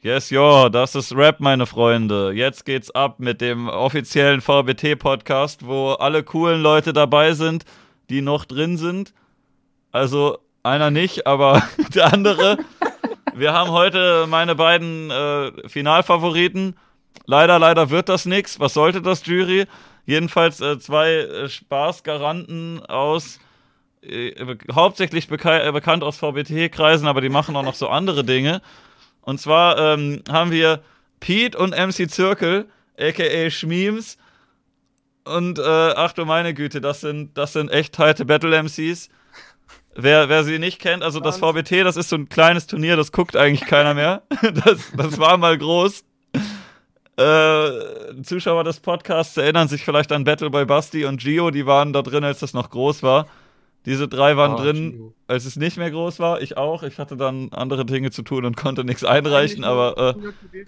Yes, yo, das ist Rap, meine Freunde. Jetzt geht's ab mit dem offiziellen VBT-Podcast, wo alle coolen Leute dabei sind, die noch drin sind. Also einer nicht, aber der andere. Wir haben heute meine beiden äh, Finalfavoriten. Leider, leider wird das nichts. Was sollte das, Jury? Jedenfalls äh, zwei äh, Spaßgaranten aus, äh, hauptsächlich beka äh, bekannt aus VBT-Kreisen, aber die machen auch noch so andere Dinge. Und zwar ähm, haben wir Pete und MC Zirkel, aka Schmeems. Und äh, ach du meine Güte, das sind, das sind echt heite Battle-MCs. Wer, wer sie nicht kennt, also das VBT, das ist so ein kleines Turnier, das guckt eigentlich keiner mehr. Das, das war mal groß. Äh, Zuschauer des Podcasts erinnern sich vielleicht an Battle bei Basti und Gio, die waren da drin, als das noch groß war. Diese drei waren oh, drin, Gio. als es nicht mehr groß war. Ich auch. Ich hatte dann andere Dinge zu tun und konnte nichts einreichen, aber. Äh,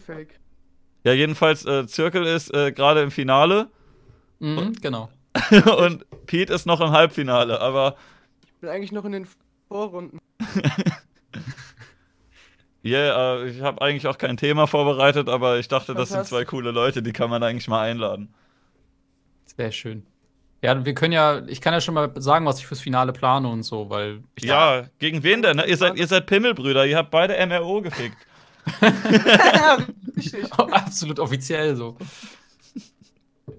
ja, jedenfalls, äh, Zirkel ist äh, gerade im Finale. Mhm, genau. und Pete ist noch im Halbfinale, aber. Ich bin eigentlich noch in den Vorrunden. Ja, yeah, äh, ich habe eigentlich auch kein Thema vorbereitet, aber ich dachte, das sind zwei coole Leute, die kann man eigentlich mal einladen. Das wäre schön. Ja, wir können ja, ich kann ja schon mal sagen, was ich fürs Finale plane und so, weil Ja, gegen wen denn? Ihr seid, ihr seid Pimmelbrüder, ihr habt beide MRO gefickt. Absolut offiziell so.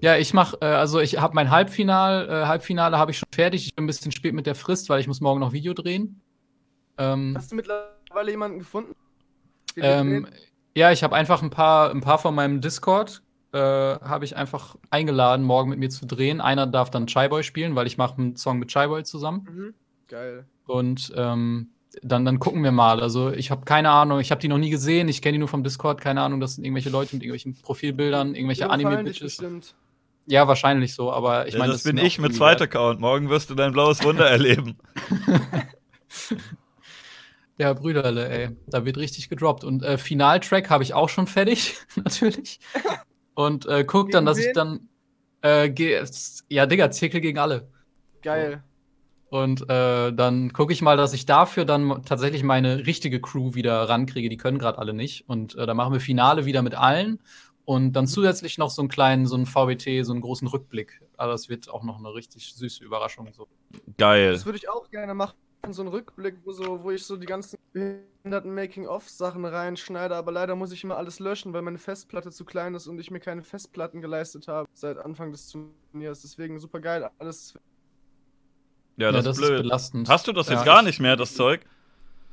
Ja, ich mach, äh, also ich habe mein Halbfinal, äh, Halbfinale habe ich schon fertig. Ich bin ein bisschen spät mit der Frist, weil ich muss morgen noch Video drehen. Ähm, Hast du mittlerweile jemanden gefunden? Ähm, ja, ich habe einfach ein paar, ein paar von meinem Discord äh, habe ich einfach eingeladen, morgen mit mir zu drehen. Einer darf dann Chaiboy spielen, weil ich mache einen Song mit Chaiboy zusammen. Mhm. Geil. Und ähm, dann, dann gucken wir mal. Also ich habe keine Ahnung, ich habe die noch nie gesehen, ich kenne die nur vom Discord, keine Ahnung, das sind irgendwelche Leute mit irgendwelchen Profilbildern, irgendwelche Anime-Bitches. Ja, wahrscheinlich so, aber ich ja, meine. Das, das bin ich mit zweiter Account. Morgen wirst du dein blaues Wunder erleben. Ja, Brüderle, ey. Da wird richtig gedroppt. Und äh, Finaltrack habe ich auch schon fertig, natürlich. Und äh, guck gegen dann, dass wen? ich dann. Äh, ja, Digga, Zirkel gegen alle. Geil. Und äh, dann gucke ich mal, dass ich dafür dann tatsächlich meine richtige Crew wieder rankriege. Die können gerade alle nicht. Und äh, dann machen wir Finale wieder mit allen. Und dann zusätzlich noch so einen kleinen, so einen VBT, so einen großen Rückblick. Also das wird auch noch eine richtig süße Überraschung. So. Geil. Das würde ich auch gerne machen so einen Rückblick, wo, so, wo ich so die ganzen behinderten Making-of-Sachen reinschneide, aber leider muss ich immer alles löschen, weil meine Festplatte zu klein ist und ich mir keine Festplatten geleistet habe seit Anfang des Turniers. Deswegen super geil, alles. Ja, das, ja, das ist blöd. Ist belastend. Hast du das ja, jetzt gar nicht mehr, das Zeug?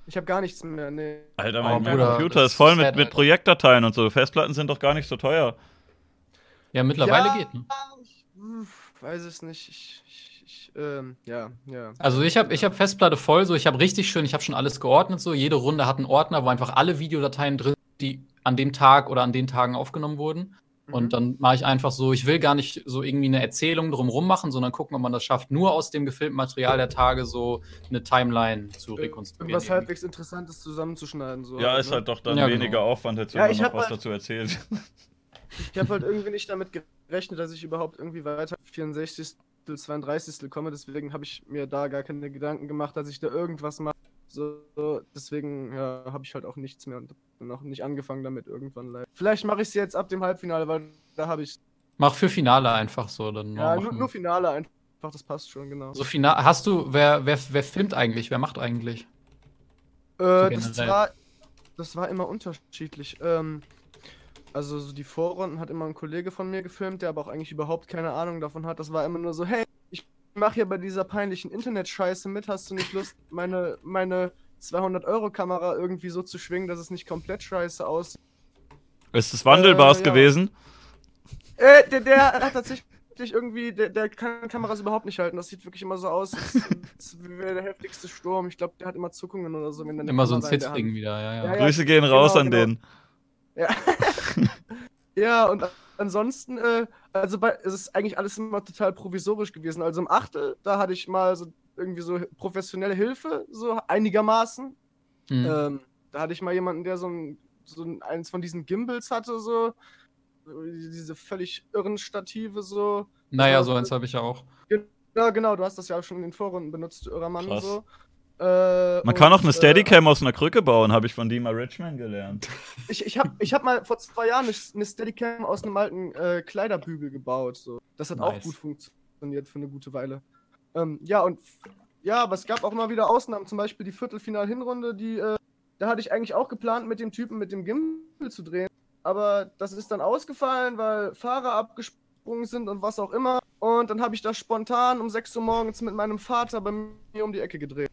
Ich habe gar nichts mehr, nee. Alter, mein, oh, Computer ist voll mit, mit Projektdateien und so. Festplatten sind doch gar nicht so teuer. Ja, mittlerweile ja, geht. Ne? Ich weiß es nicht. Ich, ich ähm, ja, ja. Also ich habe ich hab Festplatte voll, so ich habe richtig schön, ich habe schon alles geordnet, so jede Runde hat einen Ordner, wo einfach alle Videodateien drin sind, die an dem Tag oder an den Tagen aufgenommen wurden. Mhm. Und dann mache ich einfach so, ich will gar nicht so irgendwie eine Erzählung drumherum machen, sondern gucken, ob man das schafft, nur aus dem gefilmten Material der Tage so eine Timeline zu rekonstruieren. Was halbwegs Interessantes zusammenzuschneiden. So, ja, ist halt doch dann ja, genau. weniger genau. Aufwand, hätte ja, ich noch was halt, dazu erzählt. Ich habe halt irgendwie nicht damit gerechnet, dass ich überhaupt irgendwie weiter 64. 32. komme, deswegen habe ich mir da gar keine Gedanken gemacht, dass ich da irgendwas mache. So, deswegen ja, habe ich halt auch nichts mehr und noch nicht angefangen damit irgendwann leider. Vielleicht mache ich es jetzt ab dem Halbfinale, weil da habe ich. Mach für Finale einfach so. Dann ja, nur, nur, Finale einfach, das passt schon, genau. So Finale. Hast du, wer, wer, wer filmt eigentlich? Wer macht eigentlich? Äh, so das, war, das war immer unterschiedlich. Ähm, also so die Vorrunden hat immer ein Kollege von mir gefilmt, der aber auch eigentlich überhaupt keine Ahnung davon hat. Das war immer nur so, hey, ich mache hier bei dieser peinlichen Internet-Scheiße mit, hast du nicht Lust, meine, meine 200-Euro-Kamera irgendwie so zu schwingen, dass es nicht komplett scheiße aussieht? Ist es Wandelbars äh, ja. gewesen? Äh, der, der hat tatsächlich irgendwie, der, der kann Kameras überhaupt nicht halten. Das sieht wirklich immer so aus, als, als wäre der heftigste Sturm. Ich glaube, der hat immer Zuckungen oder so. Wenn immer so ein Sitzding wieder, ja, ja. ja, ja Grüße gehen genau, raus an genau. den. Ja. Ja, und ansonsten, äh, also bei, es ist eigentlich alles immer total provisorisch gewesen. Also im Achtel, da hatte ich mal so irgendwie so professionelle Hilfe, so einigermaßen. Mhm. Ähm, da hatte ich mal jemanden, der so, ein, so ein, eins von diesen Gimbals hatte, so. Diese völlig irren Stative, so. Naja, so eins habe ich ja auch. Genau, genau, du hast das ja auch schon in den Vorrunden benutzt, irrer Mann, Krass. so. Äh, Man kann auch eine äh, Steadicam aus einer Krücke bauen, habe ich von Dima Richman gelernt. Ich, ich habe ich hab mal vor zwei Jahren eine, Steadicam aus einem alten äh, Kleiderbügel gebaut. So. Das hat auch Nice. gut funktioniert für eine gute Weile. Ähm, ja, und ja, aber es gab auch mal wieder Ausnahmen, zum Beispiel die Viertelfinal-Hinrunde, die, äh, da hatte ich eigentlich auch geplant, mit dem Typen mit dem Gimbal zu drehen. Aber das ist dann ausgefallen, weil Fahrer abgesprungen sind und was auch immer. Und dann habe ich das spontan um 6 Uhr morgens mit meinem Vater bei mir um die Ecke gedreht.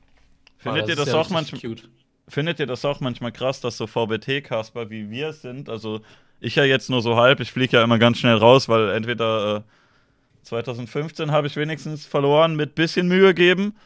Findet ihr das ja auch manchmal? Cute. Findet ihr das auch manchmal krass, dass so VBT-Casper wie wir sind? Also ich ja jetzt nur so halb, ich fliege ja immer ganz schnell raus, weil entweder äh, 2015 habe ich wenigstens verloren mit bisschen Mühe geben.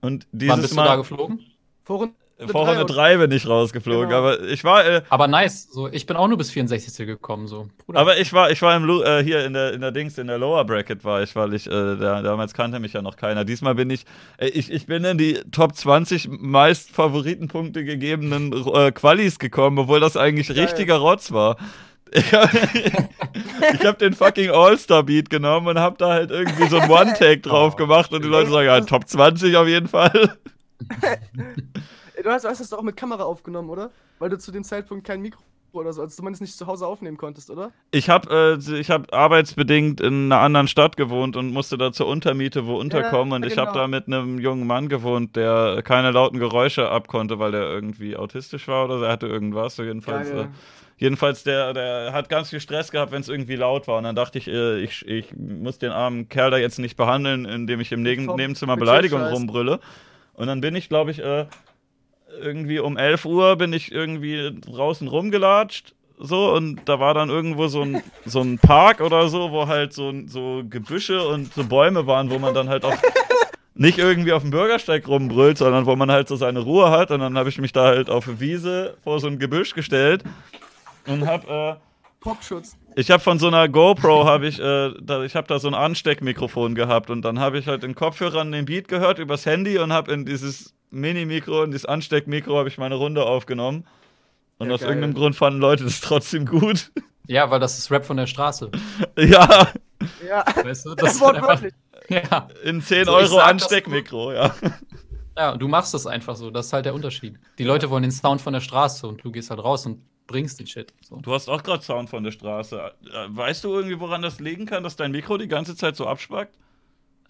Und Wann dieses bist du da Mal geflogen? Vor Runde vor Runde drei 3 bin ich rausgeflogen. Genau. Aber ich war, äh, Aber nice. So, ich bin auch nur bis 64. gekommen. So. Bruder. aber ich war, ich war im äh, hier in der, in der Dings, in der Lower Bracket war ich, weil ich, äh, da, damals kannte mich ja noch keiner. Diesmal bin ich, äh, ich, ich bin in die Top 20 meist Favoritenpunkte gegebenen äh, Qualis gekommen, obwohl das eigentlich Geil. richtiger Rotz war. Ich habe hab den fucking All-Star-Beat genommen und hab da halt irgendwie so ein One-Take drauf Oh. gemacht und die Leute sagen, ja, Top 20 auf jeden Fall. Du hast, hast das doch auch mit Kamera aufgenommen, oder? Weil du zu dem Zeitpunkt kein Mikro oder so, also zumindest nicht zu Hause aufnehmen konntest, oder? Ich habe äh, ich hab arbeitsbedingt in einer anderen Stadt gewohnt und musste da zur Untermiete wo unterkommen. und ich habe genau. da mit einem jungen Mann gewohnt, der keine lauten Geräusche abkonnte, weil der irgendwie autistisch war oder so. Er hatte irgendwas. So jedenfalls, äh, jedenfalls der, der hat ganz viel Stress gehabt, wenn es irgendwie laut war. Und dann dachte ich, äh, ich, ich muss den armen Kerl da jetzt nicht behandeln, indem ich im Neben Nebenzimmer mit Beleidigung Scheiß. rumbrülle. Und dann bin ich, glaube ich, äh, irgendwie um 11 Uhr bin ich irgendwie draußen rumgelatscht. So, und da war dann irgendwo so ein, so ein Park oder so, wo halt so, so Gebüsche und so Bäume waren, wo man dann halt auch nicht irgendwie auf dem Bürgersteig rumbrüllt, sondern wo man halt so seine Ruhe hat. Und dann habe ich mich da halt auf eine Wiese vor so ein Gebüsch gestellt und hab, äh, Popschutz. ich habe von so einer GoPro habe ich, äh, da, ich habe da so ein Ansteckmikrofon gehabt und dann habe ich halt in Kopfhörern den Beat gehört übers Handy und habe in dieses Mini-Mikro und dieses Ansteckmikro habe ich meine Runde aufgenommen. Und Ja, aus geil. irgendeinem Grund fanden Leute das trotzdem gut. ja, weil das ist Rap von der Straße. ja, Ja, Weißt du? Das ist einfach, wortwörtlich. ja. in 10 So, ich Euro das Ansteckmikro, ja. ja, du machst das einfach so. Das ist halt der Unterschied. Die Leute wollen den Sound von der Straße und du gehst halt raus und bringst den Shit. So. Du hast auch gerade Sound von der Straße. Äh, Weißt du irgendwie, woran das liegen kann, dass dein Mikro die ganze Zeit so abspackt?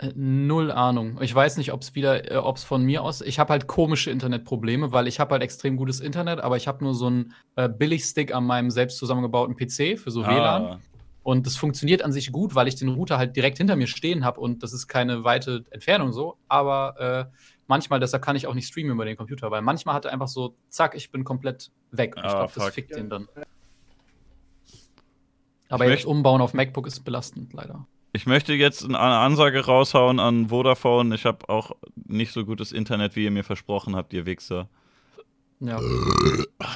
Äh, Null Ahnung. Ich weiß nicht, ob es wieder, äh, ob es von mir aus. Ich habe halt komische Internetprobleme, weil ich habe halt extrem gutes Internet, aber ich habe nur so einen äh, Billigstick an meinem selbst zusammengebauten PC für so WLAN. Ah. Und das funktioniert an sich gut, weil ich den Router halt direkt hinter mir stehen habe und das ist keine weite Entfernung so. Aber äh, manchmal, deshalb kann ich auch nicht streamen über den Computer, weil manchmal hat er einfach so, zack, ich bin komplett weg. Und ich Ah, glaube, das fickt den dann. Aber Ich jetzt umbauen auf MacBook ist belastend, leider. Ich möchte jetzt eine Ansage raushauen an Vodafone. Ich habe auch nicht so gutes Internet, wie ihr mir versprochen habt, ihr Wichser. Ja.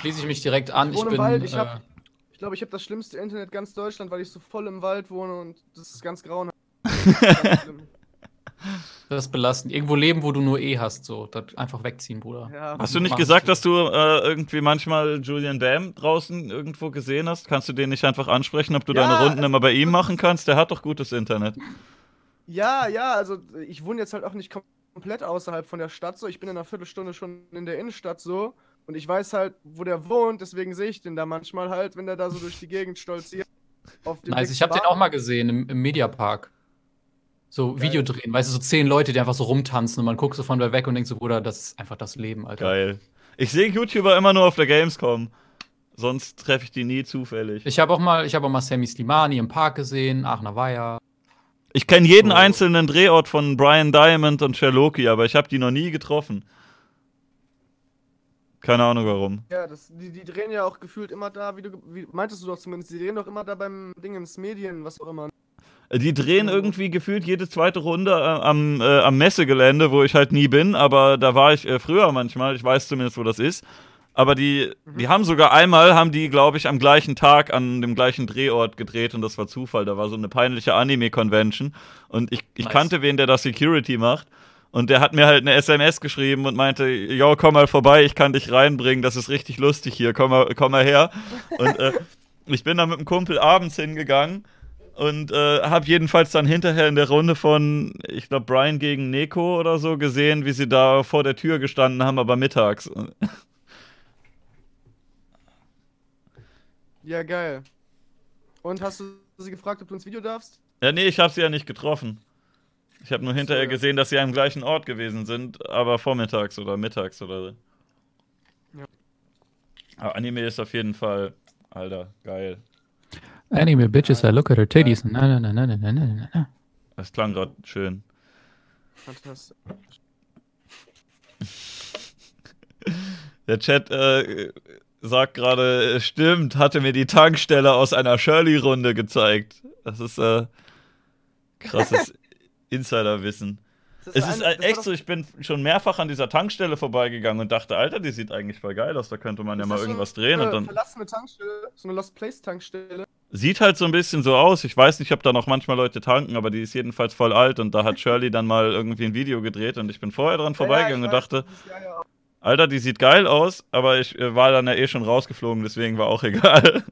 Schließe ich mich direkt an. Ich Ich bin. Wald, ich äh, hab- Ich glaube, ich habe das schlimmste Internet ganz Deutschland, weil ich so voll im Wald wohne und das ist ganz grauenhaft. Das ist belastend. Irgendwo leben, wo du nur E hast, so. Das einfach wegziehen, Bruder. ja. Hast du nicht Mach gesagt, dass du äh, irgendwie manchmal Julian Bam draußen irgendwo gesehen hast? Kannst du den nicht einfach ansprechen, ob du Ja, deine Runden also- immer bei ihm machen kannst? Der hat doch gutes Internet. Ja, ja, also ich wohne jetzt halt auch nicht kom- komplett außerhalb von der Stadt so. Ich bin in einer Viertelstunde schon in der Innenstadt so. Und ich weiß halt, wo der wohnt, deswegen sehe ich den da manchmal halt, wenn der da so durch die Gegend stolziert. Auf Nice. Weg Ich habe den auch mal gesehen im, im Mediapark. So Geil. Video drehen, weißt du, so zehn Leute, die einfach so rumtanzen und man guckt so von da weg und denkt so, Bruder, das ist einfach das Leben, Alter. Geil. Ich sehe YouTuber immer nur auf der Gamescom. Sonst treffe ich die nie zufällig. Ich habe auch mal, ich habe auch mal Sammy Slimani im Park gesehen, Aachener Weiher. Ich kenne jeden So. einzelnen Drehort von Brian Diamond und Sherlocki, aber ich habe die noch nie getroffen. Keine Ahnung warum. Ja, das, die, die drehen ja auch gefühlt immer da, wie du, wie, meintest du doch zumindest, die drehen doch immer da beim Dingens Medien, was auch immer. Die drehen irgendwie gefühlt jede zweite Runde äh, am, äh, am Messegelände, wo ich halt nie bin, aber da war ich äh, früher manchmal, ich weiß zumindest, wo das ist. Aber die, die haben sogar einmal, haben die, glaube ich, am gleichen Tag an dem gleichen Drehort gedreht und das war Zufall. Da war so eine peinliche Anime-Convention und ich, ich Nice. kannte wen, der da Security macht. Und der hat mir halt eine SMS geschrieben und meinte, yo, komm mal vorbei, ich kann dich reinbringen, das ist richtig lustig hier, komm mal, komm mal her. Und äh, ich bin dann mit einem Kumpel abends hingegangen Und äh, habe jedenfalls dann hinterher in der Runde von, ich glaube, Brian gegen Neko oder so gesehen, wie sie da vor der Tür gestanden haben, aber mittags. Ja, geil. Und hast du sie gefragt, ob du ins Video darfst? Ja, nee, ich habe sie ja nicht getroffen. Ich habe nur hinterher gesehen, dass sie am gleichen Ort gewesen sind, aber vormittags oder mittags oder so. Ja. Aber Anime ist auf jeden Fall, Alter, geil. Anime bitches, I look at her titties. Na, na, na, na, na, na, na. Das klang gerade schön. Fantastisch. Der Chat äh, sagt gerade, stimmt, hatte mir die Tankstelle aus einer Shirley-Runde gezeigt. Das ist äh, krasses Insiderwissen. Das Es ist eine- das war echt so, ich bin schon mehrfach an dieser Tankstelle vorbeigegangen und dachte, Alter, die sieht eigentlich voll geil aus, da könnte man ja ist mal das so irgendwas eine drehen und dann verlassene Tankstelle, so eine Lost Place Tankstelle. sieht halt so ein bisschen so aus. Ich weiß nicht, ob da noch manchmal Leute tanken, aber die ist jedenfalls voll alt und da hat Shirley dann mal irgendwie ein Video gedreht und ich bin vorher dran vorbeigegangen ja, und ich weiß, dachte, ist- ja, ja. Alter, die sieht geil aus, aber ich äh, war dann ja eh schon rausgeflogen, deswegen war auch egal.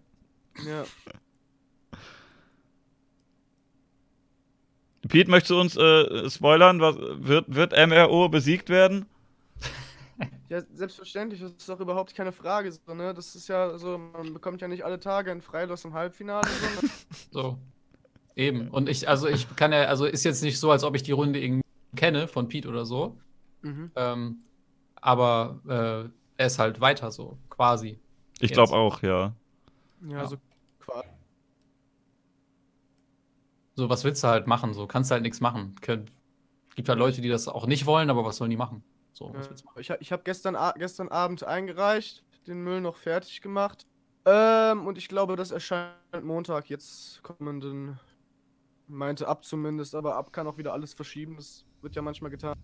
ja. Pete, möchtest du uns äh, spoilern? Was, wird, wird MRO besiegt werden? Ja, selbstverständlich, das ist doch überhaupt keine Frage. So, ne? Das ist ja so, man bekommt ja nicht alle Tage ein Freilos im Halbfinale. So, ne? So. Eben. Und ich, also ich kann ja, also ist jetzt nicht so, als ob ich die Runde irgendwie kenne von Pete oder so. mhm. Ähm, aber äh, er ist halt weiter so, quasi. Ich glaube auch, ja. Ja, Ja. so quasi. So, was willst du halt machen? So, kannst halt nichts machen. Gibt halt Leute, die das auch nicht wollen, aber was sollen die machen? So, was willst du machen? Ich, ich habe gestern, gestern Abend eingereicht, den Müll noch fertig gemacht. Ähm, und ich glaube, das erscheint Montag, jetzt kommenden. Meinte ab zumindest, aber ab kann auch wieder alles verschieben. Das wird ja manchmal getan.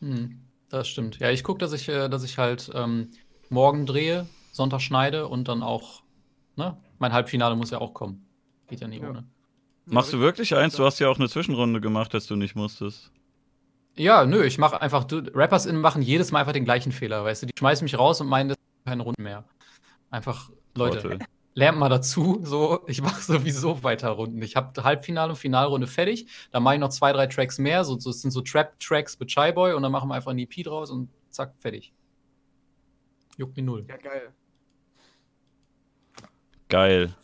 Hm, das stimmt. Ja, ich gucke, dass ich, äh, dass ich halt ähm, morgen drehe, Sonntag schneide und dann auch, ne? Mein Halbfinale muss ja auch kommen. Geht ja nie Ja. ohne. Machst du wirklich eins? Du hast ja auch eine Zwischenrunde gemacht, dass du nicht musstest. Ja, nö, ich mache einfach, du, Rappers in machen jedes Mal einfach den gleichen Fehler, weißt du? Die schmeißen mich raus und meinen, das ist keine Runde mehr. Einfach, Leute, Trottel. lernt mal dazu, so, ich mache sowieso weiter Runden. Ich habe Halbfinale und Finalrunde fertig, dann mache ich noch zwei, drei Tracks mehr, so, so das sind so Trap-Tracks mit Shy Boy und dann machen wir einfach ein EP draus und zack, fertig. Juckt mir null. Ja, geil. Geil.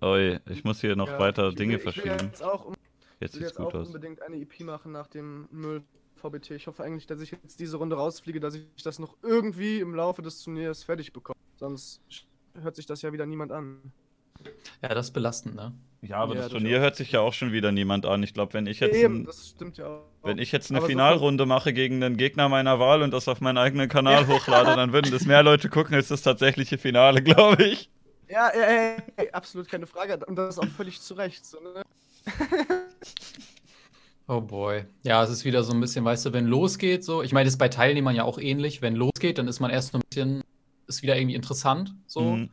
Oi, ich muss hier noch Ja, weiter Dinge ich will verschieben. Jetzt auch, um- Jetzt will sieht's jetzt auch gut aus. unbedingt eine EP machen nach dem Müll VBT. Ich hoffe eigentlich, dass ich jetzt diese Runde rausfliege, dass ich das noch irgendwie im Laufe des Turniers fertig bekomme. Sonst hört sich das ja wieder niemand an. Ja, das ist belastend, ne? Ja, aber Ja, das das Turnier auch. hört sich ja auch schon wieder niemand an. Ich glaube, wenn ich jetzt, Eben, ein, das stimmt ja auch. wenn ich jetzt eine Aber so Finalrunde mache gegen einen Gegner meiner Wahl und das auf meinen eigenen Kanal hochlade, dann würden das mehr Leute gucken als das tatsächliche Finale, glaube ich. Ja, ja, ja, ja, absolut keine Frage. Und das ist auch völlig zu Recht. So, ne? Oh boy. Ja, es ist wieder so ein bisschen, weißt du, wenn losgeht, so, ich meine, das ist bei Teilnehmern ja auch ähnlich. Wenn losgeht, dann ist man erst so ein bisschen, ist wieder irgendwie interessant, so. Mhm.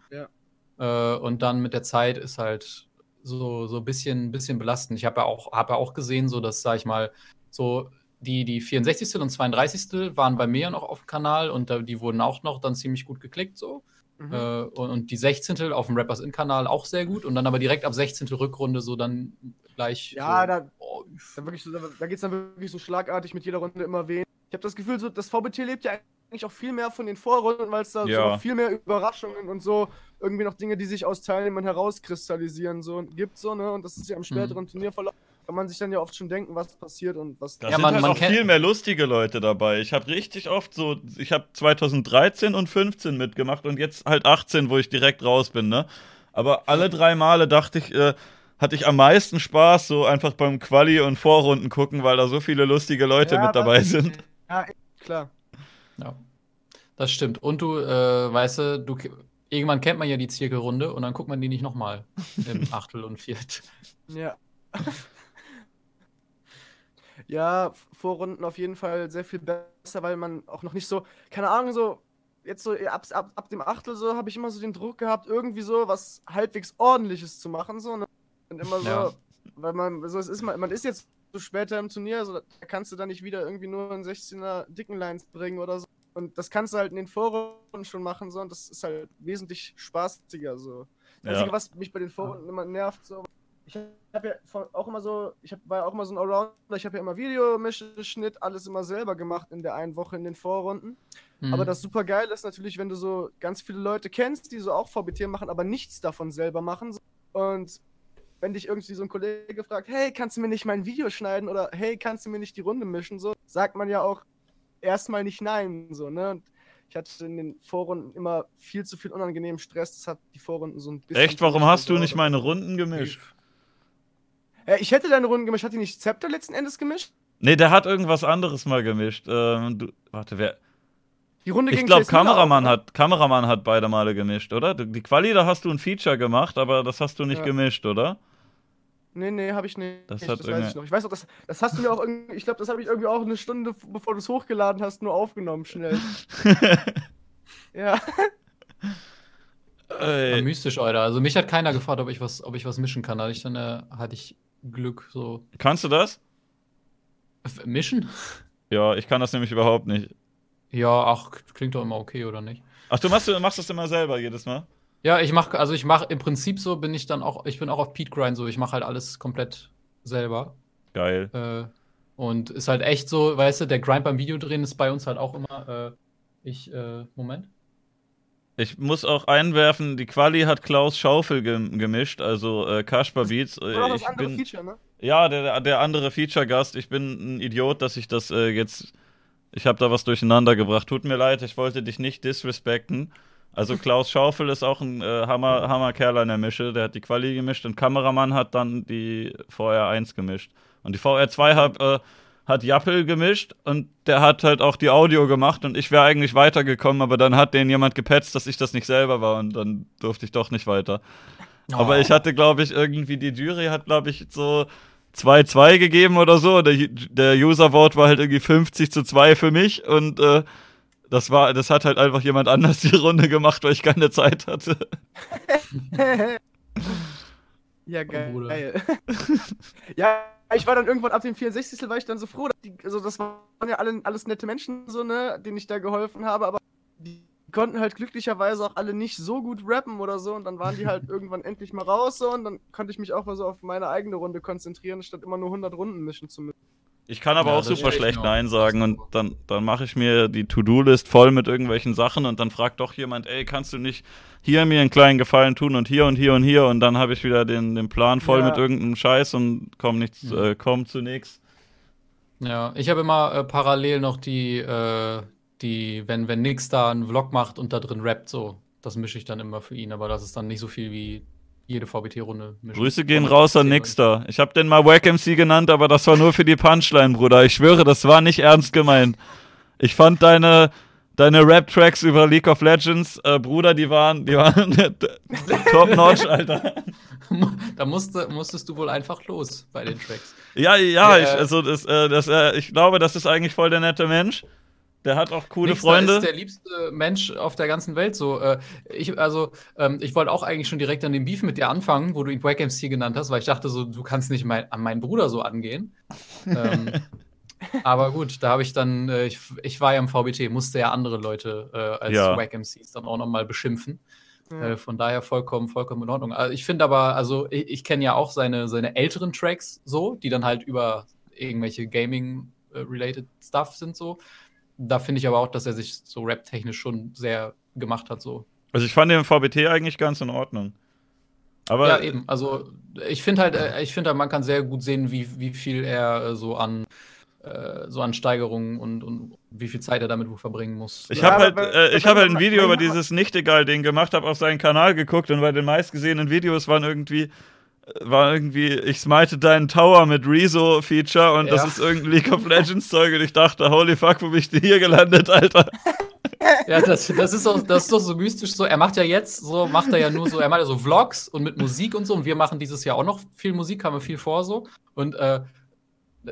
Äh, und dann mit der Zeit ist halt so, so ein bisschen, bisschen belastend. Ich habe ja auch, habe ja auch gesehen, so dass, sag ich mal, so die, die 64. und 32. waren bei mir noch auf dem Kanal und da, die wurden auch noch dann ziemlich gut geklickt, so. Mhm. Äh, und, und die 16. auf dem Rappers In-Kanal auch sehr gut und dann aber direkt ab 16. Rückrunde so dann gleich. Ja, so, da- oh, Da, wirklich so, da, da geht es dann wirklich so schlagartig mit jeder Runde immer wen. Ich habe das Gefühl, so, das VBT lebt ja eigentlich auch viel mehr von den Vorrunden, weil es da Ja. so viel mehr Überraschungen und so irgendwie noch Dinge, die sich aus Teilnehmern herauskristallisieren, so gibt so, ne? Und das ist ja im späteren Turnierverlauf, kann man sich dann ja oft schon denken, was passiert und was. Da Ja, sind man- halt man auch kennt- viel mehr lustige Leute dabei. Ich habe richtig oft so, ich habe 2013 und 15 mitgemacht und jetzt halt 18, wo ich direkt raus bin, ne? Aber alle drei Male dachte ich, äh, hatte ich am meisten Spaß, so einfach beim Quali und Vorrunden gucken, weil da so viele lustige Leute Ja, mit dabei sind. Ja, klar. Ja, das stimmt. Und du, äh, weißt du, du, irgendwann kennt man ja die Zirkelrunde und dann guckt man die nicht nochmal im Achtel und Viert. Ja. Ja, Vorrunden auf jeden Fall sehr viel besser, weil man auch noch nicht so, keine Ahnung, so, jetzt so ab, ab, ab dem Achtel so habe ich immer so den Druck gehabt, irgendwie so was halbwegs ordentliches zu machen, so, ne? Und immer so, Ja. weil man, so, es ist, man, man ist jetzt so später im Turnier, so, da kannst du dann nicht wieder irgendwie nur einen 16er dicken Lines bringen oder so. Und das kannst du halt in den Foren schon machen, so, und das ist halt wesentlich spaßiger, so. Das Einzige, Ja. was mich bei den Foren immer nervt, so, ich habe ja auch immer so, ich hab, war ja auch immer so ein Allrounder, ich habe ja immer Video, Schnitt, alles immer selber gemacht in der einen Woche in den Vorrunden. Mhm. Aber das super geil ist natürlich, wenn du so ganz viele Leute kennst, die so auch VBT machen, aber nichts davon selber machen. Und wenn dich irgendwie so ein Kollege fragt, hey, kannst du mir nicht mein Video schneiden oder hey, kannst du mir nicht die Runde mischen, so, sagt man ja auch erstmal nicht nein, so, ne? Und ich hatte in den Vorrunden immer viel zu viel unangenehmen Stress, das hat die Vorrunden so ein bisschen. Echt, warum hast du nicht meine Runden gemischt? Äh, ich hätte deine Runden gemischt, hat die nicht Zepter letzten Endes gemischt? Nee, der hat irgendwas anderes mal gemischt. Ähm, du, warte, wer. Die Runde Ich glaube, Kameramann hat, Kameramann hat beide Male gemischt, oder? Die Quali, da hast du ein Feature gemacht, aber das hast du nicht Ja. gemischt, oder? Nee, nee, habe ich nicht. Das Das, hat weiß ich noch. Ich weiß auch, das, das hast du mir auch irgendwie, ich glaube, das habe ich irgendwie auch eine Stunde, bevor du es hochgeladen hast, nur aufgenommen, schnell. ja. Ja, Ey, mystisch, Alter. Also mich hat keiner gefragt, ob ich was, ob ich was mischen kann. Da hatte ich dann äh, hatte ich Glück so. kannst du das? Mischen? Ja, ich kann das nämlich überhaupt nicht. Ja, ach, klingt doch immer okay, oder nicht? Ach, du machst, du machst das immer selber jedes Mal? Ja, ich mach, also ich mache im Prinzip so, bin ich dann auch, ich bin auch auf Pete Grind so, ich mache halt alles komplett selber. Geil. Äh, und ist halt echt so, weißt du, der Grind beim Videodrehen ist bei uns halt auch immer, äh, ich, äh, Moment. Ich muss auch einwerfen, die Quali hat Klaus Schaufel gem gemischt, also äh, Kasper Beats. Äh, Oder auch das ich andere bin, Feature, ne? ja, der, der andere Feature-Gast. Ich bin ein Idiot, dass ich das äh, jetzt. Ich habe da was durcheinander gebracht. Tut mir leid, ich wollte dich nicht disrespekten. Also Klaus Schaufel ist auch ein äh, Hammer, Hammerkerl an der Mische. Der hat die Quali gemischt und Kameramann hat dann die VR1 gemischt. Und die VR2 hat, äh, hat Jappel gemischt und der hat halt auch die Audio gemacht und ich wäre eigentlich weitergekommen, aber dann hat den jemand gepetzt, dass ich das nicht selber war und dann durfte ich doch nicht weiter. Aber Oh. ich hatte, glaube ich, irgendwie, die Jury hat, glaube ich, so 2-2 gegeben oder so. Der, der User-Vote war halt irgendwie 50 zu 2 für mich und äh, das war, das hat halt einfach jemand anders die Runde gemacht, weil ich keine Zeit hatte. ja, Oh, geil. Geil. ja, ich war dann irgendwann ab dem 64. war ich dann so froh, dass die, also das waren ja alle, alles nette Menschen, so, ne, denen ich da geholfen habe, aber die konnten halt glücklicherweise auch alle nicht so gut rappen oder so und dann waren die halt irgendwann endlich mal raus so und dann konnte ich mich auch mal so auf meine eigene Runde konzentrieren, statt immer nur 100 Runden mischen zu müssen. Ich kann aber Ja, auch super schlecht echt Nein sagen und dann, dann mache ich mir die To-Do-List voll mit irgendwelchen Sachen und dann fragt doch jemand, ey, kannst du nicht hier mir einen kleinen Gefallen tun und hier und hier und hier und dann habe ich wieder den, den Plan voll Ja. mit irgendeinem Scheiß und komm nichts, Mhm. äh, komm zu nichts. Ja, ich habe immer äh, parallel noch die, äh, die, wenn, wenn Nix da einen Vlog macht und da drin rappt, so, das mische ich dann immer für ihn, aber das ist dann nicht so viel wie jede VBT-Runde mischen. Grüße gehen Von raus an 10 Nixter. Ich habe den mal Wack MC genannt, aber das war nur für die Punchline, Bruder. Ich schwöre, das war nicht ernst gemeint. Ich fand deine, deine Rap-Tracks über League of Legends, äh, Bruder, die waren, die waren top-notch, Alter. da musste, musstest du wohl einfach los bei den Tracks. Ja, ja, Ja, ich, äh, also das, äh, das, äh, ich glaube, das ist eigentlich voll der nette Mensch. Der hat auch coole Nixter Freunde. ist der liebste Mensch auf der ganzen Welt. So, äh, ich, also, ähm, ich wollte auch eigentlich schon direkt an dem Beef mit dir anfangen, wo du ihn Wack MC genannt hast, weil ich dachte so, du kannst nicht mein, an meinen Bruder so angehen. ähm, aber gut, da habe ich dann, äh, ich, ich war ja im VBT, musste ja andere Leute äh, als Ja. Wack MCs dann auch nochmal beschimpfen. Ja. Äh, von daher vollkommen, vollkommen in Ordnung. Also ich finde aber, also ich, ich kenne ja auch seine, seine älteren Tracks so, die dann halt über irgendwelche Gaming-related Stuff sind so. Da finde ich aber auch, dass er sich so rap-technisch schon sehr gemacht hat so. Also ich fand den VBT eigentlich ganz in Ordnung. Aber ja, eben. Also ich finde halt, äh, ich finde halt, man kann sehr gut sehen, wie, wie viel er äh, so an äh, so an Steigerungen und, und wie viel Zeit er damit verbringen muss. Ich habe halt, äh, ich hab halt ein Video über dieses Nicht-Egal-Ding gemacht, habe auf seinen Kanal geguckt und bei den meistgesehenen Videos waren irgendwie, war irgendwie, ich smite deinen Tower mit Rezo-Feature und das Ja. ist irgendein League of Legends-Zeug und ich dachte, holy fuck, wo bin ich denn hier gelandet, Alter? Ja, das, das, ist auch, das ist doch so mystisch so. Er macht ja jetzt so, macht er ja nur so, er macht ja so Vlogs und mit Musik und so. Und wir machen dieses Jahr auch noch viel Musik, haben wir viel vor so. Und, äh,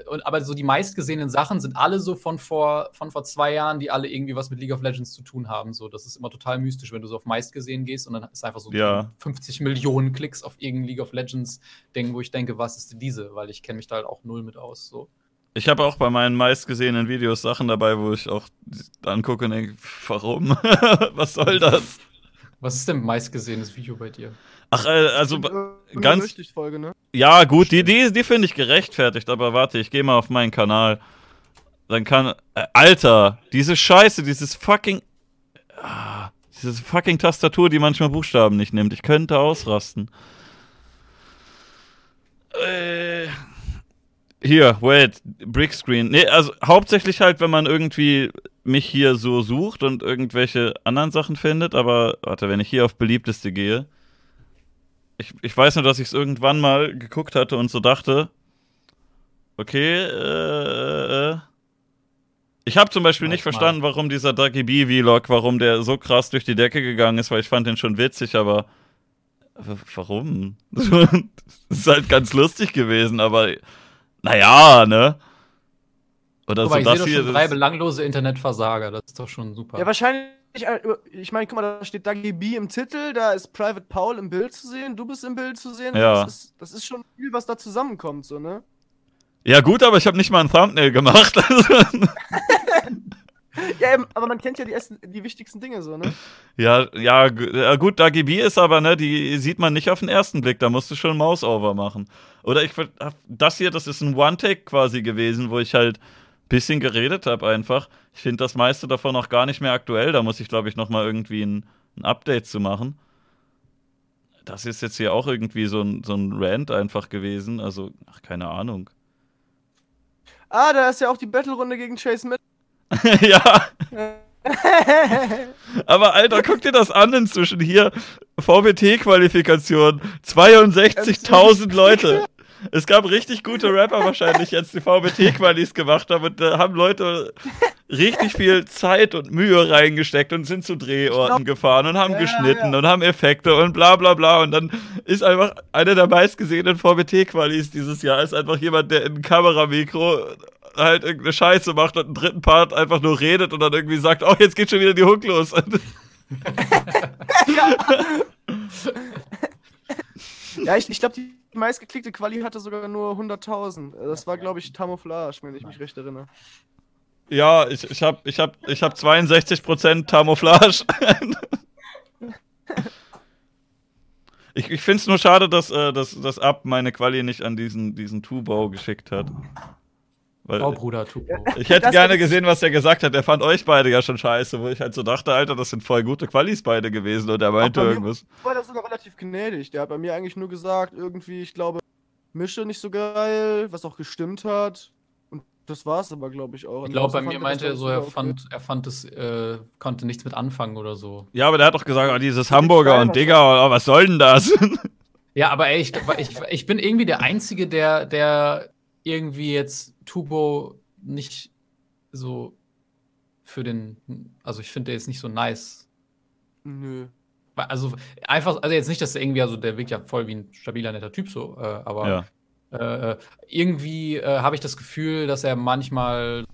und aber so die meistgesehenen Sachen sind alle so von vor, von vor zwei Jahren, die alle irgendwie was mit League of Legends zu tun haben. So, das ist immer total mystisch, wenn du so auf meistgesehen gehst und dann ist einfach so Ja. 50 Millionen Klicks auf irgendein League of Legends Ding, wo ich denke, was ist denn diese? Weil ich kenne mich da halt auch null mit aus. So. Ich habe auch bei meinen meistgesehenen Videos Sachen dabei, wo ich auch angucke und denke, warum? Was soll das? Was ist denn meistgesehenes Video bei dir? Ach, äh, also ganz. Rösticht-Folge, ne? Ja, gut, die, die, die finde ich gerechtfertigt, aber warte, ich gehe mal auf meinen Kanal. Dann kann. Äh, Alter, diese Scheiße, dieses fucking. Ah, diese fucking Tastatur, die manchmal Buchstaben nicht nimmt. Ich könnte ausrasten. Äh. Hier, wait, Brickscreen. Nee, also hauptsächlich halt, wenn man irgendwie mich hier so sucht und irgendwelche anderen Sachen findet, aber warte, wenn ich hier auf beliebteste gehe. Ich, ich weiß nur, dass ich es irgendwann mal geguckt hatte und so dachte, okay, äh, äh. Ich habe zum Beispiel nicht Manchmal. verstanden, warum dieser Ducky B Vlog, warum der so krass durch die Decke gegangen ist, weil ich fand den schon witzig, aber warum? Das ist halt ganz lustig gewesen, aber naja, ne? Oder Aber so ich sehe das doch hier. schon drei belanglose Internetversager. Das ist doch schon super. Ja, wahrscheinlich. Äh, Ich meine, guck mal, da steht Dagi B im Titel, da ist Private Paul im Bild zu sehen, du bist im Bild zu sehen. Ja. Das ist, das ist schon viel, was da zusammenkommt, so, ne? ja, gut, aber ich habe nicht mal ein Thumbnail gemacht. Ja, eben, aber man kennt ja die, ersten, die wichtigsten Dinge, so, ne? Ja, ja, gu- ja gut, Dagi B ist aber, ne, die sieht man nicht auf den ersten Blick, da musst du schon Mouse-Over machen. Oder ich, das hier, das ist ein One-Take quasi gewesen, wo ich halt bisschen geredet habe einfach. Ich finde das meiste davon auch gar nicht mehr aktuell, da muss ich, glaube ich, nochmal irgendwie ein, ein Update zu machen. Das ist jetzt hier auch irgendwie so ein, so ein Rant einfach gewesen, also, ach, keine Ahnung. Ah, da ist ja auch die Battle-Runde gegen Chase Mid. ja, aber Alter, guck dir das an inzwischen hier. VBT-Qualifikation. 62.000 Leute. Es gab richtig gute Rapper wahrscheinlich jetzt, die VBT-Qualis gemacht haben und da haben Leute richtig viel Zeit und Mühe reingesteckt und sind zu Drehorten gefahren und haben Ja, geschnitten ja. und haben Effekte und bla bla bla und dann ist einfach einer der meistgesehenen VBT-Qualis dieses Jahr ist einfach jemand, der in ein Kameramikro halt irgendeine Scheiße macht und einen dritten Part einfach nur redet und dann irgendwie sagt, oh, jetzt geht schon wieder die Hook los. ja, ich, ich glaube, die meistgeklickte Quali hatte sogar nur 100.000. Das war, glaube ich, Tamouflage, wenn ich mich recht erinnere. Ja, ich, ich habe ich hab, ich hab 62% Camouflage. ich ich finde es nur schade, dass, äh, dass, dass Ab meine Quali nicht an diesen, diesen Tubau geschickt hat. Weil oh, Bruder, Tupo. ich hätte Das gerne gesehen, was er gesagt hat. Er fand euch beide ja schon scheiße, wo ich halt so dachte, Alter, das sind voll gute Qualis beide gewesen und er meinte bei mir- irgendwas. War das sogar relativ gnädig. Der hat bei mir eigentlich nur gesagt, irgendwie, ich glaube, Mische nicht so geil, was auch gestimmt hat. Und das war's aber, glaube ich, auch. Ich glaube, bei Ansonsten mir meinte er so, er fand, er fand es, äh, konnte nichts mit anfangen oder so. Ja, aber der hat doch gesagt, oh, dieses Hamburger und Digga, oh, was soll denn das? Ja, aber ey, ich, ich, ich bin irgendwie der Einzige, der, der irgendwie jetzt Tubo nicht so für den, also ich finde der jetzt nicht so nice. Nö. Also einfach, also jetzt nicht, dass er irgendwie, also der wirkt ja voll wie ein stabiler, netter Typ so, äh, aber ja. äh, irgendwie äh, habe ich das Gefühl, dass er manchmal,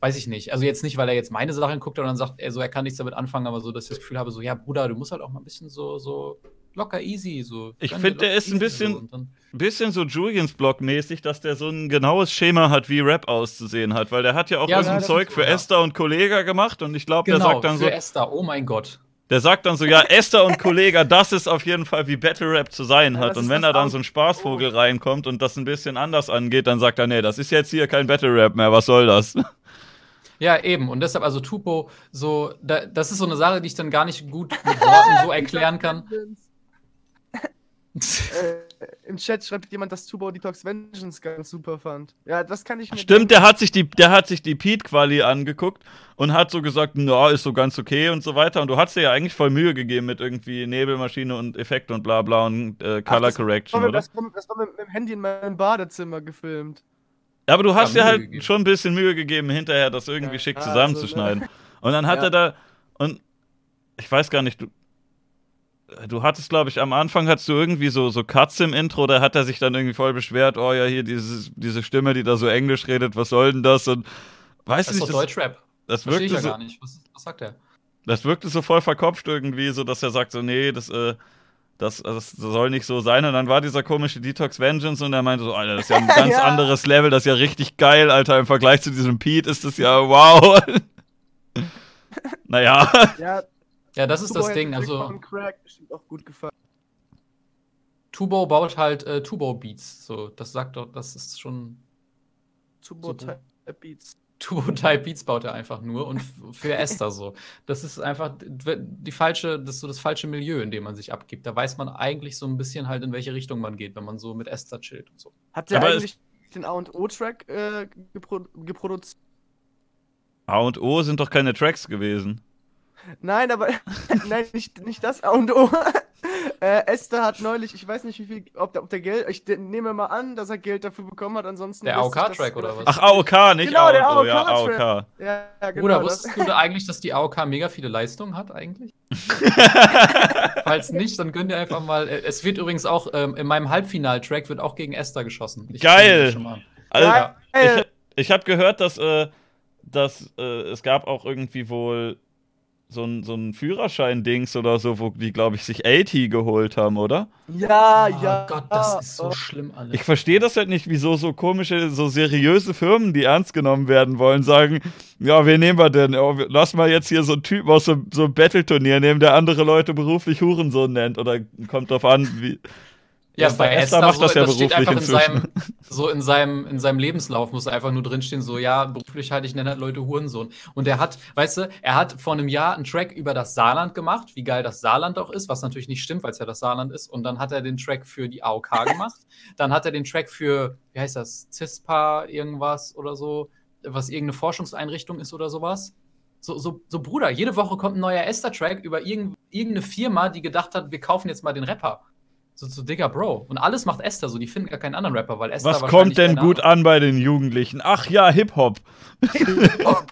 weiß ich nicht, also jetzt nicht, weil er jetzt meine Sachen guckt und dann sagt er so, er kann nichts damit anfangen, aber so, dass ich das Gefühl habe, so, ja, Bruder, du musst halt auch mal ein bisschen so, so locker easy, so. Ich gönn find, dir der ist ein bisschen- So, bisschen so Julians Blog mäßig, dass der so ein genaues Schema hat, wie Rap auszusehen hat, weil der hat ja auch Ja, irgendein das Zeug für ja. Esther und Kollega gemacht und ich glaube, genau, der sagt dann für so, Esther, oh mein Gott. der sagt dann so, ja, Esther und Kollega, das ist auf jeden Fall wie Battle Rap zu sein Ja, hat das und wenn er dann so ein Spaßvogel reinkommt und das ein bisschen anders angeht, dann sagt er, nee, das ist jetzt hier kein Battle Rap mehr, was soll das? Ja, eben. Und deshalb, also Tupo, so, da, das ist so eine Sache, die ich dann gar nicht gut mit Worten so erklären kann. Äh, Im Chat schreibt jemand, dass Tubo Detox Vengeance ganz super fand. Ja, das kann ich mir. Stimmt, der hat sich die, der hat sich die Pete-Quali angeguckt und hat so gesagt, na, ist so ganz okay und so weiter. Und du hast dir ja eigentlich voll Mühe gegeben mit irgendwie Nebelmaschine und Effekte und bla bla und äh, Color das Correction, war, oder? das, war, das war mit, mit dem Handy in meinem Badezimmer gefilmt. Ja, aber du hast Ja, dir halt gegeben. schon ein bisschen Mühe gegeben, hinterher das irgendwie Ja, schick also, zusammenzuschneiden. Und dann hat Ja. er da, und ich weiß gar nicht, du, du hattest, glaube ich, am Anfang hattest du irgendwie so, so Cuts im Intro, da hat er sich dann irgendwie voll beschwert, oh ja, hier dieses, diese Stimme, die da so Englisch redet, was soll denn das? Und weißt Das du ist nicht, doch das, Deutschrap. das, Verstehe ich wirkte ja so, gar nicht. Was, was sagt er? das wirkte so voll verkopft irgendwie, so dass er sagt so, nee, das, äh, Das, das soll nicht so sein. Und dann war dieser komische Detox Vengeance und er meinte so, Alter, das ist ja ein ganz ja. anderes Level, das ist ja richtig geil, Alter. Im Vergleich zu diesem Pete ist das ja wow. naja. Ja, ja, das ist Tubo das Ding. Also, Crack bestimmt auch gut gefallen. Tubo baut halt äh, Tubo-Beats. So, das sagt doch, das ist schon. Tubo-Type-Beats. Turbo-Type-Beats baut er einfach nur und für Esther so. Das ist einfach die falsche, das so das falsche Milieu, in dem man sich abgibt. Da weiß man eigentlich so ein bisschen halt, in welche Richtung man geht, wenn man so mit Esther chillt und so. Habt ihr eigentlich den A und O-Track äh, gepro geproduziert? A und O sind doch keine Tracks gewesen. Nein, aber nein, nicht, nicht das A und O. Äh, Esther hat neulich, ich weiß nicht, wie viel, ob der, ob der Geld, ich nehme mal an, dass er Geld dafür bekommen hat, ansonsten. Der AOK-Track oder was? Ach, AOK, nicht genau, der AOK. Ja, AOK. Ja, ja, genau. Bruder, wusstest du eigentlich, dass die AOK mega viele Leistungen hat, eigentlich? Falls nicht, dann könnt ihr einfach mal. Äh, es wird übrigens auch, ähm, in meinem Halbfinal-Track wird auch gegen Esther geschossen. Ich Geil! Also, ja. ich, ich habe gehört, dass, äh, dass äh, es gab auch irgendwie wohl so ein, so ein Führerschein-Dings oder so, wo die, glaube ich, sich 80 geholt haben, oder? Ja, oh ja. Gott, das ist so oh. schlimm alles. Ich verstehe das halt nicht, wieso so komische, so seriöse Firmen, die ernst genommen werden wollen, sagen, ja, wen nehmen wir denn? Oh, lass mal jetzt hier so einen Typen aus so, so einem Battle-Turnier nehmen, der andere Leute beruflich Hurensohn nennt. Oder kommt drauf an, wie. Ja, bei Esther, macht so, das ja das beruflich steht einfach in seinem, so in seinem, in seinem Lebenslauf muss einfach nur drinstehen, so, ja, beruflich halt, ich nenne halt Leute Hurensohn. Und er hat, weißt du, er hat vor einem Jahr einen Track über das Saarland gemacht, wie geil das Saarland auch ist, was natürlich nicht stimmt, weil es ja das Saarland ist. Und dann hat er den Track für die AOK gemacht. dann hat er den Track für, wie heißt das, CISPA irgendwas oder so, was irgendeine Forschungseinrichtung ist oder sowas. So, so, so Bruder, jede Woche kommt ein neuer Esther-Track über irgendeine Firma, die gedacht hat, wir kaufen jetzt mal den Rapper. So, so, Digga, Bro. Und alles macht Esther so. Die finden gar keinen anderen Rapper, weil Esther Was kommt denn gut an bei den Jugendlichen? Ach ja, Hip-Hop. Hip-Hop.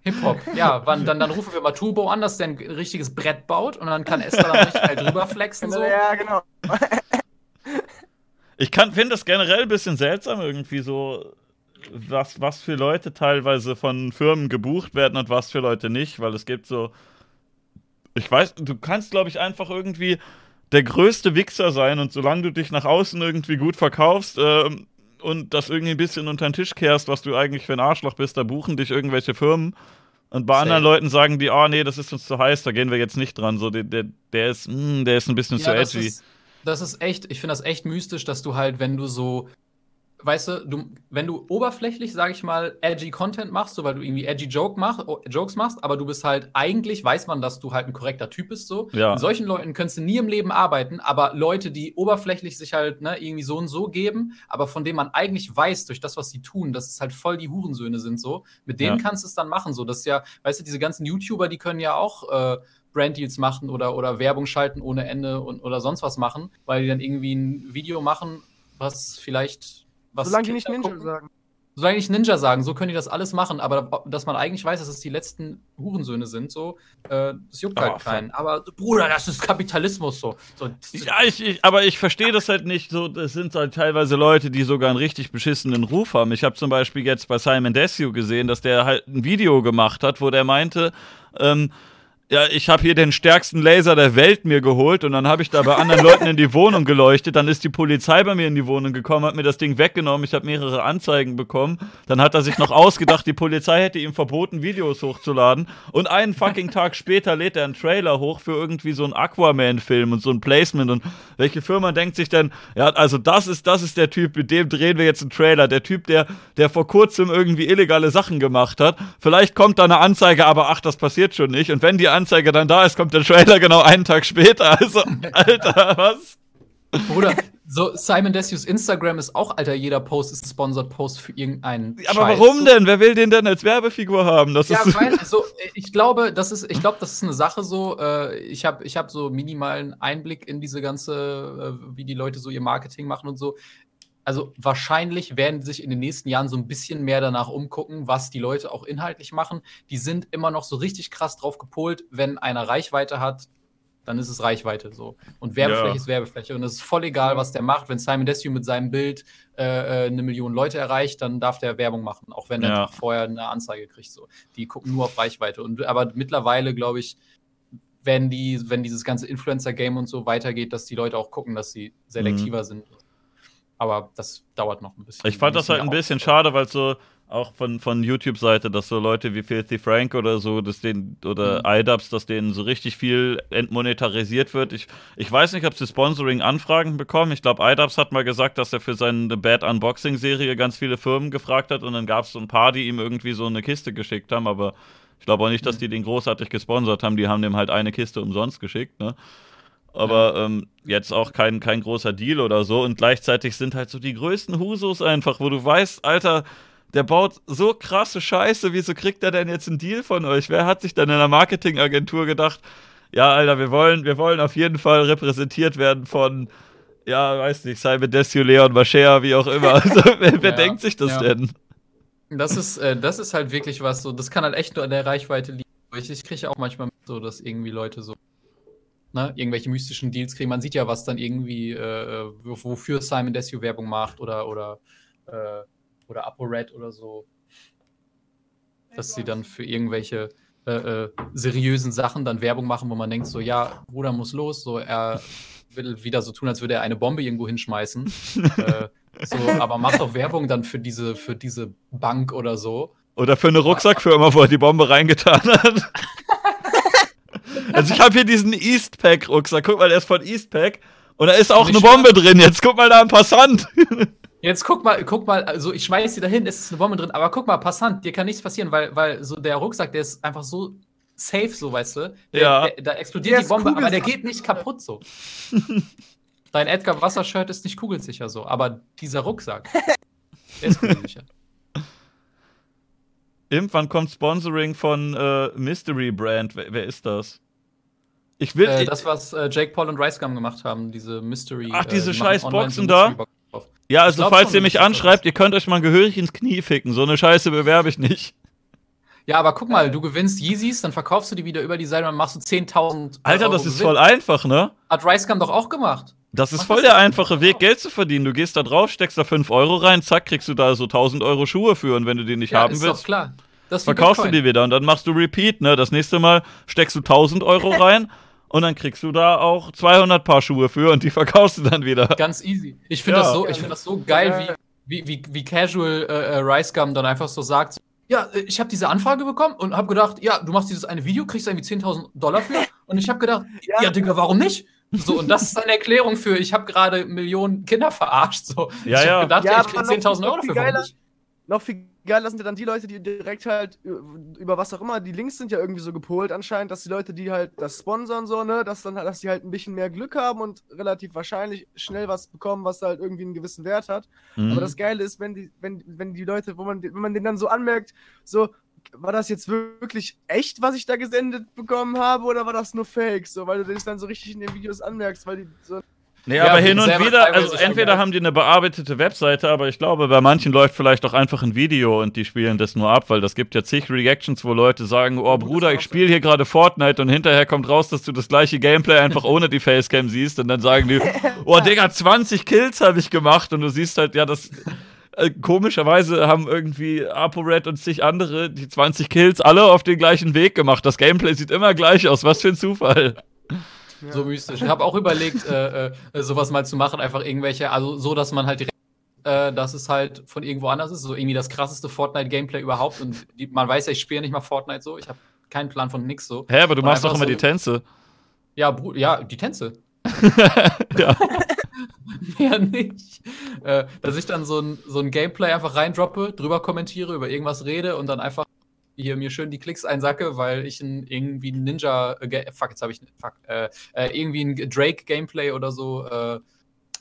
Hip-Hop, ja. Wann, dann, dann rufen wir mal Turbo an, dass der ein richtiges Brett baut und dann kann Esther da richtig halt drüber flexen. So. Ja, genau. ich finde das generell ein bisschen seltsam irgendwie so, was, was für Leute teilweise von Firmen gebucht werden und was für Leute nicht, weil es gibt so. Ich weiß, du kannst, glaube ich, einfach irgendwie der größte Wichser sein und solange du dich nach außen irgendwie gut verkaufst äh, und das irgendwie ein bisschen unter den Tisch kehrst, was du eigentlich für ein Arschloch bist, da buchen dich irgendwelche Firmen. Und bei Safe. anderen Leuten sagen die, oh nee, das ist uns zu heiß, da gehen wir jetzt nicht dran. So, der, der, der ist, mh, hm, der ist ein bisschen ja, zu edgy. Das ist, das ist echt, ich finde das echt mystisch, dass du halt, wenn du so weißt du, du, wenn du oberflächlich, sag ich mal, edgy Content machst, so weil du irgendwie edgy Joke mach, Jokes machst, aber du bist halt, eigentlich weiß man, dass du halt ein korrekter Typ bist, so. Ja. Mit solchen Leuten könntest du nie im Leben arbeiten, aber Leute, die oberflächlich sich halt, ne, irgendwie so und so geben, aber von denen man eigentlich weiß, durch das, was sie tun, dass es halt voll die Hurensöhne sind, so. Mit denen ja. kannst du es dann machen, so. Das ist ja, weißt du, diese ganzen YouTuber, die können ja auch, äh, Branddeals machen oder, oder Werbung schalten ohne Ende und, oder sonst was machen, weil die dann irgendwie ein Video machen, was vielleicht was Solange die nicht Ninja gucken. sagen. Solange nicht Ninja sagen, so können die das alles machen, aber dass man eigentlich weiß, dass es die letzten Hurensöhne sind, so, äh, das juckt halt oh, keinen. Aber Bruder, das ist Kapitalismus so. so ja, ich, ich, aber ich verstehe das halt nicht so. Das sind halt teilweise Leute, die sogar einen richtig beschissenen Ruf haben. Ich habe zum Beispiel jetzt bei Simon Desue gesehen, dass der halt ein Video gemacht hat, wo der meinte, ähm, ja, ich habe hier den stärksten Laser der Welt mir geholt und dann habe ich da bei anderen Leuten in die Wohnung geleuchtet. Dann ist die Polizei bei mir in die Wohnung gekommen, hat mir das Ding weggenommen. Ich habe mehrere Anzeigen bekommen. Dann hat er sich noch ausgedacht, die Polizei hätte ihm verboten, Videos hochzuladen. Und einen fucking Tag später lädt er einen Trailer hoch für irgendwie so einen Aquaman-Film und so ein Placement. Und welche Firma denkt sich denn, ja, also das ist, das ist der Typ, mit dem drehen wir jetzt einen Trailer. Der Typ, der, der vor kurzem irgendwie illegale Sachen gemacht hat. Vielleicht kommt da eine Anzeige, aber ach, das passiert schon nicht. Und wenn die Anzeige dann da ist, kommt der Trailer genau einen Tag später. Also, Alter, was? Bruder, so Simon Desius Instagram ist auch, Alter, jeder Post ist ein Sponsored Post für irgendeinen. Aber Scheiß. warum denn? Wer will den denn als Werbefigur haben? Das ja, ist weil, so, ich glaube, das ist, ich glaube, das ist eine Sache so. Äh, ich habe ich hab so minimalen Einblick in diese ganze, äh, wie die Leute so ihr Marketing machen und so also wahrscheinlich werden sich in den nächsten Jahren so ein bisschen mehr danach umgucken, was die Leute auch inhaltlich machen. Die sind immer noch so richtig krass drauf gepolt, wenn einer Reichweite hat, dann ist es Reichweite so. Und Werbefläche ja. ist Werbefläche. Und es ist voll egal, was der macht. Wenn Simon Desue mit seinem Bild äh, äh eine Million Leute erreicht, dann darf der Werbung machen, auch wenn er vorher eine Anzeige kriegt. So. Die gucken nur auf Reichweite. Und, aber mittlerweile, glaube ich, wenn, die, wenn dieses ganze Influencer-Game und so weitergeht, dass die Leute auch gucken, dass sie selektiver mhm. sind. Aber das dauert noch ein bisschen. Ich fand das halt ein bisschen schade, weil so auch von, von YouTube-Seite, dass so Leute wie Filthy Frank oder so, dass denen, oder mhm. iDubbbz, dass denen so richtig viel entmonetarisiert wird. Ich, ich weiß nicht, ob sie Sponsoring-Anfragen bekommen. Ich glaube, iDubbbz hat mal gesagt, dass er für seine Bad Unboxing-Serie ganz viele Firmen gefragt hat und dann gab es so ein paar, die ihm irgendwie so eine Kiste geschickt haben, aber ich glaube auch nicht, dass mhm. die den großartig gesponsert haben. Die haben dem halt eine Kiste umsonst geschickt, ne? Aber ja. ähm, jetzt auch kein, kein großer Deal oder so. Und gleichzeitig sind halt so die größten Husos einfach, wo du weißt, Alter, der baut so krasse Scheiße, wieso kriegt er denn jetzt einen Deal von euch? Wer hat sich denn in der Marketingagentur gedacht, ja, Alter, wir wollen, wir wollen auf jeden Fall repräsentiert werden von, ja, weiß nicht, Simon Desio, Leon Mascher, wie auch immer. Also, wer, wer ja, denkt sich das ja. denn? Das ist, äh, das ist halt wirklich was so, das kann halt echt nur an der Reichweite liegen. Ich, ich kriege auch manchmal so, dass irgendwie Leute so ne, irgendwelche mystischen Deals kriegen. Man sieht ja, was dann irgendwie, äh, wofür Simon Desio Werbung macht oder, oder äh, oder ApoRed oder so. Dass sie dann für irgendwelche äh, äh, seriösen Sachen dann Werbung machen, wo man denkt, so, ja, Bruder muss los, so, er will wieder so tun, als würde er eine Bombe irgendwo hinschmeißen. äh, so, aber macht doch Werbung dann für diese, für diese Bank oder so. Oder für eine Rucksackfirma, wo er die Bombe reingetan hat. also ich habe hier diesen Eastpack-Rucksack. Guck mal, der ist von Eastpack. Und da ist auch eine Bombe drin. Jetzt guck mal da ein Passant. Jetzt guck mal, guck mal, also ich schmeiß sie dahin, es ist eine Bombe drin, aber guck mal, Passant, dir kann nichts passieren, weil, weil so der Rucksack, der ist einfach so safe, so weißt du. Der, ja. Der, da explodiert die Bombe, aber der geht nicht kaputt so. Dein Edgar Wasser-Shirt ist nicht kugelsicher so, aber dieser Rucksack, der ist kugelsicher. Irgendwann kommt Sponsoring von äh, Mystery Brand. Wer, wer, ist das? Ich will. Äh, das, was äh, Jake Paul und Rice Gum gemacht haben, diese Mystery. Ach, diese äh, scheiß Boxen da? Ja, also falls ihr mich anschreibt, ihr könnt euch mal gehörig ins Knie ficken. So eine Scheiße bewerbe ich nicht. Ja, aber guck mal, du gewinnst Yeezys, dann verkaufst du die wieder über die Seite und dann machst du 10.000 Alter, das ist Gewinn. voll einfach, ne? Hat Ricecam doch auch gemacht. Das ist Mach voll das der einfache Weg, Geld zu verdienen. Du gehst da drauf, steckst da 5 Euro rein, zack, kriegst du da so 1000 Euro Schuhe für und wenn du die nicht ja, haben ist willst, doch klar. Das verkaufst du die wieder und dann machst du Repeat, ne? Das nächste Mal steckst du 1000 Euro rein und dann kriegst du da auch 200 Paar Schuhe für und die verkaufst du dann wieder. Ganz easy. Ich finde ja. das, so, find das so geil, wie, wie, wie, Casual äh, äh, Rice Gum dann einfach so sagt: Ja, äh, ich habe diese Anfrage bekommen und habe gedacht, ja, du machst dieses eine Video, kriegst irgendwie 10.000 Dollar für. Und ich habe gedacht, ja. ja, Digga, warum nicht? So, und das ist eine Erklärung für, ich habe gerade Millionen Kinder verarscht. So. Ja, ich habe gedacht, ja, ich krieg 10.000 Euro dafür. Geiler, noch viel geiler sind ja dann die Leute, die direkt halt über was auch immer, die Links sind ja irgendwie so gepolt anscheinend, dass die Leute, die halt das sponsern, so, ne, dass dann dass die halt ein bisschen mehr Glück haben und relativ wahrscheinlich schnell was bekommen, was halt irgendwie einen gewissen Wert hat. Mhm. Aber das Geile ist, wenn die, wenn, wenn die Leute, wo man, wenn man denen dann so anmerkt, so, war das jetzt wirklich echt, was ich da gesendet bekommen habe, oder war das nur Fake? So, weil du das dann so richtig in den Videos anmerkst, weil die so Nee, ja, aber hin und wieder, also entweder haben die eine bearbeitete Webseite, aber ich glaube, bei manchen läuft vielleicht auch einfach ein Video und die spielen das nur ab, weil das gibt ja zig Reactions, wo Leute sagen, oh Bruder, ich spiele hier gerade Fortnite und hinterher kommt raus, dass du das gleiche Gameplay einfach ohne die Facecam siehst und dann sagen die, oh Digga, 20 Kills habe ich gemacht und du siehst halt, ja, das äh, komischerweise haben irgendwie ApoRed und zig andere die 20 Kills alle auf den gleichen Weg gemacht. Das Gameplay sieht immer gleich aus, was für ein Zufall. Ja. So mystisch. Ich habe auch überlegt, äh, äh, sowas mal zu machen, einfach irgendwelche, also so, dass man halt direkt, äh, dass es halt von irgendwo anders ist, so irgendwie das krasseste Fortnite-Gameplay überhaupt. Und die, man weiß ja, ich spiele nicht mal Fortnite so, ich habe keinen Plan von nix so. Hä, aber du und machst doch immer so, die Tänze. Ja, ja, die Tänze. ja. Mehr nicht. Äh, dass ich dann so ein, so ein Gameplay einfach reindroppe, drüber kommentiere, über irgendwas rede und dann einfach hier mir schön die Klicks einsacke, weil ich ein, irgendwie ein Ninja, äh, fuck, jetzt habe ich, fuck, äh, äh, irgendwie ein Drake-Gameplay oder so äh,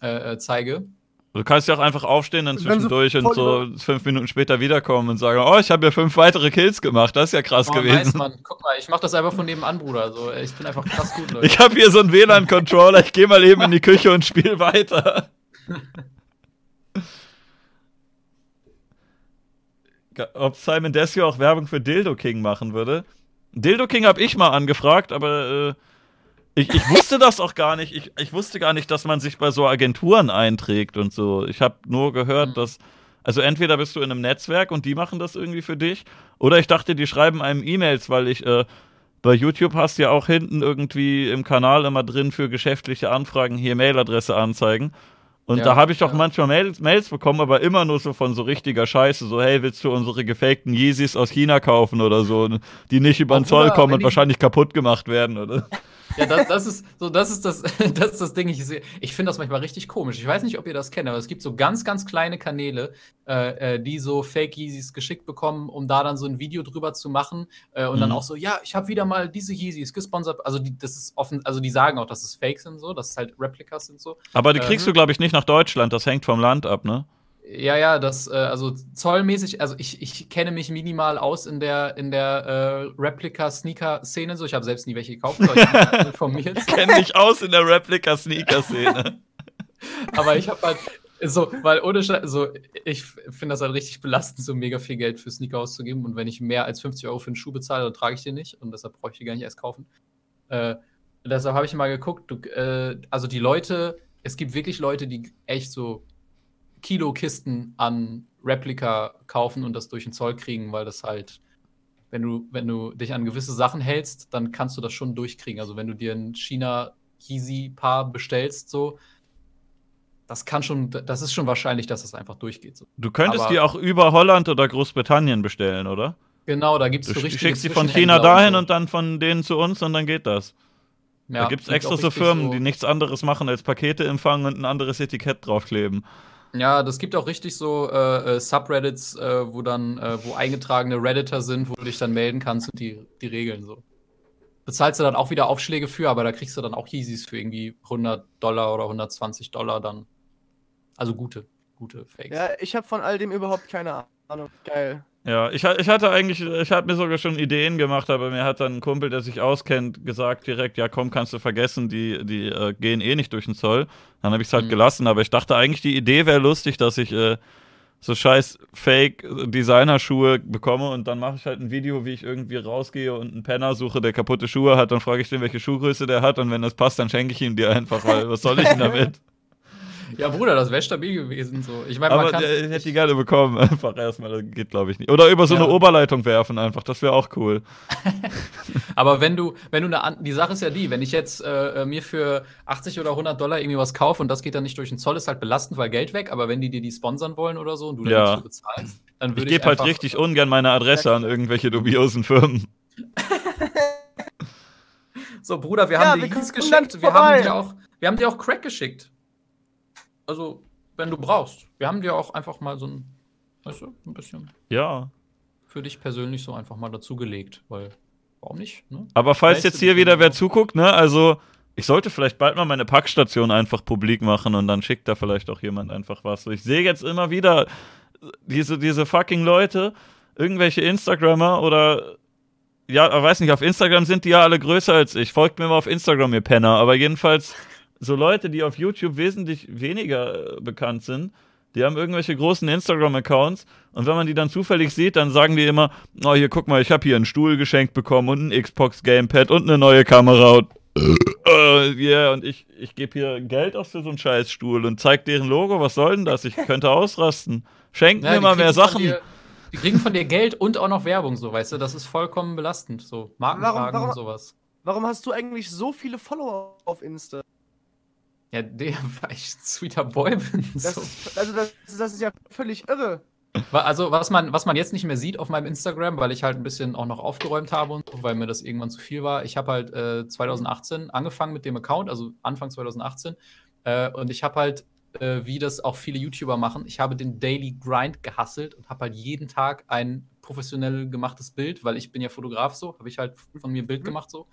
äh, zeige. Du kannst ja auch einfach aufstehen, dann zwischendurch so und so fünf Minuten später wiederkommen und sagen, oh, ich habe ja fünf weitere Kills gemacht. Das ist ja krass oh, gewesen. Nice, Mann. Guck mal, ich mach das einfach von nebenan, Bruder. So, ich bin einfach krass gut, Leute. Ich habe hier so einen WLAN-Controller. Ich gehe mal eben in die Küche und spiele weiter. ob Simon Desio auch Werbung für Dildo King machen würde. Dildo King habe ich mal angefragt, aber äh, ich, ich, wusste das auch gar nicht. Ich, ich, wusste gar nicht, dass man sich bei so Agenturen einträgt und so. Ich habe nur gehört, mhm. dass. Also entweder bist du in einem Netzwerk und die machen das irgendwie für dich, oder ich dachte, die schreiben einem E-Mails, weil ich äh, bei YouTube hast du ja auch hinten irgendwie im Kanal immer drin für geschäftliche Anfragen hier Mailadresse anzeigen. Und Ja, da habe ich doch ja. manchmal Mails, Mails bekommen, aber immer nur so von so richtiger Scheiße. So, hey, willst du unsere gefakten Yeezys aus China kaufen oder so, die nicht über den Zoll kommen und wahrscheinlich kaputt gemacht werden, oder? Ja, das, das ist so, das ist das, das ist das Ding. Ich, sehe- ich finde das manchmal richtig komisch. Ich weiß nicht, ob ihr das kennt, aber es gibt so ganz, ganz kleine Kanäle, äh, äh, die so Fake Yeezys geschickt bekommen, um da dann so ein Video drüber zu machen äh, und dann Mhm. auch so, ja, ich habe wieder mal diese Yeezys gesponsert. Also die, das ist offen, also die sagen auch, dass es Fake sind so, dass es halt Replikas sind so. Aber die kriegst du, glaube ich, nicht nach Deutschland. Das hängt vom Land ab, ne? Ja, ja, das, äh, also zollmäßig, also ich, ich kenne mich minimal aus in der, in der äh, Replika-Sneaker-Szene. So, ich habe selbst nie welche gekauft, aber ich bin informiert. Kenn dich aus in der Replika-Sneaker-Szene. Aber ich habe halt so, weil ohne Scheiß, so, ich finde das halt richtig belastend, so mega viel Geld für Sneaker auszugeben. Und wenn ich mehr als 50 Euro für einen Schuh bezahle, dann trage ich den nicht. Und deshalb brauche ich die gar nicht erst kaufen. Äh, deshalb habe ich mal geguckt, du, äh, also die Leute, es gibt wirklich Leute, die echt so Kilokisten an Replika kaufen und das durch den Zoll kriegen, weil das halt, wenn du, wenn du dich an gewisse Sachen hältst, dann kannst du das schon durchkriegen. Also wenn du dir ein China Yeezy-Paar bestellst, so, das kann schon, das ist schon wahrscheinlich, dass das einfach durchgeht. So. Du könntest Aber- die auch über Holland oder Großbritannien bestellen, oder? Genau, da gibt es Du so sch- richtige schickst sie von China dahin so. und dann von denen zu uns und dann geht das. Ja, da gibt es extra so richtig Firmen, die nichts anderes machen als Pakete empfangen und ein anderes Etikett draufkleben. Ja, das gibt auch richtig so äh, äh, Subreddits, äh, wo dann, äh, wo eingetragene Redditor sind, wo du dich dann melden kannst und die, die Regeln so. Bezahlst du dann auch wieder Aufschläge für, aber da kriegst du dann auch Yeezys für irgendwie 100 Dollar oder 120 Dollar dann. Also gute, gute Fakes. Ja, ich habe von all dem überhaupt keine Ahnung. Geil. Ja, ich, ich hatte eigentlich, ich hatte mir sogar schon Ideen gemacht, aber mir hat dann ein Kumpel, der sich auskennt, gesagt direkt, ja komm, kannst du vergessen, die, die äh, gehen eh nicht durch den Zoll. Dann habe ich es halt Mhm. gelassen, aber ich dachte eigentlich, die Idee wäre lustig, dass ich äh, so scheiß Fake-Designer-Schuhe bekomme und dann mache ich halt ein Video, wie ich irgendwie rausgehe und einen Penner suche, der kaputte Schuhe hat, dann frage ich den, welche Schuhgröße der hat und wenn das passt, dann schenke ich ihm die einfach, weil was soll ich denn damit? Ja, Bruder, das wäre stabil gewesen. So. Ich meine, man Aber kann. der, ich hätte die gerne bekommen, einfach erstmal, das geht glaube ich nicht. Oder über so Ja. eine Oberleitung werfen einfach, das wäre auch cool. Aber wenn du, wenn du eine, an- die Sache ist ja die, wenn ich jetzt äh, äh, mir für 80 oder 100 Dollar irgendwie was kaufe und das geht dann nicht durch den Zoll, ist halt belastend, weil Geld weg. Aber wenn die dir die sponsern wollen oder so und du dann Ja. für bezahlst, dann Ich würde gebe halt richtig ungern meine Adresse an irgendwelche dubiosen Firmen. So, Bruder, wir Ja, haben wir dir kommen geschickt, wir haben, dir auch, wir haben dir auch Crack geschickt. Also, wenn du brauchst. Wir haben dir auch einfach mal so ein, weißt du, ein bisschen Ja. für dich persönlich so einfach mal dazugelegt, weil, warum nicht? Ne? Aber falls Weißt jetzt du, hier wieder wer zuguckt, ne, also ich sollte vielleicht bald mal meine Packstation einfach publik machen und dann schickt da vielleicht auch jemand einfach was. Ich sehe jetzt immer wieder diese, diese fucking Leute, irgendwelche Instagrammer oder ja, ich weiß nicht, auf Instagram sind die ja alle größer als ich. Folgt mir mal auf Instagram, ihr Penner. Aber jedenfalls so Leute, die auf YouTube wesentlich weniger äh, bekannt sind, die haben irgendwelche großen Instagram-Accounts und wenn man die dann zufällig sieht, dann sagen die immer, oh hier, guck mal, ich habe hier einen Stuhl geschenkt bekommen und ein Xbox-Gamepad und eine neue Kamera und äh, yeah, und ich, ich gebe hier Geld aus für so einen Scheißstuhl und zeig deren Logo, was soll denn das? Ich könnte ausrasten. Schenkt Ja, mir mal mehr Sachen. Dir, die kriegen von dir Geld und auch noch Werbung, so, weißt du? Das ist vollkommen belastend, so. Markenfragen Warum- warum- und sowas. Warum hast du eigentlich so viele Follower auf Insta? Ja, der, ich ein sweeter Boy. Das So. also das, das ist ja völlig irre. Also, was man, was man jetzt nicht mehr sieht auf meinem Instagram, weil ich halt ein bisschen auch noch aufgeräumt habe und so, weil mir das irgendwann zu viel war. Ich habe halt äh, 2018 angefangen mit dem Account, also Anfang 2018. Äh, und ich habe halt, äh, wie das auch viele YouTuber machen, ich habe den Daily Grind gehustelt und habe halt jeden Tag ein professionell gemachtes Bild, weil ich bin ja Fotograf so, habe ich halt von mir ein Bild Mhm. gemacht so.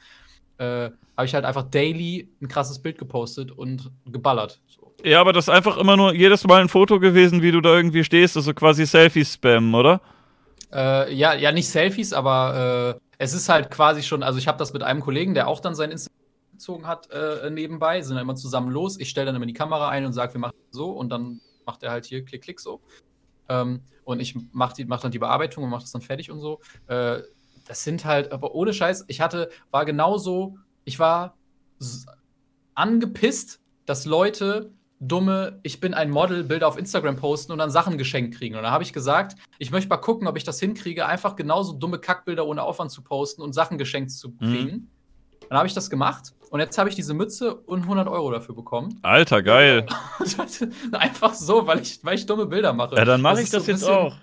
Äh, habe ich halt einfach daily ein krasses Bild gepostet und geballert. So. Ja, aber das ist einfach immer nur jedes Mal ein Foto gewesen, wie du da irgendwie stehst, also quasi Selfies-Spam, oder? Äh, ja, ja, nicht Selfies, aber äh, es ist halt quasi schon, also ich habe das mit einem Kollegen, der auch dann sein Instagram gezogen hat, äh, nebenbei, sind dann immer zusammen los. Ich stelle dann immer die Kamera ein und sage, wir machen so und dann macht er halt hier klick, klick so. Ähm, und ich mache mach dann die Bearbeitung und mache das dann fertig und so. Äh, das sind halt, aber ohne Scheiß, ich hatte, war genauso, ich war angepisst, dass Leute dumme, ich bin ein Model, Bilder auf Instagram posten und dann Sachen geschenkt kriegen. Und dann habe ich gesagt, ich möchte mal gucken, ob ich das hinkriege, einfach genauso dumme Kackbilder ohne Aufwand zu posten und Sachen geschenkt zu kriegen. Mhm. Dann habe ich das gemacht und jetzt habe ich diese Mütze und 100 Euro dafür bekommen. Alter, geil. einfach so, weil ich, weil ich dumme Bilder mache. Ja, dann mache ich das so jetzt auch.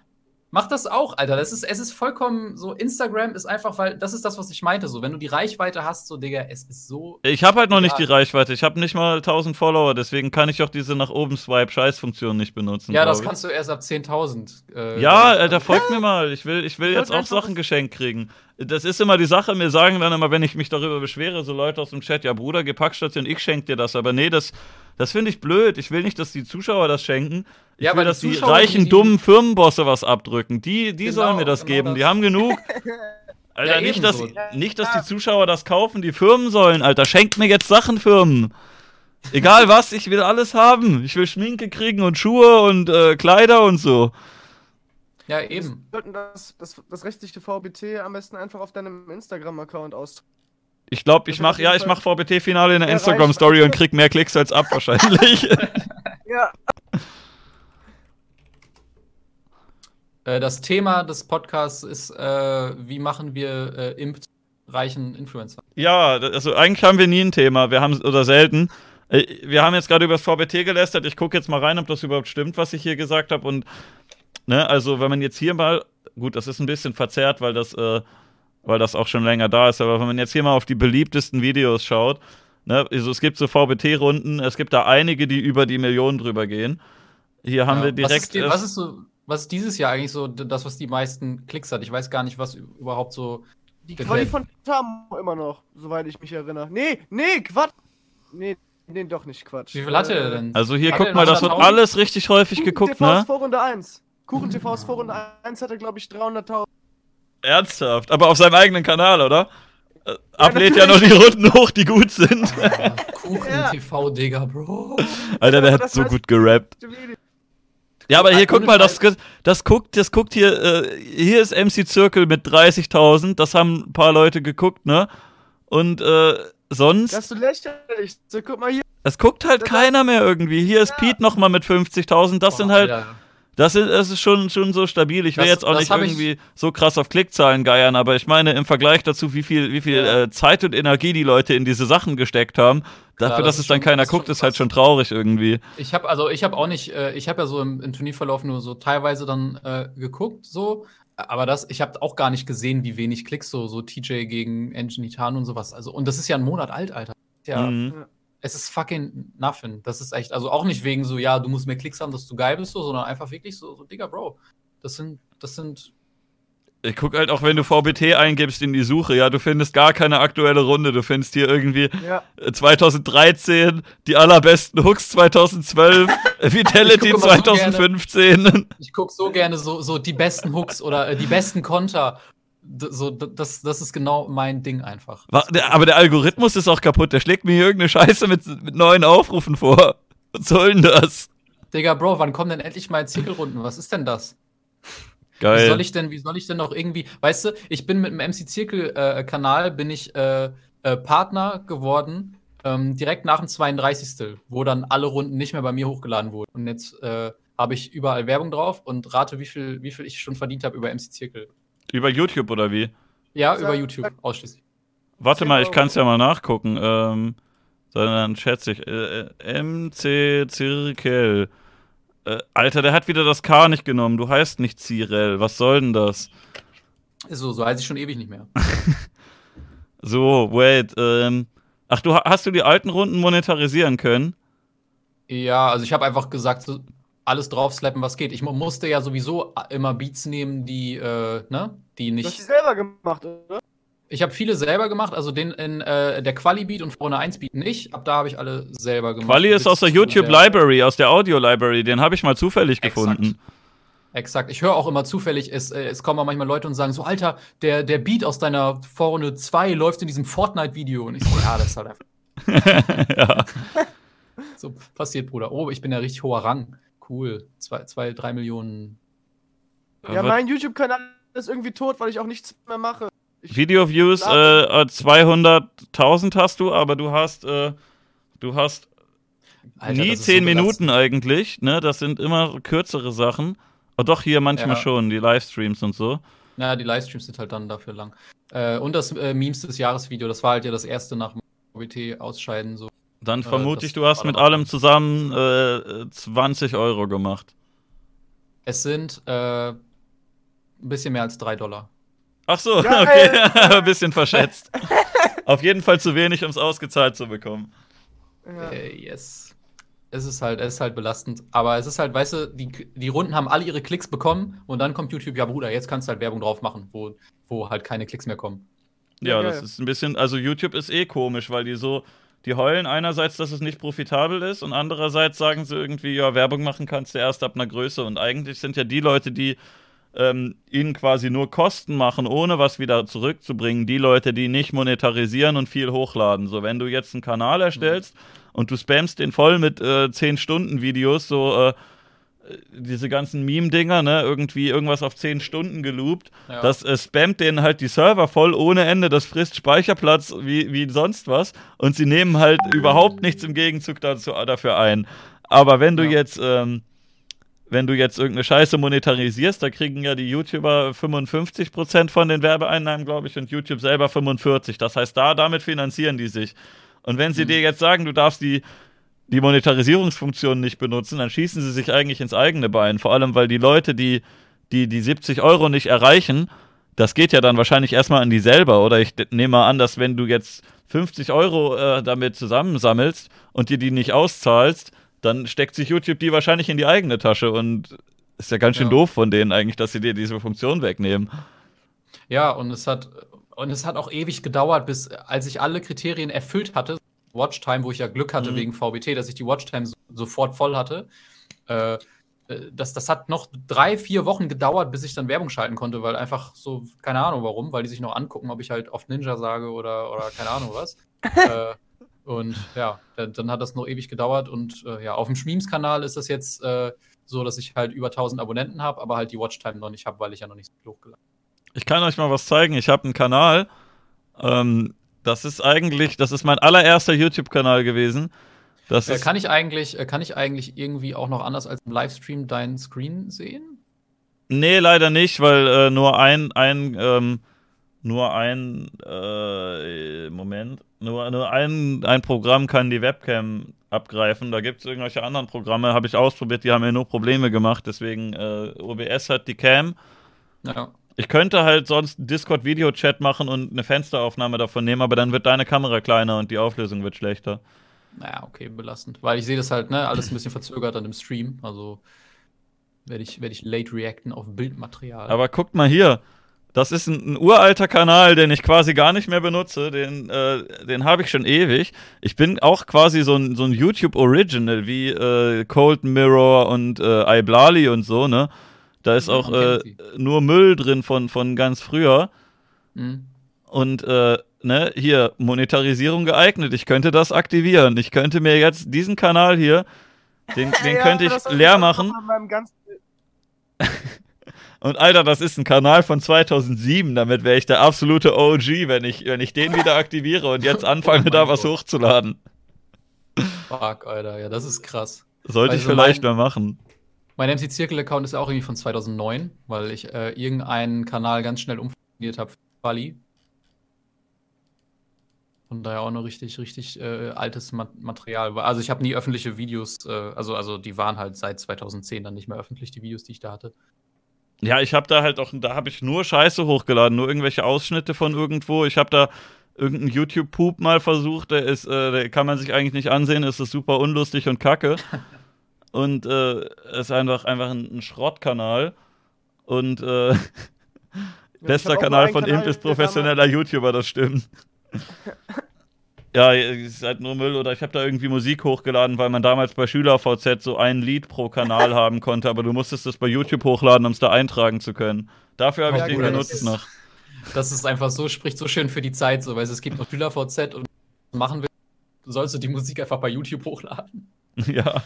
Mach das auch, Alter. Das ist, es ist vollkommen so, Instagram ist einfach, weil das ist das, was ich meinte. So, wenn du die Reichweite hast, so, Digga, es ist so. Ich habe halt noch nicht die Reichweite. Ich habe nicht mal 1000 Follower, deswegen kann ich auch diese nach oben Swipe-Scheiß-Funktion nicht benutzen. Ja, das kannst du erst ab 10.000. Äh, ja, Alter, folgt mir mal. Ich will, ich will jetzt auch Sachen geschenkt kriegen. Das ist immer die Sache, mir sagen dann immer, wenn ich mich darüber beschwere, so Leute aus dem Chat, ja, Bruder, geh Packstation, ich schenk dir das. Aber nee, das, das finde ich blöd. Ich will nicht, dass die Zuschauer das schenken. Ich ja, will, dass die, die reichen, die, dummen Firmenbosse was abdrücken. Die, die genau, sollen mir das genau geben. Das. Die haben genug. Alter, ja, nicht, dass, so. nicht, dass die Zuschauer das kaufen, die Firmen sollen, Alter. Schenkt mir jetzt Sachen, Firmen. Egal was, ich will alles haben. Ich will Schminke kriegen und Schuhe und äh, Kleider und so. Ja, eben. Wir sollten das, das, das rechtliche VBT am besten einfach auf deinem Instagram-Account aus. Ich glaube, ich mache ja, ich mache VBT-Finale in der Instagram-Story und krieg mehr Klicks als ab wahrscheinlich. ja. Äh, das Thema des Podcasts ist, äh, wie machen wir äh, impfreichen Influencer? Ja, also eigentlich haben wir nie ein Thema. Wir haben oder selten. Äh, wir haben jetzt gerade über das VBT gelästert. Ich gucke jetzt mal rein, ob das überhaupt stimmt, was ich hier gesagt habe. Und Ne, also wenn man jetzt hier mal, gut, das ist ein bisschen verzerrt, weil das, äh, weil das auch schon länger da ist, aber wenn man jetzt hier mal auf die beliebtesten Videos schaut, ne, also es gibt so VBT-Runden, es gibt da einige, die über die Millionen drüber gehen. Hier haben ja, wir direkt. Was ist, die, was ist, so, was ist dieses Jahr eigentlich so das, was die meisten Klicks hat? Ich weiß gar nicht, was überhaupt so. Die Quali von Tam immer noch, soweit ich mich erinnere. Nee, nee, Quatsch. Nee, nee, doch nicht Quatsch. Wie viel hatte er denn? Also hier, guck mal, das wird alles richtig häufig geguckt, TV ne? Vorrunde 1. Kuchen TV ist Vorrunde 1 hatte, glaube ich, 300.000. Ernsthaft? Aber auf seinem eigenen Kanal, oder? Äh, ablädt ja, noch die Runden hoch, die gut sind. Kuchen ja. TV, Digga, Bro. Alter, der hat so gut gerappt. Ja, aber hier guck mal, das, das guckt, das guckt hier, äh, hier ist MC Circle mit 30.000, das haben ein paar Leute geguckt, ne? Und äh, sonst. Das ist so lächerlich. So, guck mal hier. Es guckt halt das keiner mehr irgendwie. Hier ist ja. Pete nochmal mit 50.000, das oh, sind halt. Ja. Das ist, das ist schon, schon so stabil. Ich will das, jetzt auch nicht irgendwie so krass auf Klickzahlen geiern, aber ich meine, im Vergleich dazu, wie viel, wie viel ja. äh, Zeit und Energie die Leute in diese Sachen gesteckt haben, Klar, dafür, das dass es dann keiner guckt, ist halt schon traurig irgendwie. Ich habe also, ich habe auch nicht, äh, ich habe ja so im, im, Turnierverlauf nur so teilweise dann äh, geguckt, so. Aber das, ich habe auch gar nicht gesehen, wie wenig Klicks so, so TJ gegen Engine Titan und sowas. Also, und das ist ja ein Monat alt, Alter. Ja. Mhm es ist fucking nothing. Das ist echt, also auch nicht wegen so, ja, du musst mehr Klicks haben, dass du geil bist, so, sondern einfach wirklich so, so, Digga, Bro. Das sind, das sind. Ich guck halt auch, wenn du VBT eingibst in die Suche, ja, du findest gar keine aktuelle Runde. Du findest hier irgendwie ja. 2013, die allerbesten Hooks 2012, Vitality 2015. So gerne, ich guck so gerne so, so die besten Hooks oder äh, die besten Konter so, das, das ist genau mein Ding einfach. Aber der Algorithmus ist auch kaputt. Der schlägt mir hier irgendeine Scheiße mit, mit neuen Aufrufen vor. Was soll denn das? Digga, Bro, wann kommen denn endlich mal Zirkelrunden? Was ist denn das? Geil. Wie soll ich denn, wie soll ich denn noch irgendwie, weißt du, ich bin mit dem MC Zirkel äh, Kanal bin ich äh, äh, Partner geworden, ähm, direkt nach dem 32. wo dann alle Runden nicht mehr bei mir hochgeladen wurden. Und jetzt äh, habe ich überall Werbung drauf und rate, wie viel, wie viel ich schon verdient habe über MC Zirkel. Über YouTube oder wie? Ja, über YouTube ausschließlich. Warte mal, ich kann es ja mal nachgucken. Ähm, dann schätze ich. Äh, äh MC Zirkel. Äh, Alter, der hat wieder das K nicht genommen. Du heißt nicht Zirel. Was soll denn das? So, so heiße ich schon ewig nicht mehr. so, wait. Ähm, ach, du hast du die alten Runden monetarisieren können? Ja, also ich habe einfach gesagt, so, alles draufslappen, was geht. Ich musste ja sowieso immer Beats nehmen, die, äh, ne, die nicht. Du hast die selber gemacht, oder? Ich habe viele selber gemacht, also den in äh, der Quali-Beat und Vorne 1-Beat nicht. Ab da habe ich alle selber gemacht. Quali ist aus der YouTube-Library, aus der Audio-Library. Den habe ich mal zufällig Exakt. gefunden. Exakt. Ich höre auch immer zufällig, es, äh, es kommen auch manchmal Leute und sagen so, Alter, der, der Beat aus deiner Vorrunde 2 läuft in diesem Fortnite-Video. Und ich so, ja, das ist halt einfach. ja. so passiert, Bruder. Oh, ich bin ja richtig hoher Rang cool. Zwei, zwei drei Millionen. Ja, mein YouTube-Kanal ist irgendwie tot, weil ich auch nichts mehr mache. Video-Views äh, 200.000 hast du, aber du hast, äh, du hast Alter, Nie das ist zehn so Minuten eigentlich, ne? Das sind immer kürzere Sachen. Oh, doch, hier manchmal Ja. schon, die Livestreams und so. Ja, die Livestreams sind halt dann dafür lang. Äh, und das äh, Memes des Jahres-Video, das war halt ja das erste nach dem OBT-Ausscheiden. So. Dann Äh, vermute das ich, du hast mit allem zusammen äh, 20 Euro gemacht. Es sind äh, ein bisschen mehr als drei Dollar. Ach so, Geil. okay. Ein bisschen verschätzt. Auf jeden Fall zu wenig, um es ausgezahlt zu bekommen. Ja. Äh, yes. Es ist halt, es ist halt belastend. Aber es ist halt, weißt du, die, die Runden haben alle ihre Klicks bekommen und dann kommt YouTube, ja Bruder, jetzt kannst du halt Werbung drauf machen, wo, wo halt keine Klicks mehr kommen. Ja, Ja, das ist ein bisschen, also YouTube ist eh komisch, weil die so, die heulen einerseits, dass es nicht profitabel ist und andererseits sagen sie irgendwie, ja, Werbung machen kannst du erst ab einer Größe und eigentlich sind ja die Leute, die ähm, ihnen quasi nur Kosten machen, ohne was wieder zurückzubringen, die Leute, die nicht monetarisieren und viel hochladen. So, wenn du jetzt einen Kanal erstellst und du spammst den voll mit äh, 10-Stunden-Videos, so äh, diese ganzen Meme-Dinger, ne, irgendwie irgendwas auf 10 Stunden geloopt, Ja. das äh, spammt denen halt die Server voll ohne Ende, das frisst Speicherplatz wie, wie sonst was und sie nehmen halt überhaupt nichts im Gegenzug dazu, dafür ein. Aber wenn du Ja. jetzt, ähm, wenn du jetzt irgendeine Scheiße monetarisierst, da kriegen ja die YouTuber 55% von den Werbeeinnahmen, glaube ich, und YouTube selber 45%. Das heißt, da, damit finanzieren die sich. Und wenn sie Mhm. dir jetzt sagen, du darfst die, die Monetarisierungsfunktion nicht benutzen, dann schießen sie sich eigentlich ins eigene Bein. Vor allem, weil die Leute, die die, die 70 Euro nicht erreichen, das geht ja dann wahrscheinlich erstmal an die selber. Oder ich nehme mal an, dass wenn du jetzt 50 Euro äh, damit zusammensammelst und dir die nicht auszahlst, dann steckt sich YouTube die wahrscheinlich in die eigene Tasche und ist ja ganz schön Ja. doof von denen eigentlich, dass sie dir diese Funktion wegnehmen. Ja, und es hat und es hat auch ewig gedauert, bis als ich alle Kriterien erfüllt hatte, Watchtime, wo ich ja Glück hatte Mhm. wegen VBT, dass ich die Watchtime so, sofort voll hatte. Äh, äh, das, das hat noch drei, vier Wochen gedauert, bis ich dann Werbung schalten konnte, weil einfach so, keine Ahnung warum, weil die sich noch angucken, ob ich halt oft Ninja sage oder, oder keine Ahnung was. äh, und ja, dann, dann hat das noch ewig gedauert und äh, ja, auf dem Schmemes-Kanal ist das jetzt äh, so, dass ich halt über 1000 Abonnenten habe, aber halt die Watchtime noch nicht habe, weil ich ja noch nicht so hochgeladen Ich kann euch mal was zeigen. Ich habe einen Kanal. Ähm, das ist eigentlich, das ist mein allererster YouTube-Kanal gewesen. Das Äh, kann ich eigentlich, äh, kann ich eigentlich irgendwie auch noch anders als im Livestream deinen Screen sehen? Nee, leider nicht, weil äh, nur ein, ein, ähm, nur ein, äh, Moment, nur, nur ein, ein Programm kann die Webcam abgreifen. Da gibt es irgendwelche anderen Programme, habe ich ausprobiert, die haben mir nur Probleme gemacht. Deswegen, äh, OBS hat die Cam. Ja. Ich könnte halt sonst einen Discord-Video-Chat machen und eine Fensteraufnahme davon nehmen, aber dann wird deine Kamera kleiner und die Auflösung wird schlechter. Naja, okay, belastend. Weil ich sehe das halt, ne, alles ein bisschen verzögert dann im Stream. Also werde ich, werd ich late reacten auf Bildmaterial. Aber guckt mal hier. Das ist ein, ein uralter Kanal, den ich quasi gar nicht mehr benutze. Den, äh, den habe ich schon ewig. Ich bin auch quasi so ein, so ein YouTube-Original wie äh, Cold Mirror und äh, iBlali und so, ne? Da ist auch äh, nur Müll drin von, von ganz früher. Hm. Und äh, ne, hier, Monetarisierung geeignet. Ich könnte das aktivieren. Ich könnte mir jetzt diesen Kanal hier, den, den Ja, könnte ich leer machen. Und Alter, das ist ein Kanal von 2007. Damit wäre ich der absolute OG, wenn ich, wenn ich den wieder aktiviere und jetzt anfange, Oh da was Gott. hochzuladen. Fuck, Alter, ja, das ist krass. Sollte ich Also vielleicht mein- mal machen. Mein MC Circle-Account ist auch irgendwie von 2009, weil ich äh, irgendeinen Kanal ganz schnell umfunktioniert habe für Bali. Von daher auch noch richtig, richtig äh, altes Ma Material. Also ich habe nie öffentliche Videos, äh, also, also die waren halt seit 2010 dann nicht mehr öffentlich, die Videos, die ich da hatte. Ja, ich habe da halt auch, da habe ich nur Scheiße hochgeladen, nur irgendwelche Ausschnitte von irgendwo. Ich habe da irgendeinen YouTube-Poop mal versucht, der ist, äh, der kann man sich eigentlich nicht ansehen, ist das super unlustig und kacke. und äh, ist einfach, einfach ein, ein Schrottkanal. Und äh, Ja, Bester Kanal von Kanal, Imp ist professioneller YouTuber, das stimmt. ja, ist halt nur Müll oder ich habe da irgendwie Musik hochgeladen, weil man damals bei SchülerVZ so ein Lied pro Kanal haben konnte, aber du musstest es bei YouTube hochladen, um es da eintragen zu können. Dafür habe Ja, ich den gut, das genutzt ist- noch. Das ist einfach so, spricht so schön für die Zeit, so, weil es gibt noch SchülerVZ und machen will, sollst du die Musik einfach bei YouTube hochladen. ja,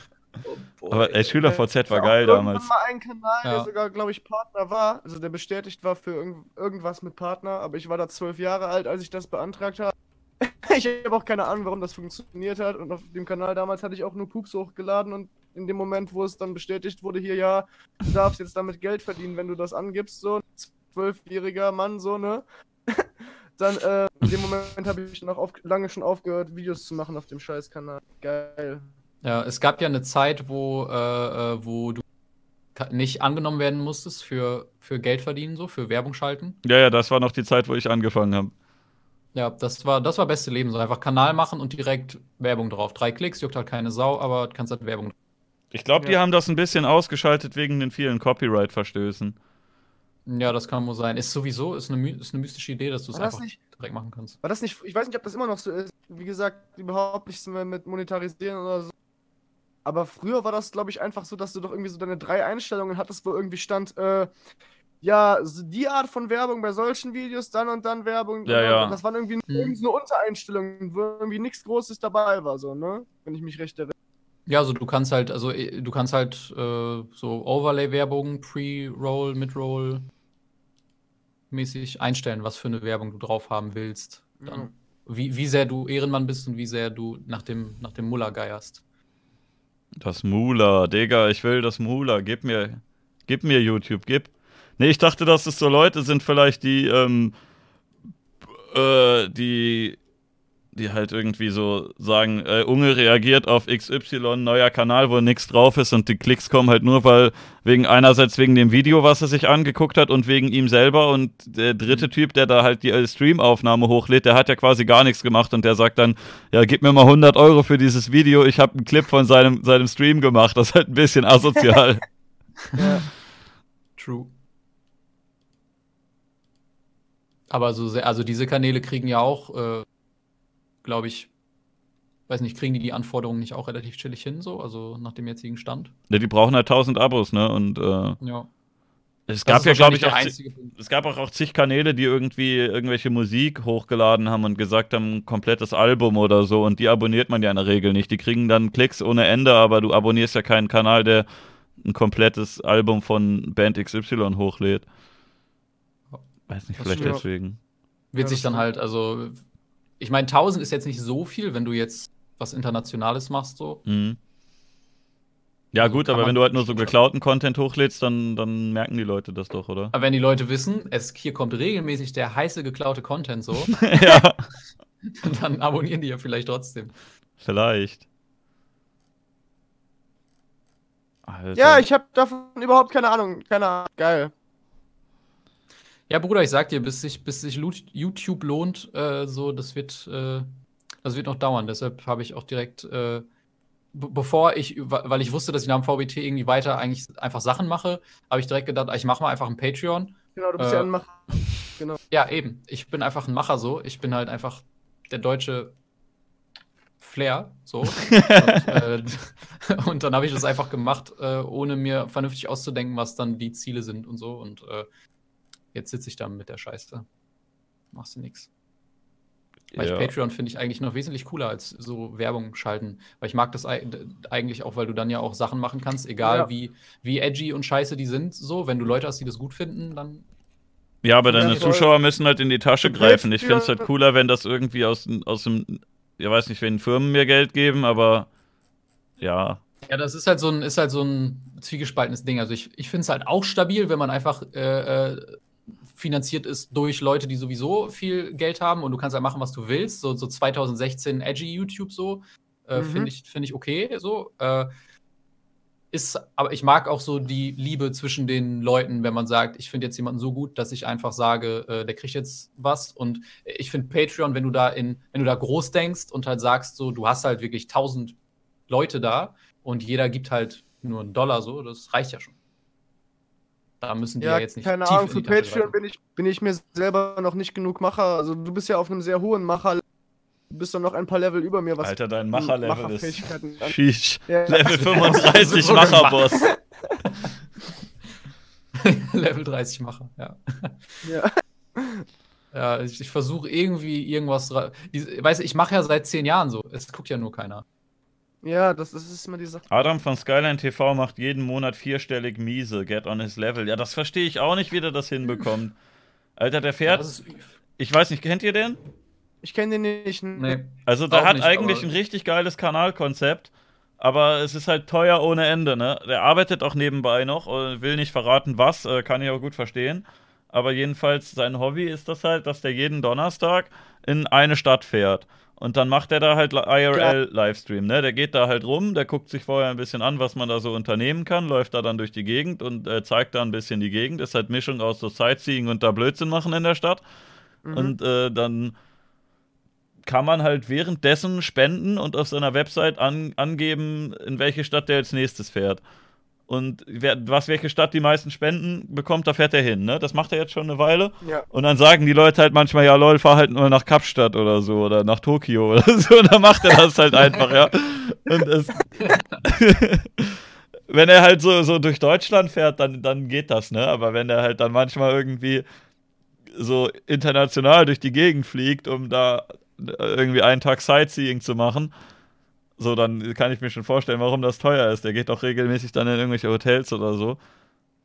Oh, aber ey, SchülerVZ war geil damals. mal einen Kanal, Ja. der sogar, glaube ich, Partner war, also der bestätigt war für irgend irgendwas mit Partner, aber ich war da zwölf Jahre alt, als ich das beantragt habe. ich habe auch keine Ahnung, warum das funktioniert hat. Und auf dem Kanal damals hatte ich auch nur Pups hochgeladen und in dem Moment, wo es dann bestätigt wurde, hier ja, du darfst jetzt damit Geld verdienen, wenn du das angibst, so ein zwölfjähriger Mann, so, ne? dann, äh, in dem Moment habe ich noch auf, lange schon aufgehört, Videos zu machen auf dem Scheißkanal. Geil. Ja, es gab ja eine Zeit, wo, äh, äh wo du nicht angenommen werden musstest für, für Geld verdienen, so, für Werbung schalten. Ja, ja, das war noch die Zeit, wo ich angefangen habe. Ja, das war das war beste Leben, so einfach Kanal machen und direkt Werbung drauf. Drei Klicks, juckt halt keine Sau, aber kannst halt Werbung. Ich glaube, die haben das ein bisschen ausgeschaltet wegen den vielen Copyright-Verstößen. Ja, das kann wohl sein. Ist sowieso, ist eine, ist eine mystische Idee, dass du es einfach nicht, direkt machen kannst. War das nicht, ich weiß nicht, ob das immer noch so ist. Wie gesagt, überhaupt nichts mehr mit Monetarisieren oder so. Aber früher war das, glaube ich, einfach so, dass du doch irgendwie so deine drei Einstellungen hattest, wo irgendwie stand, äh, ja, die Art von Werbung bei solchen Videos, dann und dann Werbung. Ja, ja. Das waren irgendwie hm. nur Untereinstellungen, wo irgendwie nichts Großes dabei war, so, ne? Wenn ich mich recht erinnere. Ja, also du kannst halt, also äh, du kannst halt äh, so Overlay-Werbung, Pre-Roll, Mid-Roll mäßig einstellen, was für eine Werbung du drauf haben willst. Dann, mhm. wie, wie sehr du Ehrenmann bist und wie sehr du nach dem, nach dem Muller geierst. Das Mula, Digga, ich will das Mula. Gib mir, gib mir YouTube, gib. Nee, ich dachte, dass es so Leute sind, vielleicht, die, ähm, äh, die, die halt irgendwie so sagen, äh, Unge reagiert auf XY, neuer Kanal, wo nichts drauf ist und die Klicks kommen halt nur, weil wegen einerseits wegen dem Video, was er sich angeguckt hat und wegen ihm selber und der dritte Typ, der da halt die äh, Streamaufnahme hochlädt, der hat ja quasi gar nichts gemacht und der sagt dann, ja, gib mir mal 100 Euro für dieses Video, ich habe einen Clip von seinem, seinem Stream gemacht, das ist halt ein bisschen asozial. ja. True. Aber so sehr, also diese Kanäle kriegen ja auch, äh, glaube ich, weiß nicht, kriegen die die Anforderungen nicht auch relativ chillig hin, so, also nach dem jetzigen Stand? Ja, die brauchen halt 1000 Abos, ne? Und äh, ja. Es gab ja, glaube ich, auch, es gab auch, auch zig Kanäle, die irgendwie irgendwelche Musik hochgeladen haben und gesagt haben, ein komplettes Album oder so. Und die abonniert man ja in der Regel nicht. Die kriegen dann Klicks ohne Ende, aber du abonnierst ja keinen Kanal, der ein komplettes Album von Band XY hochlädt. Weiß nicht, vielleicht deswegen. Wird sich dann halt, also, ich meine, 1000 ist jetzt nicht so viel, wenn du jetzt was Internationales machst, so. Mhm. Ja, also gut, aber wenn du halt nur so geklauten Content hochlädst, dann, dann merken die Leute das doch, oder? Aber wenn die Leute wissen, es, hier kommt regelmäßig der heiße geklaute Content so, ja. dann abonnieren die ja vielleicht trotzdem. Vielleicht. Alter. Ja, ich habe davon überhaupt keine Ahnung. Keine Ahnung. Geil. Ja, Bruder, ich sag dir, bis sich, bis sich YouTube lohnt, äh, so, das wird, äh, das wird noch dauern. Deshalb habe ich auch direkt, äh, bevor ich, weil ich wusste, dass ich nach dem VBT irgendwie weiter eigentlich einfach Sachen mache, habe ich direkt gedacht, ich mache mal einfach ein Patreon. Genau, du bist ja äh, ein Macher. Genau. Ja, eben. Ich bin einfach ein Macher so. Ich bin halt einfach der deutsche Flair, so. und, äh, und, dann habe ich das einfach gemacht, äh, ohne mir vernünftig auszudenken, was dann die Ziele sind und so. Und äh, Jetzt sitze ich da mit der Scheiße. Machst du nichts. Weil ja. ich Patreon finde ich eigentlich noch wesentlich cooler als so Werbung schalten. Weil ich mag das eigentlich auch, weil du dann ja auch Sachen machen kannst, egal ja. wie, wie edgy und scheiße die sind. So, wenn du Leute hast, die das gut finden, dann. Ja, aber deine Zuschauer müssen halt in die Tasche greifen. Ich finde es halt cooler, wenn das irgendwie aus, aus dem, ich weiß nicht, wenn Firmen mir Geld geben, aber ja. Ja, das ist halt so ein, ist halt so ein zwiegespaltenes Ding. Also ich, ich finde es halt auch stabil, wenn man einfach äh, äh finanziert ist durch Leute, die sowieso viel Geld haben und du kannst halt machen, was du willst. So, so 2016 edgy YouTube so. Äh, mhm. Finde ich, find ich okay so. Äh, ist, aber ich mag auch so die Liebe zwischen den Leuten, wenn man sagt, ich finde jetzt jemanden so gut, dass ich einfach sage, äh, der kriegt jetzt was. Und ich finde Patreon, wenn du da in, wenn du da groß denkst und halt sagst, so, du hast halt wirklich tausend Leute da und jeder gibt halt nur einen Dollar so, das reicht ja schon. Da müssen die ja, ja jetzt nicht. Keine Ahnung, für Patreon bin ich, bin ich mir selber noch nicht genug Macher. Also du bist ja auf einem sehr hohen Macher. Du bist doch noch ein paar Level über mir. Was Alter, dein Macher-Level ist. Sheesh. Ja. Level 35 Macher-Boss. Level 30 Macher, ja. Ja. Ja, ich, ich versuche irgendwie irgendwas. Weißt du, ich mache ja seit zehn Jahren so. Es guckt ja nur keiner. Ja, das, das ist immer die Sache. Adam von Skyline TV macht jeden Monat vierstellig miese. Get on his level. Ja, das verstehe ich auch nicht, wie der das hinbekommt. Alter, der fährt. Ja, ich weiß nicht, kennt ihr den? Ich kenne den nicht. Nee. Also der hat nicht, eigentlich aber- ein richtig geiles Kanalkonzept, aber es ist halt teuer ohne Ende, ne? Der arbeitet auch nebenbei noch, äh, will nicht verraten was, äh, kann ich auch gut verstehen. Aber jedenfalls sein Hobby ist das halt, dass der jeden Donnerstag in eine Stadt fährt. Und dann macht er da halt IRL-Livestream, ne? Der geht da halt rum, der guckt sich vorher ein bisschen an, was man da so unternehmen kann, läuft da dann durch die Gegend und äh, zeigt da ein bisschen die Gegend. Ist halt Mischung aus so Sightseeing und da Blödsinn machen in der Stadt. Mhm. Und äh, dann kann man halt währenddessen spenden und auf seiner Website an, angeben, in welche Stadt der als nächstes fährt. Und wer, was welche Stadt die meisten Spenden bekommt, da fährt er hin. Ne? Das macht er jetzt schon eine Weile. Ja. Und dann sagen die Leute halt manchmal, ja lol, fahr halt nur nach Kapstadt oder so oder nach Tokio oder so. Und dann macht er das halt einfach, ja. Und es, wenn er halt so, so durch Deutschland fährt, dann, dann geht das, ne? Aber wenn er halt dann manchmal irgendwie so international durch die Gegend fliegt, um da irgendwie einen Tag Sightseeing zu machen, so, dann kann ich mir schon vorstellen, warum das teuer ist. Der geht doch regelmäßig dann in irgendwelche Hotels oder so.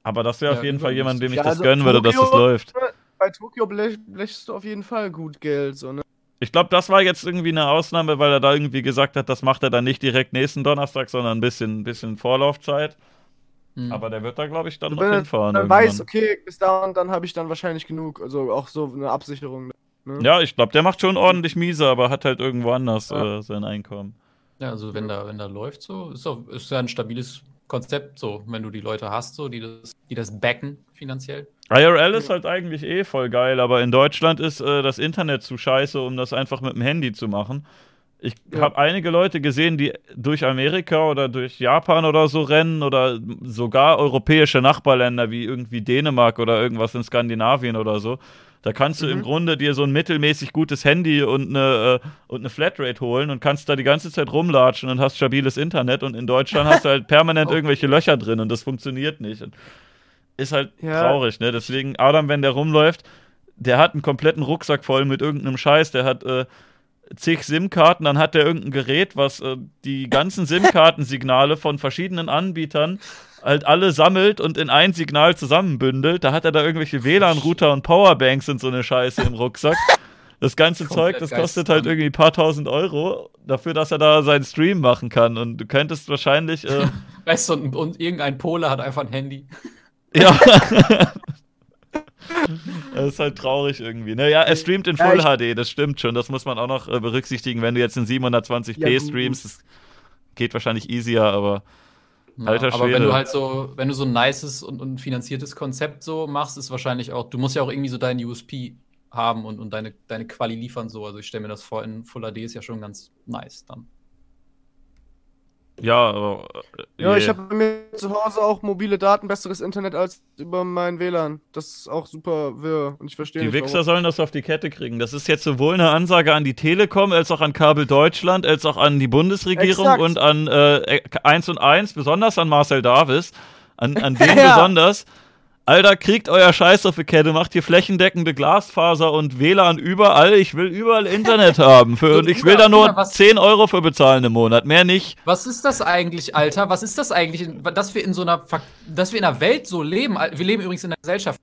Aber das wäre Ja, auf jeden Fall jemand, dem ich ja, das also gönnen würde, dass das Tokio- läuft. Bei Tokio blech, blechst du auf jeden Fall gut Geld, so, ne? Ich glaube, das war jetzt irgendwie eine Ausnahme, weil er da irgendwie gesagt hat, das macht er dann nicht direkt nächsten Donnerstag, sondern ein bisschen, bisschen Vorlaufzeit. Hm. Aber der wird da, glaube ich, dann Also noch wenn er hinfahren. dann weiß, okay, bis da und dann habe ich dann wahrscheinlich genug. Also auch so eine Absicherung. Ne? Ja, ich glaube, der macht schon ordentlich miese, aber hat halt irgendwo anders Ja. äh, sein Einkommen. Ja, also wenn da, wenn da läuft so, ist, doch, ist ja ein stabiles Konzept, so, wenn du die Leute hast, so, die das, die das backen finanziell. IRL ist halt eigentlich eh voll geil, aber in Deutschland ist äh, das Internet zu scheiße, um das einfach mit dem Handy zu machen. Ich Ja. habe einige Leute gesehen, die durch Amerika oder durch Japan oder so rennen oder sogar europäische Nachbarländer wie irgendwie Dänemark oder irgendwas in Skandinavien oder so. Da kannst du im Mhm. Grunde dir so ein mittelmäßig gutes Handy und eine, äh, und eine Flatrate holen und kannst da die ganze Zeit rumlatschen und hast stabiles Internet und in Deutschland hast du halt permanent Oh. irgendwelche Löcher drin und das funktioniert nicht. Und ist halt Ja. traurig, ne? Deswegen, Adam, wenn der rumläuft, der hat einen kompletten Rucksack voll mit irgendeinem Scheiß, der hat äh, zig SIM-Karten, dann hat der irgendein Gerät, was äh, die ganzen SIM-Kartensignale von verschiedenen Anbietern halt alle sammelt und in ein Signal zusammenbündelt. Da hat er da irgendwelche WLAN-Router und Powerbanks und so eine Scheiße im Rucksack. Das ganze Komplett Zeug, das kostet halt irgendwie ein paar tausend Euro dafür, dass er da seinen Stream machen kann. Und du könntest wahrscheinlich, äh, Weißt du, und, und irgendein Pole hat einfach ein Handy. ja. Das ist halt traurig irgendwie. Naja, er streamt in Ja, Full ich- HD, das stimmt schon. Das muss man auch noch äh, berücksichtigen, wenn du jetzt in 720p Ja, streamst. Das geht wahrscheinlich easier, aber Alter aber wenn du halt so, wenn du so ein nices und, und finanziertes Konzept so machst, ist wahrscheinlich auch, du musst ja auch irgendwie so deinen USP haben und, und deine, deine Quali liefern so. Also ich stelle mir das vor, in Full HD ist ja schon ganz nice dann. Ja, aber. äh, Ja, ich habe bei mir zu Hause auch mobile Daten, besseres Internet als über mein WLAN. Das ist auch super wirr und ich verstehe Die nicht. Wichser warum. sollen das auf die Kette kriegen. Das ist jetzt sowohl eine Ansage an die Telekom, als auch an Kabel Deutschland, als auch an die Bundesregierung Exakt. und an äh, 1 und 1, besonders an Marcel Davis. An, an den Ja. besonders. Alter, kriegt euer Scheiß auf die Kette, macht hier flächendeckende Glasfaser und WLAN überall. Ich will überall Internet haben. Für, und ich will da nur was- 10 Euro für bezahlen im Monat, mehr nicht. Was ist das eigentlich, Alter? Was ist das eigentlich, dass wir in so einer, dass wir in einer Welt so leben? Wir leben übrigens in einer Gesellschaft,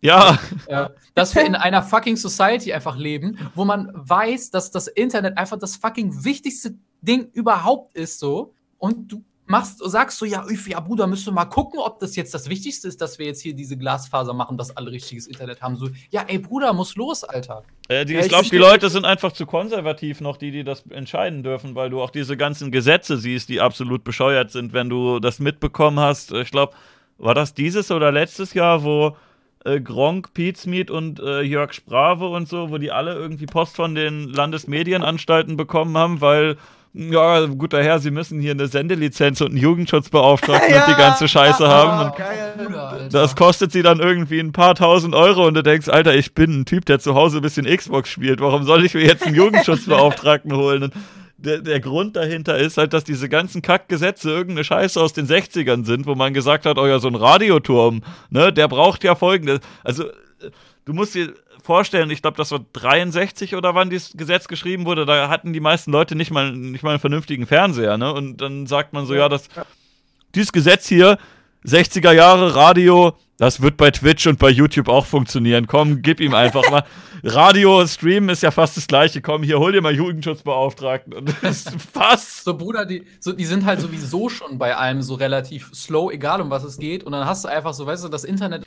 Ja, Ja, dass wir in einer fucking Society einfach leben, wo man weiß, dass das Internet einfach das fucking wichtigste Ding überhaupt ist, so. Und du machst, sagst so, ja, ja, Bruder, müsst du mal gucken, ob das jetzt das Wichtigste ist, dass wir jetzt hier diese Glasfaser machen, dass alle richtiges Internet haben. So, ja, ey, Bruder, muss los, Alter. Äh, die, Ja, ich ich glaube, die Leute sind einfach zu konservativ noch, die, die das entscheiden dürfen, weil du auch diese ganzen Gesetze siehst, die absolut bescheuert sind, wenn du das mitbekommen hast. Ich glaube, war das dieses oder letztes Jahr, wo äh, Gronk, Pizmeet und äh, Jörg Sprave und so, wo die alle irgendwie Post von den Landesmedienanstalten bekommen haben, weil, ja, guter Herr, sie müssen hier eine Sendelizenz und einen Jugendschutzbeauftragten und die ganze Scheiße haben. Und Geil. Bruder, Alter. das kostet sie dann irgendwie ein paar tausend Euro und du denkst, Alter, ich bin ein Typ, der zu Hause ein bisschen Xbox spielt. Warum soll ich mir jetzt einen Jugendschutzbeauftragten holen? Und der, der Grund dahinter ist halt, dass diese ganzen Kackgesetze irgendeine Scheiße aus den 60ern sind, wo man gesagt hat, oh ja, so ein Radioturm, ne, der braucht ja folgendes. Also, du musst dir vorstellen, ich glaube, das war 63 oder wann dieses Gesetz geschrieben wurde, da hatten die meisten Leute nicht mal, nicht mal einen vernünftigen Fernseher, ne? Und dann sagt man so, ja, das, dieses Gesetz hier, 60er Jahre Radio, Das wird bei Twitch und bei YouTube auch funktionieren. Komm, gib ihm einfach mal. Radio, Streamen ist ja fast das gleiche. Komm, hier, hol dir mal Jugendschutzbeauftragten. Und das ist fast. So, Bruder, die, so, die sind halt sowieso schon bei allem so relativ slow, egal um was es geht. Und dann hast du einfach so, weißt du, das Internet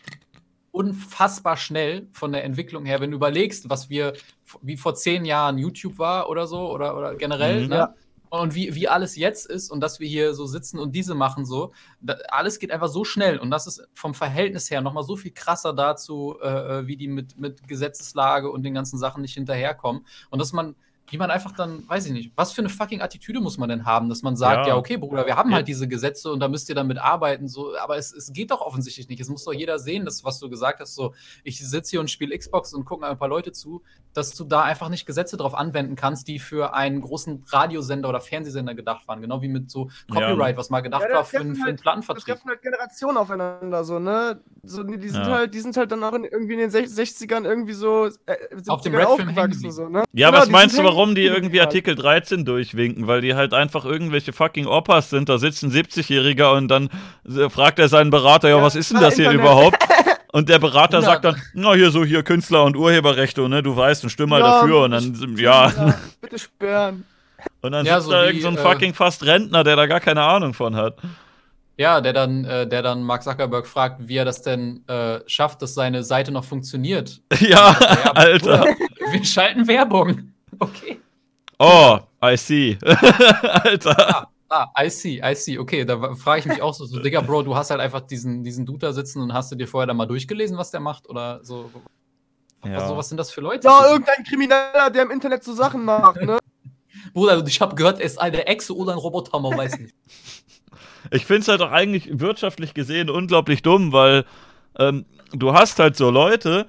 unfassbar schnell von der Entwicklung her, wenn du überlegst, was wir, wie vor zehn Jahren YouTube war oder so, oder, oder generell, Mhm. ne? Ja. Und wie, wie alles jetzt ist und dass wir hier so sitzen und diese machen so, da, alles geht einfach so schnell und das ist vom Verhältnis her nochmal so viel krasser dazu, äh, äh, wie die mit, mit Gesetzeslage und den ganzen Sachen nicht hinterherkommen. Und dass man, wie man einfach dann, weiß ich nicht, was für eine fucking Attitüde muss man denn haben, dass man sagt, Ja. ja, okay, Bruder, wir haben Ja. halt diese Gesetze und da müsst ihr damit arbeiten, so, aber es, es geht doch offensichtlich nicht. Es muss doch jeder sehen, das, was du gesagt hast, so, ich sitze hier und spiele Xbox und gucke ein paar Leute zu, dass du da einfach nicht Gesetze drauf anwenden kannst, die für einen großen Radiosender oder Fernsehsender gedacht waren. Genau wie mit so Ja. Copyright, was mal gedacht Ja, da war für, einen- für einen halt- Da Plattenvertrieb. treffen halt Generationen aufeinander, so, ne? So, die, sind Ja. halt, die sind halt dann auch in, irgendwie in den Sech- 60ern irgendwie so äh, Auf dem 70ern Red Film hängen aufgewachsen, so, ne? Ja, Genau, was meinst du, warum die irgendwie Artikel 13 durchwinken? Weil die halt einfach irgendwelche fucking Opas sind. Da sitzt ein 70-Jähriger und dann äh, fragt er seinen Berater, ja, Ja, was ist denn ah, das hier Internet. überhaupt? Und der Berater Bruder. sagt dann, na, hier so, hier Künstler und Urheberrechte, und, ne, du weißt, und stimm mal Ja, dafür. Und bitte dann, ja, Bitte sperren. und dann Ja, sitzt so da wie, irgend so ein äh, fucking fast Rentner, der da gar keine Ahnung von hat. Ja, der dann, äh, der dann Mark Zuckerberg fragt, wie er das denn äh, schafft, dass seine Seite noch funktioniert. Ja, Ja, Alter. Bruder, wir schalten Werbung. Okay. Oh, I see. Alter. Ah, I see, I see. Okay, da frage ich mich auch so, so, Digga, Bro, du hast halt einfach diesen, diesen Dude da sitzen und hast du dir vorher dann mal durchgelesen, was der macht? Oder so? Ja. Was, so, was sind das für Leute? Ja, irgendein Krimineller, der im Internet so Sachen macht, ne? Bruder, ich habe gehört, er ist eine Echse oder ein Roboter, man weiß nicht. Ich finde es halt auch eigentlich wirtschaftlich gesehen unglaublich dumm, weil ähm, du hast halt so Leute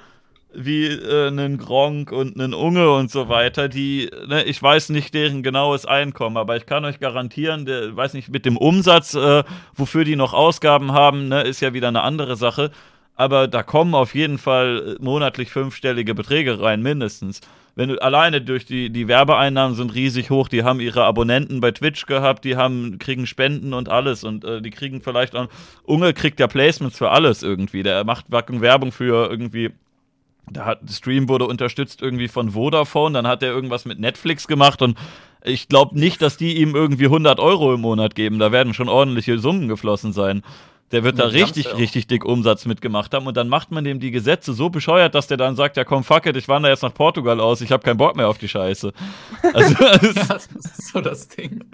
wie äh, einen Gronk und einen Unge und so weiter, die, ne, ich weiß nicht deren genaues Einkommen, aber ich kann euch garantieren, der, weiß nicht, mit dem Umsatz, äh, wofür die noch Ausgaben haben, ne, ist ja wieder eine andere Sache. Aber da kommen auf jeden Fall äh, monatlich fünfstellige Beträge rein, mindestens. Wenn du alleine durch die, die Werbeeinnahmen sind riesig hoch, die haben ihre Abonnenten bei Twitch gehabt, die haben, kriegen Spenden und alles und äh, die kriegen vielleicht auch. Unge kriegt ja Placements für alles irgendwie. Der macht Werbung für irgendwie. Der hat, Stream wurde unterstützt irgendwie von Vodafone, dann hat er irgendwas mit Netflix gemacht und ich glaube nicht, dass die ihm irgendwie 100 Euro im Monat geben. Da werden schon ordentliche Summen geflossen sein. Der wird da richtig, auch. richtig dick Umsatz mitgemacht haben und dann macht man dem die Gesetze so bescheuert, dass der dann sagt, ja komm, fuck it, ich wandere jetzt nach Portugal aus, ich habe keinen Bock mehr auf die Scheiße. Also, Ja, das ist so das Ding.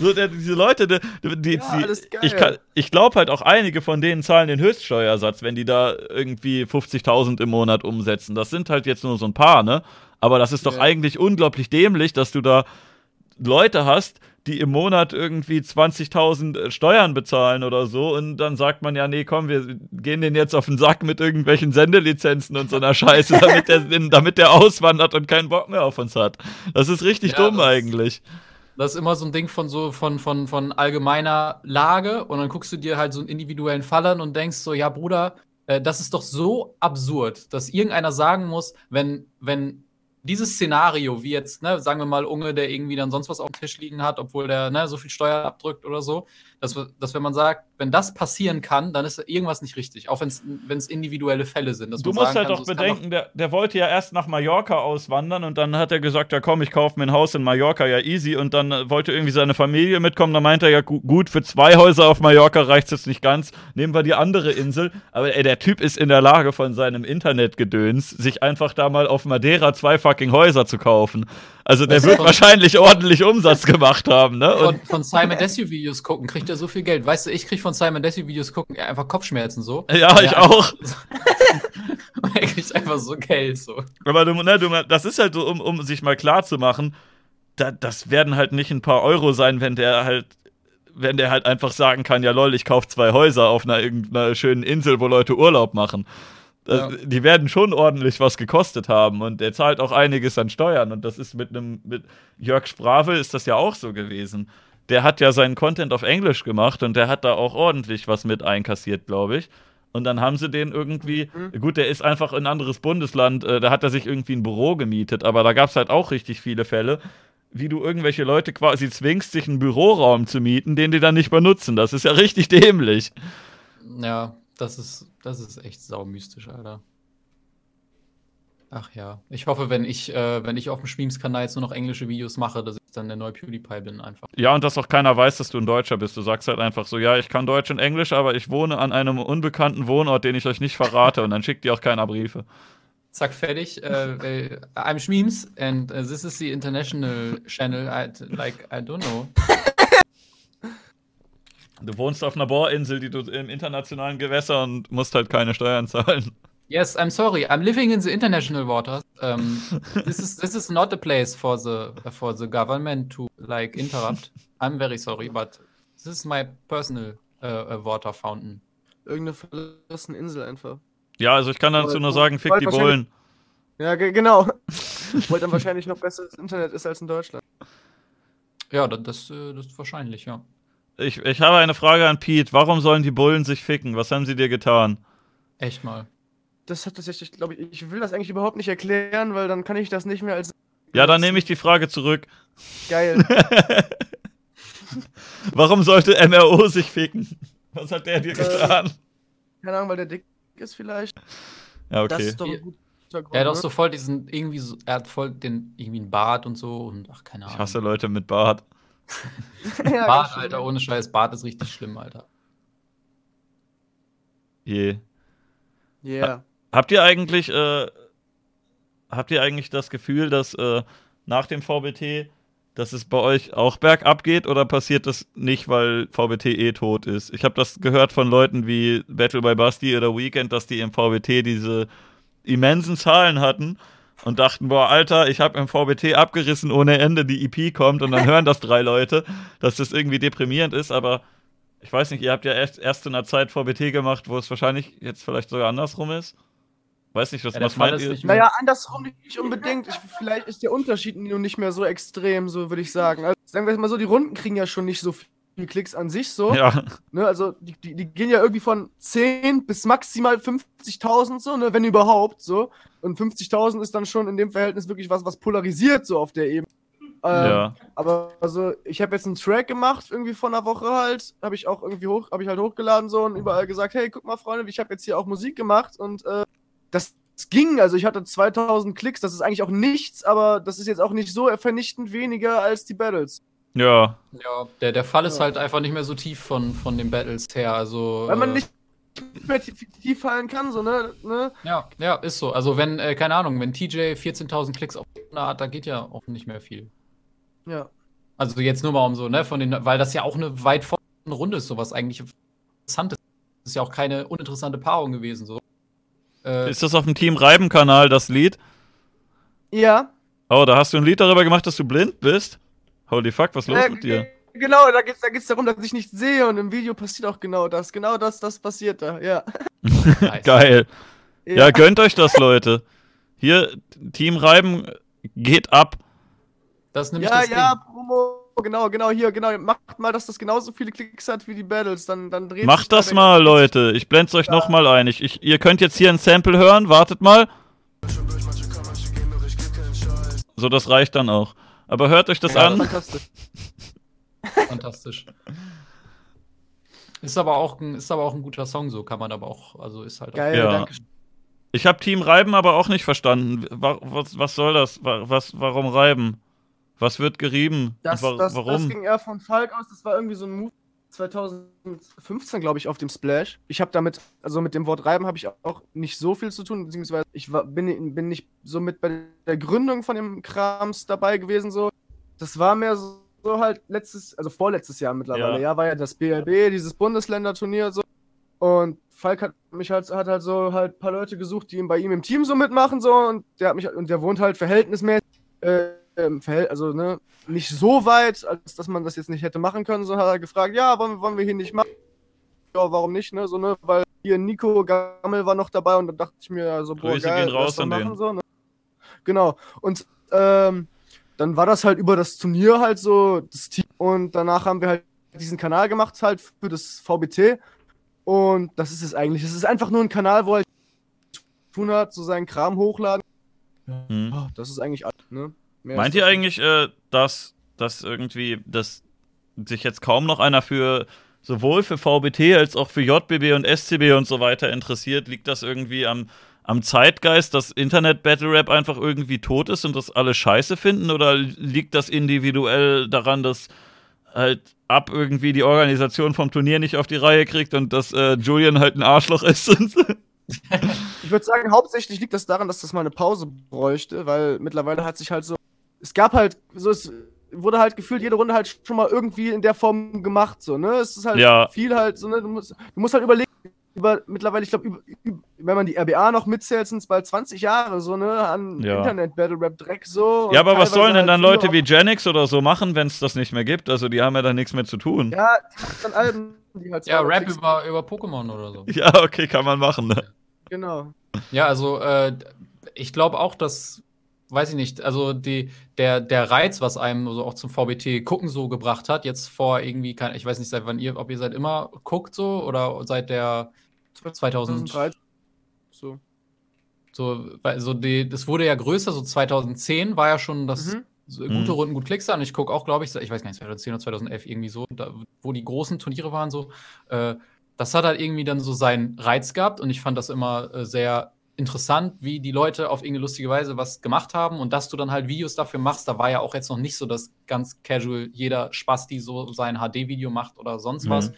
so, der, diese Leute, die, die, Ja, die ich, kann- ich glaube halt auch einige von denen zahlen den Höchststeuersatz, wenn die da irgendwie 50.000 im Monat umsetzen. Das sind halt jetzt nur so ein paar, ne? Aber das ist doch Ja. eigentlich unglaublich dämlich, dass du da Leute hast, die im Monat irgendwie 20.000 Steuern bezahlen oder so und dann sagt man ja, nee, komm, wir gehen den jetzt auf den Sack mit irgendwelchen Sendelizenzen und so einer Scheiße, damit der, damit der auswandert und keinen Bock mehr auf uns hat. Das ist richtig Ja, dumm eigentlich. Das ist immer so ein Ding von so von, von, von allgemeiner Lage und dann guckst du dir halt so einen individuellen Fall an und denkst so, ja, Bruder, äh, das ist doch so absurd, dass irgendeiner sagen muss, wenn, wenn dieses Szenario, wie jetzt, ne, sagen wir mal, Unge, der irgendwie dann sonst was auf dem Tisch liegen hat, obwohl der ne, so viel Steuer abdrückt oder so, dass, dass wenn man sagt, wenn das passieren kann, dann ist irgendwas nicht richtig, auch wenn es individuelle Fälle sind. Du musst halt kann, auch so, bedenken, der, der wollte ja erst nach Mallorca auswandern und dann hat er gesagt, ja komm, ich kaufe mir ein Haus in Mallorca, ja easy. Und dann äh, wollte irgendwie seine Familie mitkommen. Dann meinte er, ja gu gut, für zwei Häuser auf Mallorca reicht es jetzt nicht ganz. Nehmen wir die andere Insel. Aber ey, der Typ ist in der Lage, von seinem Internetgedöns sich einfach da mal auf Madeira zwei fucking Häuser zu kaufen. Also der wird wahrscheinlich ordentlich Umsatz gemacht haben, ne? von, Und, von Simon Desue Videos gucken, kriegt er so viel Geld. Weißt du, ich krieg von Simon Desue Videos gucken einfach Kopfschmerzen so. ja, ich auch. Er kriegt einfach so Geld so. Aber du, ne, du, das ist halt so, um, um sich mal klar zu machen, da, das werden halt nicht ein paar Euro sein, wenn der halt, wenn der halt einfach sagen kann, ja lol, ich kaufe zwei Häuser auf einer irgendeiner schönen Insel, wo Leute Urlaub machen. Ja. Die werden schon ordentlich was gekostet haben und der zahlt auch einiges an Steuern und das ist mit einem, mit Jörg Sprave ist das ja auch so gewesen. Der hat ja seinen Content auf Englisch gemacht und der hat da auch ordentlich was mit einkassiert, glaube ich. Und dann haben sie den irgendwie, gut, der ist einfach in ein anderes Bundesland, äh, da hat er sich irgendwie ein Büro gemietet, aber da gab es halt auch richtig viele Fälle, wie du irgendwelche Leute quasi zwingst, sich einen Büroraum zu mieten, den die dann nicht benutzen. Das ist ja richtig dämlich. Ja, Das ist, das ist echt saumystisch, Alter. Ach ja. Ich hoffe, wenn ich, äh, wenn ich auf dem Schmiems-Kanal jetzt nur noch englische Videos mache, dass ich dann der neue PewDiePie bin einfach. Ja, und dass auch keiner weiß, dass du ein Deutscher bist. Du sagst halt einfach so, ja, ich kann Deutsch und Englisch, aber ich wohne an einem unbekannten Wohnort, den ich euch nicht verrate. Und dann schickt dir auch keiner Briefe. Zack, fertig. Äh, I'm Schmiems and uh, this is the international channel. I, like, I don't know. Du wohnst auf einer Bohrinsel, die du im internationalen Gewässer und musst halt keine Steuern zahlen. Yes, I'm sorry. I'm living in the international waters. Um, this is this is not a place for the for the government to like interrupt. I'm very sorry, but this is my personal uh, water fountain. Irgendeine verlassene Insel einfach. Ja, also ich kann dazu nur sagen, fick die Bullen. Ja, genau. Weil dann wahrscheinlich noch besseres Internet ist als in Deutschland. Ja, das, äh, das ist wahrscheinlich, ja. Ich, ich habe eine Frage an Pete. Warum sollen die Bullen sich ficken? Was haben sie dir getan? Echt mal das hat tatsächlich, glaube ich, ich will das eigentlich überhaupt nicht erklären, weil dann kann ich das nicht mehr als. Ja, dann nehme ich die Frage zurück. Geil. Warum sollte MRO sich ficken? Was hat der dir äh, getan? Keine Ahnung, weil der dick ist vielleicht. Ja, okay. Das ist doch ein guter Grund, er hat auch ne? so voll diesen, irgendwie so, er hat voll den, irgendwie einen Bart und so und ach, keine Ahnung. Ich hasse Leute mit Bart. ja, Bart, Alter, ohne Scheiß, Bart ist richtig schlimm, Alter. Je. Yeah. Ja. Habt ihr eigentlich, äh, habt ihr eigentlich das Gefühl, dass äh, nach dem VBT, dass es bei euch auch bergab geht oder passiert das nicht, weil VBT eh tot ist? Ich habe das gehört von Leuten wie Battle by Basti oder Weekend, dass die im VBT diese immensen Zahlen hatten und dachten, boah, Alter, ich habe im VBT abgerissen ohne Ende, die EP kommt und dann hören das drei Leute, dass das irgendwie deprimierend ist, aber ich weiß nicht, ihr habt ja erst, erst in einer Zeit VBT gemacht, wo es wahrscheinlich jetzt vielleicht sogar andersrum ist. Weiß nicht, was, ja, was meint ihr? Naja, andersrum nicht unbedingt. Ich, vielleicht ist der Unterschied nur nicht mehr so extrem, so würde ich sagen. Also, sagen wir mal so, die Runden kriegen ja schon nicht so viele Klicks an sich so. Ja. Ne, also die, die, die, gehen ja irgendwie von 10 bis maximal 50.000 so, ne, wenn überhaupt so. Und 50.000 ist dann schon in dem Verhältnis wirklich was, was polarisiert so auf der Ebene. Ähm, ja. Aber also ich habe jetzt einen Track gemacht irgendwie vor einer Woche halt, habe ich auch irgendwie hoch, habe ich halt hochgeladen so und überall gesagt, hey, guck mal Freunde, ich habe jetzt hier auch Musik gemacht und äh, das ging. Also ich hatte 2000 Klicks, das ist eigentlich auch nichts, aber das ist jetzt auch nicht so vernichtend weniger als die Battles. Ja. Ja, der, der Fall ist ja. halt einfach nicht mehr so tief von, von den Battles her. Also, Weil man äh, nicht mehr tief fallen kann, so, ne? ne? Ja, ja, ist so. Also wenn, äh, keine Ahnung, wenn TJ 14.000 Klicks auf eine hat, da geht ja auch nicht mehr viel. Ja. Also jetzt nur mal um so, ne, von den, weil das ja auch eine weit vorne Runde ist, sowas eigentlich interessant ist. Das ist ja auch keine uninteressante Paarung gewesen, so. Äh, ist das auf dem Team Reiben-Kanal, das Lied? Ja. Oh, da hast du ein Lied darüber gemacht, dass du blind bist? Holy fuck, was ist los äh, mit dir? Genau, da geht es da geht's darum, dass ich nicht sehe und im Video passiert auch genau das. Genau das, das passiert da, ja. Geil. Ja. ja, gönnt euch das, Leute. Hier, Team Reiben geht ab. Das ist nämlich ja, das ja, Ding. Promo, genau, genau, hier, genau. Macht mal, dass das genauso viele Klicks hat wie die Battles, dann, dann dreht Macht das mal, Leute. Ich blend's euch ja. nochmal ein. Ich, ich, ihr könnt jetzt hier ein Sample hören, wartet mal. So, das reicht dann auch. Aber hört euch das ja, an. Fantastisch. fantastisch. Ist aber, auch ein, ist aber auch ein guter Song, so kann man aber auch, also ist halt Geil, ja. danke. Ich habe Team Reiben aber auch nicht verstanden. Was, was soll das? Was, warum Reiben? Was wird gerieben? Das, wa das, warum? Das ging eher von Falk aus. Das war irgendwie so ein Move 2015, glaube ich, auf dem Splash. Ich habe damit, also mit dem Wort Reiben habe ich auch nicht so viel zu tun, beziehungsweise ich war, bin, bin nicht so mit bei der Gründung von dem Krams dabei gewesen. So. Das war mehr so, so halt letztes, also vorletztes Jahr mittlerweile. Ja. ja, war ja das BLB, dieses Bundesländerturnier so. Und Falk hat mich halt, hat halt so halt ein paar Leute gesucht, die ihm bei ihm im Team so mitmachen so und der hat mich und der wohnt halt verhältnismäßig äh, ähm, also ne, nicht so weit, als dass man das jetzt nicht hätte machen können, sondern hat er gefragt, ja, wollen, wollen wir hier nicht machen? Ja, warum nicht, ne? So, ne, weil hier Nico Gammel war noch dabei und da dachte ich mir, so, boah, Grüße geil, gehen raus an machen, den. So, ne? Genau. Und ähm, dann war das halt über das Turnier halt so das Team und danach haben wir halt diesen Kanal gemacht halt für das VBT und das ist es eigentlich. Es ist einfach nur ein Kanal, wo er halt tun hat, so seinen Kram hochladen. Mhm. Oh, das ist eigentlich alles, ne? Mehr Meint ihr eigentlich, äh, dass, dass irgendwie, dass sich jetzt kaum noch einer für sowohl für VBT als auch für JBB und SCB und so weiter interessiert? Liegt das irgendwie am, am Zeitgeist, dass Internet Battle Rap einfach irgendwie tot ist und das alle scheiße finden? Oder liegt das individuell daran, dass halt ab irgendwie die Organisation vom Turnier nicht auf die Reihe kriegt und dass äh, Julian halt ein Arschloch ist? ich würde sagen, hauptsächlich liegt das daran, dass das mal eine Pause bräuchte, weil mittlerweile hat sich halt so. Es gab halt so, es wurde halt gefühlt jede Runde halt schon mal irgendwie in der Form gemacht, so, ne? Es ist halt Ja. viel halt, so, ne? Du musst, du musst halt überlegen, über, mittlerweile, ich glaube, wenn man die RBA noch mitzählt, sind es bald 20 Jahre, so, ne? An Ja. Internet-Battle-Rap-Dreck, so. ja, aber was sollen denn halt dann Leute wie Janix oder so machen, wenn es das nicht mehr gibt? Also die haben ja dann nichts mehr zu tun. Ja, Ja, die machen dann Alben, die halt Ja, Rap über, über Pokémon oder so. okay, kann man machen, ne? Genau. Ja, also äh, ich glaube auch, dass, weiß ich nicht, also die, der, der Reiz, was einem so auch zum VBT gucken so gebracht hat, jetzt vor irgendwie, kein, ich weiß nicht, seit wann ihr, ob ihr seit immer guckt so oder seit der 2000, 2013. So. so, weil so die, das wurde ja größer, so 2010 war ja schon das Mhm. so gute Mhm. Runden, gut Klicks an. Ich gucke auch, glaube ich, ich weiß gar nicht, 2010 oder 2011 irgendwie so, da, wo die großen Turniere waren so. Äh, das hat halt irgendwie dann so seinen Reiz gehabt und ich fand das immer äh, sehr interessant, wie die Leute auf irgendeine lustige Weise was gemacht haben und dass du dann halt Videos dafür machst. Da war ja auch jetzt noch nicht so, dass ganz casual jeder Spasti so sein HD-Video macht oder sonst Mhm. was.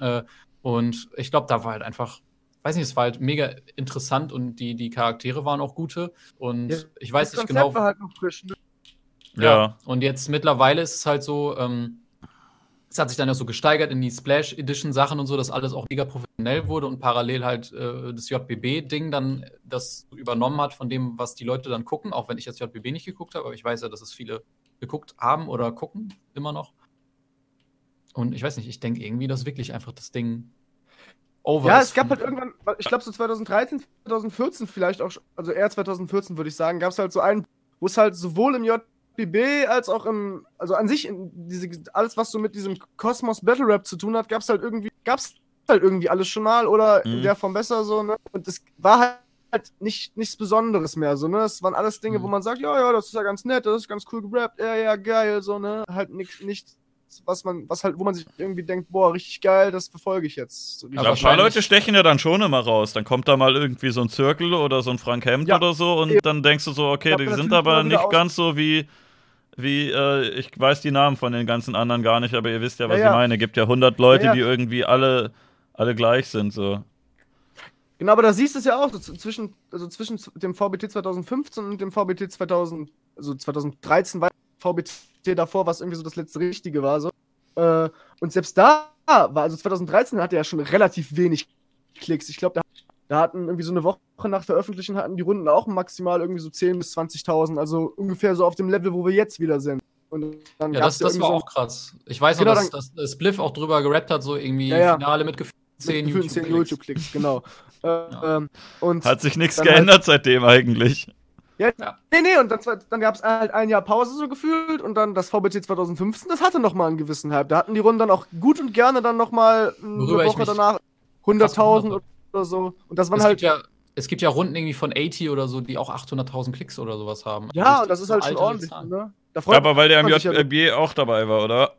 Äh, und ich glaube, da war halt einfach, weiß nicht, es war halt mega interessant und die, die Charaktere waren auch gute. Und Ja, ich weiß das nicht Konzept genau. war halt noch frisch. Ne? Ja. Und jetzt mittlerweile ist es halt so, ähm, es hat sich dann ja so gesteigert in die Splash Edition Sachen und so, dass alles auch mega professionell wurde und parallel halt äh, das JBB-Ding dann das übernommen hat von dem, was die Leute dann gucken, auch wenn ich jetzt JBB nicht geguckt habe, aber ich weiß ja, dass es viele geguckt haben oder gucken immer noch. Und ich weiß nicht, ich denke irgendwie, dass wirklich einfach das Ding over Ja, es gab halt irgendwann, ich glaube so 2013, 2014 vielleicht auch, also eher 2014 würde ich sagen, gab es halt so einen, wo es halt sowohl im JBB als auch im, also an sich, diese, alles was so mit diesem Kosmos Battle Rap zu tun hat, gab es halt irgendwie, gab es halt irgendwie alles schon mal oder Mhm. in der Form besser so, ne? Und es war halt nicht, nichts Besonderes mehr, so, ne? Es waren alles Dinge, Mhm. wo man sagt, ja, ja, das ist ja ganz nett, das ist ganz cool gerappt, ja, ja, geil, so, ne? Halt nichts, nichts, was man, was halt, wo man sich irgendwie denkt, boah, richtig geil, das verfolge ich jetzt. So glaub, ein paar Leute stechen ja dann schon immer raus. Dann kommt da mal irgendwie so ein Zirkel oder so ein Frank Hemd Ja, oder so und eben. dann denkst du so, okay, die sind aber nicht ganz so wie, wie äh, ich weiß die Namen von den ganzen anderen gar nicht, aber ihr wisst ja, was Ja, ja. ich meine. Gibt ja 100 Leute, Ja, ja. die irgendwie alle, alle gleich sind, so. Genau, aber da siehst du es ja auch, so zwischen, also zwischen dem VBT 2015 und dem VBT 2000, also 2013 war VBT davor, was irgendwie so das letzte Richtige war. So. Äh, und selbst da war, also 2013 hatte er schon relativ wenig Klicks. Ich glaube, da, da hatten irgendwie so eine Woche nach Veröffentlichen hatten die Runden auch maximal irgendwie so 10.000 bis 20.000, also ungefähr so auf dem Level, wo wir jetzt wieder sind. Und dann Ja, das, das war so auch krass. Ich weiß Genau, noch, dass, dass, Spliff auch drüber gerappt hat, so irgendwie Ja, ja. Finale mit gefühlten 10 mit gefühlten 10 YouTube-Klicks. YouTube-Klicks, genau. Äh, ähm, und Hat sich nichts halt- geändert seitdem eigentlich. Nee, nee, und dann, dann gab es halt ein Jahr Pause so gefühlt und dann das VBT 2015, das hatte nochmal einen gewissen Hype. Da hatten die Runden dann auch gut und gerne dann nochmal eine Worüber ich Woche danach krass 100.000 gewundert oder so. Und das waren Es, halt, gibt ja, es gibt ja Runden irgendwie von 80 oder so, die auch 800.000 Klicks oder sowas haben. ja, Also und das ist halt schon ordentlich, ne? Da freut Aber weil der ja JBB auch dabei war, oder?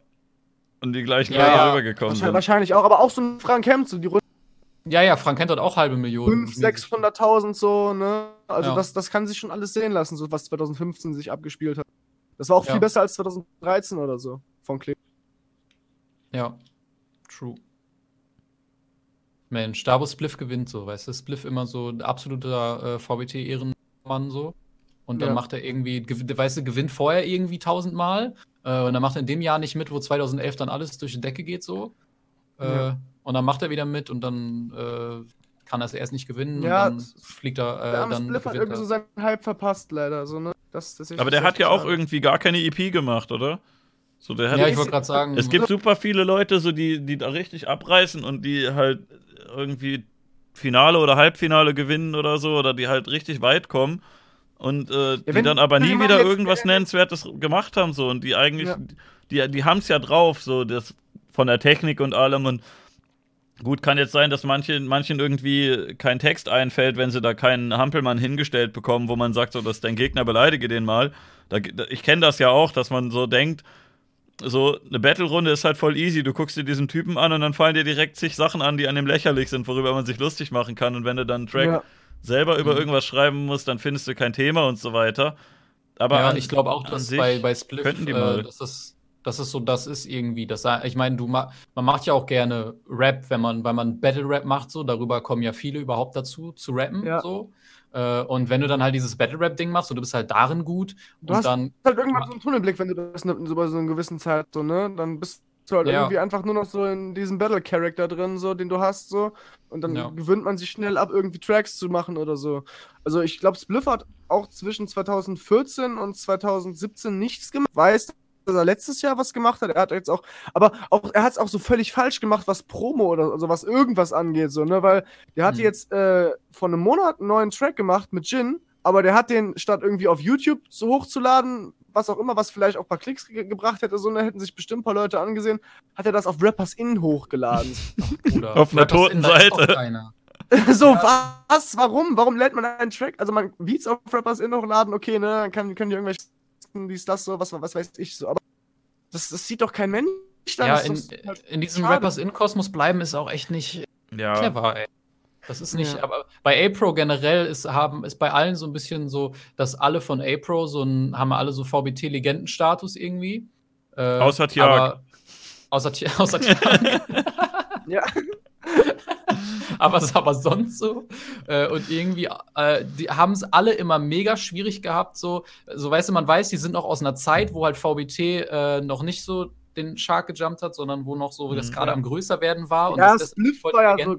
Und die gleichen Ja, Leute ja. rübergekommen wahrscheinlich, sind. wahrscheinlich auch, aber auch so ein Frank Hemd, so die Runden Ja, ja, Frank Kent hat auch halbe Millionen. 500.000, 600.000 so, ne? Also Ja. das, das kann sich schon alles sehen lassen, so was 2015 sich abgespielt hat. Das war auch Ja. viel besser als 2013 oder so von Klick. Ja, true. Mensch, da wo Spliff gewinnt, so, weißt du, Spliff immer so ein absoluter äh, VBT-Ehrenmann so. Und dann Ja. macht er irgendwie, weißt du, gewinnt vorher irgendwie tausendmal. Äh, und dann macht er in dem Jahr nicht mit, wo 2011 dann alles durch die Decke geht so. Äh, Ja. Und dann macht er wieder mit und dann äh, kann er es erst nicht gewinnen. Ja, und dann fliegt er, äh, dann Spliff hat irgendwie so seinen Hype verpasst, leider. So, ne? das, das ist Aber der hat ja auch irgendwie gar keine EP gemacht, oder? So, der hat Ja, ich wollte gerade sagen, Es gibt super viele Leute, so die, die da richtig abreißen und die halt irgendwie Finale oder Halbfinale gewinnen oder so, oder die halt richtig weit kommen und äh, die wenn- dann aber nie wieder irgendwas Nennenswertes gemacht haben, so und die eigentlich, Ja. die, die haben es ja drauf, so das von der Technik und allem und gut kann jetzt sein, dass manche, manchen irgendwie kein Text einfällt, wenn sie da keinen Hampelmann hingestellt bekommen, wo man sagt, so, dass dein Gegner beleidige den mal. Da, ich kenne das ja auch, dass man so denkt, so eine Battle-Runde ist halt voll easy. Du guckst dir diesen Typen an und dann fallen dir direkt zig Sachen an, die an dem lächerlich sind, worüber man sich lustig machen kann. Und wenn du dann einen Track Ja. selber über Mhm. irgendwas schreiben musst, dann findest du kein Thema und so weiter. Aber ja, an- ich glaube auch, dass bei, bei Spliff, könnten die mal. äh, dass, es, dass es so das ist irgendwie. Das, ich meine, du ma man macht ja auch gerne Rap, wenn man, weil man Battle-Rap macht, so, darüber kommen ja viele überhaupt dazu, zu rappen. Ja. So. Äh, und wenn du dann halt dieses Battle-Rap-Ding machst und du bist halt darin gut Du und hast dann. halt irgendwann so einen Tunnelblick, wenn du das ne- so bei so einer gewissen Zeit so, ne? Dann bist du halt Ja. irgendwie einfach nur noch so in diesem Battle-Character drin, so, den du hast, so. Und dann Ja. gewöhnt man sich schnell ab, irgendwie Tracks zu machen oder so. Also ich glaube, Spliff hat auch zwischen 2014 und 2017 nichts gemacht. Weiß, dass er letztes Jahr was gemacht hat. Er hat jetzt auch, aber auch, er hat es auch so völlig falsch gemacht, was Promo oder also was irgendwas angeht, so, ne? Weil der hat Mhm. jetzt äh, vor einem Monat einen neuen Track gemacht mit Jin, aber der hat den statt irgendwie auf YouTube so hochzuladen, was auch immer, was vielleicht auch ein paar Klicks ge gebracht hätte, so, ne, hätten sich bestimmt ein paar Leute angesehen, hat er das auf Rappers In hochgeladen. Bruder, Auf einer Rappers toten da Seite. so, was? Warum? Warum lädt man einen Track? Also man Beats auf Rappers In hochladen, okay, ne, dann kann, können die irgendwelche dies, das, so, was, was weiß ich so, aber das, das sieht doch kein Mensch dann. Ja, in, halt in diesem schade. Rappers in Kosmos bleiben ist auch echt nicht ja. clever, ey. Das ist nicht, Ja. aber bei A-Pro generell ist, haben, ist bei allen so ein bisschen so, dass alle von A-Pro so ein, haben alle so VBT-Legendenstatus irgendwie. Äh, Außer Tiag. Außer, außer Tiag. Ja. aber, aber sonst so. Äh, und irgendwie, äh, die haben es alle immer mega schwierig gehabt. So, so weißt du, man weiß, die sind noch aus einer Zeit, wo halt VBT äh, noch nicht so den Shark gejumpt hat, sondern wo noch so das Mhm. gerade am größer werden war. Und Ja, das- das Spliff war ja so,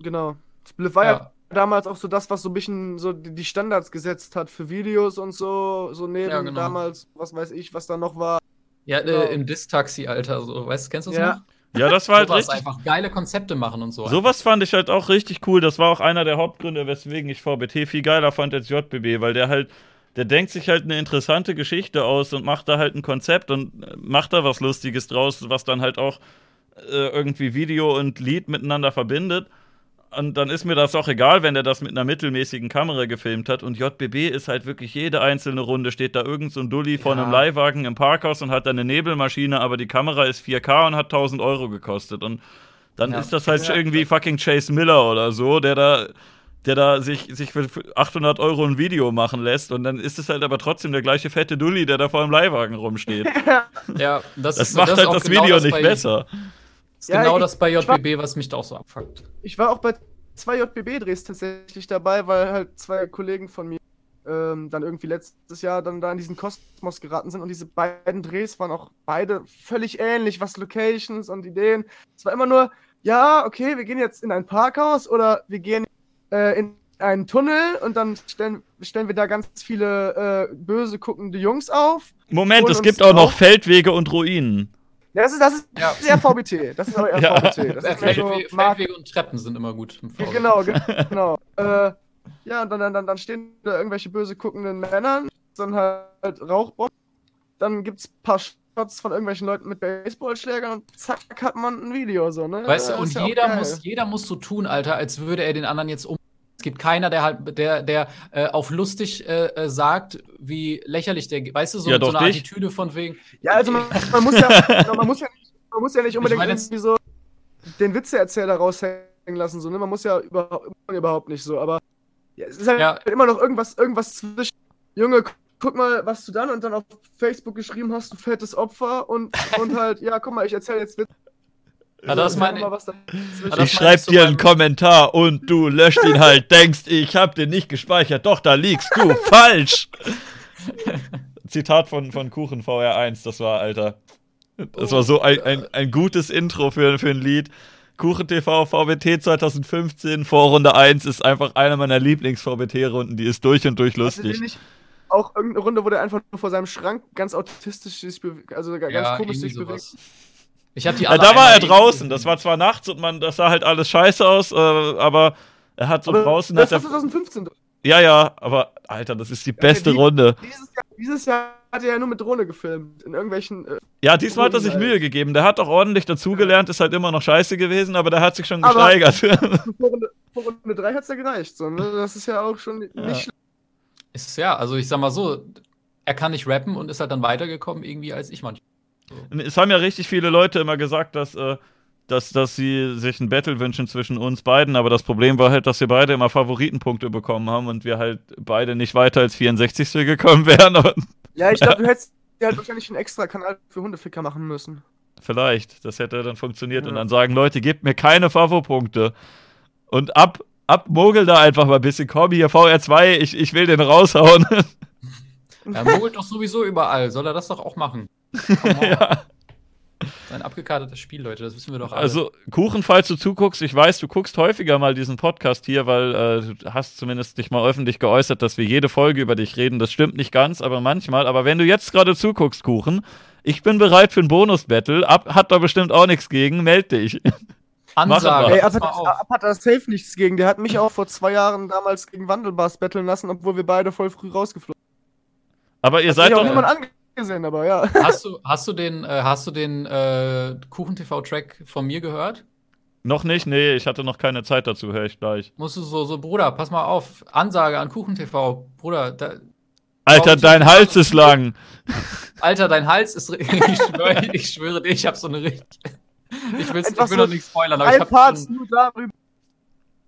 genau. Spliff war ja. ja. damals auch so das, was so ein bisschen so die Standards gesetzt hat für Videos und so, so neben Ja, genau. damals, was weiß ich, was da noch war. Ja, Genau. äh, im Diss-Taxi, Alter, so, weißt du, kennst du das Ja. noch? Ja, das war halt richtig. einfach geile Konzepte machen und so. Sowas fand ich halt auch richtig cool. Das war auch einer der Hauptgründe, weswegen ich VBT viel geiler fand als JBB, weil der halt, der denkt sich halt eine interessante Geschichte aus und macht da halt ein Konzept und äh, macht da was Lustiges draus, was dann halt auch äh, irgendwie Video und Lied miteinander verbindet. Und dann ist mir das auch egal, wenn der das mit einer mittelmäßigen Kamera gefilmt hat. Und JBB ist halt wirklich jede einzelne Runde, steht da irgend so ein Dulli vor Ja. einem Leihwagen im Parkhaus und hat da eine Nebelmaschine, aber die Kamera ist 4K und hat 1000 Euro gekostet. Und dann Ja. ist das halt Ja. irgendwie fucking Chase Miller oder so, der da, der da sich, sich für 800 Euro ein Video machen lässt. Und dann ist es halt aber trotzdem der gleiche fette Dulli, der da vor dem Leihwagen rumsteht. Ja, das, Das macht ist halt das genau Video das nicht besser. Ist Ja, genau ich- das bei ich war- JBB, was mich da auch so abfuckt. Ich war auch bei zwei JBB-Drehs tatsächlich dabei, weil halt zwei Kollegen von mir ähm, dann irgendwie letztes Jahr dann da in diesen Kosmos geraten sind und diese beiden Drehs waren auch beide völlig ähnlich, was Locations und Ideen. Es war immer nur, ja, okay, wir gehen jetzt in ein Parkhaus oder wir gehen äh, in einen Tunnel und dann stellen, stellen wir da ganz viele äh, böse guckende Jungs auf. Moment, es gibt auch noch. Feldwege und Ruinen. Ja, das ist, das ist Ja. sehr VBT. Das ist aber eher Ja. VBT. Das ist mehr so Feldwege, Feldwege und Treppen sind immer gut. im genau, ge- genau. äh, ja, und dann, dann, dann, stehen da irgendwelche böse guckenden Männer, dann halt Rauchbomben. Dann gibt's ein paar Shots von irgendwelchen Leuten mit Baseballschlägern und zack hat man ein Video so, ne? Weißt du, und ja jeder muss, jeder muss so tun, Alter, als würde er den anderen jetzt um. Es gibt keiner, der halt, der, der äh, auf lustig äh, äh, sagt, wie lächerlich der, weißt du, so, Ja, so eine nicht. Attitüde von wegen. Ja, also man, man muss ja, man muss ja nicht, man muss ja nicht unbedingt jetzt- irgendwie so den Witzeerzähler raushängen lassen, so, ne? Man muss ja überhaupt, überhaupt nicht so, aber ja, es ist halt Ja. immer noch irgendwas, irgendwas zwischen. Junge, gu- guck mal, was du dann und dann auf Facebook geschrieben hast, du fettes Opfer und, und halt, ja, guck mal, ich erzähle jetzt Witze. Ja, das das Ich schreib dir einen Kommentar und du löscht ihn halt, denkst, ich hab den nicht gespeichert. Doch, da liegst du falsch. Zitat von, von Kuchen VR1, das war, Alter. Das war so ein, ein, ein gutes Intro für, für ein Lied. Kuchen TV VBT 2015, Vorrunde 1 ist einfach eine meiner Lieblings-VBT-Runden. Die ist durch und durch den lustig. nicht auch irgendeine Runde, wo der einfach nur vor seinem Schrank ganz autistisch sich bewegt, also ganz Ja, komisch sich bewegt. Ich hab die Ja, alle da war er draußen. gesehen. Das war zwar nachts und man, das sah halt alles scheiße aus, äh, aber er hat so Aber draußen. das war er, 2015. ja, ja, aber Alter, das ist die beste die- Runde. Dieses Jahr, dieses Jahr hat er ja nur mit Drohne gefilmt. In irgendwelchen. Äh, Ja, diesmal hat er sich Mühe gegeben. Der hat auch ordentlich dazugelernt, ist halt immer noch scheiße gewesen, aber der hat sich schon Aber- gesteigert. vor, Runde, vor Runde 3 hat es ja gereicht. So, ne? Das ist ja auch schon nicht Ja. schlecht. Ist ja, also ich sag mal so, er kann nicht rappen und ist halt dann weitergekommen irgendwie als ich manchmal. Es haben ja richtig viele Leute immer gesagt, dass, äh, dass, dass sie sich ein Battle wünschen zwischen uns beiden, aber das Problem war halt, dass wir beide immer Favoritenpunkte bekommen haben und wir halt beide nicht weiter als 64. gekommen wären. Und Ja, ich glaube, du hättest dir halt wahrscheinlich einen extra Kanal für Hundeficker machen müssen. vielleicht, das hätte dann funktioniert und Ja. dann sagen Leute, gebt mir keine Favo-Punkte. Und ab, ab mogel da einfach mal ein bisschen, komm hier, VR2, ich, ich will den raushauen. Er mogelt doch sowieso überall. Soll er das doch auch machen? Ja. Ein abgekartetes Spiel, Leute, das wissen wir doch alle. Also, Kuchen, falls du zuguckst, ich weiß, du guckst häufiger mal diesen Podcast hier, weil äh, du hast zumindest dich mal öffentlich geäußert, dass wir jede Folge über dich reden. Das stimmt nicht ganz, aber manchmal. Aber wenn du jetzt gerade zuguckst, Kuchen, ich bin bereit für ein Bonus-Battle. Ab hat da bestimmt auch nichts gegen, meld dich. Ansage. aber. Ey, Ab mal hat. Ab hat da safe nichts gegen. Der hat mich auch vor zwei Jahren damals gegen Wandelbars battlen lassen, obwohl wir beide voll früh rausgeflogen Aber ihr sind. Hat seid doch. Angesehen, aber ja. Hast du, hast du den, äh, hast du den äh, Kuchen-TV-Track von mir gehört? Noch nicht? Nee, ich hatte noch keine Zeit dazu, höre ich gleich. Musst du so, so, Bruder, pass mal auf. Ansage an Kuchen-TV. Bruder, da, Alter, dein Hals ist lang. Alter, dein Hals ist. ich, schwöre, ich schwöre dir, ich hab so eine richtig. Ich, will's, ich will noch nicht spoilern, aber ich Ein hab Part so, nur darüber.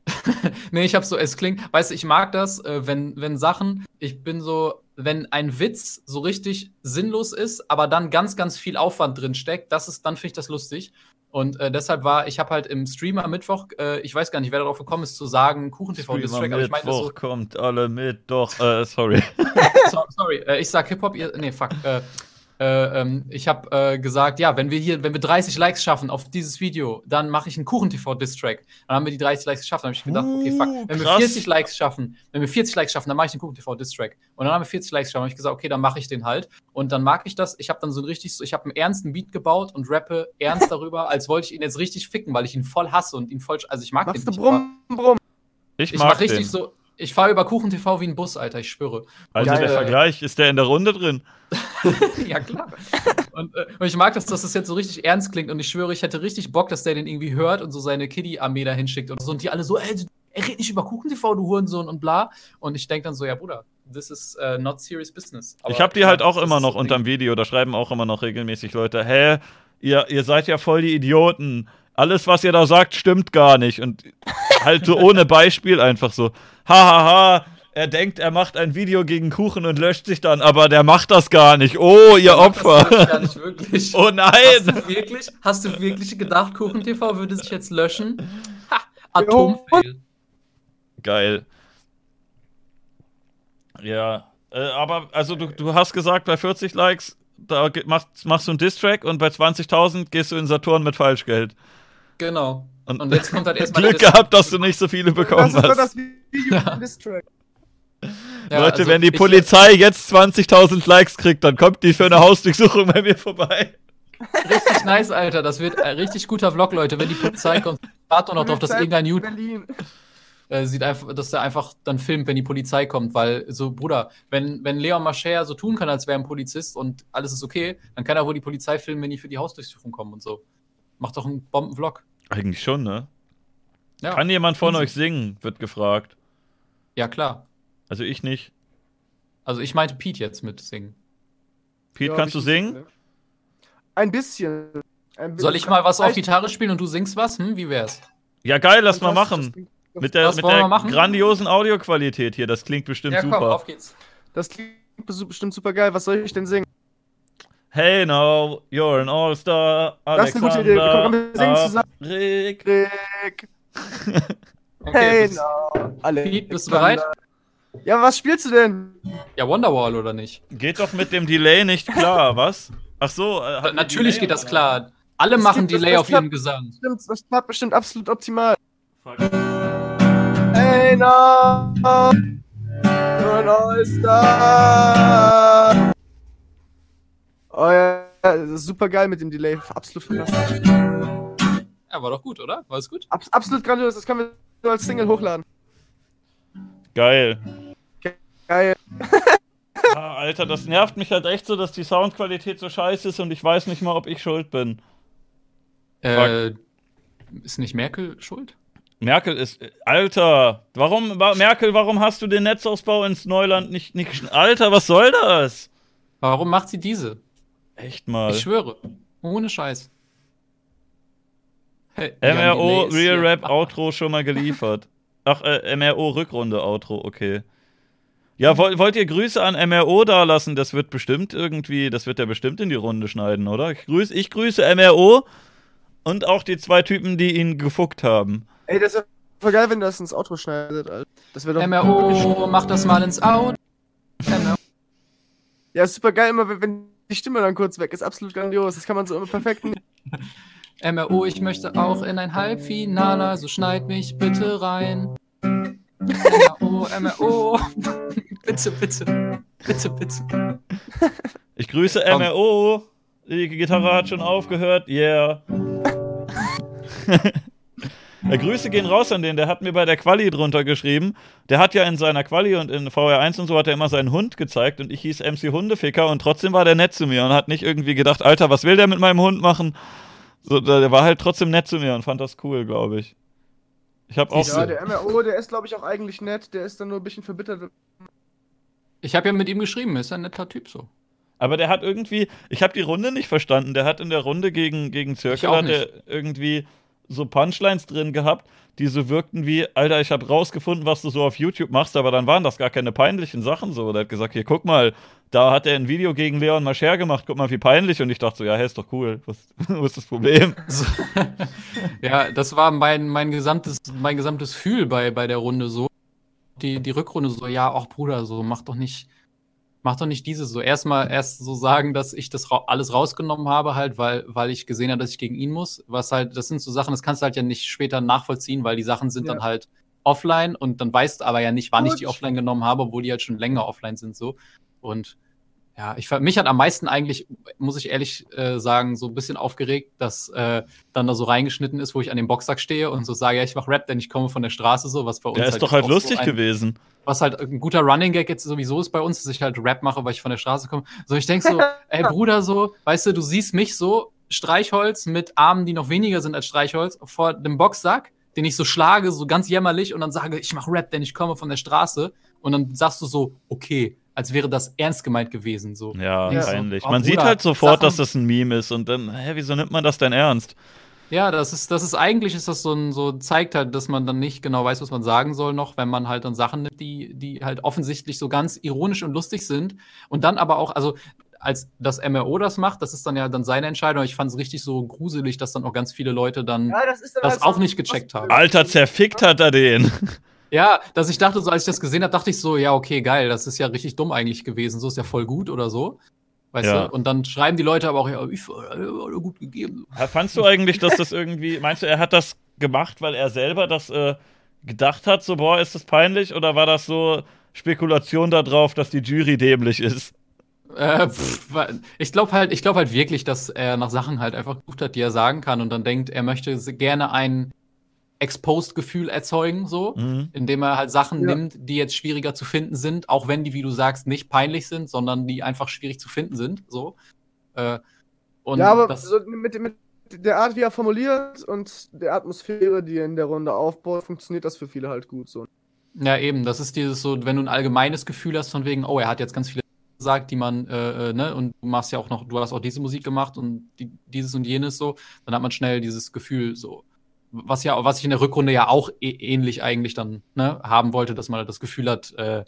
Nee, ich hab so, es klingt, weißt du, ich mag das, äh, wenn, wenn Sachen, ich bin so, wenn ein Witz so richtig sinnlos ist, aber dann ganz, ganz viel Aufwand drin steckt, das ist, dann finde ich das lustig. Und äh, deshalb war, ich habe halt im Stream am Mittwoch, äh, ich weiß gar nicht, wer darauf gekommen ist, zu sagen, Kuchen-TV Streamer Distrack, aber ich meine so, Mittwoch kommt alle mit, doch, äh, sorry. so, sorry, äh, ich sag Hip-Hop, ihr, nee, fuck, äh, äh, ähm, ich habe äh, gesagt, ja, wenn wir hier, wenn wir 30 Likes schaffen auf dieses Video, dann mache ich einen Kuchen-TV-Distrack. Dann haben wir die 30 Likes geschafft. Dann habe ich gedacht, okay, fuck, Uh, wenn wir krass. 40 Likes schaffen, wenn wir 40 Likes schaffen, dann mache ich den Kuchen-TV-Distrack. Und dann haben wir 40 Likes geschafft. Dann habe ich gesagt, okay, dann mache ich den halt. Und dann mag ich das. Ich habe dann so ein richtig, ich habe einen ernsten Beat gebaut und rappe ernst darüber, als wollte ich ihn jetzt richtig ficken, weil ich ihn voll hasse und ihn voll, also ich mag Machst den du nicht. brumm, brumm. Ich, Ich mag mach richtig den. so, ich fahre über Kuchen-TV wie ein Bus, Alter, ich schwöre. Also Geil. der Vergleich, ist der in der Runde drin? ja, klar. Und, äh, und ich mag das, dass das jetzt so richtig ernst klingt. Und ich schwöre, ich hätte richtig Bock, dass der den irgendwie hört und so seine Kiddie-Armee da hinschickt und so. Und die alle so, ey, er redet nicht über Kuchen-TV, du Hurensohn und bla. Und ich denke dann so, ja, Bruder, this is uh, not serious business. Aber ich habe die halt auch immer noch unterm. Video, da schreiben auch immer noch regelmäßig Leute, hä, ihr, ihr seid ja voll die Idioten. Alles, was ihr da sagt, stimmt gar nicht. Und halt so ohne Beispiel einfach so, hahaha, er denkt, er macht ein Video gegen Kuchen und löscht sich dann, aber der macht das gar nicht. Oh, ihr Das Opfer. gar nicht wirklich. Oh Hast nein. du wirklich, hast du wirklich gedacht, Kuchen-TV würde sich jetzt löschen? Ha, Atomfail. Geil. Ja, äh, aber also du, du hast gesagt, bei 40 Likes da machst, machst du einen Distrack und bei 20.000 gehst du in Saturn mit Falschgeld. Genau. Und, Und jetzt kommt halt erstmal Glück gehabt, dass du nicht so viele bekommen Das ist doch hast. das Video vom Distrack. Ja, Leute, also wenn die Polizei jetzt 20.000 Likes kriegt, dann kommt die für eine Hausdurchsuchung bei mir vorbei. Richtig nice, Alter. Das wird ein richtig guter Vlog, Leute. Wenn die Polizei kommt, warte noch drauf, dass irgendein Youtuber Berlin. äh, sieht einfach, dass der einfach dann filmt, wenn die Polizei kommt. Weil, so, Bruder, wenn, wenn Leon Mascher so tun kann, als wäre er ein Polizist und alles ist okay, dann kann er wohl die Polizei filmen, wenn die für die Hausdurchsuchung kommen und so. Macht doch einen Bombenvlog. Eigentlich schon, ne? Ja. Kann jemand von euch singen? Wird gefragt. ja, klar. Also ich nicht. Also ich meinte Pete jetzt mit singen. Pete, Ja, kannst du singen? ne? Ein bisschen. Ein Soll ich mal was auf Gitarre spielen und du singst was? Hm, wie wär's? Ja, geil, lass mal machen. Mit der, mit der grandiosen Audioqualität hier, das klingt bestimmt ja, komm, super. auf geht's. Das klingt bestimmt super geil. Was soll ich denn singen? Hey now, you're an All-Star. Das ist eine gute Idee. Komm, komm, wir singen zusammen. Rick. Rick. Okay, Hey, bist- no. Alle. Pete, bist du bereit? Ja, was spielst du denn? Ja, Wonderwall oder nicht? Geht doch mit dem Delay nicht klar, was? Ach so. Äh, hat Natürlich Delay geht das oder? klar. Alle Das machen das- Delay das auf ihren Gesang. Stimmt, das klappt bestimmt absolut optimal. Fuck. Hey, no. You're an All-Star. Oh ja, das ist super geil mit dem Delay. Absolut fantastisch. Ja, war doch gut, oder? War es gut? Abs absolut grandios. Das können wir so als Single hochladen. Geil. Geil. Ah, Alter, das nervt mich halt echt so, dass die Soundqualität so scheiße ist und ich weiß nicht mal, ob ich schuld bin. Äh, ist nicht Merkel schuld? Merkel ist. Alter, warum, wa- Merkel, warum hast du den Netzausbau ins Neuland nicht, nicht. Alter, was soll das? Warum macht sie diese? Echt mal. Ich schwöre. Ohne Scheiß. Hey, MRO ist Real hier. Rap Outro schon mal geliefert. Ach, äh, MRO Rückrunde Outro, okay. Ja, wollt, wollt ihr Grüße an MRO da lassen? Das wird bestimmt irgendwie, das wird er bestimmt in die Runde schneiden, oder? Ich grüße, ich grüße MRO und auch die zwei Typen, die ihn gefuckt haben. Ey, das wäre voll geil, wenn das ins Outro schneidet, Alter. Das wäre doch. MRO, mach das mal ins Out. MRO. Ja, ist super geil, immer wenn- wenn die Stimme dann kurz weg ist. Absolut grandios. Das kann man so immer perfekt. MRO, ich möchte auch in ein Halbfinale, also schneid mich bitte rein. MRO, MRO. bitte, bitte. Bitte, bitte. Ich grüße Komm. MRO. Die Gitarre hat schon aufgehört. Yeah. Ja, Grüße gehen raus an den, der hat mir bei der Quali drunter geschrieben. Der hat ja in seiner Quali und in VR1 und so hat er immer seinen Hund gezeigt und ich hieß MC Hundeficker und trotzdem war der nett zu mir und hat nicht irgendwie gedacht, Alter, was will der mit meinem Hund machen? So, der war halt trotzdem nett zu mir und fand das cool, glaube ich. Ich habe auch. Ja, der MRO, der ist, glaube ich, auch eigentlich nett. Der ist dann nur ein bisschen verbittert. Ich habe ja mit ihm geschrieben, ist ein netter Typ so. Aber der hat irgendwie, ich habe die Runde nicht verstanden. Der hat in der Runde gegen, gegen Ich Zirkel hat er irgendwie so Punchlines drin gehabt, die so wirkten wie, Alter, ich habe rausgefunden, was du so auf YouTube machst, aber dann waren das gar keine peinlichen Sachen so. Der hat gesagt, hier, guck mal, da hat er ein Video gegen Leon Mascher gemacht, guck mal, wie peinlich. Und ich dachte so, ja, hey, ist doch cool. Was, was ist das Problem? Ja, das war mein, mein gesamtes, mein gesamtes Gefühl bei, bei der Runde so. Die, die Rückrunde so, ja, auch Bruder, so, mach doch nicht, mach doch nicht diese so. Erstmal erst so sagen, dass ich das ra alles rausgenommen habe, halt, weil, weil ich gesehen habe, dass ich gegen ihn muss. Was halt, das sind so Sachen, das kannst du halt ja nicht später nachvollziehen, weil die Sachen sind Ja. dann halt offline und dann weißt du aber ja nicht, wann ich die Gut. offline genommen habe, obwohl die halt schon länger offline sind, so. Und ja, ich mich hat am meisten eigentlich, muss ich ehrlich äh, sagen, so ein bisschen aufgeregt, dass äh, dann da so reingeschnitten ist, wo ich an dem Boxsack stehe und so sage, ja, ich mach Rap, denn ich komme von der Straße, so was bei uns Der ist halt doch halt auch so lustig ein, gewesen. Was halt ein guter Running Gag jetzt sowieso ist bei uns, dass ich halt Rap mache, weil ich von der Straße komme. So, ich denk so, ey Bruder, so, weißt du, du siehst mich so, Streichholz mit Armen, die noch weniger sind als Streichholz, vor dem Boxsack, den ich so schlage, so ganz jämmerlich und dann sage, ich mach Rap, denn ich komme von der Straße. Und dann sagst du so, okay, als wäre das ernst gemeint gewesen, so. Ja, Ja. peinlich. Oh, Man sieht halt sofort, Sachen- dass das ein Meme ist und dann, hä, wieso nimmt man das denn ernst? Ja, das ist, das ist eigentlich ist das so ein, so zeigt halt, dass man dann nicht genau weiß, was man sagen soll noch, wenn man halt dann Sachen nimmt, die, die halt offensichtlich so ganz ironisch und lustig sind. Und dann aber auch, also als das MRO das macht, das ist dann ja dann seine Entscheidung. Ich fand es richtig so gruselig, dass dann auch ganz viele Leute dann. Ja, das ist dann Das halt so- auch nicht gecheckt haben. Alter, zerfickt hat er den. Dass ich dachte, so als ich das gesehen habe, dachte ich so, ja, okay, geil, das ist ja richtig dumm eigentlich gewesen. So ist ja voll gut oder so. Weißt Ja. du? Und dann schreiben die Leute aber auch, ja, ich äh, gut gegeben. Ja, Fandst du eigentlich, dass das irgendwie, meinst du, er hat das gemacht, weil er selber das äh, gedacht hat, so, boah, ist das peinlich? Oder war das so Spekulation darauf, dass die Jury dämlich ist? Äh, pff, ich glaube halt, ich glaube halt wirklich, dass er nach Sachen halt einfach gesucht hat, die er sagen kann und dann denkt, er möchte gerne ein Exposed-Gefühl erzeugen, so, Mhm. indem er halt Sachen Ja. nimmt, die jetzt schwieriger zu finden sind, auch wenn die, wie du sagst, nicht peinlich sind, sondern die einfach schwierig zu finden sind, so. Äh, und ja, aber das, so mit, mit der Art, wie er formuliert und der Atmosphäre, die er in der Runde aufbaut, funktioniert das für viele halt gut so. ja eben, das ist dieses so, wenn du ein allgemeines Gefühl hast von wegen, oh, er hat jetzt ganz viele gesagt, die man, äh, äh, ne, und du machst ja auch noch, du hast auch diese Musik gemacht und die, dieses und jenes so, dann hat man schnell dieses Gefühl so, was ja, was ich in der Rückrunde ja auch ä- ähnlich eigentlich dann ne, haben wollte, dass man halt das Gefühl hat, äh,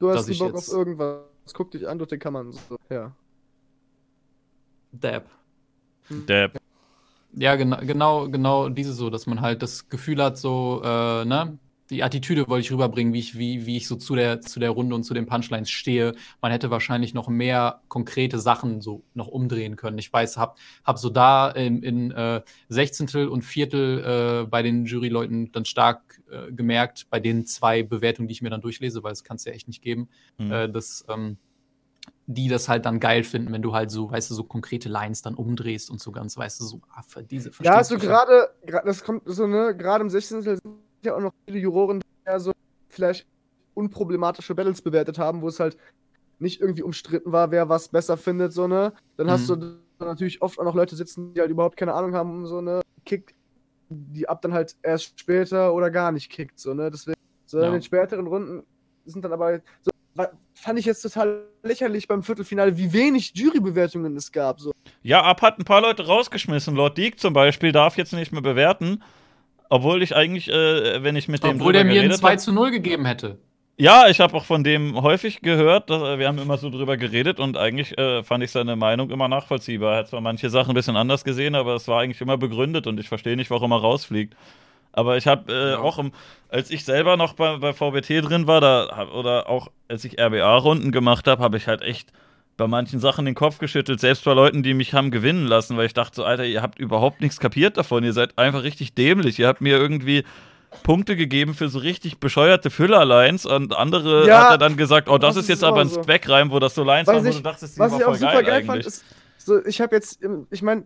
Du Dass hast einen ich Bock jetzt- auf irgendwas. Guck dich an, du den kann man so. Ja. Dab. Der, Ja, genau, genau, genau diese so, dass man halt das Gefühl hat, so, äh, ne, die Attitüde wollte ich rüberbringen, wie ich, wie, wie ich so zu der, zu der Runde und zu den Punchlines stehe. Man hätte wahrscheinlich noch mehr konkrete Sachen so noch umdrehen können. Ich weiß, hab, hab so da in, in äh, Sechzehntel und Viertel äh, bei den Juryleuten dann stark äh, gemerkt, bei den zwei Bewertungen, die ich mir dann durchlese, weil es kann es ja echt nicht geben, Mhm. äh, dass ähm, die das halt dann geil finden, wenn du halt so, weißt du, so konkrete Lines dann umdrehst und so ganz, weißt du, so, ah, für diese Ja, so du gerade, das kommt so, ne, gerade im 16. ja auch noch viele Juroren, die ja so vielleicht unproblematische Battles bewertet haben, wo es halt nicht irgendwie umstritten war, wer was besser findet, so, ne. Dann hast Mhm. du dann natürlich oft auch noch Leute sitzen, die halt überhaupt keine Ahnung haben, so, ne, Kick, die ab dann halt erst später oder gar nicht kickt, so, ne. Deswegen, so Ja. in den späteren Runden sind dann aber, so, fand ich jetzt total lächerlich beim Viertelfinale, wie wenig Jurybewertungen es gab. So. Ja, Ab hat ein paar Leute rausgeschmissen. Lord Deek zum Beispiel darf jetzt nicht mehr bewerten, obwohl ich eigentlich, äh, wenn ich mit dem Obwohl der mir ein 2 zu 0 gegeben hätte. Ja, ich habe auch von dem häufig gehört, dass, äh, wir haben immer so drüber geredet und eigentlich äh, fand ich seine Meinung immer nachvollziehbar. Er hat zwar manche Sachen ein bisschen anders gesehen, aber es war eigentlich immer begründet und ich verstehe nicht, warum er rausfliegt. Aber ich habe äh, ja. auch, im, als ich selber noch bei, bei VBT drin war, da, oder auch als ich RBA-Runden gemacht habe, habe ich halt echt bei manchen Sachen den Kopf geschüttelt, selbst bei Leuten, die mich haben gewinnen lassen, weil ich dachte so, Alter, ihr habt überhaupt nichts kapiert davon, ihr seid einfach richtig dämlich. Ihr habt mir irgendwie Punkte gegeben für so richtig bescheuerte Füllerlines und andere ja, hat er dann gesagt, oh, das, das ist jetzt aber ein so. Speckreim, wo das so Lines waren, wo du dachtest, die was ich auch super geil, geil fand, ist, so, ich habe jetzt, ich meine,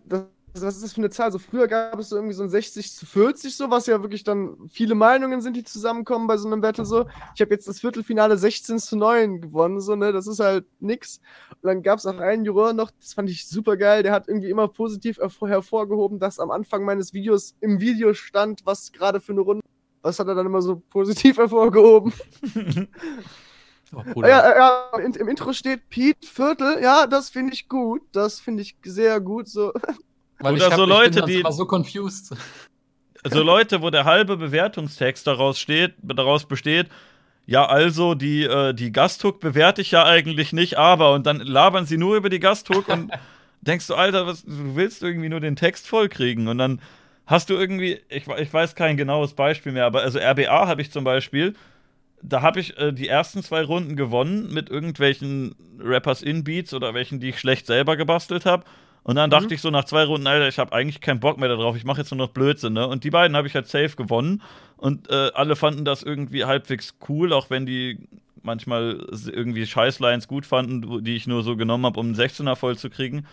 was ist das für eine Zahl? So früher gab es so irgendwie so ein 60 zu 40, so was ja wirklich dann viele Meinungen sind, die zusammenkommen bei so einem Battle so. Ich habe jetzt das Viertelfinale 16 zu 9 gewonnen, so, ne? Das ist halt nix. Und dann gab es auch einen Juror noch, das fand ich super geil, der hat irgendwie immer positiv hervorgehoben, dass am Anfang meines Videos im Video stand, was gerade für eine Runde was hat er dann immer so positiv hervorgehoben? Oh, ja, ja im, im, Intro steht Pete Viertel. Ja, das finde ich gut. Das finde ich sehr gut. So. Weil Oder hab, so Leute, die. so confused. So Leute, wo der halbe Bewertungstext daraus steht, daraus besteht, ja, also die, äh, die Gasthook bewerte ich ja eigentlich nicht, aber und dann labern sie nur über die Gasthook und denkst du, Alter, was, du willst irgendwie nur den Text vollkriegen und dann Hast du irgendwie, ich, ich weiß kein genaues Beispiel mehr, aber also RBA habe ich zum Beispiel, da habe ich äh, die ersten zwei Runden gewonnen mit irgendwelchen Rappers in Beats oder welchen, die ich schlecht selber gebastelt habe. Und dann mhm. dachte ich so nach zwei Runden, Alter, ich habe eigentlich keinen Bock mehr darauf, ich mache jetzt nur noch Blödsinn, ne? Und die beiden habe ich halt safe gewonnen. Und äh, alle fanden das irgendwie halbwegs cool, auch wenn die manchmal irgendwie Scheißlines gut fanden, die ich nur so genommen habe, um einen 16er voll zu kriegen.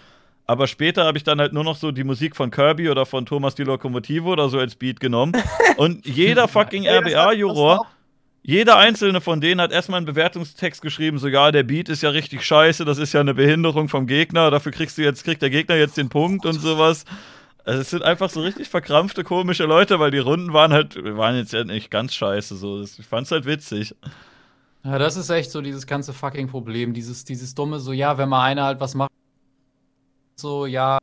Aber später habe ich dann halt nur noch so die Musik von Kirby oder von Thomas die Lokomotive oder so als Beat genommen. Und jeder fucking RBA-Juror, jeder einzelne von denen hat erstmal einen Bewertungstext geschrieben, so ja, der Beat ist ja richtig scheiße, das ist ja eine Behinderung vom Gegner, dafür kriegst du jetzt, kriegt der Gegner jetzt den Punkt und sowas. Also es sind einfach so richtig verkrampfte, komische Leute, weil die Runden waren halt, waren jetzt ja nicht ganz scheiße. So. Ich fand's halt witzig. Ja, das ist echt so dieses ganze fucking Problem. Dieses, dieses dumme, so, ja, wenn mal einer halt was macht, so, ja,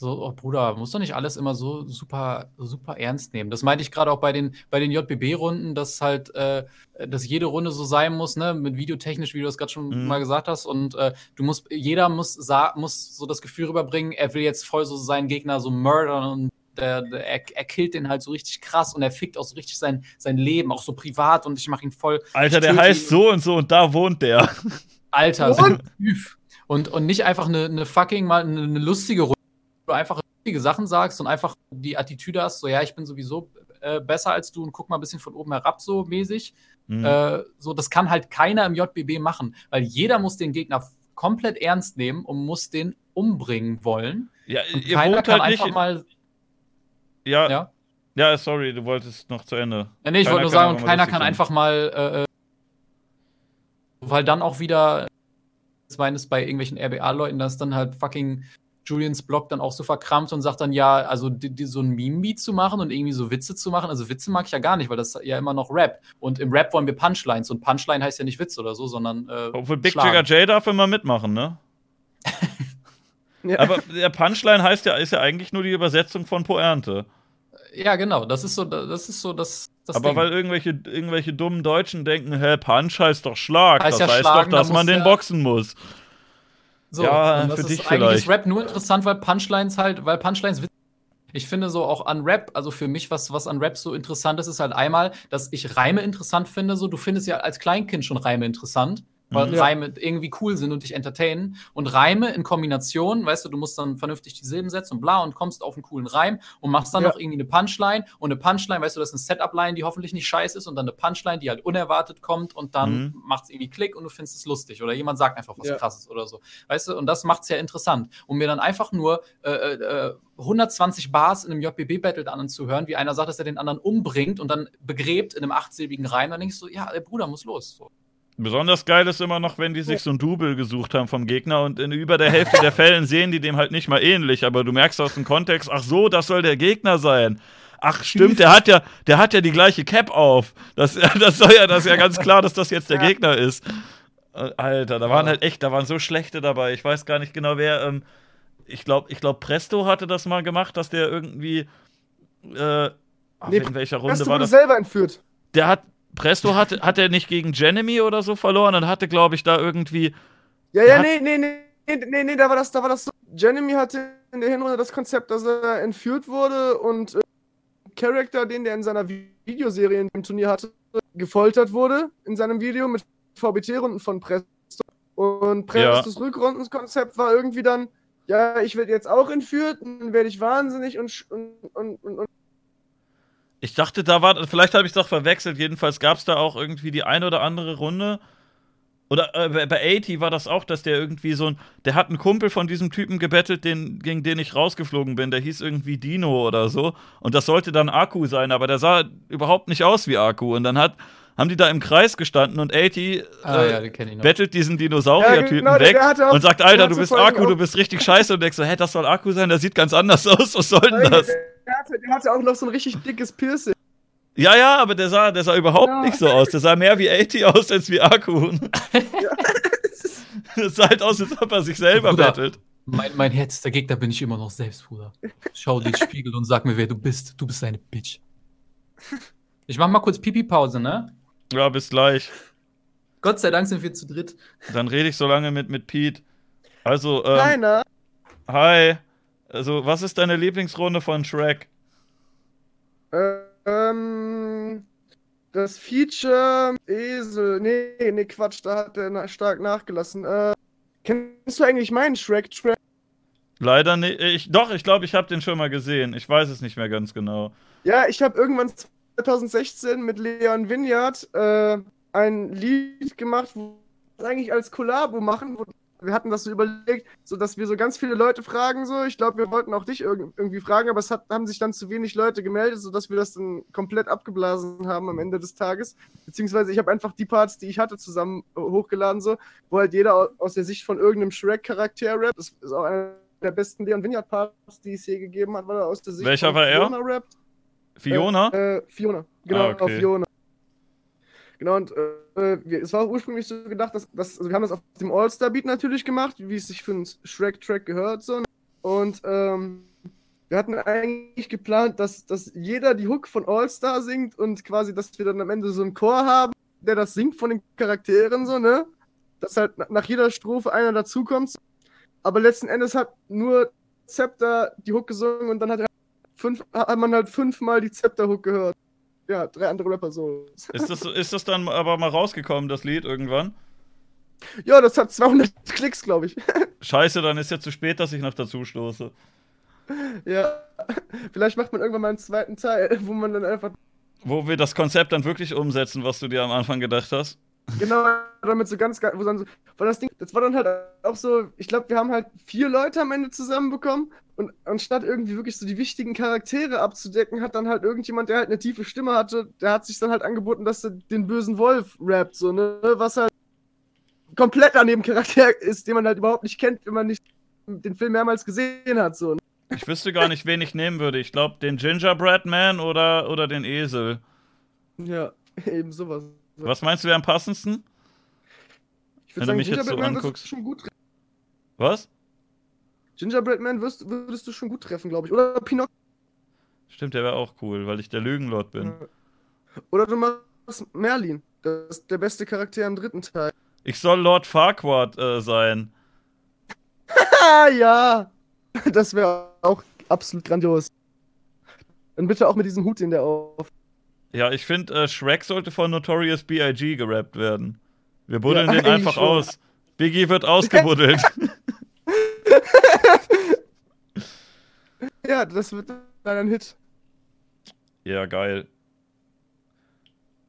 so, oh Bruder, muss doch nicht alles immer so super, super ernst nehmen. Das meinte ich gerade auch bei den, bei den JBB-Runden, dass halt, äh, dass jede Runde so sein muss, ne, mit videotechnisch, wie du das gerade schon mhm. mal gesagt hast. Und äh, du musst, jeder muss, muss so das Gefühl rüberbringen, er will jetzt voll so seinen Gegner so murdern und der, der, er, er killt den halt so richtig krass und er fickt auch so richtig sein, sein Leben, auch so privat und ich mache ihn voll. Alter, der heißt so und so und da wohnt der. Alter, so. Und, und nicht einfach eine, eine fucking mal eine, eine lustige Runde, du einfach lustige Sachen sagst und einfach die Attitüde hast, so ja, ich bin sowieso äh, besser als du und guck mal ein bisschen von oben herab so mäßig. Mhm. Äh, so, das kann halt keiner im JBB machen, weil jeder muss den Gegner komplett ernst nehmen und muss den umbringen wollen. Ja, und ihr keiner kann halt einfach mal. Ja, ja. Ja, sorry, du wolltest noch zu Ende. Ja, nee, ich wollte nur sagen, und keiner kann einfach mal, äh, äh, weil dann auch wieder meines bei irgendwelchen RBA-Leuten, dass dann halt fucking Julians Blog dann auch so verkrampft und sagt dann, ja, also die, die, so ein Meme-Beat zu machen und irgendwie so Witze zu machen. Also Witze mag ich ja gar nicht, weil das ist ja immer noch Rap. Und im Rap wollen wir Punchlines und Punchline heißt ja nicht Witz oder so, sondern. Äh, Obwohl Big Jigger J darf immer mitmachen, ne? ja. Aber der Punchline heißt ja, ist ja eigentlich nur die Übersetzung von Poernte. Ja, genau, das ist so, das ist so das. das Aber Ding. weil irgendwelche, irgendwelche dummen Deutschen denken, hä, Punch heißt doch Schlag. Heißt das ja heißt schlagen, doch, dass man den boxen muss. So, ja, das für ist dich eigentlich vielleicht. ist Rap nur interessant, weil Punchlines halt, weil Punchlines ich finde so auch an Rap, also für mich, was, was an Rap so interessant ist, ist halt einmal, dass ich Reime interessant finde. So, du findest ja als Kleinkind schon Reime interessant weil mhm. Reime irgendwie cool sind und dich entertainen. Und Reime in Kombination, weißt du, du musst dann vernünftig die Silben setzen und bla und kommst auf einen coolen Reim und machst dann ja. noch irgendwie eine Punchline und eine Punchline, weißt du, das ist eine Setup-Line, die hoffentlich nicht scheiße ist und dann eine Punchline, die halt unerwartet kommt und dann mhm. macht es irgendwie Klick und du findest es lustig oder jemand sagt einfach was ja. krasses oder so. Weißt du, und das macht es ja interessant. Und mir dann einfach nur äh, äh, 120 Bars in einem JBB-Battle dann anzuhören, wie einer sagt, dass er den anderen umbringt und dann begräbt in einem achtsilbigen Reim, dann denkst du, ja, der Bruder muss los. So. Besonders geil ist immer noch, wenn die sich so ein Double gesucht haben vom Gegner und in über der Hälfte der Fällen sehen die dem halt nicht mal ähnlich, aber du merkst aus dem Kontext, ach so, das soll der Gegner sein. Ach stimmt, der hat ja, der hat ja die gleiche Cap auf. Das, das soll ja, das ist ja ganz klar, dass das jetzt der Gegner ist. Äh, Alter, da waren halt echt, da waren so schlechte dabei. Ich weiß gar nicht genau, wer. Ähm, ich glaube, ich glaub, Presto hatte das mal gemacht, dass der irgendwie. Äh, ach, Nee, in welcher Runde Presto war das? selber entführt. Der hat. Presto hatte, hat er nicht gegen Janemy oder so verloren und hatte, glaube ich, da irgendwie. Ja, ja, hat- nee, nee, nee, nee, nee, nee, da war das, da war das so. Jeremy hatte in der Hinrunde das Konzept, dass er entführt wurde und äh, Charakter, den der in seiner Vi- Videoserie im Turnier hatte, gefoltert wurde in seinem Video mit VBT-Runden von Presto. Und Prestos Rückrundenkonzept war irgendwie dann, ja, ich werde jetzt auch entführt, dann werde ich wahnsinnig und, und, und, und Ich dachte, da war. Vielleicht habe ich es doch verwechselt. Jedenfalls gab es da auch irgendwie die eine oder andere Runde. Oder äh, bei- bei 80 war das auch, dass der irgendwie so ein. Der hat einen Kumpel von diesem Typen gebettelt, den, gegen den ich rausgeflogen bin. Der hieß irgendwie Dino oder so. Und das sollte dann Akku sein, aber der sah überhaupt nicht aus wie Akku. Und dann hat, haben die da im Kreis gestanden und 80 Ah, äh, ja, bettelt diesen Dinosaurier-Typen Ja, genau, der- weg der auch- und sagt, der Alter, du bist Akku, du bist richtig scheiße. Und denkst so, hä, das soll Akku sein? Der sieht ganz anders aus. Was soll denn das? Der hatte, der hatte auch noch so ein richtig dickes Piercing. Ja, ja, aber der sah, der sah überhaupt Ja. nicht so aus. Der sah mehr wie 80 aus als wie Akku. Das sah halt aus, als ob er sich selber Bruder. bettelt. Mein, mein härtester Gegner bin ich immer noch selbst, Bruder. Schau dir den Spiegel und sag mir, wer du bist. Du bist eine Bitch. Ich mach mal kurz Pipi-Pause, ne? Ja, bis gleich. Gott sei Dank sind wir zu dritt. Dann rede ich so lange mit, mit Pete. Also, ähm, Keiner. hi. Also, was ist deine Lieblingsrunde von Shrek? Ähm, das Feature Esel. Nee, nee, Quatsch, da hat er na stark nachgelassen. Äh, kennst du eigentlich meinen Shrek-Track? Leider nicht. Ich, doch, ich glaube, ich habe den schon mal gesehen. Ich weiß es nicht mehr ganz genau. Ja, ich habe irgendwann 2016 mit Leon Vineyard äh, ein Lied gemacht, wo wir eigentlich als Kollabo machen. Wo wir hatten das so überlegt, so dass wir so ganz viele Leute fragen so. Ich glaube, wir wollten auch dich irg irgendwie fragen, aber es hat, haben sich dann zu wenig Leute gemeldet, sodass wir das dann komplett abgeblasen haben am Ende des Tages. Beziehungsweise ich habe einfach die Parts, die ich hatte, zusammen äh, hochgeladen so, wo halt jeder au- aus der Sicht von irgendeinem Shrek-Charakter rappt. Das ist auch einer der besten Leon Vineyard-Parts, die es je gegeben hat, weil er aus der Sicht Welcher von war er? Rappt. Fiona? Äh, äh, Fiona. Genau, Ah, okay. Fiona. Genau, und äh, es war ursprünglich so gedacht, dass, dass also wir haben das auf dem All-Star-Beat natürlich gemacht, wie es sich für einen Shrek-Track gehört. So. Und ähm, wir hatten eigentlich geplant, dass, dass jeder die Hook von All-Star singt und quasi, dass wir dann am Ende so einen Chor haben, der das singt von den Charakteren, so, ne? Dass halt na- nach jeder Strophe einer dazukommt. Aber letzten Endes hat nur Zepter die Hook gesungen und dann hat er fünf, hat man halt fünfmal die Zepter-Hook gehört. Ja, drei andere Rapper so. Ist das, ist das dann aber mal rausgekommen, das Lied irgendwann? Ja, das hat 200 Klicks, glaube ich. Scheiße, dann ist ja zu spät, dass ich noch dazu stoße. ja. Vielleicht macht man irgendwann mal einen zweiten Teil, wo man dann einfach Wo wir das Konzept dann wirklich umsetzen, was du dir am Anfang gedacht hast. Genau damit so ganz, wo dann so, weil das Ding, das war dann halt auch so, ich glaube, wir haben halt vier Leute am Ende zusammenbekommen und anstatt irgendwie wirklich so die wichtigen Charaktere abzudecken, hat dann halt irgendjemand, der halt eine tiefe Stimme hatte, der hat sich dann halt angeboten, dass er den bösen Wolf rappt, so, ne, was halt komplett an dem Charakter ist, den man halt überhaupt nicht kennt, wenn man nicht den Film mehrmals gesehen hat, so. Ne? Ich wüsste gar nicht, wen ich nehmen würde. Ich glaube, den Gingerbread Man oder, oder den Esel. Ja, eben sowas. Was meinst du wäre am passendsten? Ich würde sagen, mich jetzt so Gingerbread Man anguckst. du schon gut treffen. Was? Gingerbread Man wirst, würdest du schon gut treffen, glaube ich. Oder Pinocchio. Stimmt, der wäre auch cool, weil ich der Lügenlord bin. Oder du machst Merlin. Das ist der beste Charakter im dritten Teil. Ich soll Lord Farquaad äh, sein. Ja. Das wäre auch absolut grandios. Und bitte auch mit diesem Hut, den der auf. Ja, ich finde, äh, Shrek sollte von Notorious B.I.G. gerappt werden. Wir buddeln Ja, den einfach schon. aus. Biggie wird ausgebuddelt. Ja, das wird dann ein Hit. ja, geil.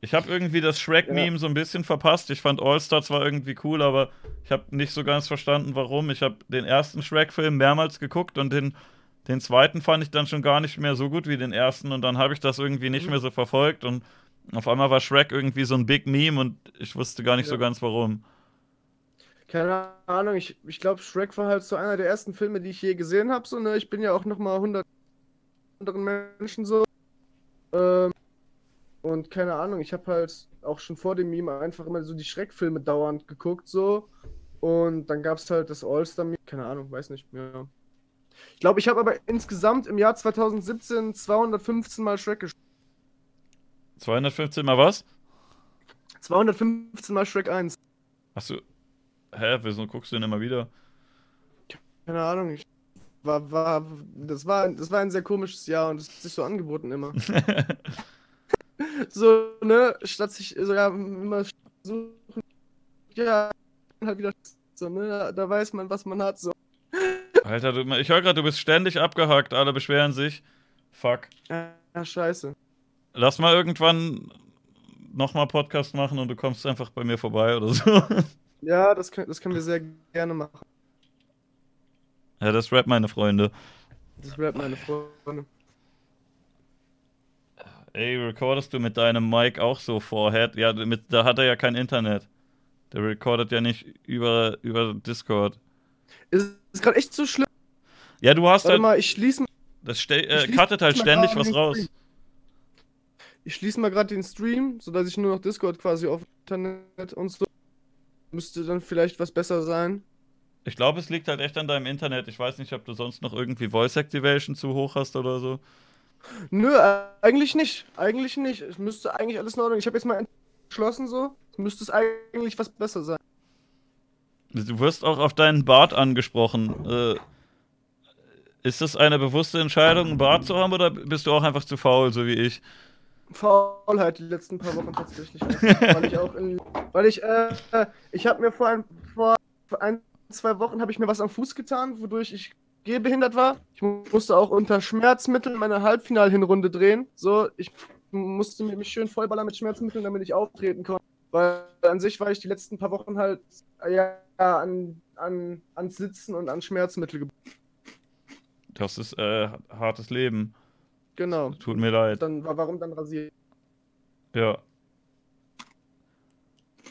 Ich habe irgendwie das Shrek-Meme so ein bisschen verpasst. Ich fand All-Star zwar irgendwie cool, aber ich habe nicht so ganz verstanden, warum. Ich habe den ersten Shrek-Film mehrmals geguckt und den, den zweiten fand ich dann schon gar nicht mehr so gut wie den ersten und dann habe ich das irgendwie nicht Mhm. mehr so verfolgt und auf einmal war Shrek irgendwie so ein Big Meme und ich wusste gar nicht so Ja. ganz warum. Keine Ahnung, ich, ich glaube, Shrek war halt so einer der ersten Filme, die ich je gesehen habe. So, ne? Ich bin ja auch noch mal 100 anderen Menschen so. Ähm, Und keine Ahnung, ich habe halt auch schon vor dem Meme einfach immer so die Schreckfilme dauernd geguckt, so. Und dann gab es halt das All-Star-Meme, keine Ahnung, weiß nicht mehr. Ich glaube, ich habe aber insgesamt im Jahr 2017 215 Mal Shrek gespielt. 215 mal was? 215 Mal Shrek 1. Hast du. Hä, wieso guckst du den immer wieder? Keine Ahnung, ich war, war, das war, das war ein sehr komisches Jahr und es hat sich so angeboten immer. so, ne, statt sich so, ja, immer suchen, ja, halt wieder so, ne, da, da weiß man, was man hat, so. Alter, du, ich höre gerade, du bist ständig abgehackt, alle beschweren sich. Fuck. Ja, scheiße. Lass mal irgendwann nochmal Podcast machen und du kommst einfach bei mir vorbei oder so. Ja, das, können- das können wir sehr gerne machen. Ja, das Rap, meine Freunde. Das Rap, meine Freunde. Ey, recordest du mit deinem Mic auch so Forehead? Ja, mit, da hat er ja kein Internet. Der recordet ja nicht über, über Discord. Ist, ist gerade echt so schlimm. Ja, du hast Warte halt. mal, ich schließe Das ste äh, cuttet halt ständig was raus. Stream. ich schließe mal gerade den Stream, sodass ich nur noch Discord quasi auf Internet und so. Müsste dann vielleicht was besser sein. Ich glaube, es liegt halt echt an deinem Internet. Ich weiß nicht, ob du sonst noch irgendwie Voice Activation zu hoch hast oder so. Nö, äh, eigentlich nicht. Eigentlich nicht. Es müsste eigentlich alles in Ordnung. Ich habe jetzt mal entschlossen so. Müsste es eigentlich was besser sein. Du wirst auch auf deinen Bart angesprochen. Äh, ist das eine bewusste Entscheidung, einen Bart zu haben, oder bist du auch einfach zu faul, so wie ich? Faulheit die letzten paar Wochen tatsächlich. weil ich auch in, weil ich, äh, ich habe mir vor ein, vor ein, zwei Wochen habe ich mir was am Fuß getan, wodurch ich gehbehindert war. Ich mu- musste auch unter Schmerzmitteln meine Halbfinalhinrunde drehen. So, ich musste mich schön vollballern mit Schmerzmitteln, damit ich auftreten konnte. Weil an sich war ich die letzten paar Wochen halt äh, ja, an, an, ans Sitzen und an Schmerzmittel gebunden. Das ist äh, hartes Leben. Genau. Tut mir leid. Dann, wa- warum dann rasieren? Ja.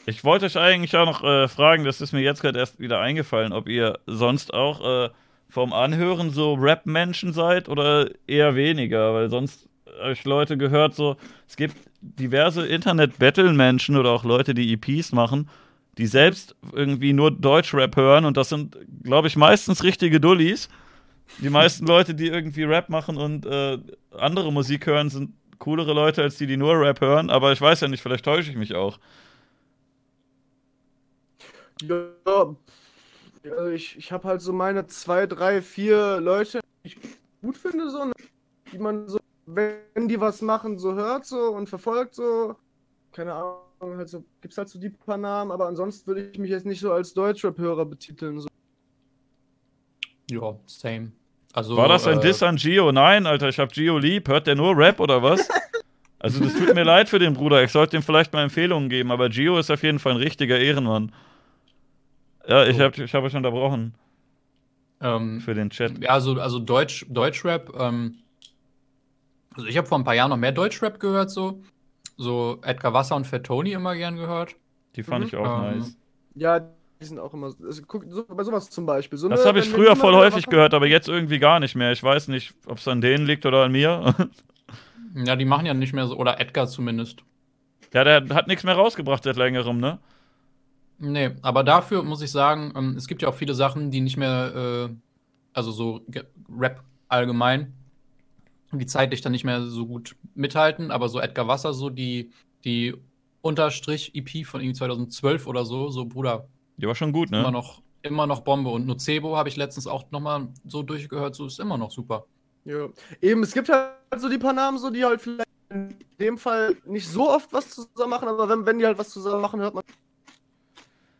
Ich wollte euch eigentlich auch noch äh, fragen, das ist mir jetzt gerade erst wieder eingefallen, ob ihr sonst auch äh, vom Anhören so Rap-Menschen seid oder eher weniger, weil sonst habe ich Leute gehört, so, es gibt diverse Internet-Battle-Menschen oder auch Leute, die EPs machen, die selbst irgendwie nur Deutsch-Rap hören und das sind, glaube ich, meistens richtige Dullis. Die meisten Leute, die irgendwie Rap machen und äh, andere Musik hören, sind coolere Leute als die, die nur Rap hören, aber ich weiß ja nicht, vielleicht täusche ich mich auch. Ja, also ich, ich habe halt so meine zwei, drei, vier Leute, die ich gut finde, so, ne? die man so, wenn die was machen, so hört so und verfolgt so. Keine Ahnung, halt so, gibt's halt so die paar Namen, aber ansonsten würde ich mich jetzt nicht so als Deutschrap-Hörer betiteln. So. Ja, same. Also, War das ein äh, Diss an Gio? Nein, Alter, ich hab Gio lieb. Hört der nur Rap oder was? Also, das tut mir leid für den Bruder. Ich sollte ihm vielleicht mal Empfehlungen geben, aber Gio ist auf jeden Fall ein richtiger Ehrenmann. Ja, ich So. hab, ich hab euch unterbrochen Ähm, für den Chat. ja, also, also Deutsch, Deutschrap, ähm, also ich habe vor ein paar Jahren noch mehr Deutschrap gehört, so. So Edgar Wasser und Fat Tony immer gern gehört. Die fand Mhm. ich auch Ähm, nice. Ja, die sind auch immer. Also, guck, so, bei sowas zum Beispiel. So, Das ne, habe ich früher voll häufig gehört, aber jetzt irgendwie gar nicht mehr. Ich weiß nicht, ob es an denen liegt oder an mir. Ja, die machen ja nicht mehr so, oder Edgar zumindest. ja, der hat nichts mehr rausgebracht seit längerem, ne? Nee, aber dafür muss ich sagen, ähm, es gibt ja auch viele Sachen, die nicht mehr, äh, also so Rap allgemein, die zeitlich dann nicht mehr so gut mithalten, aber so Edgar Wasser, so die, die Unterstrich-EP von irgendwie 2012 oder so, so Bruder, Die war schon gut, immer ne? noch, immer noch Bombe. Und Nocebo habe ich letztens auch nochmal so durchgehört, so ist immer noch super. Ja. Eben, es gibt halt so die paar Namen, so, die halt vielleicht in dem Fall nicht so oft was zusammen machen, aber wenn, wenn die halt was zusammen machen, hört man.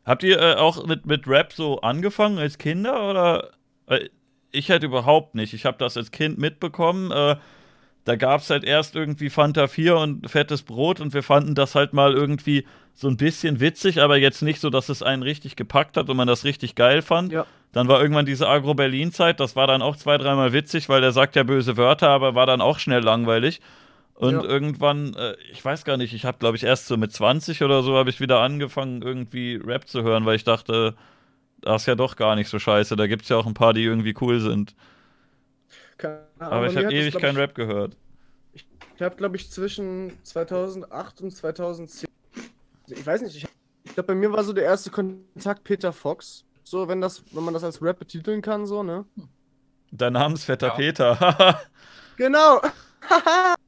Habt ihr äh, auch mit, mit Rap so angefangen als Kinder oder? Äh, ich halt überhaupt nicht. Ich habe das als Kind mitbekommen. Äh, da gab es halt erst irgendwie Fanta 4 und fettes Brot und wir fanden das halt mal irgendwie so ein bisschen witzig, aber jetzt nicht so, dass es einen richtig gepackt hat und man das richtig geil fand. Ja. Dann war irgendwann diese Agro-Berlin-Zeit, das war dann auch zwei, dreimal witzig, weil der sagt ja böse Wörter, aber war dann auch schnell langweilig. Und Ja. irgendwann, äh, ich weiß gar nicht, ich habe glaube ich erst so mit 20 oder so habe ich wieder angefangen irgendwie Rap zu hören, weil ich dachte, das ist ja doch gar nicht so scheiße. Da gibt es ja auch ein paar, die irgendwie cool sind. Keine Ahnung, Aber ich habe ewig glaub kein ich, Rap gehört. Ich habe, glaube ich, zwischen 2008 und 2010. Ich weiß nicht, ich, ich glaube, bei mir war so der erste Kontakt Peter Fox. So, wenn, das, wenn man das als Rap betiteln kann, so, ne? Dein Namensvetter Ja. Peter. Genau!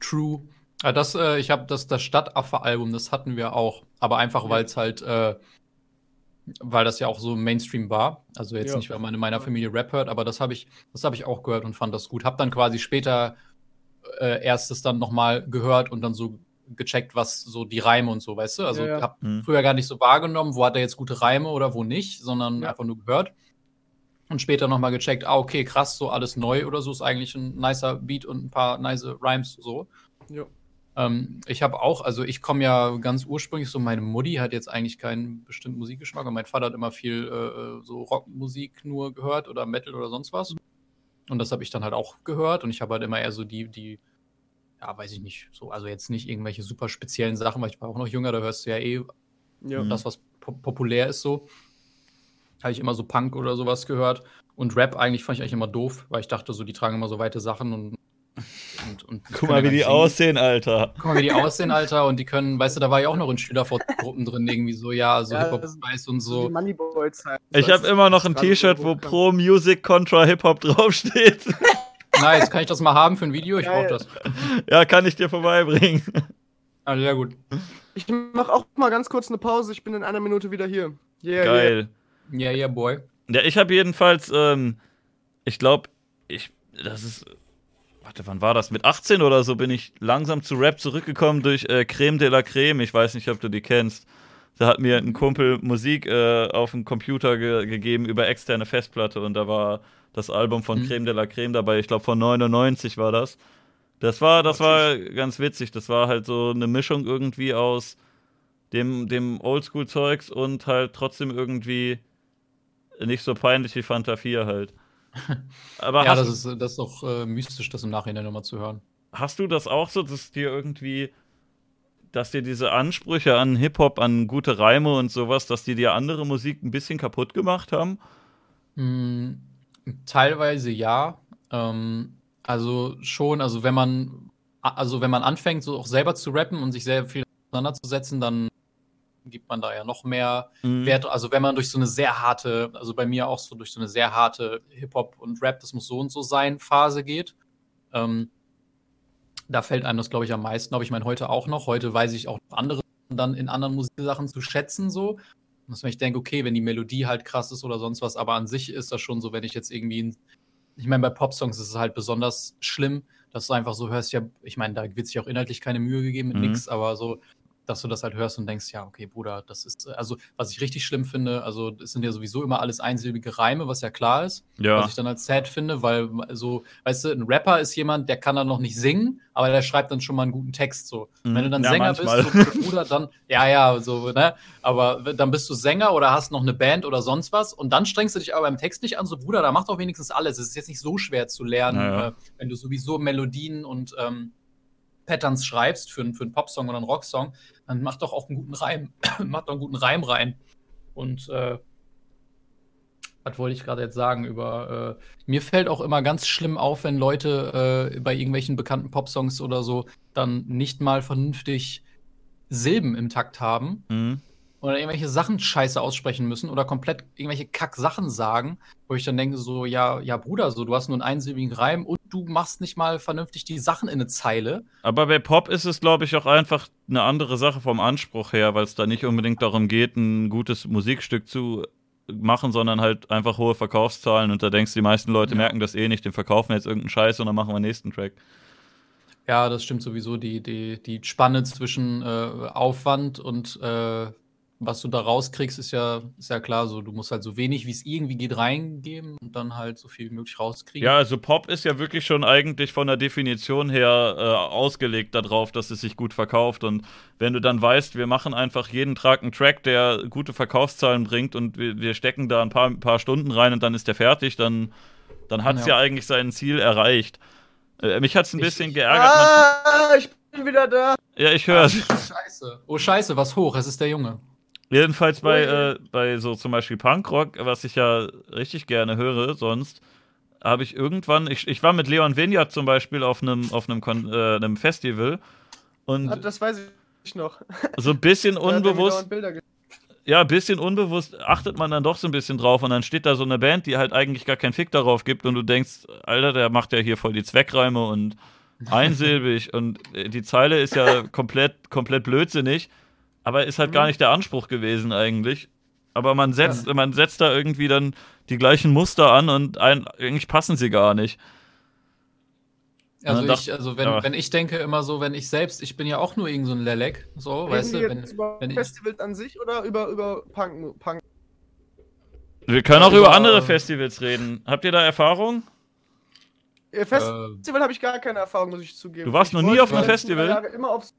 True. Ja, das, äh, ich habe das, das Stadtaffe-Album, das hatten wir auch. Aber einfach, Ja. weil es halt, äh, weil das ja auch so Mainstream war. Also jetzt Ja. nicht, weil man in meiner Familie Rap hört, aber das habe ich, das habe ich auch gehört und fand das gut. Hab dann quasi später äh, erst das dann nochmal gehört und dann so gecheckt, was so die Reime und so, weißt du? Also Ja, ja. hab Hm. früher gar nicht so wahrgenommen, wo hat er jetzt gute Reime oder wo nicht, sondern Ja. einfach nur gehört. Und später nochmal gecheckt, ah, okay, krass, so alles neu oder so ist eigentlich ein nicer Beat und ein paar nice Rhymes so. Ähm, ich habe auch, also ich komme ja ganz ursprünglich so, meine Mutti hat jetzt eigentlich keinen bestimmten Musikgeschmack und mein Vater hat immer viel äh, so Rockmusik nur gehört oder Metal oder sonst was. Und das habe ich dann halt auch gehört und ich habe halt immer eher so die, die, ja, weiß ich nicht, so, also jetzt nicht irgendwelche super speziellen Sachen, weil ich war auch noch jünger, da hörst du ja eh Ja. Das, was po populär ist, so. Habe ich immer so Punk oder sowas gehört. Und Rap eigentlich fand ich eigentlich immer doof, weil ich dachte, so, die tragen immer so weite Sachen und. Und, und Guck mal, wie die singen. aussehen, Alter. Guck mal, wie die aussehen, Alter. Und die können, weißt du, da war ja auch noch in Schülergruppen drin, irgendwie so, ja, so Ja, Hip-Hop-Spice und So Moneyboy-Zeit. Ich habe immer noch ein T-Shirt, wo Pro Music Contra Hip Hop draufsteht. Nice, kann ich das mal haben für ein Video? Ich Geil. brauch das. ja, kann ich dir vorbeibringen. Ah, sehr gut. Ich mach auch mal ganz kurz eine Pause. Ich bin in einer Minute wieder hier. Yeah, Geil. Yeah, yeah, boy. Ja, ich habe jedenfalls, ähm, ich glaube, ich, das ist, warte, wann war das? Mit 18 oder so bin ich langsam zu Rap zurückgekommen durch äh, Creme de la Creme. Ich weiß nicht, ob du die kennst. Da hat mir ein Kumpel Musik äh, auf dem Computer ge gegeben über externe Festplatte und da war das Album von Mhm. Creme de la Creme dabei. Ich glaube, von 99 war das. Das war, das war ganz witzig. Das war halt so eine Mischung irgendwie aus dem, dem Oldschool-Zeugs und halt trotzdem irgendwie nicht so peinlich wie Fanta 4 halt. Aber Ja, das ist, das ist auch äh, mystisch, das im Nachhinein nochmal zu hören. hast du das auch so, dass dir irgendwie, dass dir diese Ansprüche an Hip-Hop, an gute Reime und sowas, dass die dir andere Musik ein bisschen kaputt gemacht haben? Mm, teilweise ja. Ähm, also schon, also wenn man, also wenn man anfängt, so auch selber zu rappen und sich sehr viel auseinanderzusetzen, dann gibt man da ja noch mehr Mhm. Wert. Also wenn man durch so eine sehr harte, also bei mir auch so durch so eine sehr harte Hip-Hop und Rap, das muss so und so sein, Phase geht. Ähm, da fällt einem das, glaube ich, am meisten. Aber ich meine, heute auch noch. Heute weiß ich auch andere dann in anderen Musiksachen zu schätzen, so. Dass ich denke, okay, wenn die Melodie halt krass ist oder sonst was, aber an sich ist das schon so, wenn ich jetzt irgendwie, ein, ich meine, bei Popsongs ist es halt besonders schlimm, dass du einfach so hörst, ja, ich meine, da wird sich auch inhaltlich keine Mühe gegeben mit Mhm. nix, aber so, dass du das halt hörst und denkst, ja, okay, Bruder, das ist, äh, also, was ich richtig schlimm finde, also, es sind ja sowieso immer alles einsilbige Reime, was ja klar ist, Ja. was ich dann als sad finde, weil so, weißt du, ein Rapper ist jemand, der kann dann noch nicht singen, aber der schreibt dann schon mal einen guten Text so. Mhm. Wenn du dann Ja, Sänger manchmal. bist, so, Bruder, dann, ja, ja, so, ne, aber dann bist du Sänger oder hast noch eine Band oder sonst was und dann strengst du dich aber beim Text nicht an, so, Bruder, da mach doch wenigstens alles. Es ist jetzt nicht so schwer zu lernen, ja. Äh, wenn du sowieso Melodien und ähm, Patterns schreibst für, einen- für einen Popsong oder einen Rocksong, dann mach doch auch einen guten Reim, mach doch einen guten Reim rein. Und äh, was wollte ich gerade jetzt sagen über äh, mir fällt auch immer ganz schlimm auf, wenn Leute äh, bei irgendwelchen bekannten Popsongs oder so dann nicht mal vernünftig Silben im Takt haben Mhm. Oder irgendwelche Sachen scheiße aussprechen müssen oder komplett irgendwelche Kack-Sachen sagen, wo ich dann denke so, ja, ja Bruder, so du hast nur einen einsilbigen Reim und du machst nicht mal vernünftig die Sachen in eine Zeile. Aber bei Pop ist es, glaube ich, auch einfach eine andere Sache vom Anspruch her, weil es da nicht unbedingt darum geht, ein gutes Musikstück zu machen, sondern halt einfach hohe Verkaufszahlen und da denkst du, die meisten Leute Ja. merken das eh nicht, den verkaufen wir jetzt irgendeinen Scheiß und dann machen wir den nächsten Track. Ja, das stimmt sowieso. Die, die, die Spanne zwischen äh, Aufwand und äh, was du da rauskriegst, ist ja, ist ja klar so. Du musst halt so wenig, wie es irgendwie geht, reingeben und dann halt so viel wie möglich rauskriegen. Ja, also Pop ist ja wirklich schon eigentlich von der Definition her äh, ausgelegt darauf, dass es sich gut verkauft. Und wenn du dann weißt, wir machen einfach jeden Tag einen Track, der gute Verkaufszahlen bringt und wir, wir stecken da ein paar, ein paar Stunden rein und dann ist der fertig, dann, dann hat es ja. Ja. eigentlich sein Ziel erreicht. Äh, mich hat es ein Ich- bisschen ich- geärgert. Ah, ich bin wieder da. ja, ich höre Scheiße. Oh, Scheiße, was hoch? Es ist der Junge. Jedenfalls bei, äh, bei so zum Beispiel Punkrock, was ich ja richtig gerne höre sonst, habe ich irgendwann, ich, ich war mit Leon Vineyard zum Beispiel auf einem auf einem, Kon äh, einem Festival und Ah, Das weiß ich noch. so ein bisschen unbewusst, ja, ein bisschen unbewusst achtet man dann doch so ein bisschen drauf und dann steht da so eine Band, die halt eigentlich gar keinen Fick darauf gibt und du denkst, Alter, der macht ja hier voll die Zweckreime und einsilbig und äh, die Zeile ist ja komplett, komplett blödsinnig, aber ist halt gar Mhm. nicht der Anspruch gewesen eigentlich. Aber man setzt, man setzt da irgendwie dann die gleichen Muster an und ein, eigentlich passen sie gar nicht. Also, Ja, ich, also wenn, ja. wenn ich denke immer so, wenn ich selbst, ich bin ja auch nur irgend so ein Lelek, so, Reden weißt du, wir wenn, über wenn ich, Festivals an sich oder über, über Punk? Punk? Wir können auch Ja, über über- andere Festivals reden. Habt ihr da Erfahrung? Äh, äh, Festival habe ich gar keine Erfahrung, muss ich zugeben. Du warst ich noch nie auf einem Festival? drei Jahre Immer aufs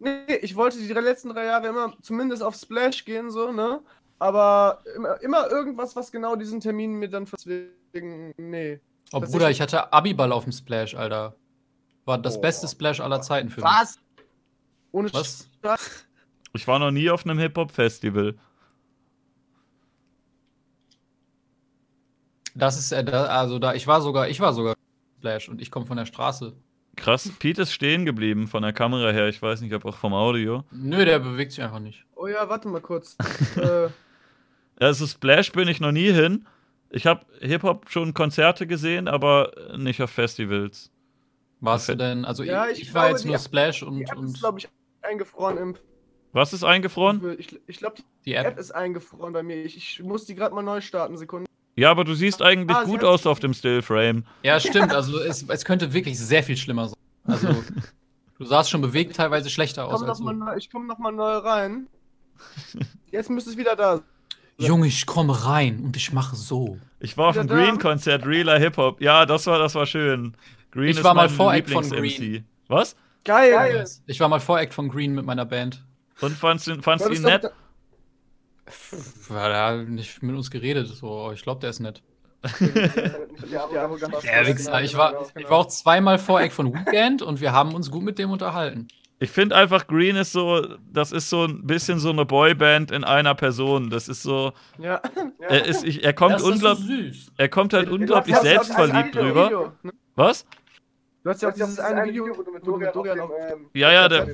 nee, ich wollte die drei letzten drei Jahre immer zumindest auf Splash gehen, so, ne? Aber immer, immer irgendwas, was genau diesen Termin mir dann deswegen, nee. oh Bruder, ich hatte Abiball auf dem Splash, Alter. War das Boah. beste Splash aller Zeiten für mich. Was? Ohne Was? Spaß. Ich war noch nie auf einem Hip-Hop-Festival. Das ist, äh, also da, ich war sogar, ich war sogar Splash und ich komme von der Straße. Krass, Pete ist stehen geblieben von der Kamera her. Ich weiß nicht, ob auch vom Audio. Nö, der bewegt sich einfach nicht. Oh ja, warte mal kurz. äh, Also Splash bin ich noch nie hin. Ich habe Hip-Hop schon Konzerte gesehen, aber nicht auf Festivals. Warst du denn, also Ja, ich, ich ich war glaube, jetzt die nur Splash die und, App ist, glaube ich, eingefroren im. Was ist eingefroren? Ich, ich glaube, die die App App. ist eingefroren bei mir. Ich, ich muss die gerade mal neu starten, Sekunde. Ja, aber du siehst eigentlich Ah, gut aus auf dem Stillframe. Ja, stimmt, also es, es könnte wirklich sehr viel schlimmer sein. Also, du sahst schon bewegt teilweise schlechter Ich aus komme als nochmal neu, ich komm noch mal neu rein. Jetzt müsste es wieder da sein. Junge, ich komme rein und ich mache so. Ich war auf dem? Green-Konzert, Realer Hip-Hop. Ja, das war, das war schön. Green Ich ist war mal mein Voreck von Lieblings-MC. Was? Geil! Ich war mal Voreact von Green mit meiner Band. Und fandst du fandst du Das ihn nett? War der nicht mit uns geredet, so, ich glaube, der ist nett. Der Wichser. Ich war, ich war auch zweimal Voreact von Weekend und wir haben uns gut mit dem unterhalten. Ich finde einfach, Green ist so, das ist so ein bisschen so eine Boyband in einer Person. Das ist so, Ja. er, ist, ich, er kommt so unglaublich, süß. er kommt halt unglaublich ja selbstverliebt drüber. Ne? Was? Du hast ja auch dieses eine Video, wo du mit Dorian auf Ja, ja, der,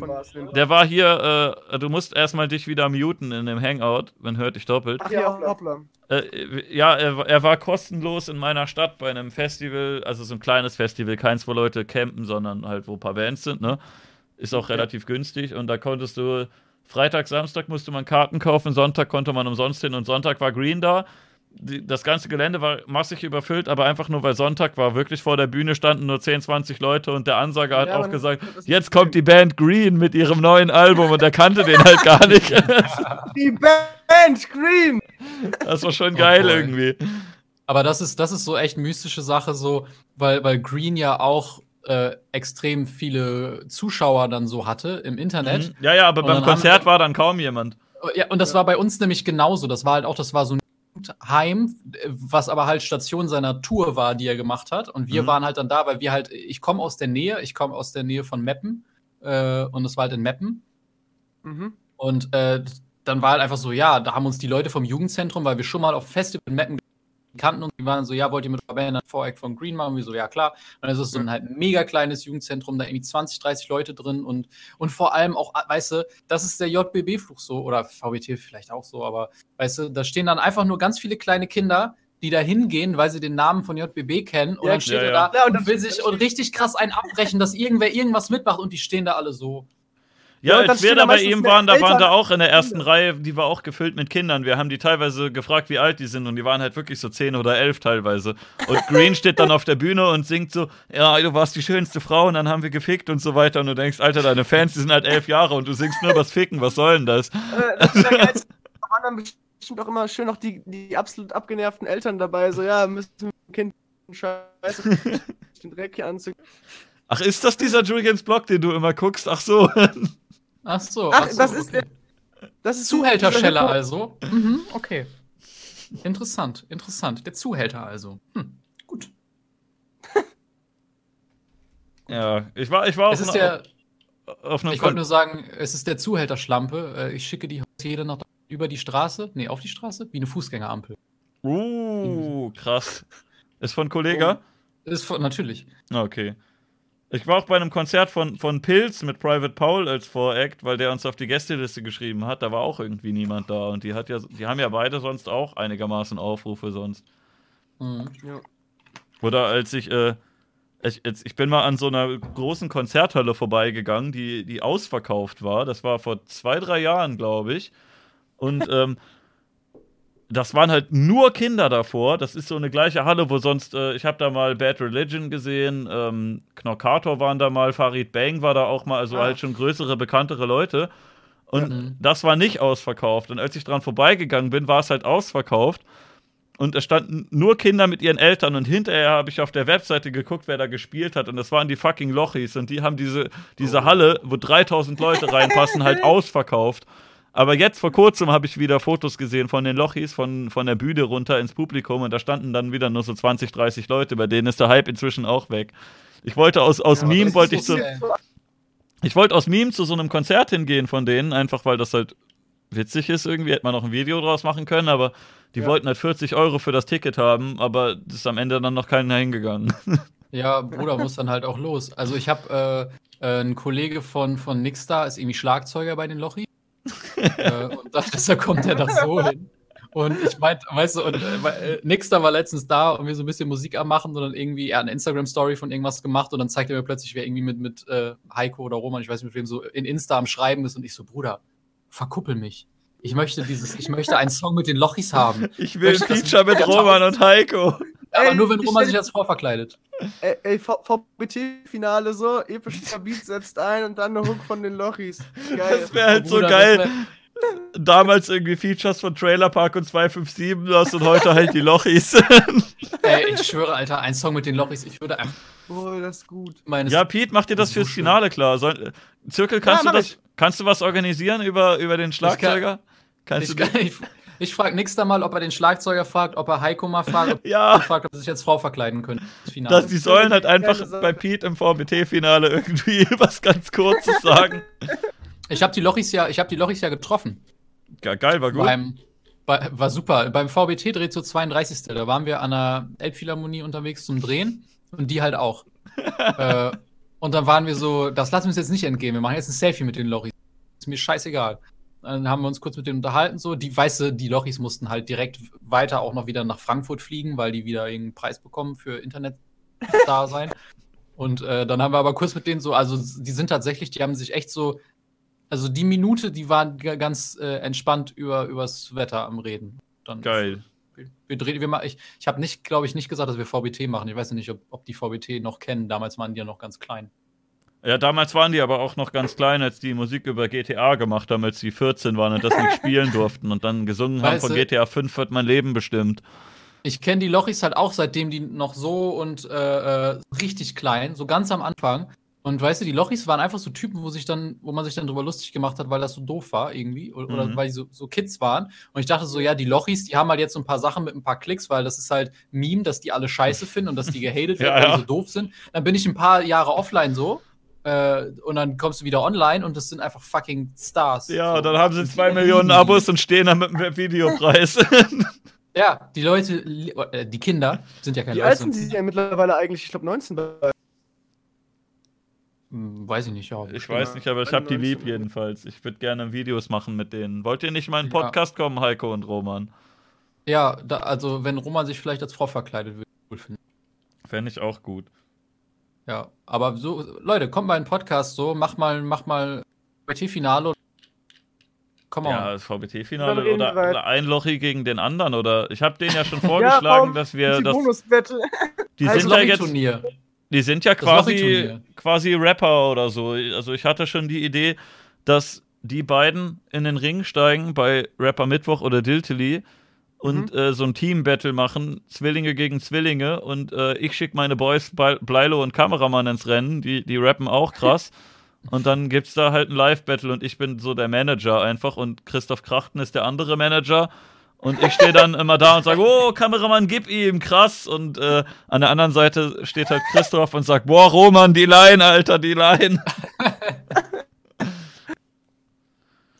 der war hier, äh, du musst erstmal dich wieder muten in dem Hangout, man hört dich doppelt. Ach ja, hoppla. Äh, ja, er, er war kostenlos in meiner Stadt bei einem Festival, also so ein kleines Festival, keins, wo Leute campen, sondern halt, wo ein paar Bands sind, ne? Ist auch relativ günstig und da konntest du, Freitag, Samstag musste man Karten kaufen, Sonntag konnte man umsonst hin und Sonntag war Green da. Die, das ganze Gelände war massig überfüllt, aber einfach nur, weil Sonntag war. Wirklich vor der Bühne standen nur 10, 20 Leute und der Ansager hat Ja, auch gesagt, jetzt kommt die Band Green mit ihrem neuen Album und er kannte den halt gar nicht. Die Band Green! Das war schon Oh geil boy. irgendwie. Aber das ist, das ist so echt mystische Sache, so, weil, weil Green ja auch äh, extrem viele Zuschauer dann so hatte im Internet. Mhm. Ja, ja, aber Und beim haben Konzert wir- war dann kaum jemand. Ja, und das war bei uns nämlich genauso. Das war halt auch, das war so ein Heim, was aber halt Station seiner Tour war, die er gemacht hat. Und wir Mhm. waren halt dann da, weil wir halt, ich komme aus der Nähe, ich komme aus der Nähe von Meppen. Äh, und das war halt in Meppen. Mhm. Und äh, dann war halt einfach so, ja, da haben uns die Leute vom Jugendzentrum, weil wir schon mal auf Festival in Meppen kannten und die waren so, ja, wollt ihr mit Band ein Voreck von Green machen? Und wir so, ja, klar. Und es ist so ein halt mega kleines Jugendzentrum, da irgendwie 20, 30 Leute drin und, und vor allem auch, weißt du, das ist der JBB-Fluch so, oder VBT vielleicht auch so, aber weißt du, da stehen dann einfach nur ganz viele kleine Kinder, die da hingehen, weil sie den Namen von JBB kennen und Ja, dann steht ja, er ja. da Ja, und will sich und richtig krass einen abbrechen, dass irgendwer irgendwas mitmacht und die stehen da alle so. Ja, Ja, als wir da bei ihm waren, da waren Eltern- da auch in der ersten Kinder. Reihe, die war auch gefüllt mit Kindern. Wir haben die teilweise gefragt, wie alt die sind und die waren halt wirklich so zehn oder elf teilweise. Und Green steht dann auf der Bühne und singt so, ja, du warst die schönste Frau und dann haben wir gefickt und so weiter. Und du denkst, Alter, deine Fans, die sind halt elf Jahre und du singst nur was Ficken, was soll denn das? Äh, das ist. Da waren dann bestimmt auch immer schön noch die, die absolut abgenervten Eltern dabei. So, ja, müssen wir dem Kind scheiße den Dreck hier anzügen. Ach, ist das dieser Julians Blog, den du immer guckst? Ach so. Ach so. Ach, so, das ist okay. der. Das ist Zuhälterschelle dieser Hip-Hop- also. Mhm, okay. Interessant, interessant. Der Zuhälter also. Hm, gut. ja, ich war, ich war Es auf, ist einer- der, auf ich wollte nur sagen, es ist der Zuhälterschlampe. Äh, Ich schicke die heute jede Nacht über die Straße, nee, auf die Straße, wie eine Fußgängerampel. Uh, krass. Ist von Kollega? Ist von, natürlich. Okay. Ich war auch bei einem Konzert von, von Pilz mit Private Paul als Voract, weil der uns auf die Gästeliste geschrieben hat. Da war auch irgendwie niemand da. Und die hat ja, die haben ja beide sonst auch einigermaßen Aufrufe sonst. Mhm. Ja. Oder als ich, äh, ich, jetzt, ich bin mal an so einer großen Konzerthalle vorbeigegangen, die, die ausverkauft war. Das war vor zwei, drei Jahren, glaube ich. Und ähm, das waren halt nur Kinder davor. Das ist so eine gleiche Halle, wo sonst, äh, ich habe da mal Bad Religion gesehen, ähm, Knockator waren da mal, Farid Bang war da auch mal, also Ah. halt schon größere, bekanntere Leute. Und Mhm. das war nicht ausverkauft. Und als ich dran vorbeigegangen bin, war es halt ausverkauft. Und es standen nur Kinder mit ihren Eltern. Und hinterher habe ich auf der Webseite geguckt, wer da gespielt hat. Und das waren die fucking Lochis. Und die haben diese, diese Halle, wo 3000 Leute reinpassen, halt ausverkauft. Aber jetzt vor kurzem habe ich wieder Fotos gesehen von den Lochis, von, von der Bühne runter ins Publikum. Und da standen dann wieder nur so 20, 30 Leute. Bei denen ist der Hype inzwischen auch weg. Ich wollte aus, aus Ja, Meme, wollte ich so ich wollte aus Meme zu so einem Konzert hingehen von denen, einfach weil das halt witzig ist irgendwie. Hätte man noch ein Video draus machen können, aber die Ja. wollten halt 40 Euro für das Ticket haben, aber das ist am Ende dann noch keiner hingegangen. Ja, Bruder muss dann halt auch los. Also ich habe äh, äh, ein Kollege von, von Nixstar, ist irgendwie Schlagzeuger bei den Lochi. Äh, und da, deshalb kommt er da so hin. Und ich meinte, weißt du, und, äh, äh, Nixstar war letztens da und wir so ein bisschen Musik am machen und dann irgendwie, er hat eine Instagram-Story von irgendwas gemacht und dann zeigt er mir plötzlich, wer irgendwie mit, mit äh, Heiko oder Roman, ich weiß nicht mit wem, so in Insta am Schreiben ist und ich so, Bruder, verkuppel mich. Ich möchte dieses, ich möchte einen Song mit den Lochis haben. Ich will ein das Feature mit Roman und Heiko. Aber Ey, nur wenn Roman sich als Frau verkleidet. Ey, VBT-Finale so, epischer Beat setzt ein und dann eine Hook von den Lochis. Geil. Das wäre halt so Bruder, geil. Damals irgendwie Features von Trailer Park und 257 hast und heute halt die Lochis. Ey, ich schwöre, Alter, ein Song mit den Lochis, ich würde einfach Oh, das ist gut. meines. ja, Pete, mach dir das Das so fürs schön. Finale klar. Soll, Zirkel, kannst Ja, du das, kannst du was organisieren über, über den Schlagzeuger? Kannst ich, du ich, ich frage da mal, ob er den Schlagzeuger fragt, ob er Heiko mal fragt, ob Ja. er fragt, ob er sich als Frau verkleiden könnte. Das dass die sollen halt einfach bei Pete im VBT-Finale irgendwie was ganz Kurzes sagen. ich habe die Lochis ja, ich habe die Lochis ja getroffen. Ja, geil, war gut. Beim, bei, war super. Beim VBT dreht so 32. Da waren wir an der Elbphilharmonie unterwegs zum Drehen und die halt auch. äh, und dann waren wir so, das lassen wir uns jetzt nicht entgehen. Wir machen jetzt ein Selfie mit den Lochis. Ist mir scheißegal. Dann haben wir uns kurz mit denen unterhalten, so. Die weiße, die Lochis mussten halt direkt weiter auch noch wieder nach Frankfurt fliegen, weil die wieder irgendeinen Preis bekommen für Internet-Star sein. Und äh, dann haben wir aber kurz mit denen so, also die sind tatsächlich, die haben sich echt so, also die Minute, die waren ganz äh, entspannt über übers Wetter am Reden. Dann Geil. Wir, wir drehen, wir ma- ich ich habe nicht, glaube ich, nicht gesagt, dass wir VBT machen. Ich weiß nicht, ob, ob die VBT noch kennen. Damals waren die ja noch ganz klein. Ja, damals waren die aber auch noch ganz klein, als die Musik über GTA gemacht haben, als die 14 waren und das nicht spielen durften und dann gesungen haben Weißt von du- GTA 5 wird mein Leben bestimmt. Ich kenne die Lochis halt auch, seitdem die noch so und äh, äh, richtig klein, so ganz am Anfang. Und weißt du, die Lochis waren einfach so Typen, wo sich dann, wo man sich dann drüber lustig gemacht hat, weil das so doof war irgendwie. Oder, oder Mhm. weil die so, so Kids waren. Und ich dachte so, ja, die Lochis, die haben halt jetzt so ein paar Sachen mit ein paar Klicks, weil das ist halt Meme, dass die alle scheiße finden und dass die gehatet werden, Ja, weil ja. die so doof sind. Dann bin ich ein paar Jahre offline so. Äh, und dann kommst du wieder online und das sind einfach fucking Stars. Ja, so. dann haben sie zwei Millionen Abos und stehen dann mit dem Videopreis. Ja, die Leute, äh, die Kinder sind ja keine Wie Leute. alt sind die denn mittlerweile eigentlich? Ich glaube 19. Hm, Weiß ich nicht, ja. Ich weiß nicht, aber ich habe die lieb jedenfalls. Ich würde gerne Videos machen mit denen. Wollt ihr nicht mal in einen Ja. Podcast kommen, Heiko und Roman? Ja, da, also wenn Roman sich vielleicht als Frau verkleidet, würde ich cool finden. Fände ich auch gut. Ja, aber so, Leute, kommt mal in den Podcast so, mach mal, mach mal BT-Finale. Come on. Ja, das VBT-Finale oder, oder ein Lochi gegen den anderen. Oder ich habe denen ja schon vorgeschlagen, warum? dass wir die das. Bonus-Battle. Die sind ja jetzt. Die sind ja quasi, quasi Rapper oder so. Also ich hatte schon die Idee, dass die beiden in den Ring steigen bei Rapper Mittwoch oder Diltily und Mhm. äh, so ein Team-Battle machen, Zwillinge gegen Zwillinge und äh, ich schicke meine Boys Ble- Bleilo und Kameramann ins Rennen, die, die rappen auch krass. Und dann gibt's da halt ein Live-Battle und ich bin so der Manager einfach und Christoph Krachten ist der andere Manager. Und ich stehe dann immer da und sage, oh, Kameramann, gib ihm, krass. Und äh, an der anderen Seite steht halt Christoph und sagt, boah, Roman, die Line, Alter, die Line.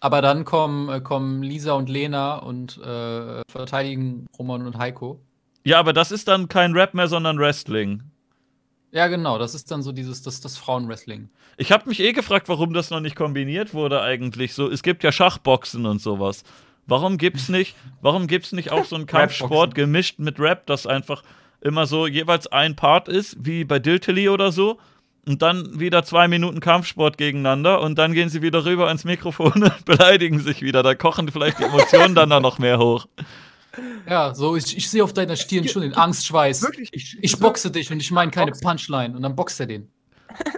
Aber dann kommen, äh, kommen Lisa und Lena und äh, verteidigen Roman und Heiko. Ja, aber das ist dann kein Rap mehr, sondern Wrestling. Ja, genau, das ist dann so dieses, das, das Frauenwrestling. Ich habe mich eh gefragt, warum das noch nicht kombiniert wurde eigentlich. So, es gibt ja Schachboxen und sowas. Warum gibt's nicht, warum gibt's nicht auch so einen Kampfsport gemischt mit Rap, das einfach immer so jeweils ein Part ist, wie bei Diltily oder so? Und dann wieder zwei Minuten Kampfsport gegeneinander und dann gehen sie wieder rüber ins Mikrofon und beleidigen sich wieder. Da kochen vielleicht die Emotionen dann da noch mehr hoch. Ja, so, ich, ich sehe auf deiner Stirn schon den Angstschweiß. Wirklich? Ich, ich boxe dich und ich meine keine Punchline. Und dann boxt er den.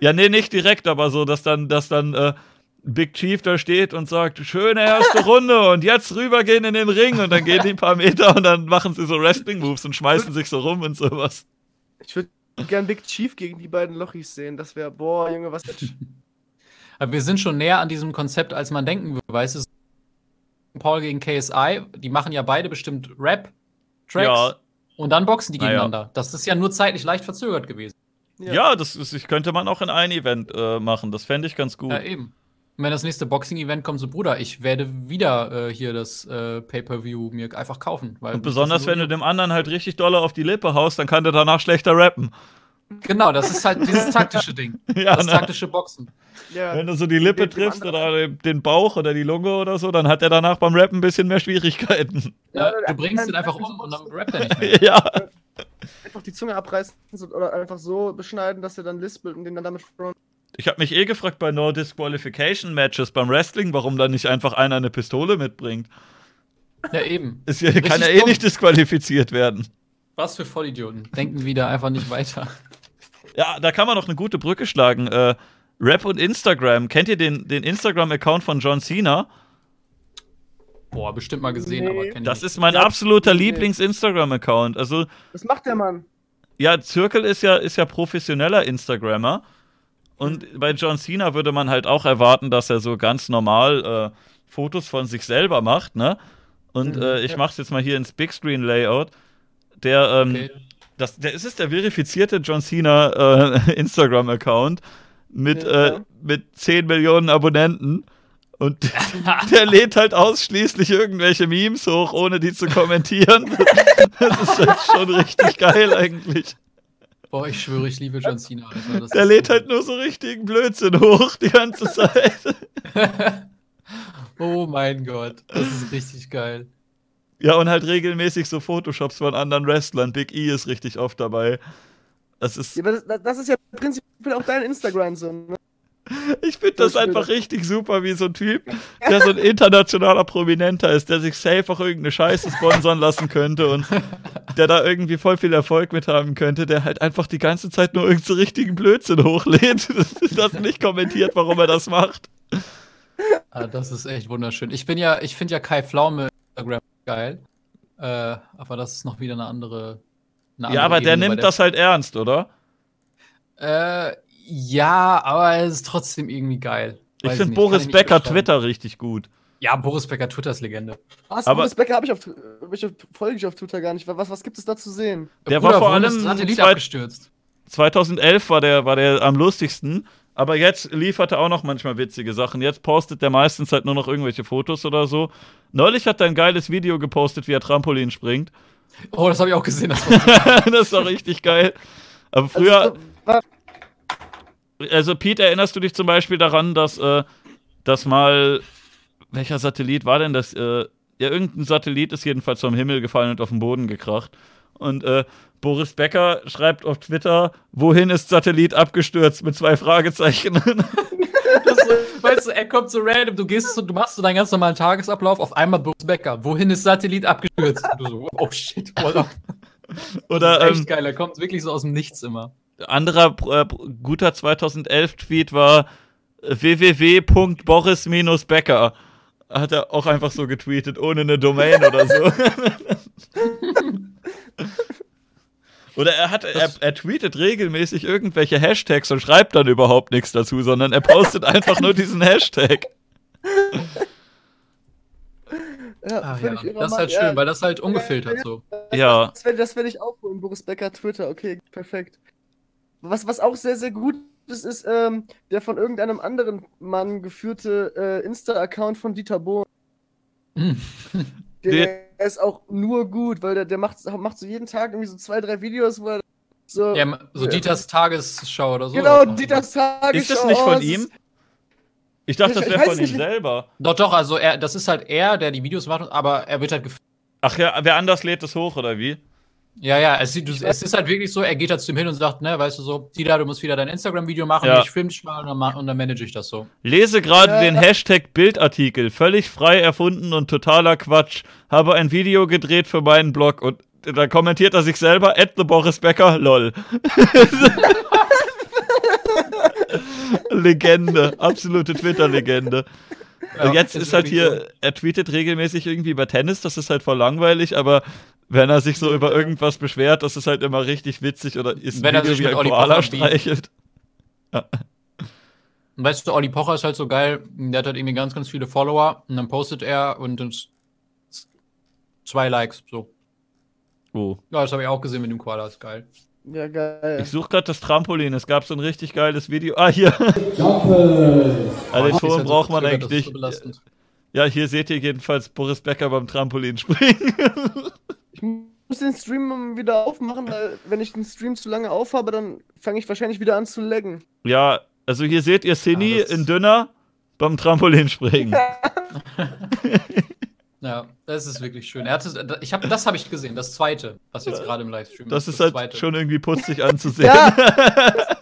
Ja, nee, nicht direkt, aber so, dass dann, dass dann äh, Big Chief da steht und sagt, schöne erste Runde und jetzt rübergehen in den Ring und dann gehen die ein paar Meter und dann machen sie so Wrestling-Moves und schmeißen sich so rum und sowas. Ich würde gern Big Chief gegen die beiden Lochis sehen. Das wäre, boah, Junge, was. Aber wir sind schon näher an diesem Konzept, als man denken würde. Weißt du, Paul gegen KSI, die machen ja beide bestimmt Rap-Tracks Ja, und dann boxen die gegeneinander. Das ist ja nur zeitlich leicht verzögert gewesen. ja, das, ist, das könnte man auch in ein Event äh, machen. Das fände ich ganz gut. Ja, eben. Und wenn das nächste Boxing-Event kommt, so Bruder, ich werde wieder äh, hier das äh, Pay-Per-View mir einfach kaufen. Weil und besonders, wenn du dem anderen halt richtig doll auf die Lippe haust, dann kann der danach schlechter rappen. Genau, das ist halt dieses taktische Ding. Ja, das ne? taktische Boxen. Ja. Wenn du so die Lippe triffst oder den Bauch oder die Lunge oder so, dann hat er danach beim Rappen ein bisschen mehr Schwierigkeiten. Ja, du bringst ihn einfach um und dann rappt er nicht mehr. ja. Einfach die Zunge abreißen oder einfach so beschneiden, dass er dann lispelt und den dann damit front. Ich habe mich eh gefragt bei No Disqualification Matches beim Wrestling, warum dann nicht einfach einer eine Pistole mitbringt. Ja, eben. Es kann ja Richtig eh dumm. nicht disqualifiziert werden. Was für Vollidioten. Denken wieder einfach nicht weiter. Ja, da kann man noch eine gute Brücke schlagen. Äh, Rap und Instagram. Kennt ihr den, den Instagram-Account von John Cena? Boah, bestimmt mal gesehen, Nee. aber kenn ich Das nicht. ist mein Ja, absoluter nee. Lieblings-Instagram-Account. Also, Was macht der Mann? ja, Zirkel ist ja, ist ja professioneller Instagrammer. Und bei John Cena würde man halt auch erwarten, dass er so ganz normal äh, Fotos von sich selber macht, ne? Und Mhm, äh, ich ja. mach's jetzt mal hier ins Big Screen Layout. Der, ähm, Okay. das, der es ist der verifizierte John Cena äh, Instagram-Account mit, Ja. äh, mit 10 Millionen Abonnenten. Und der lädt halt ausschließlich irgendwelche Memes hoch, ohne die zu kommentieren. Das ist halt schon richtig geil eigentlich. Boah, ich schwöre, ich liebe John Cena. Alter. Das Der lädt so- halt nur so richtigen Blödsinn hoch die ganze Zeit. oh mein Gott, das ist richtig geil. Ja, und halt regelmäßig so Photoshops von anderen Wrestlern. Big E ist richtig oft dabei. Das ist, Ja, aber das, das ist ja prinzipiell auch dein Instagram so. Ne? Ich finde das Das einfach das. richtig super, wie so ein Typ, der so ein internationaler Prominenter ist, der sich safe auch irgendeine Scheiße sponsern lassen könnte und der da irgendwie voll viel Erfolg mit haben könnte, der halt einfach die ganze Zeit nur irgendeinen so richtigen Blödsinn hochlädt. Das nicht kommentiert, warum er das macht. Ah, das ist echt wunderschön. Ich bin ja, ich finde ja Kai Pflaume Instagram geil. Äh, aber das ist noch wieder eine andere. Eine Ja, andere aber der Ebene, weil nimmt das halt ernst, oder? Äh, ja, aber es ist trotzdem irgendwie geil. Ich Weiß finde nicht, kann Boris ich Becker. Twitter richtig gut. Ja, Boris Becker Twitter ist Legende. Was? Aber- Boris Becker habe ich auf, hab ich auf, folge ich auf Twitter gar nicht. Was, was gibt es da zu sehen? Der Bruder, war vor allem Satellit abgestürzt. 2011 war der, war der am lustigsten, aber jetzt liefert er auch noch manchmal witzige Sachen. Jetzt postet der meistens halt nur noch irgendwelche Fotos oder so. Neulich hat er ein geiles Video gepostet, wie er Trampolin springt. Oh, das habe ich auch gesehen. Das war das ist doch richtig geil. Aber früher, Also, also Pete, erinnerst du dich zum Beispiel daran, dass, äh, dass mal, welcher Satellit war denn das? Äh, ja, irgendein Satellit ist jedenfalls vom Himmel gefallen und auf den Boden gekracht. Und äh, Boris Becker schreibt auf Twitter, wohin ist Satellit abgestürzt mit zwei Fragezeichen. das so, weißt du, er kommt so random, du gehst so, du machst so deinen ganz normalen Tagesablauf, auf einmal Boris Becker. Wohin ist Satellit abgestürzt? Und du so, oh shit, Alter. Oder Das ist echt ähm, geil, er kommt wirklich so aus dem Nichts immer. Anderer äh, guter 2011-Tweet war äh, www.boris-becker. Hat er auch einfach so getweetet, ohne eine Domain oder so. Oder er hat, er, er tweetet regelmäßig irgendwelche Hashtags und schreibt dann überhaupt nichts dazu, sondern er postet einfach nur diesen Hashtag. ja, Ah, ja. Das ist halt Ja, schön, weil das halt ungefiltert so. Ja. Das werde werd ich aufholen, Boris Becker Twitter. Okay, perfekt. Was, was auch sehr, sehr gut ist, ist ähm, der von irgendeinem anderen Mann geführte äh, Insta-Account von Dieter Bohlen. Hm. Der, er ist auch nur gut, weil der, der macht, macht so jeden Tag irgendwie so zwei, drei Videos, wo er so. Ja, so Dieters Tagesschau oder so. genau, Dieters Tagesschau. Ist das nicht von oh, ihm? Ich dachte, das wäre von ihm selber. Doch, doch, also er, das ist halt er, der die Videos macht, aber er wird halt gef Ach ja, wer anders lädt es hoch, oder wie? Ja, ja, es, du, es ist halt wirklich so, er geht halt zu ihm hin und sagt, ne, weißt du so, Dieter, du musst wieder dein Instagram-Video machen, Ja. ich film dich mal und dann, und dann manage ich das so. Lese gerade Ja. den Hashtag Bildartikel. Völlig frei erfunden und totaler Quatsch. Habe ein Video gedreht für meinen Blog und da kommentiert er sich selber, at the Boris Becker, lol. Legende, absolute Twitter-Legende. Ja, Und jetzt ist halt hier, er tweetet regelmäßig irgendwie über Tennis, das ist halt voll langweilig, aber wenn er sich so über irgendwas beschwert, das ist halt immer richtig witzig oder ist ein Wenn er Video, sich wie mit ein Olli Koala streichelt. Und weißt du, Olli Pocher ist halt so geil, der hat halt irgendwie ganz, ganz viele Follower und dann postet er und dann zwei Likes, so. Oh. Ja, das habe ich auch gesehen mit dem Koala, ist geil. Ja, geil. Ich suche gerade das Trampolin. Es gab so ein richtig geiles Video. Ah, hier. Doppel. Ah, den Ton halt braucht man eigentlich so nicht. Ja, hier seht ihr jedenfalls Boris Becker beim Trampolin springen. Ich muss den Stream wieder aufmachen, weil wenn ich den Stream zu lange aufhabe, dann fange ich wahrscheinlich wieder an zu laggen. ja, also hier seht ihr Cindy Ja, das- in dünner beim Trampolin springen. Ja, das ist wirklich schön. Er hatte, ich hab, das habe ich gesehen, das zweite, was jetzt gerade im Livestream Das ist halt zweite. schon irgendwie putzig anzusehen. Ja!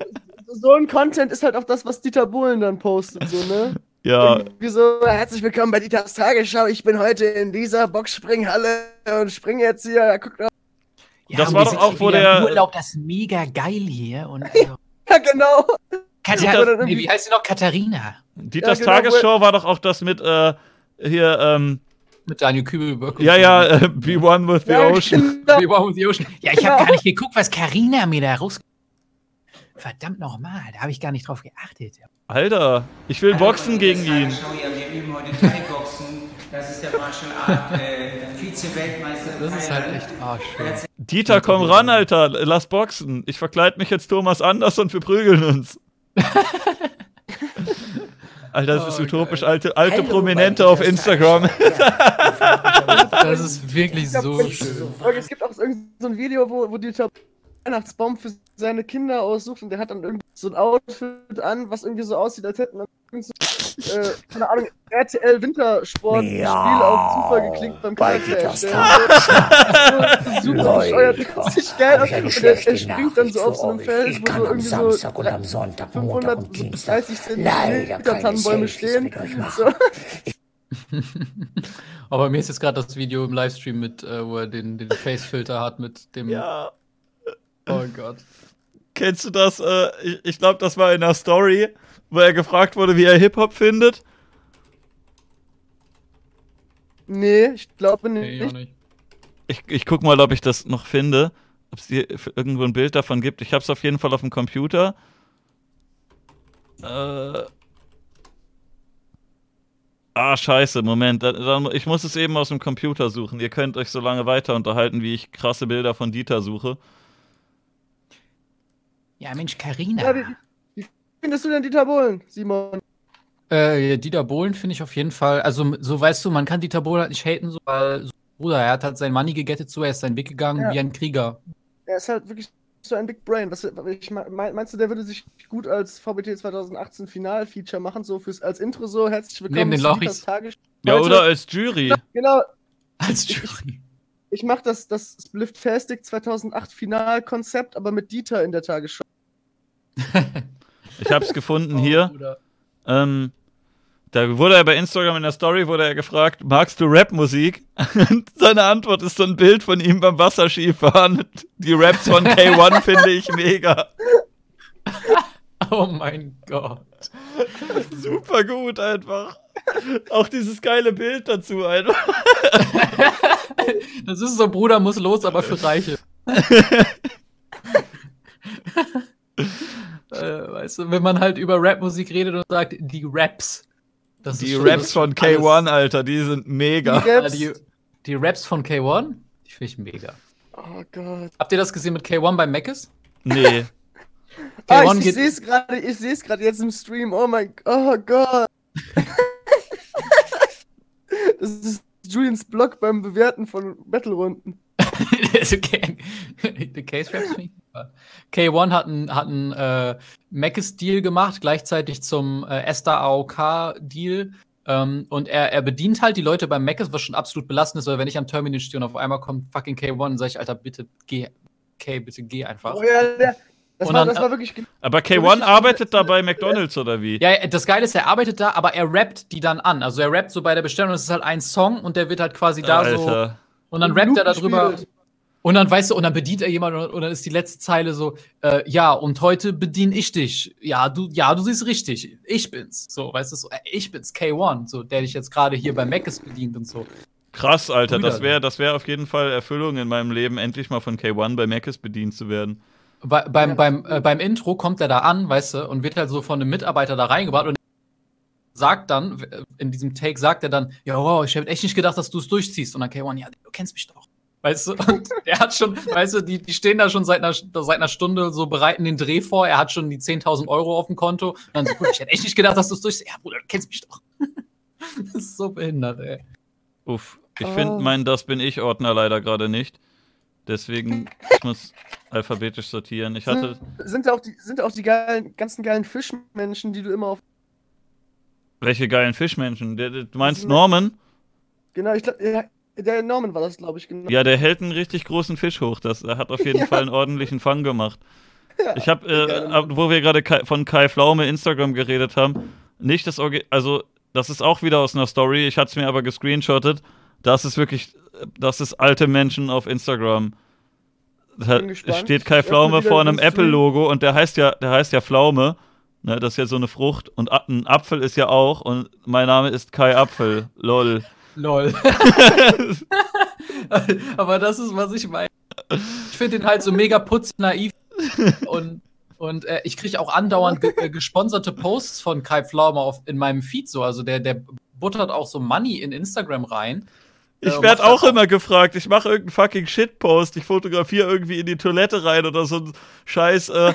so ein Content ist halt auch das, was Dieter Bohlen dann postet, so, ne? Ja, Irgendwie so, herzlich willkommen bei Dieters Tagesschau. Ich bin heute in dieser Boxspringhalle und springe jetzt hier. Guckt mal. Ja, Das war doch auch, wo der- Urlaub, das ist mega geil hier. Und also, Ja, genau. Katar nee, wie heißt sie noch? Katharina. Dieters Ja, genau, Tagesschau war doch auch das mit äh, hier, ähm, Mit Daniel Kübelberg. und ja, ja, äh, Be One with the Ja, Ocean. genau. We Wow with the Ocean. Ja, ich habe Genau. gar nicht geguckt, was Karina mir da raus. Verdammt nochmal, da habe ich gar nicht drauf geachtet. Alter, ich will boxen gegen ihn. Schau, ja, wir üben heute Thai-Boxen. Das ist der Martial Art äh, Vize-Weltmeister. Das ist halt echt arschschön. Dieter, komm ran, Alter. Lass boxen. Ich verkleid mich jetzt Thomas Anders und wir prügeln uns. Alter, das ist Oh, utopisch. geil. Alte, alte Hallo, Prominente auf Instagram. Das ist wirklich so schön. Es gibt auch so ein Video, wo, wo Dieter Weihnachtsbaum für seine Kinder aussucht und der hat dann irgendwie so ein Outfit an, was irgendwie so aussieht, als hätten dann äh, keine Ahnung, RTL Wintersport Spiel auf Zufall geklickt beim Charakter erstellen. So, super bescheuert, richtig geil. aus. Und der, der springt dann so auf so einem Feld, wo so irgendwie so und am Sonntag, Montag 500, und so Dienstag 30 leider Zentimeter keine Tannenbäume stehen. Aber mir ist jetzt gerade das Video im Livestream mit, äh, wo er den, den Face-Filter hat mit dem. Ja. Oh Gott. Kennst du das? Äh, ich ich glaube, das war in der Story, wo er gefragt wurde, wie er Hip-Hop findet. Nee, ich glaube Nee, nicht. auch nicht. Ich, ich guck mal, ob ich das noch finde. Ob es hier irgendwo ein Bild davon gibt. Ich hab's auf jeden Fall auf dem Computer. Äh. Ah, scheiße, Moment. Ich muss es eben aus dem Computer suchen. Ihr könnt euch so lange weiter unterhalten, wie ich krasse Bilder von Dieter suche. Ja, Mensch, Karina. Ja, wie, wie findest du denn Dieter Bohlen, Simon? Äh, Dieter Bohlen finde ich auf jeden Fall. Also, so weißt du, man kann Dieter Bohlen halt nicht haten, so, weil, so, Bruder, er hat halt sein Money gegettet, so, er ist seinen Weg gegangen Ja. wie ein Krieger. Er ist halt wirklich so ein Big Brain. Was, ich mein, meinst du, der würde sich gut als VBT 2018 Final-Feature machen, so fürs als Intro so herzlich willkommen Neben den zu Lochis. Ja, oder als Jury. Genau, Als Jury. Ich mache das, das Splifftastic 2008 Final-Konzept, aber mit Dieter in der Tagesschau. Ich hab's gefunden Oh, hier. Ähm, da wurde er bei Instagram in der Story wurde er gefragt, magst du Rapmusik? Und seine Antwort ist so ein Bild von ihm beim Wasserskifahren. Die Raps von K1 finde ich mega. Oh mein Gott. Super gut einfach. Auch dieses geile Bild dazu einfach. Das ist so, Bruder muss los, aber für Reiche. äh, weißt du, wenn man halt über Rapmusik redet und sagt, die Raps. Das Die Raps das von ist alles- K1, Alter, die sind mega. Die Raps. die, die Raps von K1, die finde ich mega. Oh Gott. Habt ihr das gesehen mit K1 bei Macis? Nee. Ah, K1 ich, ich sehe es gerade, ich sehe es gerade jetzt im Stream. Oh mein oh Gott. das ist Julians Blog beim Bewerten von Battle-Runden. The Case Raps me. K1 hat einen hat einen, äh, Macis-Deal gemacht, gleichzeitig zum äh, Esther AOK-Deal. Ähm, und er, er bedient halt die Leute beim Macis, was schon absolut belastend ist, weil wenn ich am Terminal stehe und auf einmal kommt fucking K1, dann sag ich, Alter, bitte geh, K, bitte geh einfach. Oh ja, der, das, war, dann- das war wirklich. Aber richtig K1 arbeitet da bei McDonalds oder wie? Ja, das Geile ist, er arbeitet da, aber er rappt die dann an. Also er rappt so bei der Bestellung, es ist halt ein Song und der wird halt quasi da so. Alter. Und dann rappt er darüber. Und dann weißt du, und dann bedient er jemanden und, und dann ist die letzte Zeile so, äh, ja, und heute bediene ich dich. Ja, du, ja, du siehst richtig. Ich bin's. So, weißt du, so, äh, ich bin's, K1, so, der dich jetzt gerade hier bei Macis bedient und so. Krass, Alter. Das Brüder. wäre das wär auf jeden Fall Erfüllung in meinem Leben, endlich mal von K1 bei Mac's bedient zu werden. Bei, beim, Ja, beim, äh, beim Intro kommt er da an, weißt du, und wird halt so von einem Mitarbeiter da reingebracht und sagt dann, w- in diesem Take sagt er dann, ja, wow, ich hätte echt nicht gedacht, dass du es durchziehst. Und dann K1, ja, du kennst mich doch. Weißt du, und er hat schon, weißt du, die, die stehen da schon seit einer, seit einer Stunde so bereiten den Dreh vor. Er hat schon die 10.000 Euro auf dem Konto. Und dann so, Bruder, ich hätte echt nicht gedacht, dass du es durchziehst. Ja, Bruder, du kennst mich doch. das ist so behindert, ey. Uff. Ich Oh. finde meinen Das bin ich Ordner leider gerade nicht. Deswegen, ich muss alphabetisch sortieren. Ich hatte. Sind da auch die, sind auch die geilen, ganzen geilen Fischmenschen, die du immer auf. Welche geilen Fischmenschen? Der, der, du meinst sind- Norman? Genau, ich glaube, der, der Norman war das, glaube ich, genau. Ja, der hält einen richtig großen Fisch hoch. Das, er hat auf jeden Ja. Fall einen ordentlichen Fang gemacht. Ja, Ich habe, äh, wo wir gerade von Kai Pflaume Instagram geredet haben, nicht das Orgi also das ist auch wieder aus einer Story. Ich hatte es mir aber gescreenshottet. Das ist wirklich, das ist alte Menschen auf Instagram. Da steht Kai Pflaume vor einem. Apple-Logo und der heißt ja, der heißt ja Pflaume. Ne, das ist ja so eine Frucht und ein Apfel ist ja auch und mein Name ist Kai Apfel. Lol. Lol. Aber das ist, was ich meine. Ich finde den halt so mega putzig naiv und, und äh, ich kriege auch andauernd ge äh, gesponserte Posts von Kai Pflaume auf, in meinem Feed so. Also der, der buttert auch so Money in Instagram rein. Ich werde auch immer gefragt. Ich mache irgendeinen fucking Shitpost. Ich fotografiere irgendwie in die Toilette rein oder so ein scheiß äh,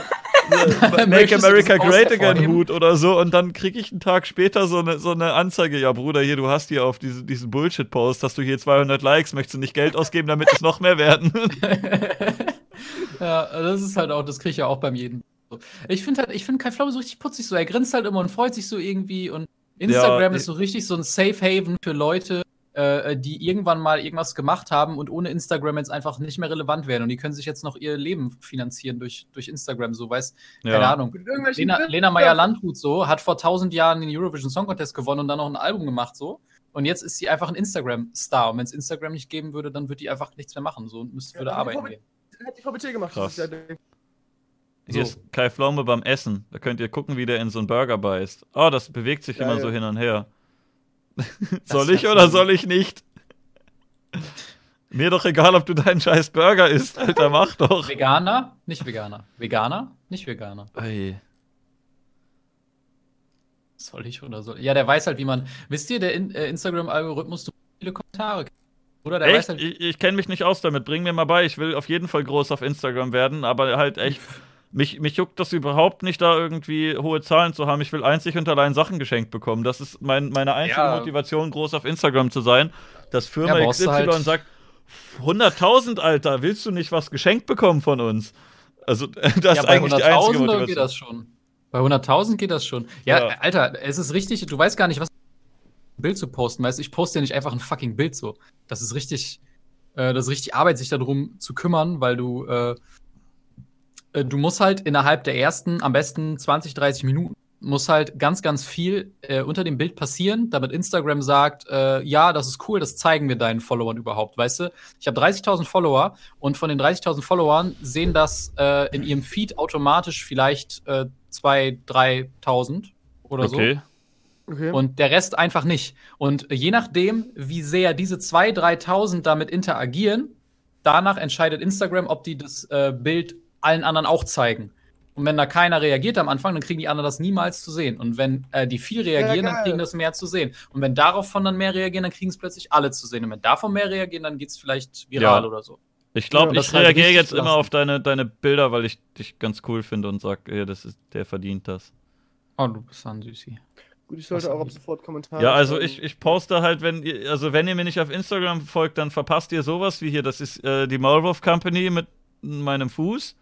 äh, Make America Great Again? Hut oder so und dann kriege ich einen Tag später so eine, so eine Anzeige. Ja, Bruder, hier, du hast hier auf diese, diesen Bullshit-Post, hast du hier 200 Likes, möchtest du nicht Geld ausgeben, damit es noch mehr werden? ja, das ist halt auch, das kriege ich ja auch beim jeden. Ich finde halt, ich finde Kai Pflaume so richtig putzig so. Er grinst halt immer und freut sich so irgendwie und Instagram Ja, ist so richtig so ein Safe Haven für Leute, äh, die irgendwann mal irgendwas gemacht haben und ohne Instagram jetzt einfach nicht mehr relevant werden und die können sich jetzt noch ihr Leben finanzieren durch, durch Instagram, so weiß, keine Ahnung. Lena. Lena Meyer-Landrut so, hat vor tausend Jahren den Eurovision Song Contest gewonnen und dann noch ein Album gemacht so. Und jetzt ist sie einfach ein Instagram-Star. Und wenn es Instagram nicht geben würde, dann würde die einfach nichts mehr machen so und müsste Ja, würde die arbeiten gehen. Hat die VBT gemacht. Krass. Jahr. Hier So. ist Kai Pflaume beim Essen. Da könnt ihr gucken, wie der in so einen Burger beißt. Oh, das bewegt sich immer Geil. so hin und her. Soll ich oder soll ich nicht? Mir doch egal, ob du deinen scheiß Burger isst, Alter, mach doch. Veganer, nicht Veganer. Veganer, nicht Veganer. Ey. Soll ich oder soll Ja, der weiß halt, wie man. Wisst ihr, der in, äh, Instagram-Algorithmus, du viele Kommentare. Oder der weiß Echt? halt. Ich, ich kenne mich nicht aus damit. Bring mir mal bei. Ich will auf jeden Fall groß auf Instagram werden, aber halt echt. Mich, mich juckt das überhaupt nicht, da irgendwie hohe Zahlen zu haben. Ich will einzig und allein Sachen geschenkt bekommen. Das ist mein, meine einzige Ja. Motivation, groß auf Instagram zu sein. Dass Firma Ja, XY halt- sagt: 100.000, Alter, willst du nicht was geschenkt bekommen von uns? Also, das ja, ist bei eigentlich die einzige 100.000 Motivation. geht das schon. Bei 100.000 geht das schon. Ja, Ja. Alter, es ist richtig, du weißt gar nicht, was ein Bild zu posten, weißt du, ich poste ja nicht einfach ein fucking Bild so. Das ist richtig, äh, das ist richtig Arbeit, sich darum zu kümmern, weil du, äh, du musst halt innerhalb der ersten, am besten 20, 30 Minuten, muss halt ganz, ganz viel äh, unter dem Bild passieren, damit Instagram sagt, äh, ja, das ist cool, das zeigen wir deinen Followern überhaupt, weißt du? Ich habe 30.000 Follower und von den 30.000 Followern sehen das äh, in ihrem Feed automatisch vielleicht äh, 2.000, 3.000 oder so. Okay. Okay. Und der Rest einfach nicht. Und je nachdem, wie sehr diese 2.000, 3.000 damit interagieren, danach entscheidet Instagram, ob die das äh, Bild allen anderen auch zeigen. Und wenn da keiner reagiert am Anfang, dann kriegen die anderen das niemals zu sehen. Und wenn äh, die viel reagieren, dann geil. kriegen das mehr zu sehen. Und wenn davon dann mehr reagieren, dann kriegen es plötzlich alle zu sehen. Und wenn davon mehr reagieren, dann geht es vielleicht viral Ja. oder so. Ich glaube, Ja, ich halt reagiere richtig jetzt immer auf deine, deine Bilder, weil ich dich ganz cool finde und sag, ja, das ist, der verdient das. Oh, du bist ein Süßi. Gut, ich sollte Was auch ab sofort Kommentare. Ja, also ich, ich poste halt, wenn ihr, also wenn ihr mir nicht auf Instagram folgt, dann verpasst ihr sowas wie hier. Das ist äh, die Maulwurf Company mit meinem Fuß.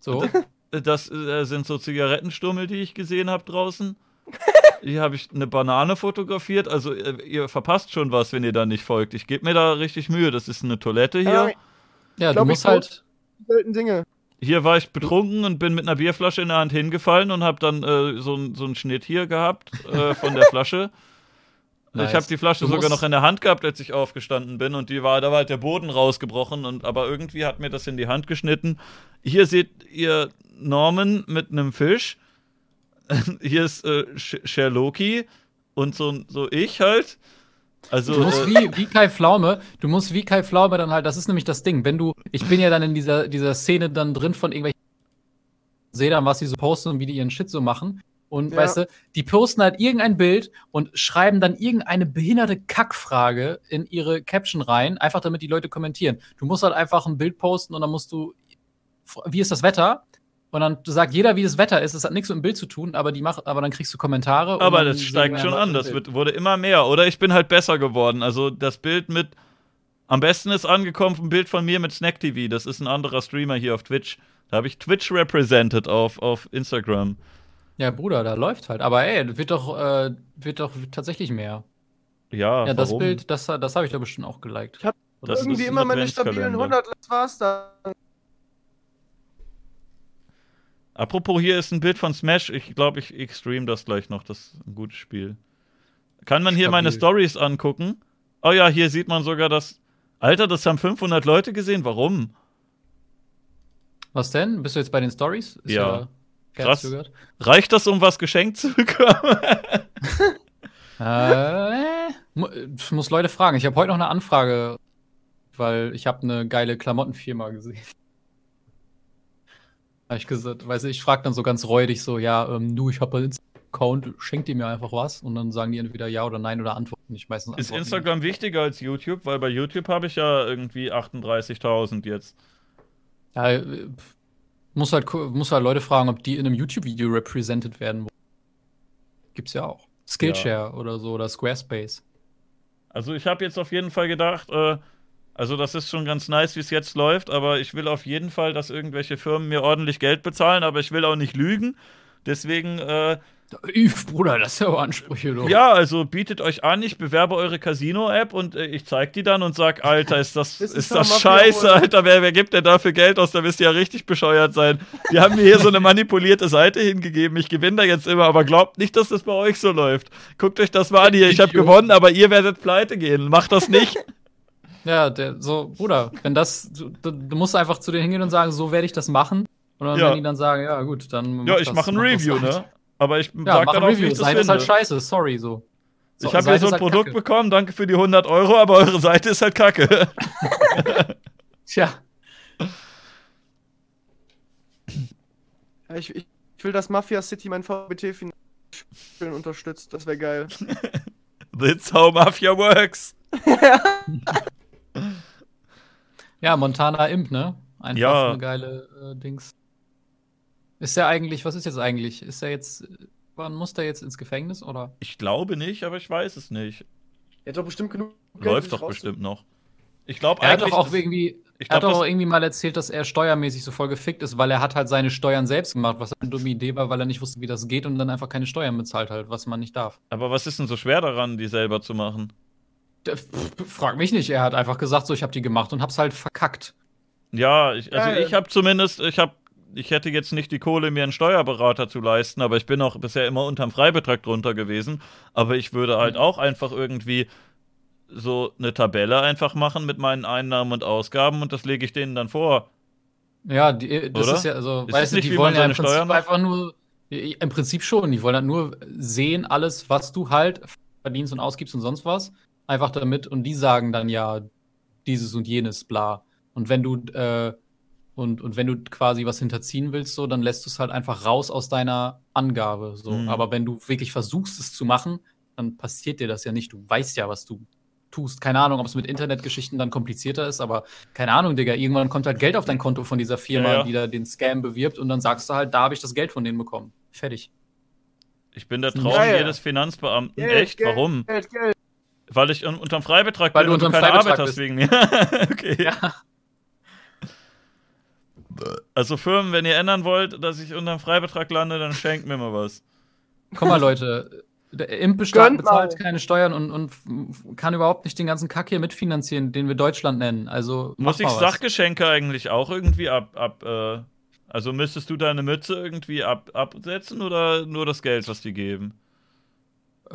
So. Das äh, sind so Zigarettenstummel, die ich gesehen habe draußen. Hier habe ich eine Banane fotografiert. Also äh, ihr verpasst schon was, wenn ihr da nicht folgt. Ich gebe mir da richtig Mühe. Das ist eine Toilette hier. Ja, glaub, du ich musst halt. selten Dinge. Hier war ich betrunken und bin mit einer Bierflasche in der Hand hingefallen und habe dann äh, so, n- so einen Schnitt hier gehabt äh, von der Flasche. Nice. Ich habe die Flasche sogar noch in der Hand gehabt, als ich aufgestanden bin und die war, da war halt der Boden rausgebrochen und aber irgendwie hat mir das in die Hand geschnitten. Hier seht ihr Norman mit einem Fisch. Hier ist äh, Sh- Sherlocki und so, so ich halt. Also Du musst äh, wie, wie Kai Pflaume, du musst wie Kai Pflaume dann halt, das ist nämlich das Ding, wenn du, ich bin ja dann in dieser, dieser Szene dann drin von irgendwelchen, sehe dann, was sie so posten und wie die ihren Shit so machen. Und Ja. weißt du, die posten halt irgendein Bild und schreiben dann irgendeine behinderte Kackfrage in ihre Caption rein, einfach damit die Leute kommentieren. Du musst halt einfach ein Bild posten und dann musst du, wie ist das Wetter? Und dann sagt jeder, wie das Wetter ist. Das hat nichts mit dem Bild zu tun, aber die macht, aber dann kriegst du Kommentare. und Aber das steigt schon an, das wird, wurde immer mehr. Oder ich bin halt besser geworden. Also das Bild mit. Am besten ist angekommen ein Bild von mir mit Snack TV. Das ist ein anderer Streamer hier auf Twitch. Da habe ich Twitch represented auf, auf Instagram. Ja, Bruder, da läuft halt. Aber ey, wird doch, äh, wird doch tatsächlich mehr. Ja, ja, das warum? Bild, das, das habe ich da bestimmt auch geliked. Ich hab Das Irgendwie immer meine stabilen Adventskalender. 100, das war's dann. Apropos, hier ist ein Bild von Smash. Ich glaube, ich, ich stream das gleich noch. Das ist ein gutes Spiel. Kann man hier Stabil. meine Stories angucken? Oh ja, hier sieht man sogar das. Alter, das haben 500 Leute gesehen. Warum? Was denn? Bist du jetzt bei den Stories? Ist Ja. Krass. Krass. Reicht das, um was geschenkt zu bekommen? Äh, ich muss Leute fragen. Ich habe heute noch eine Anfrage, weil ich habe eine geile Klamottenfirma gesehen. Habe ich gesagt, weiß ich, ich frage dann so ganz räudig so, ja, ähm, du, ich habe einen Account, schenkt ihr mir einfach was? Und dann sagen die entweder ja oder nein oder antworten nicht. Meistens Ist antworten die. Instagram wichtiger als YouTube? Weil bei YouTube habe ich ja irgendwie 38.000 jetzt. Ja, äh, muss halt, muss halt Leute fragen, ob die in einem YouTube-Video represented werden. Gibt's ja auch. Skillshare oder so oder Squarespace. Also ich habe jetzt auf jeden Fall gedacht, äh, also das ist schon ganz nice, wie es jetzt läuft, aber ich will auf jeden Fall, dass irgendwelche Firmen mir ordentlich Geld bezahlen, aber ich will auch nicht lügen. Deswegen, äh, Üff, Bruder, das ist ja auch Ansprüche, du. ja, also bietet euch an, ich bewerbe eure Casino-App und äh, ich zeig die dann und sag, Alter, ist das, Das ist ist das Mafia, scheiße, oder? Alter, wer, wer gibt denn dafür Geld aus? Da müsst ihr ja richtig bescheuert sein. Die haben mir hier so eine manipulierte Seite hingegeben, ich gewinne da jetzt immer, aber glaubt nicht, dass das bei euch so läuft. Guckt euch das mal an hier, ich habe gewonnen, aber ihr werdet pleite gehen. Macht das nicht. Ja, der, so, Bruder, wenn das, du, du musst einfach zu denen hingehen und sagen, so werde ich das machen. Und dann, Ja. wenn die dann sagen, ja, gut, dann. Ja, ich das, mache ein Review, halt. ne? Aber ich Ja, sag dann auch, wie Review. ich das Seite ist halt scheiße, sorry, so. so Ich habe hier so ein halt Produkt kacke. bekommen, danke für die 100 Euro, aber eure Seite ist halt kacke. Tja, Ja, ich, ich, ich will, dass Mafia City mein VBT schön unterstützt. Das wäre geil. That's how Mafia works. ja, Montana Imp, ne? Einfach Ja. eine geile äh, Dings. Ist der eigentlich, was ist jetzt eigentlich? Ist er jetzt, wann muss der jetzt ins Gefängnis oder? Ich glaube nicht, aber ich weiß es nicht. Er hat doch bestimmt genug Läuft sich doch bestimmt noch. Ich glaube Er hat doch auch das- irgendwie, ich er hat glaub, doch irgendwie mal erzählt, dass er steuermäßig so voll gefickt ist, weil er hat halt seine Steuern selbst gemacht, was eine dumme Idee war, weil er nicht wusste, wie das geht und dann einfach keine Steuern bezahlt halt, was man nicht darf. aber was ist denn so schwer daran, die selber zu machen? Der- pff, Frag mich nicht, er hat einfach gesagt, so ich habe die gemacht und hab's halt verkackt. Ja, ich, also ich habe zumindest, ich habe, ich hätte jetzt nicht die Kohle, mir einen Steuerberater zu leisten, aber ich bin auch bisher immer unterm Freibetrag drunter gewesen. Aber ich würde halt Mhm. auch einfach irgendwie so eine Tabelle einfach machen mit meinen Einnahmen und Ausgaben und das lege ich denen dann vor. Ja, die, das Oder? ist ja, also, Ist weißt du, nicht, die wollen ja im Steuern Prinzip einfach nur, im Prinzip schon, die wollen halt nur sehen, alles, was du halt verdienst und ausgibst und sonst was, einfach damit und die sagen dann ja dieses und jenes, bla. Und wenn du, äh, und, und wenn du quasi was hinterziehen willst, so, dann lässt du es halt einfach raus aus deiner Angabe, so. Mhm. Aber wenn du wirklich versuchst, es zu machen, dann passiert dir das ja nicht. Du weißt ja, was du tust. Keine Ahnung, ob es mit Internetgeschichten dann komplizierter ist, aber keine Ahnung, Digga. Irgendwann kommt halt Geld auf dein Konto von dieser Firma, Ja, ja. die da den Scam bewirbt und dann sagst du halt, da habe ich das Geld von denen bekommen. Fertig. Ich bin der. Traum Geil. jedes Finanzbeamten. Geld, Echt? Geld, Warum? Geld, Geld. Weil ich un unterm Freibetrag Weil bin du und du unterm keine Freibetrag Arbeit hast bist. wegen mir. okay. Ja. Also Firmen, wenn ihr ändern wollt, dass ich unterm Freibetrag lande, dann schenkt mir mal was. Guck mal, Leute. Der Gönnt bezahlt mal. keine Steuern und, und kann überhaupt nicht den ganzen Kack hier mitfinanzieren, den wir Deutschland nennen. Also Muss ich. Sachgeschenke eigentlich auch irgendwie ab, ab äh, also müsstest du deine Mütze irgendwie ab, absetzen oder nur das Geld, was die geben? Äh,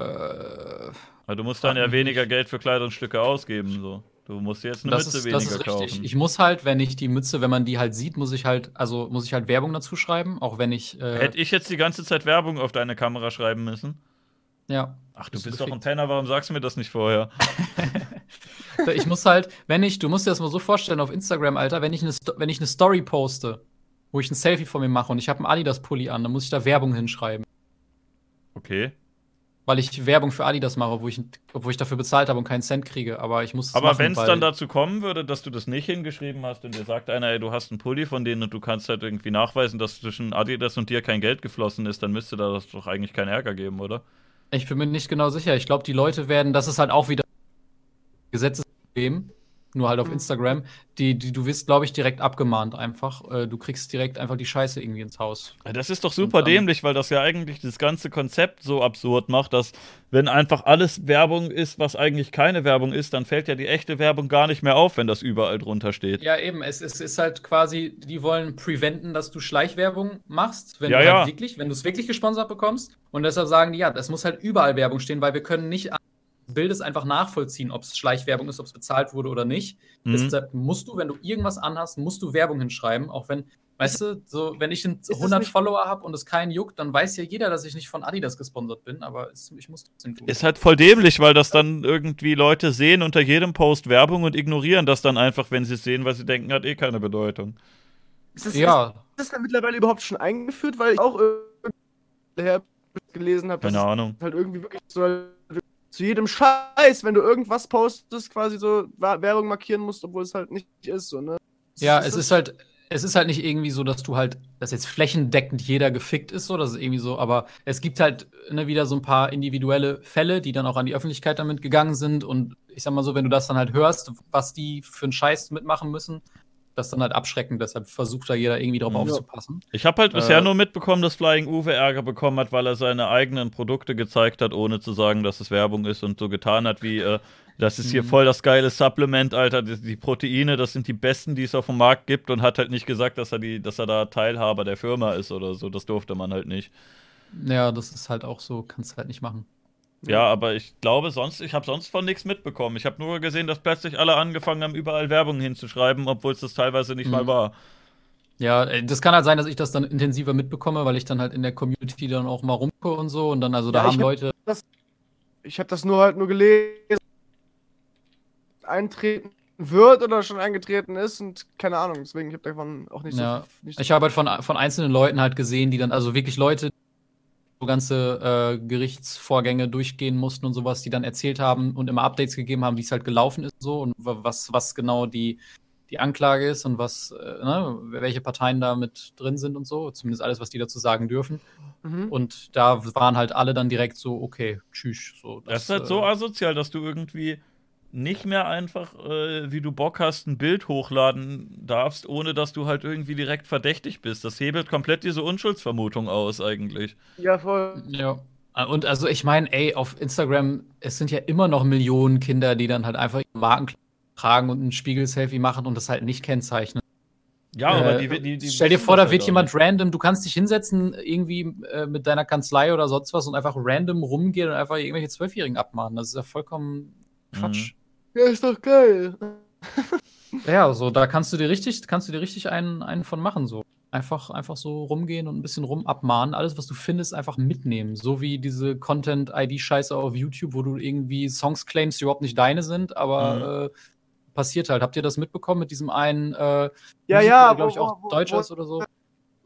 Weil du musst dann ja weniger nicht. Geld für Kleidungsstücke ausgeben. So. Du musst jetzt eine das Mütze ist, weniger das ist richtig. kaufen. Ich muss halt, wenn ich die Mütze, wenn man die halt sieht, muss ich halt, also muss ich halt Werbung dazu schreiben, auch wenn ich. Äh, Hätte ich jetzt die ganze Zeit Werbung auf deine Kamera schreiben müssen? ja. Ach, du Bist doch ein. Penner, warum sagst du mir das nicht vorher? Ich muss halt, wenn ich, du musst dir das mal so vorstellen auf Instagram, Alter, wenn ich eine, wenn ich eine Story poste, wo ich ein Selfie von mir mache und ich habe einen Adidas-Pulli an, dann muss ich da Werbung hinschreiben. Okay. Weil ich Werbung für Adidas mache, obwohl ich, obwohl ich dafür bezahlt habe und keinen Cent kriege. Aber ich muss Aber wenn es dann dazu kommen würde, dass du das nicht hingeschrieben hast und dir sagt einer, ey, du hast einen Pulli von denen und du kannst halt irgendwie nachweisen, dass zwischen Adidas und dir kein Geld geflossen ist, dann müsste da das doch eigentlich keinen Ärger geben, oder? Ich bin mir nicht genau sicher. Ich glaube, die Leute werden, das ist halt auch wieder Gesetzesproblem, nur halt auf Mhm. Instagram. Die, die, du wirst, glaube ich, direkt abgemahnt einfach. Äh, Du kriegst direkt einfach die Scheiße irgendwie ins Haus. Ja, Das ist doch super dann- dämlich, weil das ja eigentlich das ganze Konzept so absurd macht, dass wenn einfach alles Werbung ist, was eigentlich keine Werbung ist, dann fällt ja die echte Werbung gar nicht mehr auf, wenn das überall drunter steht. Ja, eben. Es, es ist halt quasi, die wollen preventen, dass du Schleichwerbung machst, wenn Ja, du ja. halt wirklich, wenn du es wirklich gesponsert bekommst. Und deshalb sagen die, ja, das muss halt überall Werbung stehen, weil wir können nicht Bildes einfach nachvollziehen, ob es Schleichwerbung ist, ob es bezahlt wurde oder nicht. Mhm. Deshalb musst du, wenn du irgendwas anhast, musst du Werbung hinschreiben, auch wenn, weißt du, so, wenn ich einen es 100 nicht- Follower habe und es keinen juckt, dann weiß ja jeder, dass ich nicht von Adidas gesponsert bin, aber es, ich muss trotzdem tun. Ist halt voll dämlich, weil das dann irgendwie Leute sehen unter jedem Post Werbung und ignorieren das dann einfach, wenn sie es sehen, weil sie denken, hat eh keine Bedeutung. Ist das, ja, ist das dann mittlerweile überhaupt schon eingeführt? Weil ich auch irgendwer gelesen habe, dass Keine es Ahnung. halt irgendwie wirklich so zu jedem Scheiß, wenn du irgendwas postest, quasi so Werbung markieren musst, obwohl es halt nicht ist, so, ne? Ja, Ist es ist halt, es ist halt nicht irgendwie so, dass du halt, dass jetzt flächendeckend jeder gefickt ist, so, das ist irgendwie so, aber es gibt halt ne, wieder so ein paar individuelle Fälle, die dann auch an die Öffentlichkeit damit gegangen sind und ich sag mal so, wenn du das dann halt hörst, was die für einen Scheiß mitmachen müssen, das ist dann halt abschreckend, deshalb versucht da jeder irgendwie drauf Ja. aufzupassen. Ich habe halt bisher Äh. nur mitbekommen, dass Flying Uwe Ärger bekommen hat, weil er seine eigenen Produkte gezeigt hat, ohne zu sagen, dass es Werbung ist und so getan hat, wie äh, das ist hier Mhm. voll das geile Supplement, Alter. Die, die Proteine, das sind die besten, die es auf dem Markt gibt und hat halt nicht gesagt, dass er die, dass er da Teilhaber der Firma ist oder so. Das durfte man halt nicht. Ja, das ist halt auch so, kannst du halt nicht machen. Ja, aber ich glaube sonst, ich habe sonst von nichts mitbekommen. Ich habe nur gesehen, dass plötzlich alle angefangen haben, überall Werbung hinzuschreiben, obwohl es das teilweise nicht Mhm. mal war. Ja, äh, das kann halt sein, dass ich das dann intensiver mitbekomme, weil ich dann halt in der Community dann auch mal rumgucke und so und dann, also da Ja, ich haben hab- Leute, Ich habe das nur halt nur gelesen, eintreten wird oder schon eingetreten ist und keine Ahnung, deswegen ich habe davon auch nicht Ja, so nicht Ich habe halt von, von einzelnen Leuten halt gesehen, die dann, also wirklich Leute, so ganze äh, Gerichtsvorgänge durchgehen mussten und sowas, die dann erzählt haben und immer Updates gegeben haben, wie es halt gelaufen ist so und wa- was, was genau die, die Anklage ist und was, äh, ne, welche Parteien da mit drin sind und so, zumindest alles, was die dazu sagen dürfen. Mhm. Und da waren halt alle dann direkt so, okay, tschüss. So, Das ist halt so äh, asozial, dass du irgendwie nicht mehr einfach, äh, wie du Bock hast, ein Bild hochladen darfst, ohne dass du halt irgendwie direkt verdächtig bist. Das hebelt komplett diese Unschuldsvermutung aus, eigentlich. Ja, voll. Ja. Und also ich meine, ey, auf Instagram, es sind ja immer noch Millionen Kinder, die dann halt einfach ihren Marken tragen und ein Spiegel-Selfie machen und das halt nicht kennzeichnen. Ja, aber Äh, die, die, die Stell dir vor, da halt wird auch jemand nicht. random, du kannst dich hinsetzen, irgendwie äh, mit deiner Kanzlei oder sonst was und einfach random rumgehen und einfach irgendwelche Zwölfjährigen abmahnen. Das ist ja vollkommen Quatsch. Ja, ist doch geil. Ja, so, da kannst du dir richtig, kannst du dir richtig einen, einen von machen, so. Einfach, einfach so rumgehen und ein bisschen rum abmahnen. Alles, was du findest, einfach mitnehmen. So wie diese Content-ID-Scheiße auf YouTube, wo du irgendwie Songs claimst, die überhaupt nicht deine sind, aber äh, passiert halt. Habt ihr das mitbekommen mit diesem einen, äh, Ja, ja, der, glaube ich, auch wo- Deutscher ist oder so?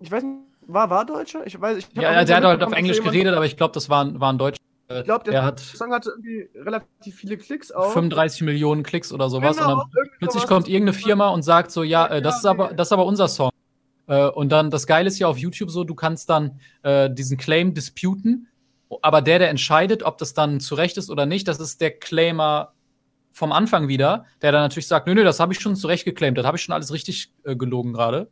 Ich weiß nicht, war, war Deutscher? Ich weiß, ich Ja, ja, der hat halt auf Englisch geredet, aber ich glaube, das war, war ein Deutscher. Ich glaube, der Der hat Song hatte irgendwie relativ viele Klicks auch. 35 Millionen Klicks oder sowas. Genau, und dann plötzlich kommt irgendeine Firma und sagt so, ja, äh, das, ist ja, aber, das ist aber unser Song. Äh, und dann, das Geile ist ja auf YouTube so, du kannst dann äh, diesen Claim disputen Aber der, der entscheidet, ob das dann zurecht ist oder nicht, das ist der Claimer vom Anfang wieder, der dann natürlich sagt, nö, nö, das habe ich schon zurecht geclaimt, das habe ich schon alles richtig äh, gelogen gerade.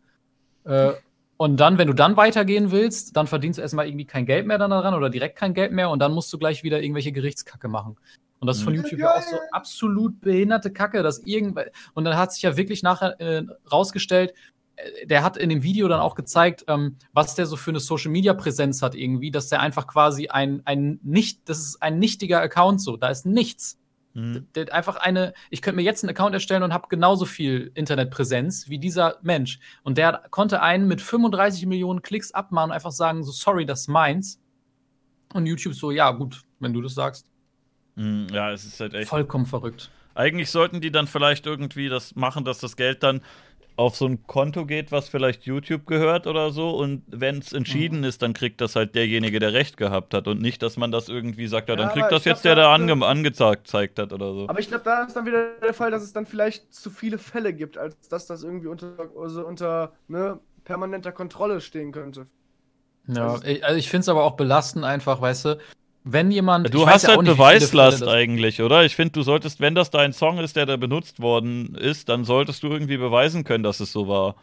Und dann, wenn du dann weitergehen willst, dann verdienst du erstmal irgendwie kein Geld mehr dann daran oder direkt kein Geld mehr und dann musst du gleich wieder irgendwelche Gerichtskacke machen. Und das ist von Mhm. YouTube ja auch so absolut behinderte Kacke, dass irgendwann. Und dann hat sich ja wirklich nachher äh, rausgestellt, äh, der hat in dem Video dann auch gezeigt, ähm, was der so für eine Social Media Präsenz hat, irgendwie, dass der einfach quasi ein, ein nicht, das ist ein nichtiger Account so, da ist nichts. Hm. Hat einfach eine, ich könnte mir jetzt einen Account erstellen und habe genauso viel Internetpräsenz wie dieser Mensch. Und der konnte einen mit 35 Millionen Klicks abmahnen und einfach sagen, so sorry, das ist meins. Und YouTube so, ja, gut, wenn du das sagst. Hm, Ja, es ist halt echt. Vollkommen verrückt. Eigentlich sollten die dann vielleicht irgendwie das machen, dass das Geld dann auf so ein Konto geht, was vielleicht YouTube gehört oder so. Und wenn es entschieden ist, dann kriegt das halt derjenige, der Recht gehabt hat. Und nicht, dass man das irgendwie sagt, ja, dann Ja, kriegt das jetzt glaub, der, der da- ange angezeigt gezeigt hat oder so. Aber ich glaube, da ist dann wieder der Fall, dass es dann vielleicht zu viele Fälle gibt, als dass das irgendwie unter, also unter ne, permanenter Kontrolle stehen könnte. Ja, Also- ich, also ich finde es aber auch belastend einfach, weißt du, wenn jemand. Du hast ja halt Beweislast eigentlich, oder? Ich finde, du solltest, wenn das dein Song ist, der da benutzt worden ist, dann solltest du irgendwie beweisen können, dass es so war.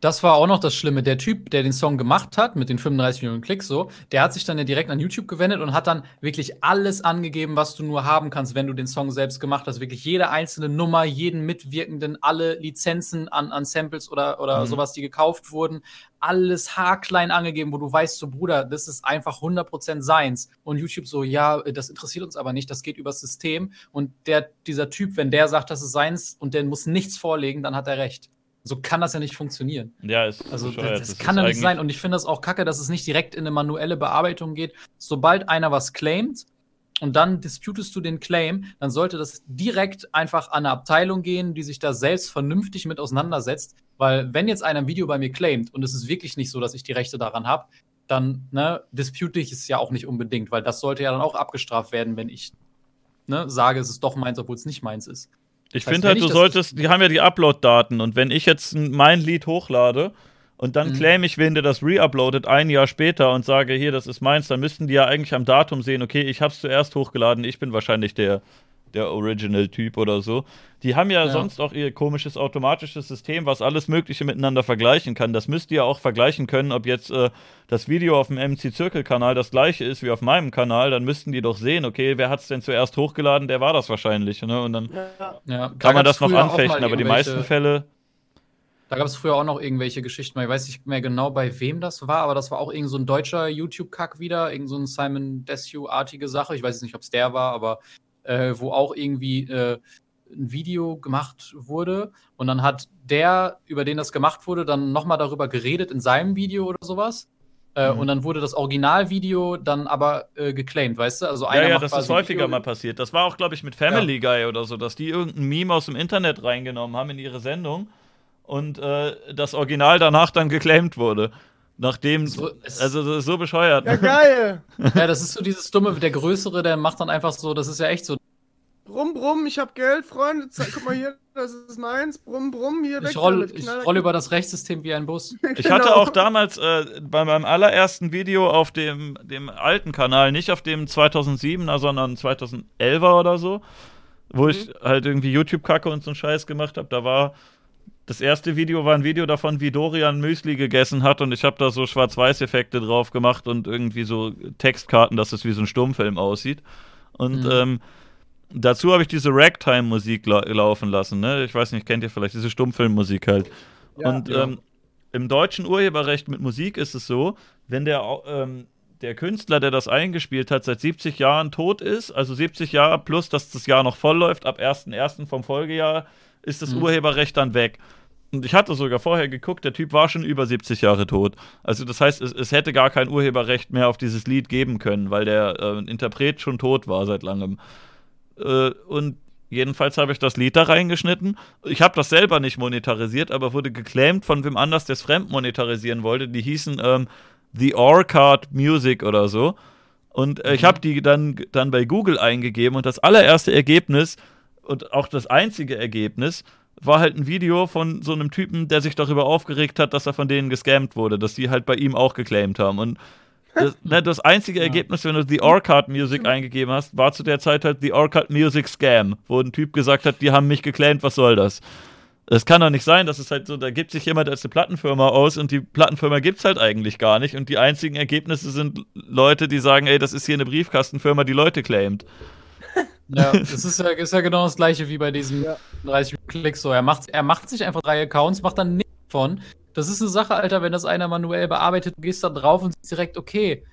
Das war auch noch das Schlimme. Der Typ, der den Song gemacht hat, mit den 35 Millionen Klicks so, der hat sich dann ja direkt an YouTube gewendet und hat dann wirklich alles angegeben, was du nur haben kannst, wenn du den Song selbst gemacht hast. Wirklich jede einzelne Nummer, jeden Mitwirkenden, alle Lizenzen an, an Samples oder, oder Mhm. sowas, die gekauft wurden. Alles haarklein angegeben, wo du weißt, so Bruder, das ist einfach 100% seins. Und YouTube so, ja, das interessiert uns aber nicht, das geht übers System. Und der, dieser Typ, wenn der sagt, das ist seins und der muss nichts vorlegen, dann hat er recht. So kann das ja nicht funktionieren. Ja, ist Also das, das kann doch nicht sein. Und ich finde das auch kacke, dass es nicht direkt in eine manuelle Bearbeitung geht. Sobald einer was claimt und dann disputest du den Claim, dann sollte das direkt einfach an eine Abteilung gehen, die sich da selbst vernünftig mit auseinandersetzt. Weil wenn jetzt einer ein Video bei mir claimt und es ist wirklich nicht so, dass ich die Rechte daran habe, dann ne, dispute ich es ja auch nicht unbedingt, weil das sollte ja dann auch abgestraft werden, wenn ich ne, sage, es ist doch meins, obwohl es nicht meins ist. Ich finde halt, du solltest, die haben ja die Upload-Daten und wenn ich jetzt mein Lied hochlade und dann Mhm. claim ich wen, der das reuploadet ein Jahr später und sage, hier, das ist meins, dann müssten die ja eigentlich am Datum sehen, okay, ich hab's zuerst hochgeladen, ich bin wahrscheinlich der, der Original-Typ oder so. Die haben ja, Ja. sonst auch ihr komisches automatisches System, was alles Mögliche miteinander vergleichen kann. Das müsst ihr auch vergleichen können, ob jetzt äh, das Video auf dem MC-Zirkel-Kanal das gleiche ist wie auf meinem Kanal, dann müssten die doch sehen, okay, wer hat's denn zuerst hochgeladen, der war das wahrscheinlich, ne? Und dann Ja. Ja, kann man gab's das noch anfechten, aber die meisten Fälle. Da gab es früher auch noch irgendwelche Geschichten. Ich weiß nicht mehr genau, bei wem das war, aber das war auch irgend so ein deutscher YouTube-Kack wieder, irgend so ein Simon Desue-artige Sache. Ich weiß jetzt nicht, ob es der war, aber äh, wo auch irgendwie äh, ein Video gemacht wurde und dann hat der, über den das gemacht wurde, dann nochmal darüber geredet in seinem Video oder sowas. Äh, Mhm. Und dann wurde das Originalvideo dann aber äh, geclaimed, weißt du? Also Ja, einer ja, macht das ist häufiger Video- mal passiert. Das war auch, glaube ich, mit Family Guy oder so, dass die irgendein Meme aus dem Internet reingenommen haben in ihre Sendung und äh, das Original danach dann geclaimed wurde. Nachdem, So, es- also das ist so bescheuert. Ja, geil. Ja, das ist so dieses dumme, der Größere, der macht dann einfach so, das ist ja echt so. Brumm, brumm, ich hab Geld, Freunde. Guck mal hier, das ist meins. Brumm, brumm, hier weg Ich roll, damit. ich roll über das Rechtssystem wie ein Bus. Ich hatte Genau. auch damals äh, bei meinem allerersten Video auf dem, dem alten Kanal, nicht auf dem 2007er, sondern 2011er oder so, wo ich halt irgendwie YouTube-Kacke und so einen Scheiß gemacht habe. Da war das erste Video war ein Video davon, wie Dorian Müsli gegessen hat und ich habe da so Schwarz-Weiß-Effekte drauf gemacht und irgendwie so Textkarten, dass es wie so ein Stummfilm aussieht. Und Mhm. ähm, dazu habe ich diese Ragtime-Musik lau laufen lassen. Ne? Ich weiß nicht, kennt ihr vielleicht diese Stummfilmmusik halt. Ja, und ja. Ähm, im deutschen Urheberrecht mit Musik ist es so, wenn der, ähm, der Künstler, der das eingespielt hat, seit 70 Jahren tot ist, also 70 Jahre plus, dass das Jahr noch voll läuft, ab 1.1. vom Folgejahr ist das Mhm. Urheberrecht dann weg. Und ich hatte sogar vorher geguckt, der Typ war schon über 70 Jahre tot. Also das heißt, es, es hätte gar kein Urheberrecht mehr auf dieses Lied geben können, weil der äh, Interpret schon tot war seit langem. Äh, und jedenfalls habe ich das Lied da reingeschnitten. Ich habe das selber nicht monetarisiert, aber wurde geclaimed von wem anders, der es fremd monetarisieren wollte. Die hießen ähm, The Orchard Music oder so. Und äh, ich habe die dann, dann bei Google eingegeben und das allererste Ergebnis und auch das einzige Ergebnis war halt ein Video von so einem Typen, der sich darüber aufgeregt hat, dass er von denen gescammt wurde, dass die halt bei ihm auch geclaimed haben. Und das, ne, das einzige Ja. Ergebnis, wenn du The Orchard Music eingegeben hast, war zu der Zeit halt The Orchard Music Scam, wo ein Typ gesagt hat, die haben mich geclaimt, was soll das? Es kann doch nicht sein, dass es halt so, da gibt sich jemand als eine Plattenfirma aus und die Plattenfirma gibt's halt eigentlich gar nicht und die einzigen Ergebnisse sind Leute, die sagen, ey, das ist hier eine Briefkastenfirma, die Leute claimt. Ja, das ist ja, ist ja genau das gleiche wie bei diesem Ja. 30 Klicks. So, er macht, er macht sich einfach drei Accounts, macht dann nichts von. Das ist eine Sache, Alter, wenn das einer manuell bearbeitet, du gehst da drauf und siehst direkt, okay,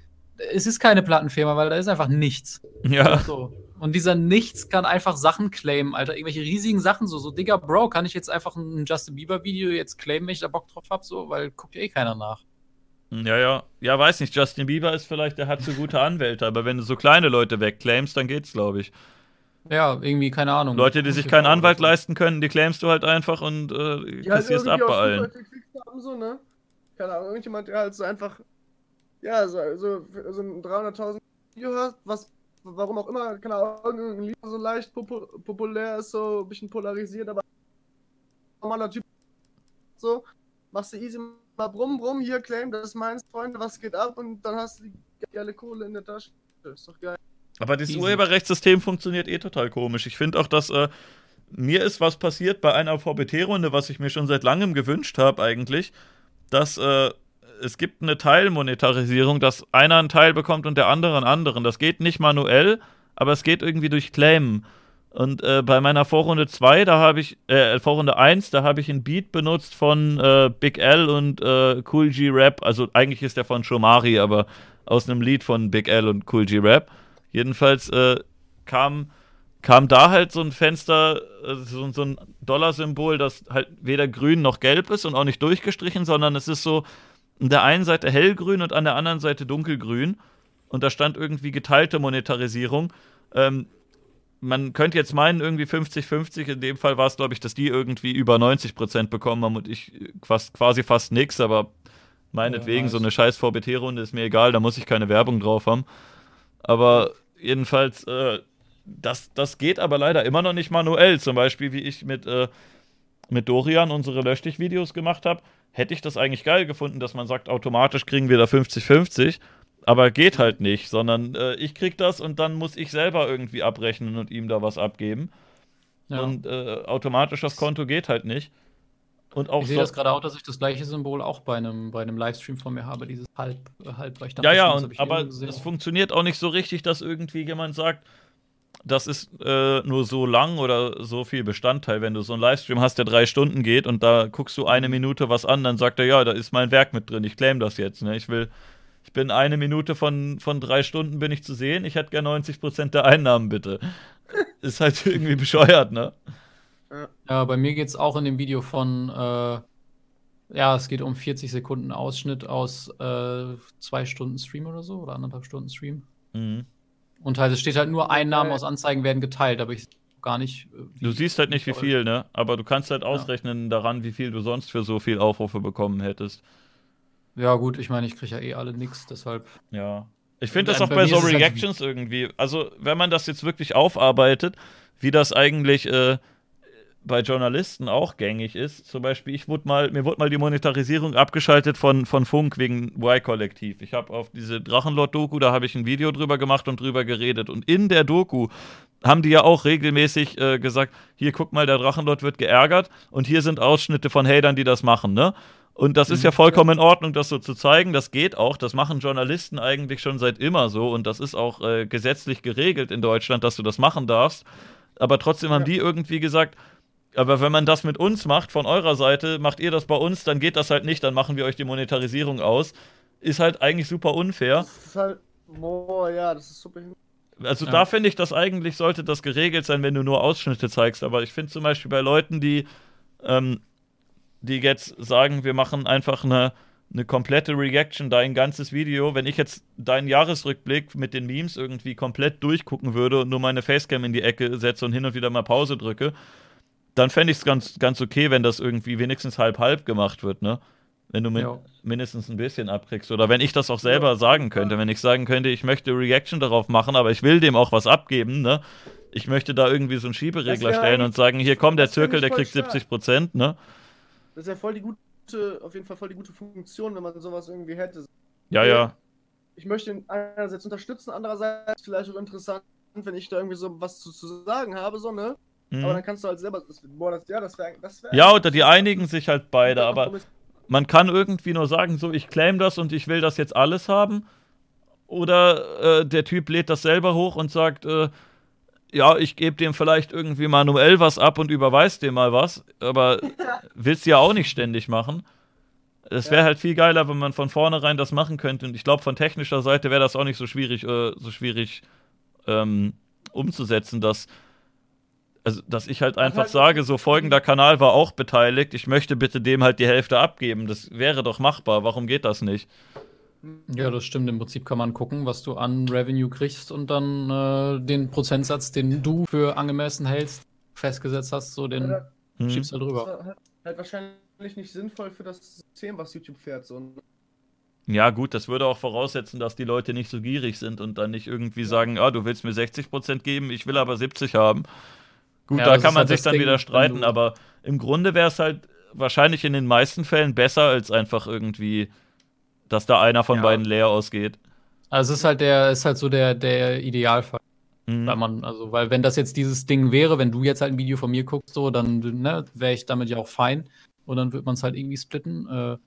es ist keine Plattenfirma, weil da ist einfach nichts. Ja. So. Und dieser Nichts kann einfach Sachen claimen, Alter. Irgendwelche riesigen Sachen, so, so, Digga, Bro, kann ich jetzt einfach ein Justin Bieber-Video jetzt claimen, wenn ich da Bock drauf hab, so, weil guckt ja eh keiner nach. Ja, ja. Ja, weiß nicht, Justin Bieber ist vielleicht, der hat so gute Anwälte, aber wenn du so kleine Leute wegclaimst, dann geht's, glaube ich. Ja, irgendwie, keine Ahnung. Leute, die sich keinen Anwalt leisten können, die claimst du halt einfach und äh, Die halt kassierst ab bei allen. haben, so, ne? Keine Ahnung, irgendjemand, der halt so einfach, ja, so, so, so ein 300.000 Video hört, was, warum auch immer, keine Ahnung, irgendein Lied so leicht popu populär ist, so ein bisschen polarisiert, aber normaler Typ, so, machst du easy mal brumm, brumm, hier, claim, das ist meins, Freunde, was geht ab, und dann hast du die geile Kohle in der Tasche. Ist doch geil. Aber das Easy. Urheberrechtssystem funktioniert eh total komisch. Ich finde auch, dass äh, mir ist was passiert bei einer VBT-Runde, was ich mir schon seit langem gewünscht habe eigentlich, dass äh, es gibt eine Teilmonetarisierung, dass einer einen Teil bekommt und der andere einen anderen. Das geht nicht manuell, aber es geht irgendwie durch Claimen. Und äh, bei meiner Vorrunde 2, da habe ich, äh, Vorrunde 1, da habe ich einen Beat benutzt von äh, Big L und äh, Cool G Rap. Also eigentlich ist der von Shomari, aber aus einem Lied von Big L und Cool G Rap. Jedenfalls äh, kam, kam da halt so ein Fenster, äh, so, so ein Dollarsymbol, das halt weder grün noch gelb ist und auch nicht durchgestrichen, sondern es ist so an der einen Seite hellgrün und an der anderen Seite dunkelgrün. Und da stand irgendwie geteilte Monetarisierung. Ähm, man könnte jetzt meinen, irgendwie 50-50. In dem Fall war es, glaube ich, dass die irgendwie über 90% bekommen haben und ich fast, quasi fast nix, aber meinetwegen, nice. so eine scheiß VBT-Runde ist mir egal, da muss ich keine Werbung drauf haben. Aber jedenfalls, äh, das, das geht aber leider immer noch nicht manuell. Zum Beispiel, wie ich mit, äh, mit Dorian unsere Löschdich-Videos gemacht habe, hätte ich das eigentlich geil gefunden, dass man sagt, automatisch kriegen wir da 50-50. Aber geht halt nicht, sondern äh, ich krieg das und dann muss ich selber irgendwie abrechnen und ihm da was abgeben. Ja. Und äh, automatisch aufs Konto geht halt nicht. Und auch ich sehe so, das gerade auch, dass ich das gleiche Symbol auch bei einem, bei einem Livestream von mir habe, dieses halb, äh, halb weil ich dachte Ja, ja, und, aber es funktioniert auch nicht so richtig, dass irgendwie jemand sagt, das ist äh, nur so lang oder so viel Bestandteil. Wenn du so einen Livestream hast, der drei Stunden geht und da guckst du eine Minute was an, dann sagt er, ja, da ist mein Werk mit drin, ich claim das jetzt. Ne? Ich will, ich bin eine Minute von, von drei Stunden bin ich zu sehen, ich hätte gern 90% der Einnahmen, bitte. ist halt irgendwie bescheuert, ne? Ja, bei mir geht es auch in dem Video von, äh, ja, es geht um 40 Sekunden Ausschnitt aus äh, zwei Stunden Stream oder so, oder anderthalb Stunden Stream. Mhm. Und halt, es steht halt nur Einnahmen aus Anzeigen werden geteilt, aber ich gar nicht. äh, Du siehst halt nicht, wie viel, ne? Aber du kannst halt ausrechnen daran, wie viel du sonst für so viel Aufrufe bekommen hättest. Ja, gut, ich meine, ich kriege ja eh alle nix, deshalb. Ja. Ich finde das auch bei bei so halt Reactions irgendwie. Also, wenn man das jetzt wirklich aufarbeitet, wie das eigentlich äh, bei Journalisten auch gängig ist. Zum Beispiel, ich wurde mal, mir wurde mal die Monetarisierung abgeschaltet von, von Funk wegen Y-Kollektiv. Ich habe auf diese Drachenlord-Doku, da habe ich ein Video drüber gemacht und drüber geredet. Und in der Doku haben die ja auch regelmäßig äh, gesagt, hier guck mal, der Drachenlord wird geärgert und hier sind Ausschnitte von Hatern, die das machen, ne? Und das ist ja vollkommen in Ordnung, das so zu zeigen. Das geht auch. Das machen Journalisten eigentlich schon seit immer so. Und das ist auch äh, gesetzlich geregelt in Deutschland, dass du das machen darfst. Aber trotzdem haben die irgendwie gesagt, aber wenn man das mit uns macht, von eurer Seite, macht ihr das bei uns, dann geht das halt nicht, dann machen wir euch die Monetarisierung aus. Ist halt eigentlich super unfair. Das ist halt, boah, ja, das ist super. Also Ja. da finde ich das eigentlich, sollte das geregelt sein, wenn du nur Ausschnitte zeigst. Aber ich finde zum Beispiel bei Leuten, die, ähm, die jetzt sagen, wir machen einfach eine, eine komplette Reaction, dein ganzes Video, wenn ich jetzt deinen Jahresrückblick mit den Memes irgendwie komplett durchgucken würde und nur meine Facecam in die Ecke setze und hin und wieder mal Pause drücke, dann fände ich es ganz, ganz okay, wenn das irgendwie wenigstens halb-halb gemacht wird, ne? Wenn du min Ja. mindestens ein bisschen abkriegst. Oder wenn ich das auch selber sagen könnte, wenn ich sagen könnte, ich möchte Reaction darauf machen, aber ich will dem auch was abgeben, ne? Ich möchte da irgendwie so einen Schieberegler stellen und sagen, hier komm, der Zirkel, der kriegt stark. 70 Prozent, ne? Das ist ja voll die gute, auf jeden Fall voll die gute Funktion, wenn man sowas irgendwie hätte. Ja, ja. ich möchte ihn einerseits unterstützen, andererseits vielleicht auch interessant, wenn ich da irgendwie so was zu, zu sagen habe, so, ne? Mhm. Aber dann kannst du halt selber, boah, das, ja, das wäre, das wäre Ja, oder die einigen sich halt beide, aber man kann irgendwie nur sagen, so, ich claim das und ich will das jetzt alles haben. Oder äh, der Typ lädt das selber hoch und sagt, äh, ja, ich gebe dem vielleicht irgendwie manuell was ab und überweist dem mal was, aber willst du ja auch nicht ständig machen. Es wäre Ja. halt viel geiler, wenn man von vornherein das machen könnte. Und ich glaube, von technischer Seite wäre das auch nicht so schwierig, äh, so schwierig ähm, umzusetzen, dass, also, dass ich halt einfach halt- sage, so folgender Kanal war auch beteiligt, ich möchte bitte dem halt die Hälfte abgeben. Das wäre doch machbar. Warum geht das nicht? Ja, das stimmt. Im Prinzip kann man gucken, was du an Revenue kriegst und dann äh, den Prozentsatz, den du für angemessen hältst, festgesetzt hast, so den Ja, Hm. schiebst du Das drüber. war halt, halt wahrscheinlich nicht sinnvoll für das System, was YouTube fährt, so. Ja, gut, das würde auch voraussetzen, dass die Leute nicht so gierig sind und dann nicht irgendwie sagen, ah, du willst mir 60% geben, ich will aber 70 haben. Gut, Ja, da kann man halt sich dann Ding, wieder streiten, aber im Grunde wäre es halt wahrscheinlich in den meisten Fällen besser, als einfach irgendwie, dass da einer von Ja. beiden leer ausgeht. Also es ist halt der, ist halt so der, der Idealfall. Mhm. Weil man, also, weil wenn das jetzt dieses Ding wäre, wenn du jetzt halt ein Video von mir guckst, so, dann ne, wäre ich damit ja auch fein. Und dann wird man es halt irgendwie splitten. Äh, Ja,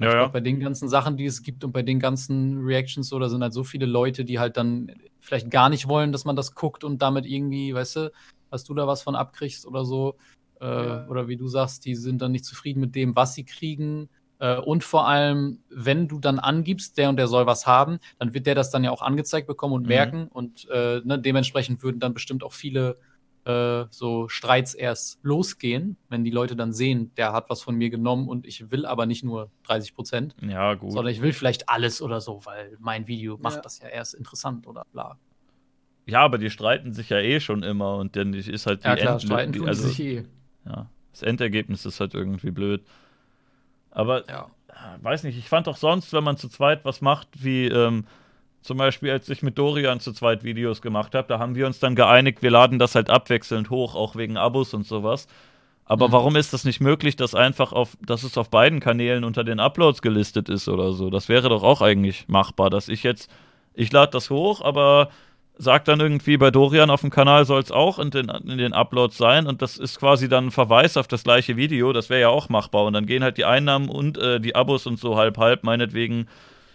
ich ja. glaub, bei den ganzen Sachen, die es gibt und bei den ganzen Reactions, so, da sind halt so viele Leute, die halt dann vielleicht gar nicht wollen, dass man das guckt und damit irgendwie, weißt du, dass du da was von abkriegst oder so. Äh, Ja. Oder wie du sagst, die sind dann nicht zufrieden mit dem, was sie kriegen. Äh, und vor allem, wenn du dann angibst, der und der soll was haben, dann wird der das dann ja auch angezeigt bekommen und Mhm. merken. Und äh, ne, dementsprechend würden dann bestimmt auch viele äh, so Streits erst losgehen, wenn die Leute dann sehen, der hat was von mir genommen und ich will aber nicht nur 30 Prozent, Ja, sondern ich will vielleicht alles oder so, weil mein Video macht Ja. das ja erst interessant oder bla. Ja, aber die streiten sich ja eh schon immer und dann ist halt die Ja klar, End- streiten die- tun also, sich eh. ja, das Endergebnis ist halt irgendwie blöd. Aber Ja. weiß nicht, ich fand auch sonst, wenn man zu zweit was macht, wie ähm, zum Beispiel, als ich mit Dorian zu zweit Videos gemacht habe, da haben wir uns dann geeinigt, wir laden das halt abwechselnd hoch, auch wegen Abos und sowas. Aber Mhm. warum ist das nicht möglich, dass einfach auf, dass es auf beiden Kanälen unter den Uploads gelistet ist oder so? Das wäre doch auch eigentlich machbar, dass ich jetzt, ich lade das hoch, aber sag dann irgendwie, bei Dorian auf dem Kanal soll es auch in den, in den Uploads sein und das ist quasi dann ein Verweis auf das gleiche Video, das wäre ja auch machbar und dann gehen halt die Einnahmen und äh, die Abos und so halb halb, meinetwegen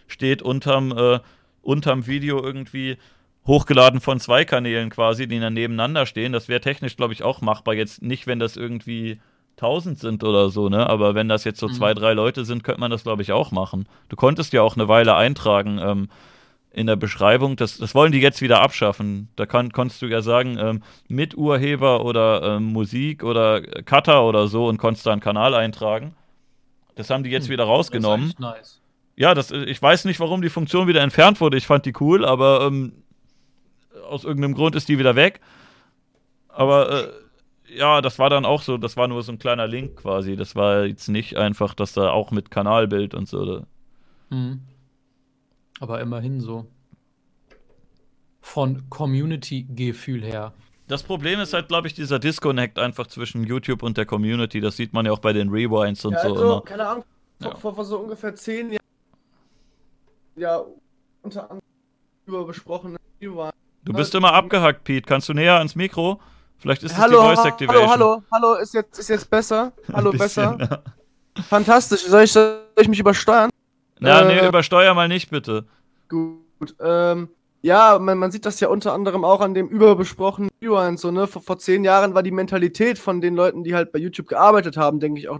steht unterm, äh, unterm Video irgendwie hochgeladen von zwei Kanälen quasi, die dann nebeneinander stehen, das wäre technisch, glaube ich, auch machbar, jetzt nicht, wenn das irgendwie 1000 sind oder so, ne? Aber wenn das jetzt so Mhm. zwei, drei Leute sind, könnte man das, glaube ich, auch machen. Du konntest ja auch eine Weile eintragen ähm, in der Beschreibung. Das, das wollen die jetzt wieder abschaffen. Da kann, konntest du ja sagen, ähm, Miturheber oder ähm, Musik oder äh, Cutter oder so und konntest da einen Kanal eintragen. Das haben die jetzt Hm, wieder Das ist rausgenommen. nice. Ja, das, äh, ich weiß nicht, warum die Funktion wieder entfernt wurde. Ich fand die cool, aber ähm, aus irgendeinem Grund ist die wieder weg. Aber äh, ja, das war dann auch so, das war nur so ein kleiner Link quasi. Das war jetzt nicht einfach, dass da auch mit Kanalbild und so. Da. Aber immerhin so. Von Community-Gefühl her. Das Problem ist halt, glaube ich, dieser Disconnect einfach zwischen YouTube und der Community. Das sieht man ja auch bei den Rewinds und ja, so also, immer. keine Ahnung, vor, Ja. vor, vor so ungefähr zehn Jahren, ja, unter anderem über besprochene Rewind. Du bist immer abgehackt, Pete. Kannst du näher ans Mikro? Vielleicht ist es Hallo, die Voice hallo, Activation. hallo, hallo, ist jetzt, ist jetzt besser? Hallo, bisschen, besser? Fantastisch, soll ich, soll ich mich übersteuern? Ja, nee, Äh, übersteuer mal nicht, bitte. Gut, ähm, ja, man, man sieht das ja unter anderem auch an dem überbesprochenen Rewind, so, ne? Vor, vor zehn Jahren war die Mentalität von den Leuten, die halt bei YouTube gearbeitet haben, denke ich auch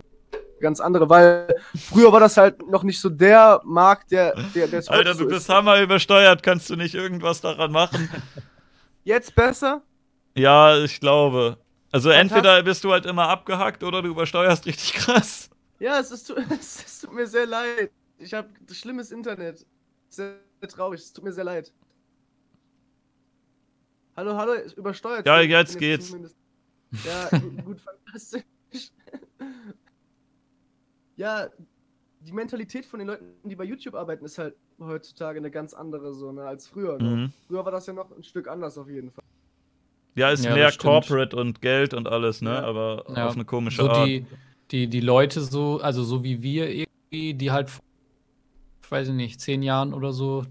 ganz andere, weil früher war das halt noch nicht so der Markt, der, der, der Alter, so du ist. bist hammer übersteuert. Kannst du nicht irgendwas daran machen? Jetzt besser? ja, ich glaube. Also Fantastisch. entweder bist du halt immer abgehackt oder du übersteuerst richtig krass. Ja, es, ist, es tut mir sehr leid. Ich habe schlimmes Internet. Sehr, sehr traurig, es tut mir sehr leid. Hallo, hallo, übersteuert. Ja, jetzt bin geht's. zumindest- Ja, gut, fantastisch. Ja, die Mentalität von den Leuten, die bei YouTube arbeiten, ist halt heutzutage eine ganz andere so, ne, als früher. noch. Mhm. Früher war das ja noch ein Stück anders auf jeden Fall. Ja, ist Ja, mehr. Corporate und Geld und alles, ne? Ja. Aber Ja, auf eine komische so Art. die, die, die Leute so, also so wie wir irgendwie, die halt, vor, ich weiß nicht, zehn Jahren oder so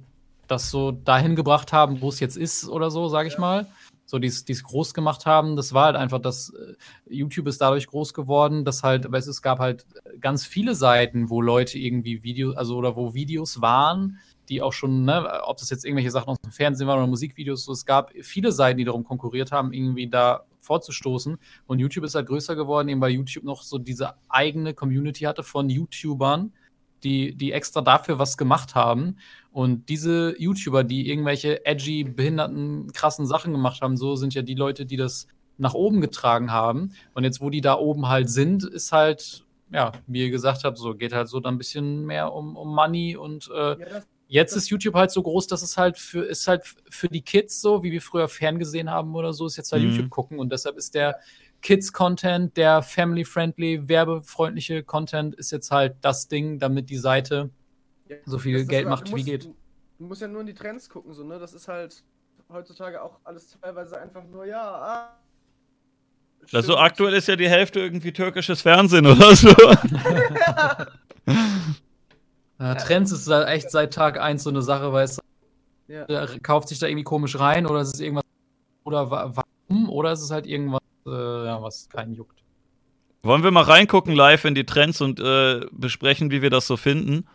das so dahin gebracht haben, wo es jetzt ist oder so, sage ich mal. So, die es groß gemacht haben. Das war halt einfach, dass äh, YouTube ist dadurch groß geworden, dass halt, aber es gab halt ganz viele Seiten, wo Leute irgendwie Videos, also oder wo Videos waren, die auch schon, ne, ob das jetzt irgendwelche Sachen aus dem Fernsehen waren oder Musikvideos, so, es gab viele Seiten, die darum konkurriert haben, irgendwie da vorzustoßen. Und YouTube ist halt größer geworden, eben weil YouTube noch so diese eigene Community hatte von YouTubern, die, die extra dafür was gemacht haben. Und diese YouTuber, die irgendwelche edgy, behinderten, krassen Sachen gemacht haben, so sind ja die Leute, die das nach oben getragen haben. Und jetzt, wo die da oben halt sind, ist halt, ja, wie ihr gesagt habt, so geht halt so dann ein bisschen mehr um, um Money und äh, Ja, das, Jetzt ist YouTube halt so groß, dass es halt für, ist halt für die Kids so, wie wir früher ferngesehen haben oder so, ist jetzt halt Mhm. YouTube gucken und deshalb ist der Kids-Content, der family-friendly, werbefreundliche Content ist jetzt halt das Ding, damit die Seite ja, so viel Geld macht, du wie musst- geht. Du musst ja nur in die Trends gucken, so, ne? Das ist halt heutzutage auch alles teilweise einfach nur, ja, ah. Also aktuell ist ja die Hälfte irgendwie türkisches Fernsehen oder so. Äh, Trends ist halt echt seit Tag 1 so eine Sache, weil es Ja. kauft sich da irgendwie komisch rein oder ist es irgendwas oder wa- warum oder ist es halt irgendwas, äh, ja, was keinen juckt. Wollen wir mal reingucken live in die Trends und äh, besprechen, wie wir das so finden?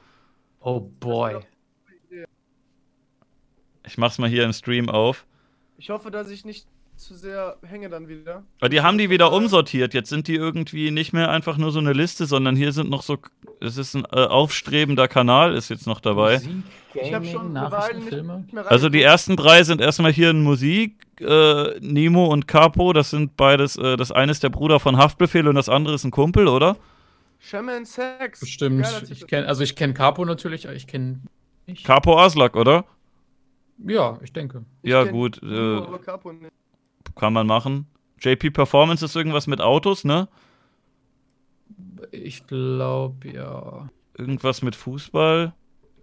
Oh boy. Ich mach's mal hier im Stream auf. Ich hoffe, dass ich nicht zu sehr hänge dann wieder. Aber die haben die wieder umsortiert. Jetzt sind die irgendwie nicht mehr einfach nur so eine Liste, sondern hier sind noch so. Es ist ein äh, aufstrebender Kanal, ist jetzt noch dabei. Musik, Ich habe Gaming, schon Nachrichten, Weile nicht, Also die ersten drei sind erstmal hier in Musik. Äh, Nemo und Capo, das sind beides. Äh, das eine ist der Bruder von Haftbefehl und das andere ist ein Kumpel, oder? Shaman Sex. Bestimmt. Ich kenn, also ich kenne Capo natürlich, aber ich kenne nicht. Capo Aslak, oder? ja, ich denke. Ich ja, gut. Äh, aber Capo nicht. Kann man machen. JP Performance ist irgendwas mit Autos, ne? Ich glaube, ja. Irgendwas mit Fußball.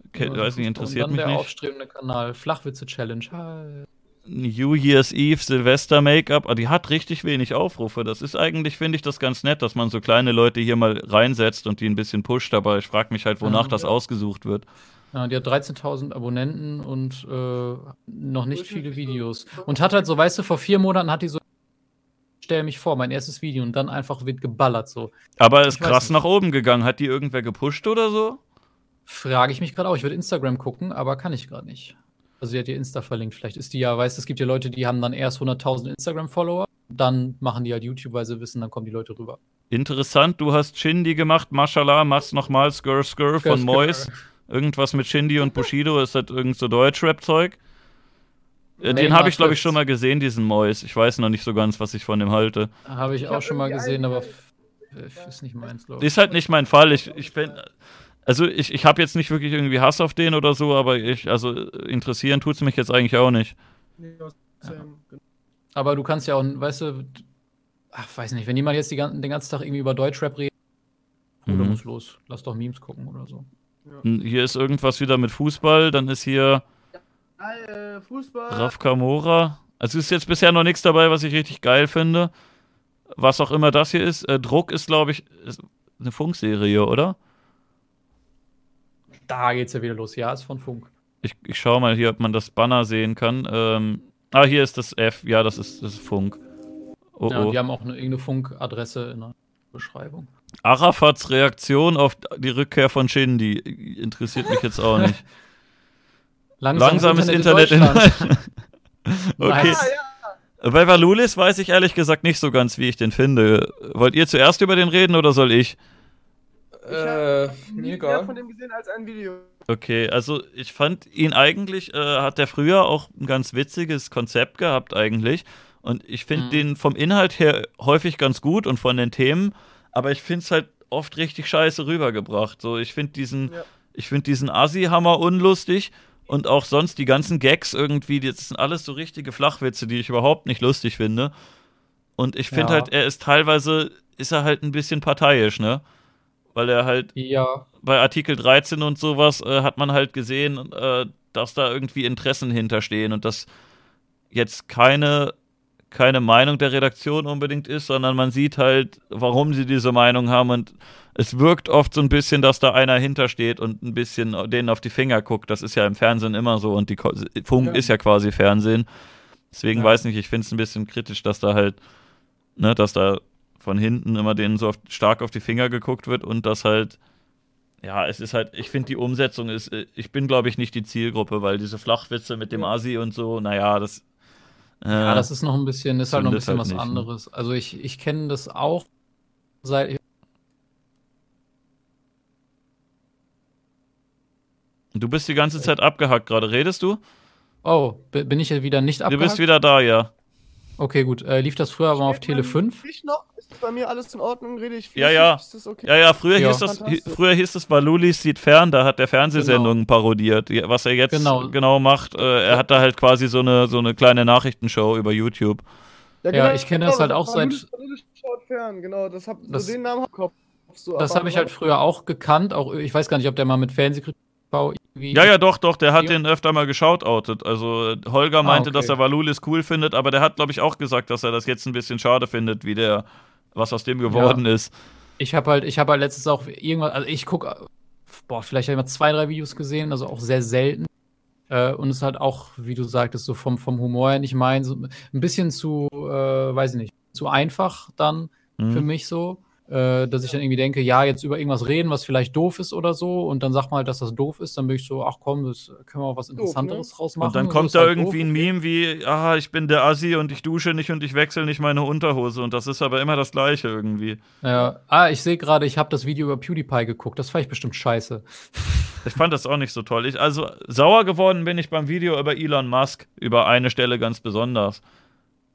Okay, Ja, weiß nicht, interessiert Und mich dann der nicht. aufstrebende Kanal. Flachwitze-Challenge. New Year's Eve, Silvester Make-up, ah, die hat richtig wenig Aufrufe. Das ist eigentlich, finde ich, das ganz nett, dass man so kleine Leute hier mal reinsetzt und die ein bisschen pusht, aber ich frage mich halt, wonach Ja. das ausgesucht wird. Ja, die hat 13.000 Abonnenten und äh, noch nicht viele Videos. Und hat halt so, weißt du, vor vier Monaten hat die so, stell mich vor, mein erstes Video und dann einfach wird geballert so. Aber ist krass nicht. nach oben gegangen. Hat die irgendwer gepusht oder so? Frage ich mich gerade auch. Ich würde Instagram gucken, aber kann ich gerade nicht. Also, sie hat ihr Insta verlinkt. Vielleicht ist die ja, weißt du, es gibt ja Leute, die haben dann erst 100.000 Instagram-Follower, dann machen die halt YouTube, weil sie wissen, dann kommen die Leute rüber. Interessant, du hast Shindy gemacht, Mashallah, machst nochmal Skr Skr von Skr, Mois. Irgendwas mit Shindy und Bushido, ist das irgend so Deutschrap-Zeug? Äh, Den habe ich, glaube ich, schon mal gesehen, diesen Mois. Ich weiß noch nicht so ganz, was ich von dem halte. Habe ich, Ich auch schon mal gesehen, aber ist nicht meins, glaube ich. Ist halt nicht mein Fall. Ich, ich bin. Also ich, ich habe jetzt nicht wirklich irgendwie Hass auf den oder so, aber ich, also interessieren tut's mich jetzt eigentlich auch nicht. Ähm. Aber du kannst ja auch, weißt du, ach, weiß nicht, wenn jemand jetzt die, gan- den ganzen Tag irgendwie über Deutschrap redet, Mhm. muss los. Lass doch Memes gucken oder so. Und Hier ist irgendwas wieder mit Fußball, dann ist hier Ah, äh, Fußball. Raf Kamora. Also ist jetzt bisher noch nichts dabei, was ich richtig geil finde. Was auch immer das hier ist. Äh, Druck ist, glaube ich, ist eine Funkserie, oder? Da geht's ja wieder los. Ja, ist von Funk. Ich, ich schaue mal hier, ob man das Banner sehen kann. Ähm, ah, hier ist das F. Ja, das ist, das ist Funk. Oh, Ja, oh. die haben auch eine, irgendeine Funkadresse in der Beschreibung. Arafats Reaktion auf die Rückkehr von Shindy interessiert mich jetzt auch nicht. Langsames Internet in Deutschland. Okay. Nice. ja. Bei Valulis weiß ich ehrlich gesagt nicht so ganz, wie ich den finde. Wollt ihr zuerst über den reden oder soll ich? Ich habe nie mehr von dem gesehen als ein Video. Okay, also ich fand ihn eigentlich, äh, hat er früher auch ein ganz witziges Konzept gehabt eigentlich. Und ich finde Mhm. den vom Inhalt her häufig ganz gut und von den Themen, aber ich finde es halt oft richtig scheiße rübergebracht. So, ich finde diesen, Ja. ich finde diesen Assi-Hammer unlustig und auch sonst die ganzen Gags irgendwie, das sind alles so richtige Flachwitze, die ich überhaupt nicht lustig finde. Und ich finde Ja. halt, er ist teilweise, ist er halt ein bisschen parteiisch, ne? Weil er halt Ja, bei Artikel 13 und sowas äh, hat man halt gesehen, äh, dass da irgendwie Interessen hinterstehen und dass jetzt keine, keine Meinung der Redaktion unbedingt ist, sondern man sieht halt, warum sie diese Meinung haben und es wirkt oft so ein bisschen, dass da einer hintersteht und ein bisschen denen auf die Finger guckt. Das ist ja im Fernsehen immer so und die Ko Funk Ja. ist ja quasi Fernsehen. Deswegen Ja. weiß nicht, ich finde es ein bisschen kritisch, dass da halt, ne, dass da von hinten immer denen so auf, stark auf die Finger geguckt wird und das halt, ja, es ist halt, ich finde die Umsetzung ist, äh, ich bin glaube ich nicht die Zielgruppe, weil diese Flachwitze mit dem Asi und so, naja, das. Äh, Ja, das ist noch ein bisschen, ist halt noch ein bisschen halt was nicht, ne? anderes. Also ich, ich kenne das auch seit. du bist die ganze Zeit abgehackt gerade. Redest du? Oh, bin ich ja wieder nicht Du abgehakt? bist wieder da, ja. Okay, gut. Äh, lief das früher aber mal auf Tele 5? Ich noch? Ist bei mir alles in Ordnung? Rede ich Ja, flüssig? ja. Ist das okay? Ja, ja, früher Ja. hieß das, früher hieß es Valulis sieht fern, da hat der Fernsehsendungen parodiert. Ja, Was er jetzt genau, Genau. macht, äh, er hat da halt quasi so eine, so eine kleine Nachrichtenshow über YouTube. Ja, ich kenne das halt auch seit- schaut fern, genau. Das hab, Das- so den Namen hab ich. So, Das habe ich halt früher auch gekannt. Auch, ich weiß gar nicht, ob der mal mit Fernsehkritik irgendwie. Ja, ja, doch, doch, der hat Ja. den öfter mal geschautoutet. Also Holger meinte, okay. dass er Valulis cool findet, aber der hat, glaube ich, auch gesagt, dass er das jetzt ein bisschen schade findet, wie der, was aus dem geworden ist. Ich habe halt, ich habe halt letztens auch irgendwas, also ich gucke, boah, vielleicht habe ich mal zwei, drei Videos gesehen, also auch sehr selten. Äh, und es ist halt auch, wie du sagtest, so vom, vom Humor her nicht mein, so ein bisschen zu, äh, weiß ich nicht, zu einfach dann Hm. für mich so. Äh, dass ich dann irgendwie denke, ja, jetzt über irgendwas reden, was vielleicht doof ist oder so, und dann sagt man halt, dass das doof ist, dann bin ich so, ach komm, das können wir auch was Interessanteres draus machen. Und dann So kommt ist da halt irgendwie doof, ein. Meme wie, ah, ich bin der Assi und ich dusche nicht und ich wechsle nicht meine Unterhose. Und das ist aber immer das Gleiche irgendwie. Ja. Ah, ich sehe gerade, ich habe das Video über PewDiePie geguckt. Das fand ich bestimmt scheiße. Ich fand das auch nicht so toll. Ich, also sauer geworden bin ich beim Video über Elon Musk, über eine Stelle ganz besonders.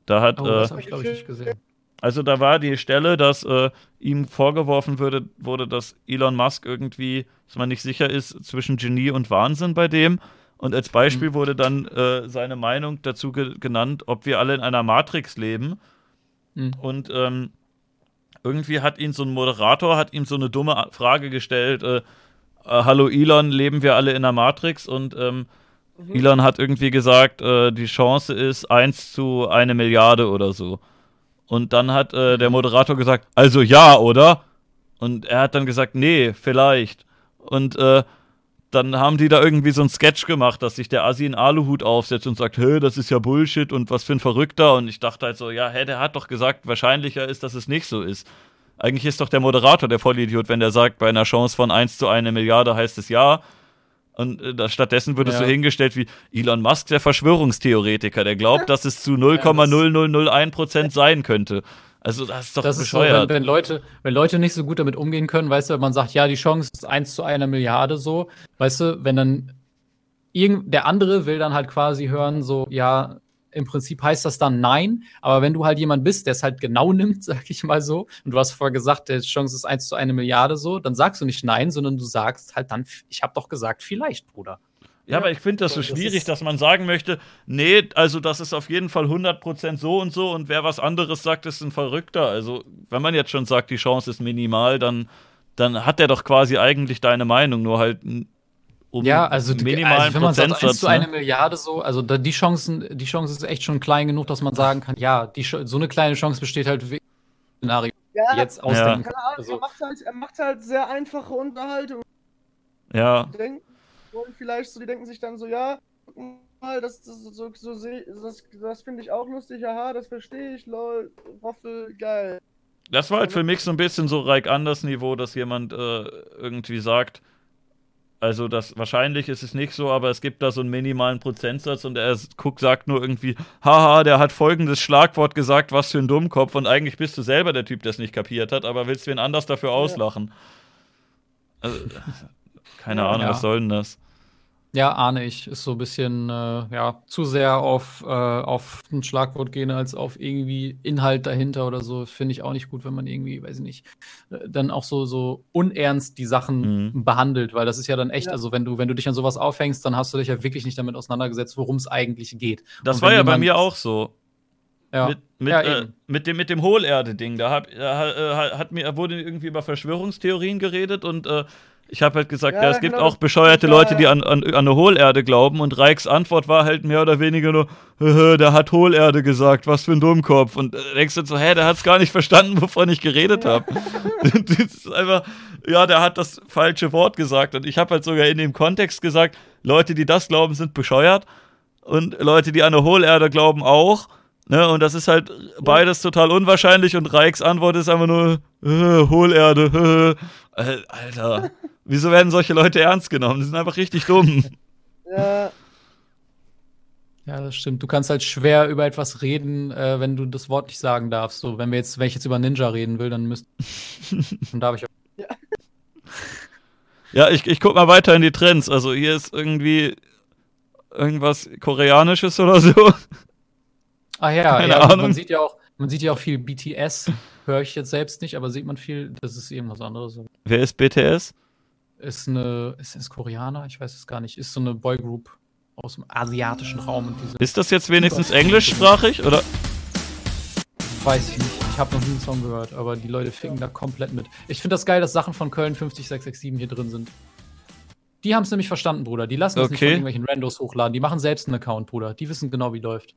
Da hat, Oh, äh, das habe ich, glaube ich, nicht gesehen. Also da war die Stelle, dass äh, ihm vorgeworfen würde, wurde, dass Elon Musk irgendwie, dass man nicht sicher ist, zwischen Genie und Wahnsinn bei dem. Und als Beispiel wurde dann äh, seine Meinung dazu ge genannt, ob wir alle in einer Matrix leben. Mhm. Und ähm, irgendwie hat ihn so ein Moderator, hat ihm so eine dumme A- Frage gestellt, äh, äh, hallo Elon, leben wir alle in einer Matrix? Und ähm, Elon hat irgendwie gesagt, äh, die Chance ist 1 zu eine Milliarde oder so. Und dann hat äh, der Moderator gesagt, also ja, oder? Und er hat dann gesagt, nee, vielleicht. Und äh, dann haben die da irgendwie so ein Sketch gemacht, dass sich der Assi einen Aluhut aufsetzt und sagt, hä, das ist ja Bullshit und was für ein Verrückter. Und ich dachte halt so, ja, hä, der hat doch gesagt, wahrscheinlicher ist, dass es nicht so ist. Eigentlich ist doch der Moderator der Vollidiot, wenn der sagt, bei einer Chance von 1 zu eine Milliarde heißt es ja. Und äh, stattdessen wird es Ja. so hingestellt wie Elon Musk, der Verschwörungstheoretiker, der glaubt, dass es zu 0,0001% sein könnte. Also das ist doch Das ist so, bescheuert. wenn, wenn, Leute, wenn Leute nicht so gut damit umgehen können, weißt du, man sagt, ja, die Chance ist 1 zu einer Milliarde so, weißt du, wenn dann irgend, der andere will dann halt quasi hören, so, ja, im Prinzip heißt das dann nein, aber wenn du halt jemand bist, der es halt genau nimmt, sag ich mal so, und du hast vorher gesagt, die Chance ist 1 zu eine Milliarde so, dann sagst du nicht nein, sondern du sagst halt dann, ich habe doch gesagt, vielleicht, Bruder. Ja, aber ich finde das so das schwierig, dass man sagen möchte, nee, also das ist auf jeden Fall 100% so und so und wer was anderes sagt, ist ein Verrückter. Also, wenn man jetzt schon sagt, die Chance ist minimal, dann, dann hat der doch quasi eigentlich deine Meinung, nur halt um Ja, also, minimalen also wenn man sagt, 1 Prozentsatz. zu eine ne? Milliarde so, also da, die Chancen, die Chance ist echt schon klein genug, dass man sagen kann, ja, die, so eine kleine Chance besteht halt im Szenario, Ja, jetzt ausdenken. keine Ahnung, Also- er, macht halt, er macht halt sehr einfache Unterhaltung. Ja, Die denken, und vielleicht so, die denken sich dann so, ja, guck mal, das, das, so, so, das, das finde ich auch lustig, aha, das verstehe ich, lol, Waffel, geil. das war halt für mich so ein bisschen so Reik Anders Niveau, dass jemand äh, irgendwie sagt, also das wahrscheinlich ist es nicht so, aber es gibt da so einen minimalen Prozentsatz und er guckt, sagt nur irgendwie, haha, der hat folgendes Schlagwort gesagt, was für ein Dummkopf und eigentlich bist du selber der Typ, der es nicht kapiert hat, aber willst wen anders dafür auslachen. Also, keine Ja. Ahnung, Ja. was soll denn das? Ja, ahne ich. Ist so ein bisschen, äh, ja, zu sehr auf, äh, auf ein Schlagwort gehen, als auf irgendwie Inhalt dahinter oder so. Finde ich auch nicht gut, wenn man irgendwie, weiß ich nicht, äh, dann auch so, so unernst die Sachen Mhm. behandelt, weil das ist ja dann echt, Ja. also wenn du, wenn du dich an sowas aufhängst, dann hast du dich ja wirklich nicht damit auseinandergesetzt, worum es eigentlich geht. Das war ja bei mir auch so. Ja. Mit, mit, Ja, äh, mit dem, mit dem Hohlerde-Ding. Da hab, äh, äh, hat mir, wurde irgendwie über Verschwörungstheorien geredet und äh, Ich habe halt gesagt, ja, Ja, es gibt genau, auch bescheuerte Leute, die an, an, an eine Hohlerde glauben und Reichs Antwort war halt mehr oder weniger nur, "Haha, der hat Hohlerde gesagt, was für ein Dummkopf. Und äh, denkst du so, hä, der hat's gar nicht verstanden, wovon ich geredet habe. das ist einfach, ja, der hat das falsche Wort gesagt. Und ich habe halt sogar in dem Kontext gesagt, Leute, die das glauben, sind bescheuert. Und Leute, die an eine Hohlerde glauben, auch. Ne, und das ist halt beides total unwahrscheinlich und Reichs Antwort ist einfach nur äh, Hohlerde. Äh. Al- Alter, wieso werden solche Leute ernst genommen? Die sind einfach richtig dumm. Ja, Ja, das stimmt. Du kannst halt schwer über etwas reden, äh, wenn du das Wort nicht sagen darfst. So, wenn wir jetzt, wenn ich jetzt über Ninja reden will, dann müsste. dann darf ich auch. Ja, ich, ich guck mal weiter in die Trends. Also hier ist irgendwie irgendwas Koreanisches oder so. Ah ja, Keine ja Ahnung. man sieht ja auch, man sieht ja auch viel BTS. Höre ich jetzt selbst nicht, aber sieht man viel, das ist irgendwas anderes. Wer ist BTS? Ist eine, ist es Koreaner? Ich weiß es gar nicht. Ist so eine Boygroup aus dem asiatischen Raum und diese Ist das jetzt wenigstens englischsprachig oder? weiß ich nicht. Ich habe noch nie einen Song gehört, aber die Leute ficken da komplett mit. Ich finde das geil, dass Sachen von Köln 50667 hier drin sind. Die haben es nämlich verstanden, Bruder. Die lassen es nicht von Okay. irgendwelchen Randos hochladen. Die machen selbst einen Account, Bruder. Die wissen genau, wie läuft.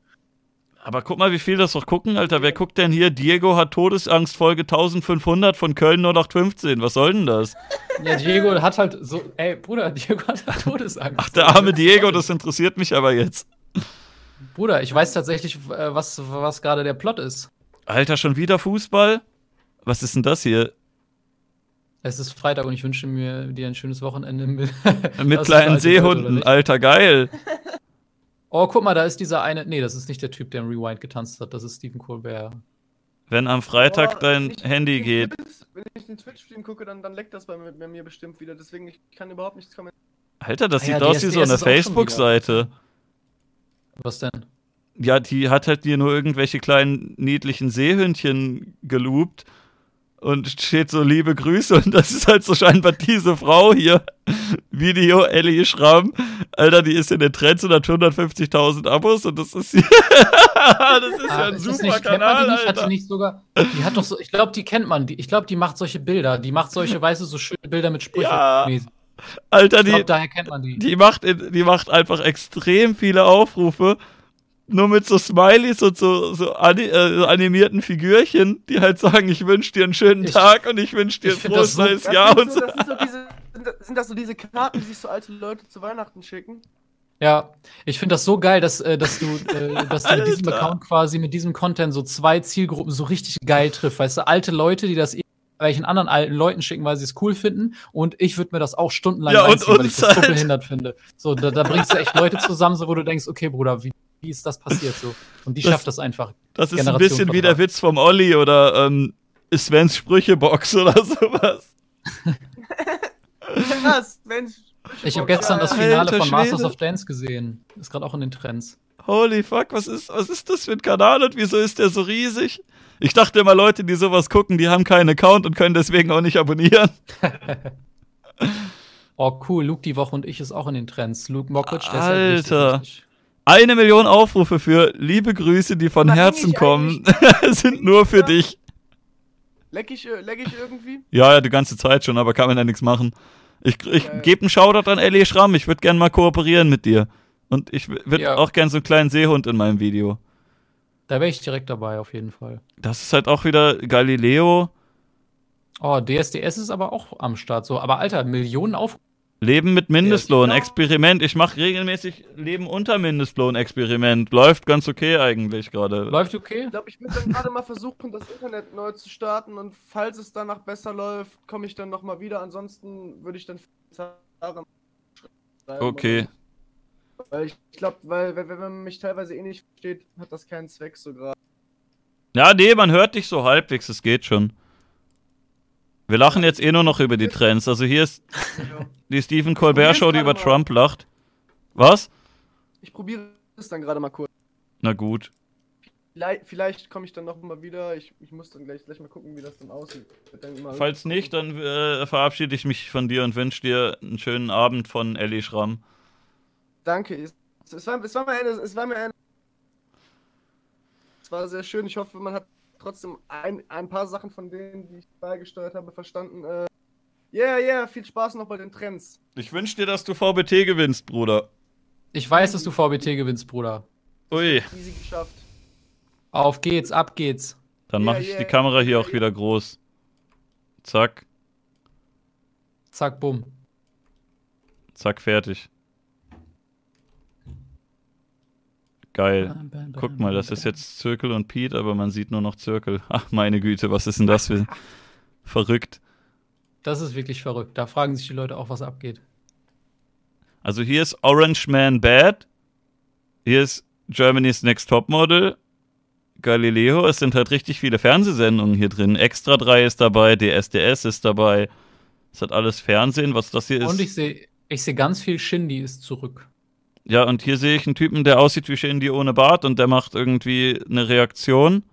Aber guck mal, wie viel das doch gucken, Alter. Wer guckt denn hier? Diego hat Todesangst, Folge 1500 von Köln 0815. Was soll denn das? Ja, Diego hat halt so, ey, Bruder, Diego hat halt Todesangst. Ach, der arme Diego, das interessiert mich aber jetzt. Bruder, ich weiß tatsächlich, äh, was, was gerade der Plot ist. Alter, schon wieder Fußball? Was ist denn das hier? Es ist Freitag und ich wünsche mir dir ein schönes Wochenende mit, Mit kleinen Seehunden. Alter, geil. Oh, guck mal, da ist dieser eine. Nee, das ist nicht der Typ, der im Rewind getanzt hat. Das ist Stephen Colbert. Wenn am Freitag Boah, dein Handy geht. Twitch- Wenn ich den Twitch-Stream gucke, dann, dann leckt das bei, mir- bei mir bestimmt wieder. Deswegen, ich kann überhaupt nichts kommentieren. Alter, das Ah sieht ja, aus wie so eine. Facebook-Seite. Was denn? Ja, die hat halt dir nur irgendwelche kleinen niedlichen Seehündchen geloopt und steht so liebe Grüße und das ist halt so scheinbar diese Frau hier. Video Ellie Schramm. Alter, die ist in den Trends und hat 150.000 Abos und das ist das ist ja ein super nicht, Kanal, die nicht? Hat Alter. die nicht sogar. Die hat doch so. Ich glaube, die kennt man. Die, ich glaube, die macht solche Bilder. Die macht solche, weißt du, so schöne Bilder mit Sprüchen. Ja, Alter, ich glaube, die, daher kennt man die. die macht die macht einfach extrem viele Aufrufe. Nur mit so Smileys und so, so, äh, so animierten Figürchen, die halt sagen, ich wünsche dir einen schönen Ich- Tag und ich wünsche dir ich ein frohes das so- neues Jahr sind und so, so. das sind, so diese, sind, das, so diese Karten, die sich so alte Leute zu Weihnachten schicken? Ja, ich finde das so geil, dass, äh, dass du, äh, dass du mit diesem. Account quasi mit diesem Content so zwei Zielgruppen so richtig geil trifft. Weißt du, alte Leute, die das welchen anderen alten Leuten schicken, weil sie es cool finden. Und ich würde mir das auch stundenlang Ja, und reinziehen, weil ich uns das so halt. behindert finde. So, da, da bringst du echt Leute zusammen, so, wo du denkst, okay, Bruder, wie, wie ist das passiert so? Und die Das- schafft das einfach. Das ist ein bisschen wie der. Witz vom Olli oder ähm, Svens Sprüchebox oder sowas. Krass, Mensch. Ich habe gestern das Alter Finale von Masters of Dance gesehen. Ist gerade auch in den Trends. Holy fuck, was ist, was ist das für ein Kanal und wieso ist der so riesig? Ich dachte immer, Leute, die sowas gucken, die haben keinen Account und können deswegen auch nicht abonnieren. Oh, cool. Luke die Woche und ich ist auch in den Trends. Luke Mockridge, der ist halt richtig, Alter. richtig. Eine Million Aufrufe für liebe Grüße, die von Na, Herzen kommen, sind nur für dich. Leck ich, äh, leck ich irgendwie? Ja, ja, die ganze Zeit schon, aber kann man ja nichts machen. Ich, ich ja. gebe einen Shoutout an Ellie Schramm. Ich würde gerne mal kooperieren mit dir. Und ich würde Ja. auch gerne so einen kleinen Seehund in meinem Video. Da wäre ich direkt dabei, auf jeden Fall. Das ist halt auch wieder Galileo. Oh, DSDS ist aber auch am Start. So, aber Alter, Millionen auf. Leben mit Mindestlohn, Ja. Experiment. Ich mache regelmäßig Leben unter Mindestlohn, Experiment. Läuft ganz okay eigentlich gerade. Läuft okay? Ich glaube, ich würde dann gerade mal versuchen, das Internet neu zu starten und falls es danach besser läuft, komme ich dann nochmal wieder. Ansonsten würde ich dann Jahre schreiben. Okay. Weil ich glaube, weil wenn, wenn man mich teilweise eh nicht versteht, hat das keinen Zweck so gerade. Ja, nee, man hört dich so halbwegs, es geht schon. Wir lachen jetzt eh nur noch über die Trends. Also hier ist die Stephen Colbert Show, die über mal. Trump lacht. Was? Ich probiere es dann gerade mal kurz. Na gut. Vielleicht, vielleicht komme ich dann nochmal wieder. Ich, ich muss dann gleich, gleich mal gucken, wie das dann aussieht. Mal- Falls nicht, dann äh, verabschiede ich mich von dir und wünsche dir einen schönen Abend von Ellie Schramm. Danke. Es, es, war, es, war mir eine, es war mir eine. Es war sehr schön. Ich hoffe, man hat trotzdem ein, ein paar Sachen von denen, die ich beigesteuert habe, verstanden. Äh, Yeah, yeah, viel Spaß noch bei den Trends. Ich wünsche dir, dass du VBT gewinnst, Bruder. Ich weiß, dass du VBT gewinnst, Bruder. Ui. Easy geschafft. Auf geht's, ab geht's. Dann Ja, mache ich ja, die Kamera hier ja, auch ja. wieder groß. Zack, Zack, bumm. zack, fertig. Geil. Guck mal, das ist jetzt Zirkel und Pete, aber man sieht nur noch Zirkel. Ach, meine Güte, was ist denn das für verrückt? Das ist wirklich verrückt. Da fragen sich die Leute auch, was abgeht. Also hier ist Orange Man Bad. Hier ist Germany's Next Topmodel. Galileo. Es sind halt richtig viele Fernsehsendungen hier drin. Extra 3 ist dabei, DSDS ist dabei. Es hat alles Fernsehen, was das hier ist. Und ich sehe ich seh ganz viel Shindy ist zurück. Ja, und hier sehe ich einen Typen, der aussieht wie Shindy ohne Bart und der macht irgendwie eine Reaktion.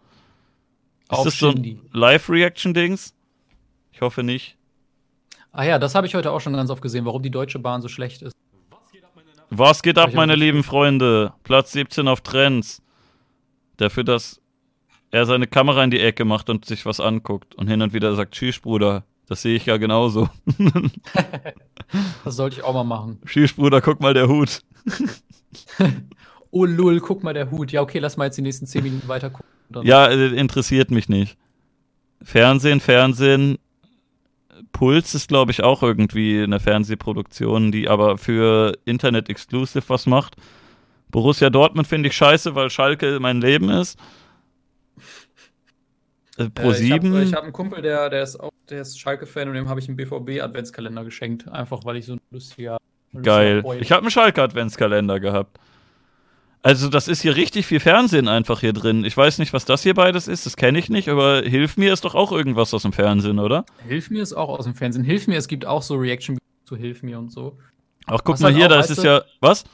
Ist das so ein Live-Reaction-Dings? Ich hoffe nicht. Ah ja, das habe ich heute auch schon ganz oft gesehen, warum die Deutsche Bahn so schlecht ist. Was geht ab, meine lieben Freunde? Platz 17 auf Trends. Dafür, dass er seine Kamera in die Ecke macht und sich was anguckt und hin und wieder sagt, tschüss, Bruder. Das sehe ich ja genauso. Das sollte ich auch mal machen. tschüss, Bruder, guck mal der Hut. Oh lul, guck mal der Hut. Ja, okay, lass mal jetzt die nächsten 10 Minuten weiter gucken. Ja, äh, interessiert mich nicht. Fernsehen, Fernsehen. Puls ist, glaube ich, auch irgendwie eine Fernsehproduktion, die aber für Internet Exclusive was macht. Borussia Dortmund finde ich scheiße, weil Schalke mein Leben ist. Äh, Pro Äh, ich habe 7. ich hab einen Kumpel, der, der ist auch, der ist Schalke-Fan und dem habe ich einen BVB-Adventskalender geschenkt. Einfach weil ich so ein lustiger. Geil. Ich habe einen Schalke Adventskalender gehabt. Also, das ist hier richtig viel Fernsehen einfach hier drin. Ich weiß nicht, was das hier beides ist, das kenne ich nicht, aber Hilf mir ist doch auch irgendwas aus dem Fernsehen, oder? Hilf mir ist auch aus dem Fernsehen. Hilf mir, es gibt auch so Reaction zu Hilf mir und so. Ach, guck Was mal halt hier, da ist es ja. Was?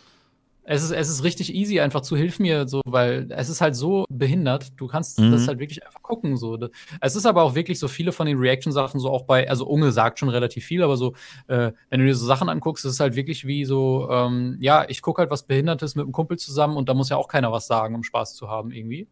Es ist, es ist richtig easy, einfach zu Hilf mir, so, weil es ist halt so behindert. Du kannst Mhm. das halt wirklich einfach gucken. So. Es ist aber auch wirklich so viele von den Reaction-Sachen, so auch bei, also Unge sagt schon relativ viel, aber so, äh, wenn du dir so Sachen anguckst, ist es halt wirklich wie so, ähm, ja, ich gucke halt was Behindertes mit einem Kumpel zusammen und da muss ja auch keiner was sagen, um Spaß zu haben, irgendwie.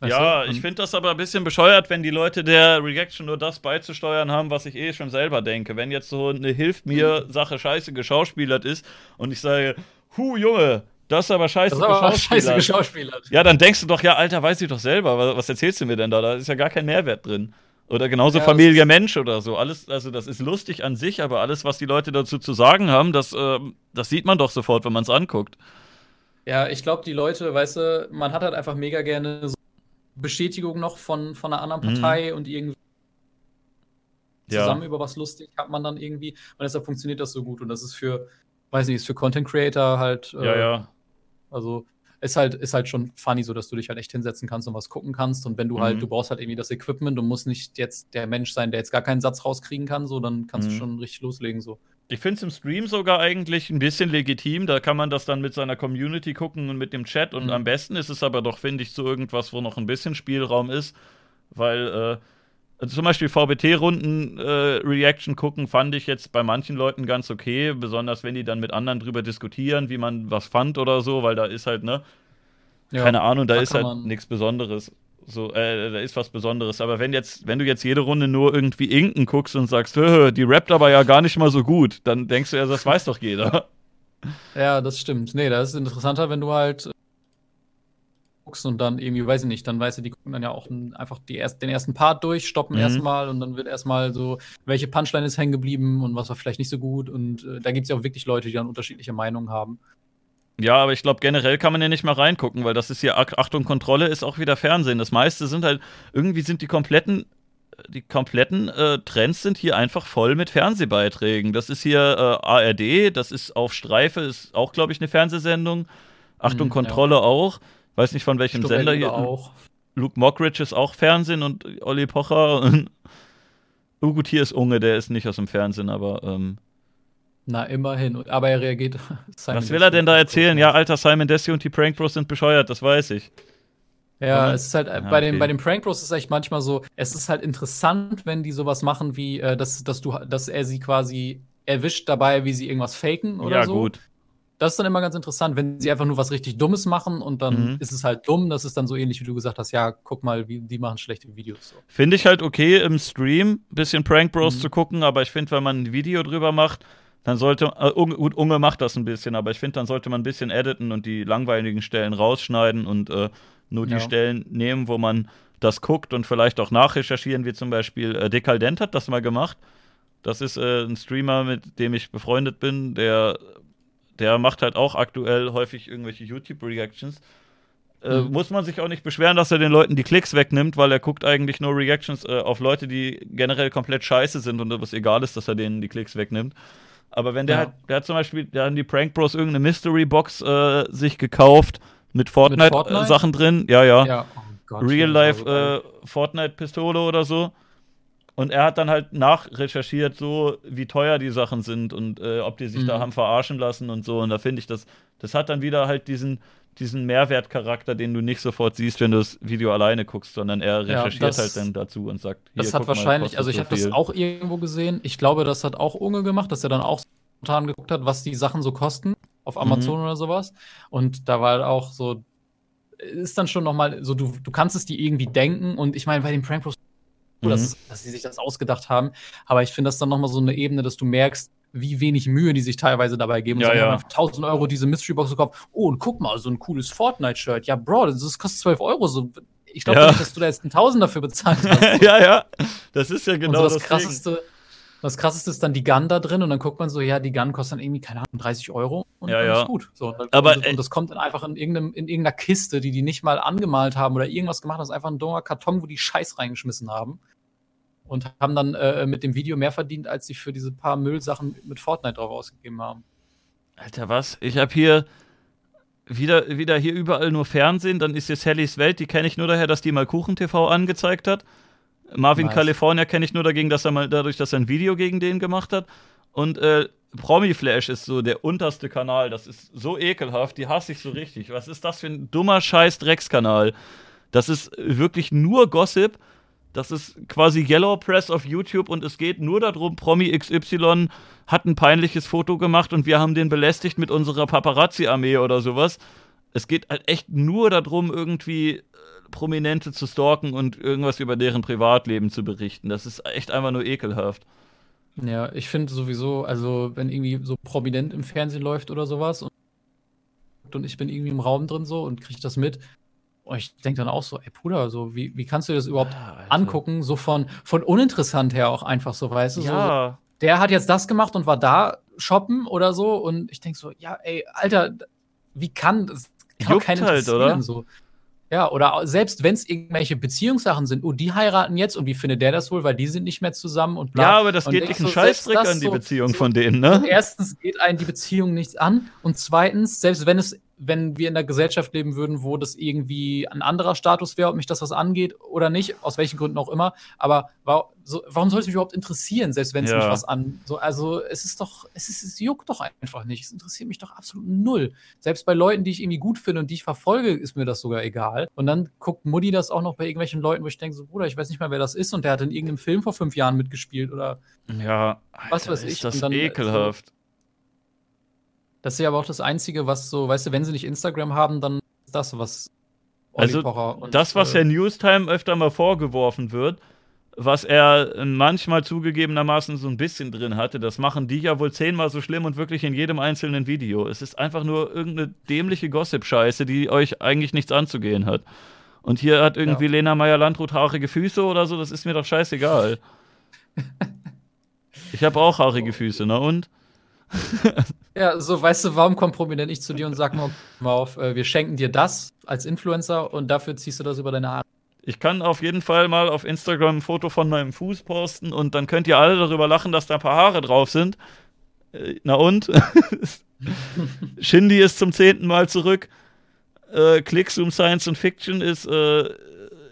Weißt ja, du? ich finde das aber ein bisschen bescheuert, wenn die Leute der Reaction nur das beizusteuern haben, was ich eh schon selber denke. Wenn jetzt so eine Hilft mir Sache scheiße geschauspielert ist und ich sage, hu Junge, das ist aber scheiße Das ist aber scheiße geschauspielert. Ja, dann denkst du doch, ja, Alter, weiß ich doch selber, was, was erzählst du mir denn da? Da ist ja gar kein Mehrwert drin. Oder genauso Ja, Familie Mensch oder so. Alles, also das ist lustig an sich, aber alles, was die Leute dazu zu sagen haben, das, ähm, das sieht man doch sofort, wenn man es anguckt. Ja, ich glaube, die Leute, weißt du, man hat halt einfach mega gerne so Bestätigung noch von, von einer anderen Mhm. Partei und irgendwie Ja. zusammen über was lustig hat man dann irgendwie. Und deshalb funktioniert das so gut. Und das ist für, weiß nicht, ist für Content Creator halt, äh, Ja, ja. also ist halt, ist halt schon funny, so dass du dich halt echt hinsetzen kannst und was gucken kannst. Und wenn du Mhm. halt, du brauchst halt irgendwie das Equipment, du musst nicht jetzt der Mensch sein, der jetzt gar keinen Satz rauskriegen kann, so, dann kannst Mhm. du schon richtig loslegen, so. Ich finde es im Stream sogar eigentlich ein bisschen legitim. Da kann man das dann mit seiner Community gucken und mit dem Chat. Und Mhm. am besten ist es aber doch, finde ich, so irgendwas, wo noch ein bisschen Spielraum ist. Weil äh, zum Beispiel VBT-Runden-Reaction gucken, fand ich jetzt bei manchen Leuten ganz okay. Besonders wenn die dann mit anderen drüber diskutieren, wie man was fand oder so. Weil da ist halt, ne, Ja, keine Ahnung, da da ist halt nichts Besonderes. So, äh, da ist was Besonderes. Aber wenn jetzt, wenn du jetzt jede Runde nur irgendwie Inken guckst und sagst, "Hö, die rappt aber ja gar nicht mal so gut, dann denkst du ja, das weiß doch jeder. Ja, das stimmt. Nee, das ist interessanter, wenn du halt äh, guckst und dann irgendwie, weiß ich nicht, dann weißt du, die gucken dann ja auch einfach die erst, den ersten Part durch, stoppen Mhm. erstmal und dann wird erstmal so, welche Punchline ist hängen geblieben und was war vielleicht nicht so gut. Und äh, da gibt es ja auch wirklich Leute, die dann unterschiedliche Meinungen haben. Ja, aber ich glaube, generell kann man ja nicht mal reingucken, weil das ist hier, Ach- Achtung, Kontrolle ist auch wieder Fernsehen. Das meiste sind halt, irgendwie sind die kompletten, die kompletten äh, Trends sind hier einfach voll mit Fernsehbeiträgen. Das ist hier äh, ARD, das ist auf Streife, ist auch, glaube ich, eine Fernsehsendung. Achtung, Mhm, Kontrolle auch. Weiß nicht von welchem Sender hier. auch. Luke Mockridge ist auch Fernsehen und Olli Pocher. Und oh gut, hier ist Unge, der ist nicht aus dem Fernsehen, aber ähm, Na, immerhin. Aber er reagiert. Simon was will er denn da erzählen? Ja, alter Simon Desue und die Prank Bros sind bescheuert, das weiß ich. Ja, es ist halt, äh, Ja, bei, den, okay. bei den Prank Bros ist es echt manchmal so, es ist halt interessant, wenn die sowas machen wie, äh, dass, dass du, dass er sie quasi erwischt dabei, wie sie irgendwas faken oder ja, so. gut. Das ist dann immer ganz interessant, wenn sie einfach nur was richtig Dummes machen und dann Mhm. ist es halt dumm. Das ist dann so ähnlich, wie du gesagt hast. Ja, guck mal, wie, die machen schlechte Videos. So. Finde ich halt okay im Stream, bisschen Prank Bros Mhm. zu gucken, aber ich finde, wenn man ein Video drüber macht, dann sollte, äh, Unge, gut, Unge macht das ein bisschen, aber ich finde, dann sollte man ein bisschen editen und die langweiligen Stellen rausschneiden und äh, nur die Ja. Stellen nehmen, wo man das guckt und vielleicht auch nachrecherchieren, wie zum Beispiel äh, Dekaldent hat das mal gemacht. Das ist äh, ein Streamer, mit dem ich befreundet bin, der, der macht halt auch aktuell häufig irgendwelche YouTube-Reactions. Äh, Mhm. Muss man sich auch nicht beschweren, dass er den Leuten die Klicks wegnimmt, weil er guckt eigentlich nur Reactions äh, auf Leute, die generell komplett scheiße sind und es egal ist, dass er denen die Klicks wegnimmt. Aber wenn der Ja. halt, der hat zum Beispiel, der hat die Prank Bros irgendeine Mystery Box äh, sich gekauft mit Fortnite? Fortnite-Sachen drin. Ja, ja. Ja, oh Gott. Real Life äh, Fortnite-Pistole oder so. Und er hat dann halt nachrecherchiert, so wie teuer die Sachen sind und äh, ob die sich Mhm. da haben verarschen lassen und so. Und da finde ich, das, das hat dann wieder halt diesen, diesen Mehrwertcharakter, den du nicht sofort siehst, wenn du das Video alleine guckst, sondern er Ja, recherchiert das- halt dann dazu und sagt, hier, Das hat mal, wahrscheinlich, kostet also ich so habe das auch irgendwo gesehen. Ich glaube, das hat auch Unge gemacht, dass er dann auch spontan geguckt hat, was die Sachen so kosten Mhm. auf Amazon oder sowas. Und da war halt auch so, ist dann schon nochmal so, du, du kannst es dir irgendwie denken. Und ich meine, bei den Prank Bros, Mhm. dass, dass sie sich das ausgedacht haben. Aber ich finde das dann nochmal so eine Ebene, dass du merkst, wie wenig Mühe die sich teilweise dabei geben. Ja, sagen, ja. wir haben für 1000 Euro diese Mystery Box gekauft. Oh, und guck mal, so ein cooles Fortnite-Shirt. Ja, Bro, das, das kostet 12 Euro. So, ich glaube Ja. nicht, dass du da jetzt einen Tausend dafür bezahlt hast. ja, ja. Das ist ja genau so das Ding. krasseste, das krasseste ist dann die Gun da drin und dann guckt man so, ja, die Gun kostet dann irgendwie, keine Ahnung, 30 Euro und Ja, dann ja. ist gut. So, und, Aber, und, äh, und das kommt dann einfach in, irgendeinem, in irgendeiner Kiste, die die nicht mal angemalt haben oder irgendwas gemacht haben. Das ist einfach ein dummer Karton, wo die Scheiß reingeschmissen haben. Und haben dann äh, mit dem Video mehr verdient, als sie für diese paar Müllsachen mit Fortnite drauf ausgegeben haben. Alter, was? Ich habe hier wieder, wieder hier überall nur Fernsehen. Dann ist hier Sallys Welt, die kenne ich nur daher, dass die mal Kuchen TV angezeigt hat. Marvin Nice. California kenne ich nur dagegen, dass er mal dadurch, dass er ein Video gegen den gemacht hat. Und äh, Promi Flash ist so der unterste Kanal. Das ist so ekelhaft. Die hasse ich so richtig. Was ist das für ein dummer Scheiß Dreckskanal? Das ist wirklich nur Gossip. Das ist quasi Yellow Press auf YouTube und es geht nur darum, Promi XY hat ein peinliches Foto gemacht und wir haben den belästigt mit unserer Paparazzi-Armee oder sowas. Es geht halt echt nur darum, irgendwie Prominente zu stalken und irgendwas über deren Privatleben zu berichten. Das ist echt einfach nur ekelhaft. Ja, ich finde sowieso, also wenn irgendwie so prominent im Fernsehen läuft oder sowas und, und ich bin irgendwie im Raum drin so und kriege das mit. Und ich denke dann auch so, ey Bruder, so, wie, wie kannst du dir das überhaupt Alter. angucken? So von, von uninteressant her auch einfach so, weißt du? So, Ja, der hat jetzt das gemacht und war da shoppen oder so. Und ich denke so, ja, ey, Alter, wie kann das? Kann Juckt halt, oder? So. Ja, oder selbst wenn es irgendwelche Beziehungssachen sind, oh, die heiraten jetzt und wie findet der das wohl, weil die sind nicht mehr zusammen und bla. ja, aber das Und geht ich dich so, Scheißdreck an die Beziehung so- von denen, ne? Erstens geht einen die Beziehung nichts an und zweitens, selbst wenn es, wenn wir in einer Gesellschaft leben würden, wo das irgendwie ein anderer Status wäre, ob mich das was angeht oder nicht, aus welchen Gründen auch immer, aber wa so, warum soll es mich überhaupt interessieren, selbst wenn es Ja. mich was an, so, also es ist doch, es ist, es juckt doch einfach nicht, es interessiert mich doch absolut null. Selbst bei Leuten, die ich irgendwie gut finde und die ich verfolge, ist mir das sogar egal. Und dann guckt Mutti das auch noch bei irgendwelchen Leuten, wo ich denke, so, Bruder, ich weiß nicht mal, wer das ist und der hat in irgendeinem Film vor fünf Jahren mitgespielt oder Ja, Was Alter, weiß ist ich, das und dann, äh, ekelhaft. Das ist ja aber auch das Einzige, was so, weißt du, wenn sie nicht Instagram haben, dann ist das, was Olli Also, und, das, was äh, Herr Newstime öfter mal vorgeworfen wird, was er manchmal zugegebenermaßen so ein bisschen drin hatte, das machen die ja wohl zehnmal so schlimm und wirklich in jedem einzelnen Video. Es ist einfach nur irgendeine dämliche Gossip-Scheiße, die euch eigentlich nichts anzugehen hat. Und hier hat irgendwie Ja. Lena Meyer-Landrut haarige Füße oder so, das ist mir doch scheißegal. ich habe auch haarige Füße, na und? Ja, so, weißt du, warum kommt Prominent nicht zu dir und sagt mal, mal auf, äh, wir schenken dir das als Influencer und dafür ziehst du das über deine Haare. Ich kann auf jeden Fall mal auf Instagram ein Foto von meinem Fuß posten und dann könnt ihr alle darüber lachen, dass da ein paar Haare drauf sind. Äh, Na und? Shindy ist zum zehnten Mal zurück. Äh, Clickzoom Science und Fiction ist, äh,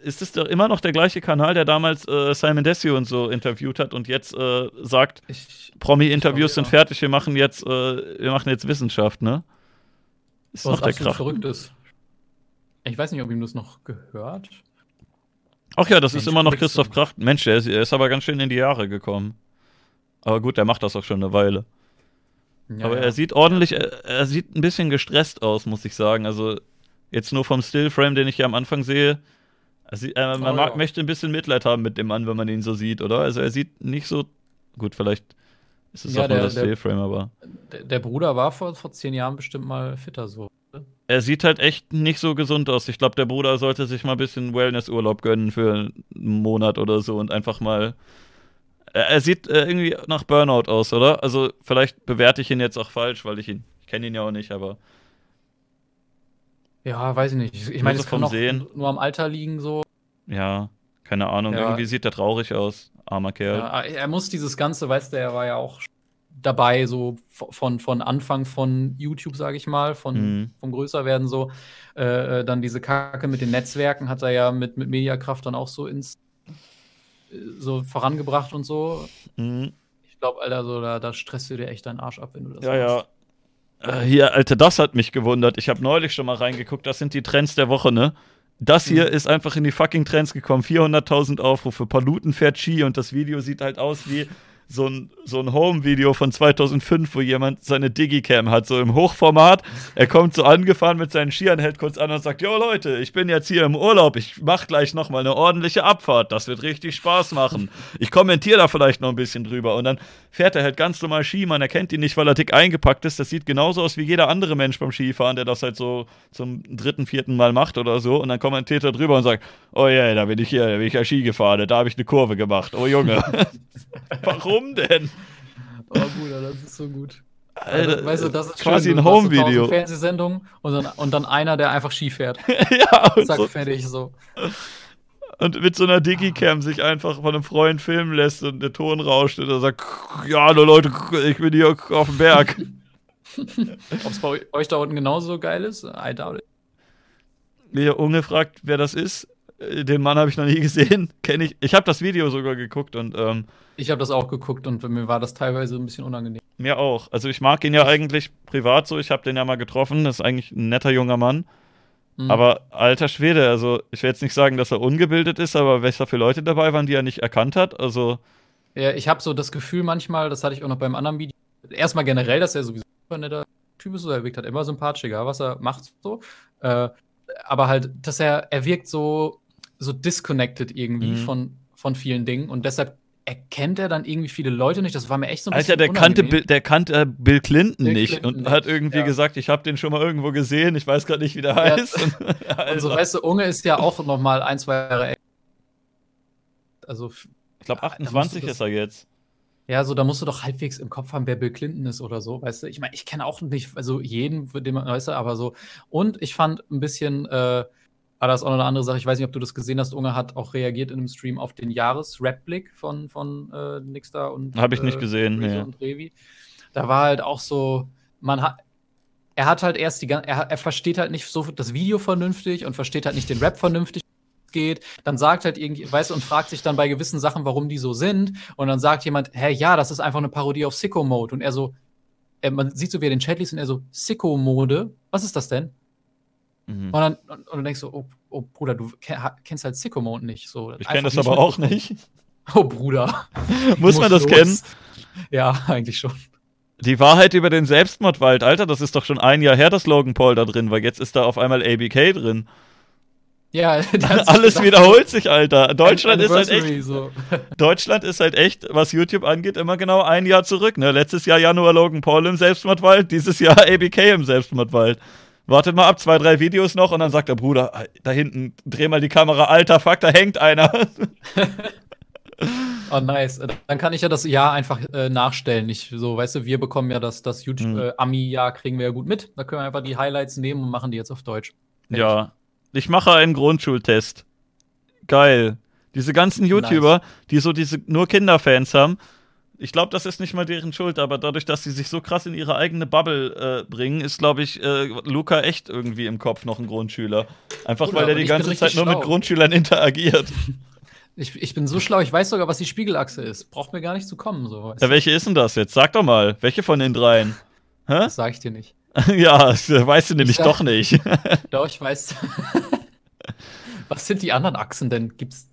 ist es doch immer noch der gleiche Kanal, der damals äh, Simon Desio und so interviewt hat und jetzt äh, sagt, Promi-Interviews sind ja. fertig, wir machen jetzt, äh, wir machen jetzt Wissenschaft, ne? Ist was noch der Krach. verrückt ist. Ich weiß nicht, ob ihm das noch gehört. Ach ja, das ist Mensch, immer noch. Christoph Kracht. Mensch, der ist, er ist aber ganz schön in die Jahre gekommen. Aber gut, der macht das auch schon eine Weile. Ja, Aber ja. er sieht ordentlich, er, er sieht ein bisschen gestresst aus, muss ich sagen. Also jetzt nur vom Stillframe, den ich hier am Anfang sehe. Sieht, äh, man Oh, mag, ja. möchte ein bisschen Mitleid haben mit dem Mann, wenn man ihn so sieht, oder? Also er sieht nicht so. Gut, vielleicht ist es Ja, auch nur der- das der- Stillframe, aber. Der, der Bruder war vor, vor zehn Jahren bestimmt mal fitter so. Er sieht halt echt nicht so gesund aus. Ich glaube, der Bruder sollte sich mal ein bisschen Wellnessurlaub gönnen für einen Monat oder so und einfach mal. Er, er sieht äh, irgendwie nach Burnout aus, oder? Also, vielleicht bewerte ich ihn jetzt auch falsch, weil ich ihn. Ich kenne ihn ja auch nicht, aber. Ja, weiß ich nicht. Ich, ich meine, es kann auch Sehen. nur am Alter liegen so. Ja, keine Ahnung. Ja. Irgendwie sieht er traurig aus. Armer Kerl. Ja, er muss dieses Ganze, weißt du, er war ja auch dabei, so von, von Anfang von YouTube, sage ich mal, von, Mhm. vom Größerwerden so. Äh, äh, dann diese Kacke mit den Netzwerken hat er ja mit, mit Mediakraft dann auch so ins äh, so vorangebracht und so. Mhm. Ich glaube, Alter, so, da, da stresst du dir echt deinen Arsch ab, wenn du das Ja, machst. ja. Äh, hier, Alter, das hat mich gewundert. Ich habe neulich schon mal reingeguckt. Das sind die Trends der Woche, ne? Das hier Mhm. ist einfach in die fucking Trends gekommen. 400.000 Aufrufe. Paluten fährt Ski und das Video sieht halt aus wie so ein, so ein Home-Video von 2005, wo jemand seine Digicam hat, so im Hochformat. Er kommt so angefahren mit seinen Skiern, hält kurz an und sagt: Jo Leute, ich bin jetzt hier im Urlaub. Ich mach gleich nochmal eine ordentliche Abfahrt. Das wird richtig Spaß machen. Ich kommentiere da vielleicht noch ein bisschen drüber. Und dann fährt er halt ganz normal Ski. Man erkennt ihn nicht, weil er dick eingepackt ist. Das sieht genauso aus wie jeder andere Mensch beim Skifahren, der das halt so zum dritten, vierten Mal macht oder so. Und dann kommentiert er drüber und sagt: Oh ja, da bin ich hier, da bin ich ja Ski gefahren. Da habe ich eine Kurve gemacht. Oh Junge. Warum denn? Oh, Bruder, das ist so gut. Alter, weißt du, das ist quasi schön, ein Home-Video. tausend Fernsehsendungen und dann, und dann einer, der einfach Ski fährt. ja, und, Zack, so, fertig, so. und mit so einer Digicam sich einfach von einem Freund filmen lässt und der Ton rauscht und er sagt, ja, Leute, ich bin hier auf dem Berg. Ob es bei euch da unten genauso geil ist? I doubt it. Der Unge fragt, wer das ist. Äh, Den Mann habe ich noch nie gesehen. Kenne ich. Ich habe das Video sogar geguckt und ähm, Ich habe das auch geguckt und mir war das teilweise ein bisschen unangenehm. mir auch. Also ich mag ihn ja eigentlich privat so. Ich habe den ja mal getroffen. Das ist eigentlich ein netter junger Mann. Mhm. Aber alter Schwede, also ich will jetzt nicht sagen, dass er ungebildet ist, aber da für Leute dabei waren, die er nicht erkannt hat. Also Ja, ich habe so das Gefühl manchmal, das hatte ich auch noch beim anderen Video. Erstmal generell, dass er sowieso ein netter Typ ist, so, er wirkt halt immer sympathisch, egal was er macht, so. Äh, aber halt, dass er, er wirkt so, so disconnected irgendwie Mhm. von, von vielen Dingen und deshalb erkennt er dann irgendwie viele Leute nicht. Das war mir echt so ein Alter, der kannte, unangenehm. Bill, der kannte Bill Clinton Bill nicht Clinton und nicht, hat irgendwie ja. gesagt, ich habe den schon mal irgendwo gesehen, ich weiß gerade nicht, wie der Ja. heißt. Und, so, weißt du, Unge ist ja auch noch mal ein, zwei Jahre älter. Also, ich glaube, da musst du 28 das- ist er jetzt. ja, so, da musst du doch halbwegs im Kopf haben, wer Bill Clinton ist oder so, weißt du? Ich meine, ich kenne auch nicht, also jeden, den man, weißt du, aber so. Und ich fand ein bisschen, äh, aber das ist auch noch eine andere Sache, ich weiß nicht, ob du das gesehen hast, Unge hat auch reagiert in einem Stream auf den Jahres-Rap-Blick von, von äh, Nixta und Hab ich nicht äh, gesehen, nee. und Revi. Da war halt auch so, man hat, er hat halt erst die ganze, er, er versteht halt nicht so das Video vernünftig und versteht halt nicht den Rap vernünftig geht, dann sagt halt irgendwie, weißt du, und fragt sich dann bei gewissen Sachen, warum die so sind. Und dann sagt jemand, hä, ja, das ist einfach eine Parodie auf Sicko-Mode. Und er so, er, man sieht so, wie er den Chat liest und er so, Sicko-Mode, was ist das denn? Mhm. Und dann und, und du denkst so, oh, oh Bruder, du kennst halt Sicko-Mode nicht. So, Ich kenne das aber auch nicht. Oh, Bruder. Muss man das los. kennen? Ja, eigentlich schon. Die Wahrheit über den Selbstmordwald, Alter, das ist doch schon ein Jahr her, dass Logan Paul da drin war. Jetzt ist da auf einmal ABK drin. Ja, Alles gedacht, wiederholt sich, Alter. Deutschland ist halt echt, So. Deutschland ist halt echt, was YouTube angeht, immer genau ein Jahr zurück. Ne? Letztes Jahr Januar Logan Paul im Selbstmordwald, dieses Jahr ABK im Selbstmordwald. Wartet mal ab, zwei, drei Videos noch und dann sagt der Bruder, da hinten, dreh mal die Kamera, alter Fuck, da hängt einer. Oh, nice. Äh, Dann kann ich ja das Jahr einfach äh, nachstellen. Ich, so, weißt du, wir bekommen ja das, das Mhm. YouTube-Ami-Jahr, kriegen wir ja gut mit. Da können wir einfach die Highlights nehmen und machen die jetzt auf Deutsch. Ja, ich mache einen Grundschultest. Geil. Diese ganzen YouTuber, die so diese nur Kinderfans haben, ich glaube, das ist nicht mal deren Schuld, aber dadurch, dass sie sich so krass in ihre eigene Bubble äh, bringen, ist, glaube ich, äh, Luca echt irgendwie im Kopf noch ein Grundschüler. Einfach Bruder, weil er die ganze Zeit nur mit schlau. Grundschülern interagiert. Ich, ich bin so schlau, ich weiß sogar, was die Spiegelachse ist. Braucht mir gar nicht zu kommen. So, Ja, welche ist denn das jetzt? Sag doch mal, welche von den dreien? Hä? das sage ich dir nicht. ja, das weißt du nämlich sag- doch nicht. Doch, ich weiß. was sind die anderen Achsen denn? Gibt's,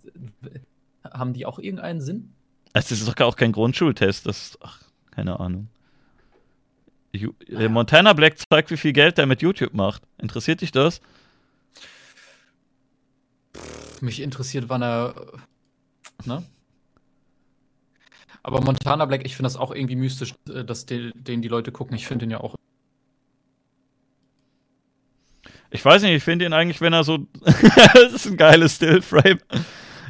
haben die auch irgendeinen Sinn? Es ist doch auch kein Grundschultest, das ist, ach, keine Ahnung. Ju äh, Montana Black zeigt, wie viel Geld der mit YouTube macht. Interessiert dich das? Mich interessiert, wann er. äh, Ne? Aber Montana Black, ich finde das auch irgendwie mystisch, äh, dass den, den die Leute gucken. Ich finde den ja auch. Ich weiß nicht, ich finde ihn eigentlich, wenn er so. das ist ein geiles Stillframe.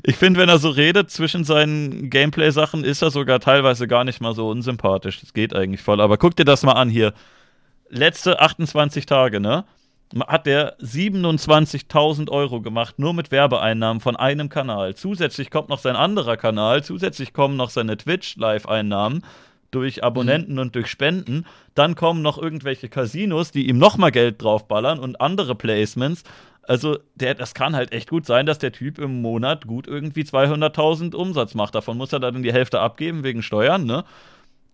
Ich finde, wenn er so redet zwischen seinen Gameplay-Sachen, ist er sogar teilweise gar nicht mal so unsympathisch. Das geht eigentlich voll. Aber guck dir das mal an hier. Letzte 28 Tage, ne? Hat der 27.000 Euro gemacht, nur mit Werbeeinnahmen von einem Kanal. Zusätzlich kommt noch sein anderer Kanal, zusätzlich kommen noch seine Twitch-Live-Einnahmen durch Abonnenten und durch Spenden. Dann kommen noch irgendwelche Casinos, die ihm nochmal Geld draufballern und andere Placements. Also, der, das kann halt echt gut sein, dass der Typ im Monat gut irgendwie 200.000 Umsatz macht. Davon muss er dann die Hälfte abgeben wegen Steuern, ne?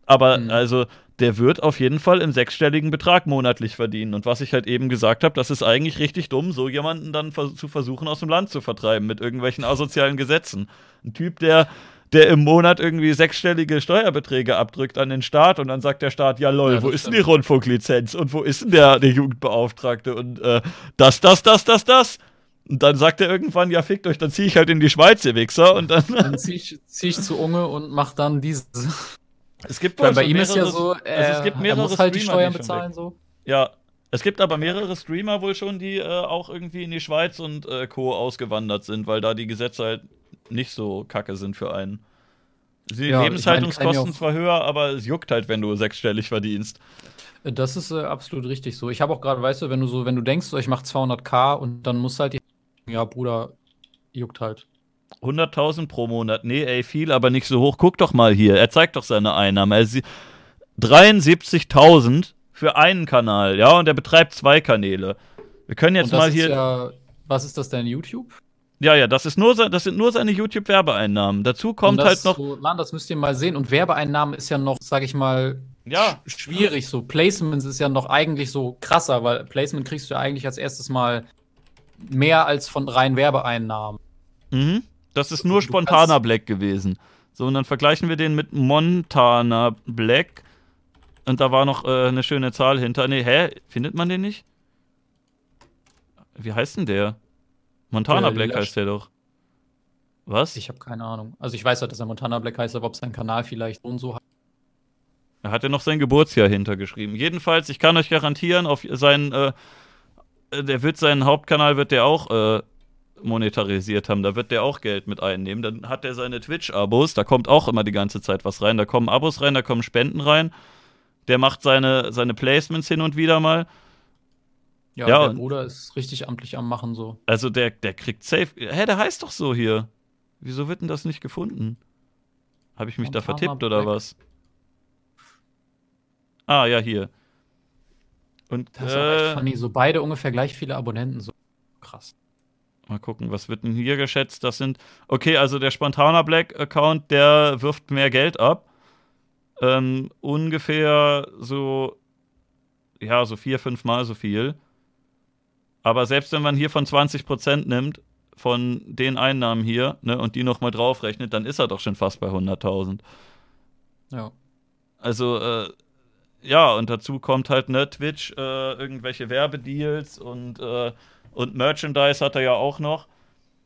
Aber Mhm. also, der wird auf jeden Fall im sechsstelligen Betrag monatlich verdienen. Und was ich halt eben gesagt habe, das ist eigentlich richtig dumm, so jemanden dann vers zu versuchen, aus dem Land zu vertreiben mit irgendwelchen asozialen Gesetzen. Ein Typ, der, der im Monat irgendwie sechsstellige Steuerbeträge abdrückt an den Staat und dann sagt der Staat, ja lol, Ja, wo ist denn die. Rundfunklizenz und wo ist denn der, der Jugendbeauftragte und äh, das, das, das, das, das. Und dann sagt er irgendwann, ja fickt euch, dann ziehe ich halt in die Schweiz, ihr Wichser. Und dann, Dann ziehe ich, zieh ich zu Unge und mach dann diese. es gibt bei ihm ist ja mehrere- so, also äh, es gibt er mehrere muss halt die Streamer, Steuern bezahlen, so. Ja, es gibt aber mehrere Streamer wohl schon, die äh, auch irgendwie in die Schweiz und äh, Co. ausgewandert sind, weil da die Gesetze halt nicht so kacke sind für einen. Die Ja, ich Lebenshaltungskosten meine, kann zwar höher, aber es juckt halt, wenn du sechsstellig verdienst. Das ist äh, absolut richtig so. Ich habe auch gerade, weißt du, wenn du so, wenn du denkst, so, ich mache 200k und dann muss halt die. Ja, Bruder, juckt halt. 100.000 pro Monat. Nee, ey, viel, aber nicht so hoch. Guck doch mal hier. Er zeigt doch seine Einnahmen. Er sie- 73.000 für einen Kanal, ja, und er betreibt zwei Kanäle. Wir können jetzt mal hier. ja, was ist das denn, YouTube? Ja, ja, das ist nur, das sind nur seine YouTube-Werbeeinnahmen. Dazu kommt halt noch. So, Mann, das müsst ihr mal sehen. Und Werbeeinnahmen ist ja noch, sag ich mal, Ja, sch- schwierig. So Placements ist ja noch eigentlich so krasser, weil Placement kriegst du ja eigentlich als erstes mal mehr als von rein Werbeeinnahmen. Mhm. Das ist nur spontaner Black gewesen. So, und dann vergleichen wir den mit Montana Black. Und da war noch äh, eine schöne Zahl hinter. Nee, hä? Findet man den nicht? Wie heißt denn der? Montana Der Black löscht- heißt der doch. Was? Ich habe keine Ahnung. Also ich weiß halt, dass er Montana Black heißt, aber ob sein Kanal vielleicht so und so hat. Er hat ja noch sein Geburtsjahr hintergeschrieben. Jedenfalls, ich kann euch garantieren, auf seinen, äh, äh, der wird seinen Hauptkanal wird der auch äh, monetarisiert haben. Da wird der auch Geld mit einnehmen. Dann hat er seine Twitch-Abos, da kommt auch immer die ganze Zeit was rein. Da kommen Abos rein, da kommen Spenden rein. Der macht seine, seine Placements hin und wieder mal. Ja, Ja, der Bruder ist richtig amtlich am Machen so. Also der, der kriegt safe. Hä, der heißt doch so hier. Wieso wird denn das nicht gefunden? Habe ich mich da Montana vertippt oder Black. was? Ah, ja, hier. Und Das ist auch echt äh, funny. So beide ungefähr gleich viele Abonnenten. So krass. Mal gucken, was wird denn hier geschätzt? Das sind. Okay, also der Spontaner Black-Account, der wirft mehr Geld ab. Ähm, ungefähr so. Ja, so vier, fünf Mal so viel. Aber selbst wenn man hier von 20% nimmt, von den Einnahmen hier, ne, und die nochmal draufrechnet, dann ist er doch schon fast bei 100.000. Ja. Also, äh, ja, und dazu kommt halt, ne, Twitch, äh, irgendwelche Werbedeals und, äh, und Merchandise hat er ja auch noch.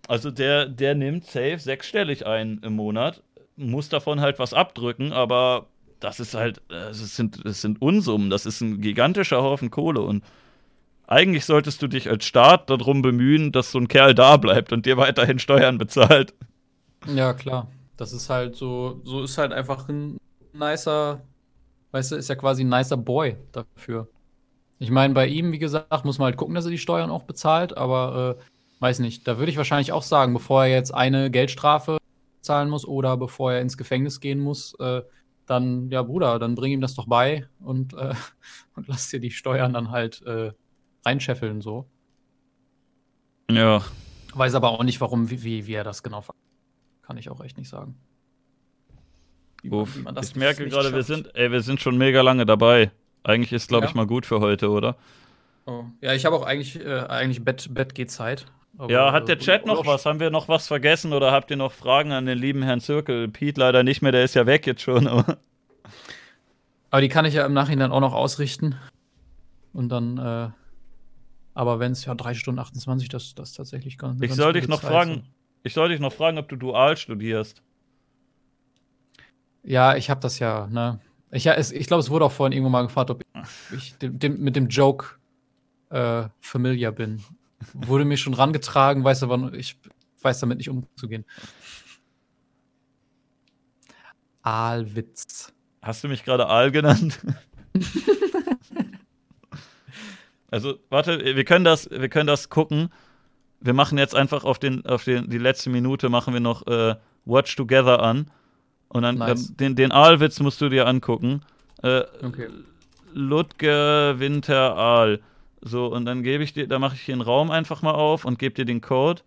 Also der, der nimmt safe sechsstellig ein im Monat, muss davon halt was abdrücken, aber das ist halt, äh, es sind, es sind Unsummen, das ist ein gigantischer Haufen Kohle und eigentlich solltest du dich als Staat darum bemühen, dass so ein Kerl da bleibt und dir weiterhin Steuern bezahlt. Ja, klar. Das ist halt so, so ist halt einfach ein nicer, weißt du, ist ja quasi ein nicer Boy dafür. Ich meine, bei ihm, wie gesagt, muss man halt gucken, dass er die Steuern auch bezahlt, aber äh, weiß nicht, da würde ich wahrscheinlich auch sagen, bevor er jetzt eine Geldstrafe zahlen muss oder bevor er ins Gefängnis gehen muss, äh, dann, ja, Bruder, dann bring ihm das doch bei und, äh, und lass dir die Steuern dann halt äh, reinscheffeln, so. Ja. Weiß aber auch nicht, warum, wie, wie, wie er das genau Kann ich auch echt nicht sagen. Man- Ich merke gerade, wir sind, ey, wir sind schon mega lange dabei. Eigentlich ist, glaube Ja. ich, mal gut für heute, oder? Oh. Ja, ich habe auch eigentlich, äh, eigentlich Bett, Bett geht Zeit. Aber, Ja, hat der äh, Chat noch was? Haben wir noch was vergessen oder habt ihr noch Fragen an den lieben Herrn Zirkel? Pete leider nicht mehr, der ist ja weg jetzt schon. Aber Aber die kann ich ja im Nachhinein auch noch ausrichten. Und dann, äh, aber wenn es ja 3 Stunden 28, das, das tatsächlich ganz Ich soll dich noch Zeit fragen, ich soll dich noch fragen, ob du dual studierst. Ja, ich habe das ja, ne? Ich, ja, es, ich glaube, es wurde auch vorhin irgendwo mal gefragt, ob ich dem, dem, mit dem Joke äh, familiar bin. Wurde mir schon rangetragen, weiß aber ich weiß damit nicht umzugehen. Aalwitz. Hast du mich gerade Aal genannt? also, warte, wir können das, wir können das gucken. Wir machen jetzt einfach auf den, auf den, die letzte Minute machen wir noch äh, Watch Together an. Und dann Nice. dann den, den Aalwitz musst du dir angucken. Äh, Okay. Ludger Winter Aal. So, und dann gebe ich dir, da mache ich hier einen Raum einfach mal auf und gebe dir den Code.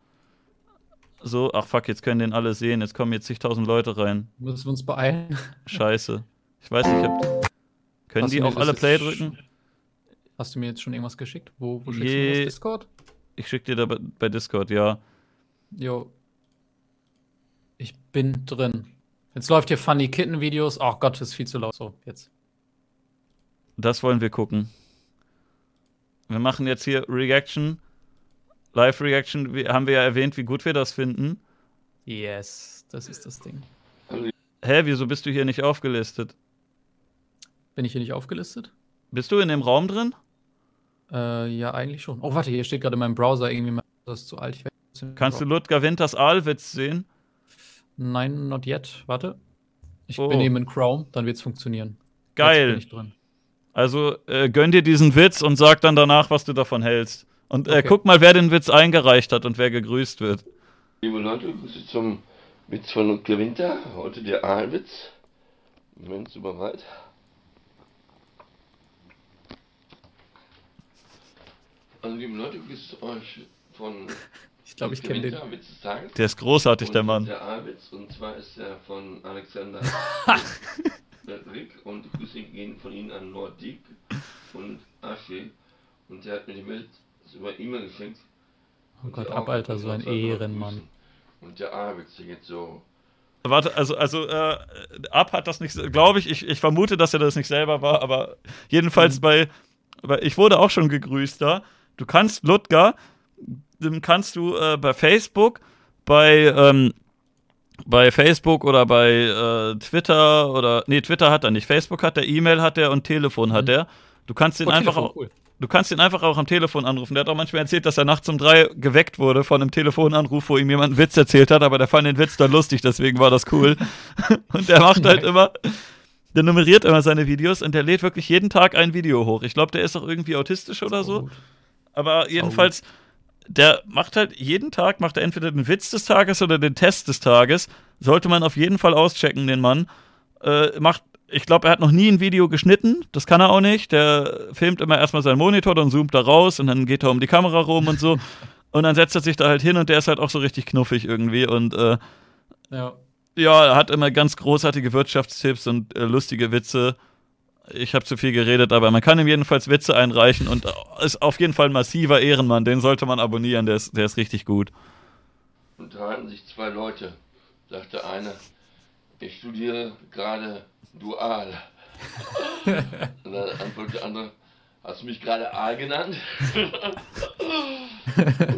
So, ach fuck, jetzt können den alle sehen. Jetzt kommen jetzt zigtausend Leute rein. Müssen wir uns beeilen? Scheiße. Ich weiß nicht, ob. Können Hast die das alle Play drücken? Hast du mir jetzt schon irgendwas geschickt? Wo, wo schickst Je- du das Discord? Ich schicke dir da bei, bei Discord, ja. Jo. Ich bin drin. Jetzt läuft hier Funny Kitten Videos. Ach Gott, das ist viel zu laut. So, jetzt. Das wollen wir gucken. Wir machen jetzt hier Reaction. Live-Reaction. Wir- Haben wir ja erwähnt, wie gut wir das finden. Yes, das ist das Ding. Hä, wieso bist du hier nicht aufgelistet? Bin ich hier nicht aufgelistet? Bist du in dem Raum drin? Äh, ja, eigentlich schon. Oh, warte, hier steht gerade in meinem Browser irgendwie, mein Browser ist zu alt. Kannst du Ludger Winters Aalwitz sehen? Nein, not yet. Warte. Ich Oh. bin eben in Chrome, dann wird's funktionieren. Jetzt Geil. bin ich drin. Also äh, gönn dir diesen Witz und sag dann danach, was du davon hältst. Und äh, Okay. guck mal, wer den Witz eingereicht hat und wer gegrüßt wird. Liebe Leute, Grüße zum Witz von Ludger Winter. Heute der Aalwitz. Moment, wir bereit? Also, liebe Leute, grüße euch von Ich glaube, ich kenne den. Der ist großartig, der Und Mann. Der Aalwitz, und zwar ist er von Alexander Rick und die Grüße gehen von Ihnen an Lord Dick und Asche. Und der hat mir die Witz über E-Mail geschenkt. Oh Gott, ab, Alter, so ein Ehrenmann. Und der Aalwitz, der geht so. Warte, also, also äh, Ab hat das nicht, glaube ich, ich, ich vermute, dass er das nicht selber war, aber jedenfalls bei, bei, ich wurde auch schon gegrüßt da. Du kannst Ludger, kannst du äh, bei Facebook, bei, ähm, bei Facebook oder bei äh, Twitter oder, nee, Twitter hat er nicht, Facebook hat er, E-Mail hat er und Telefon hat Mhm. er. Du kannst ihn Oh, einfach Telefon, auch, cool. Du kannst ihn einfach auch am Telefon anrufen. Der hat auch manchmal erzählt, dass er nachts um drei geweckt wurde von einem Telefonanruf, wo ihm jemand einen Witz erzählt hat, aber der fand den Witz dann lustig, deswegen war das cool. und der macht halt immer, der nummeriert immer seine Videos und der lädt wirklich jeden Tag ein Video hoch. Ich glaube, der ist auch irgendwie autistisch oder so. gut. Aber jedenfalls, der macht halt jeden Tag, macht er entweder den Witz des Tages oder den Test des Tages. Sollte man auf jeden Fall auschecken, den Mann. Äh, macht, ich glaube, er hat noch nie ein Video geschnitten. Das kann er auch nicht. Der filmt immer erstmal seinen Monitor, dann zoomt er raus und dann geht er um die Kamera rum und so. Und dann setzt er sich da halt hin und der ist halt auch so richtig knuffig irgendwie. Und äh, Ja. ja, er hat immer ganz großartige Wirtschaftstipps und äh, lustige Witze. Ich habe zu viel geredet, aber man kann ihm jedenfalls Witze einreichen und ist auf jeden Fall ein massiver Ehrenmann. Den sollte man abonnieren, der ist, der ist richtig gut. unterhalten sich zwei Leute, sagte einer, ich studiere gerade dual. Und dann antwortet der andere, hast du mich gerade Aal genannt?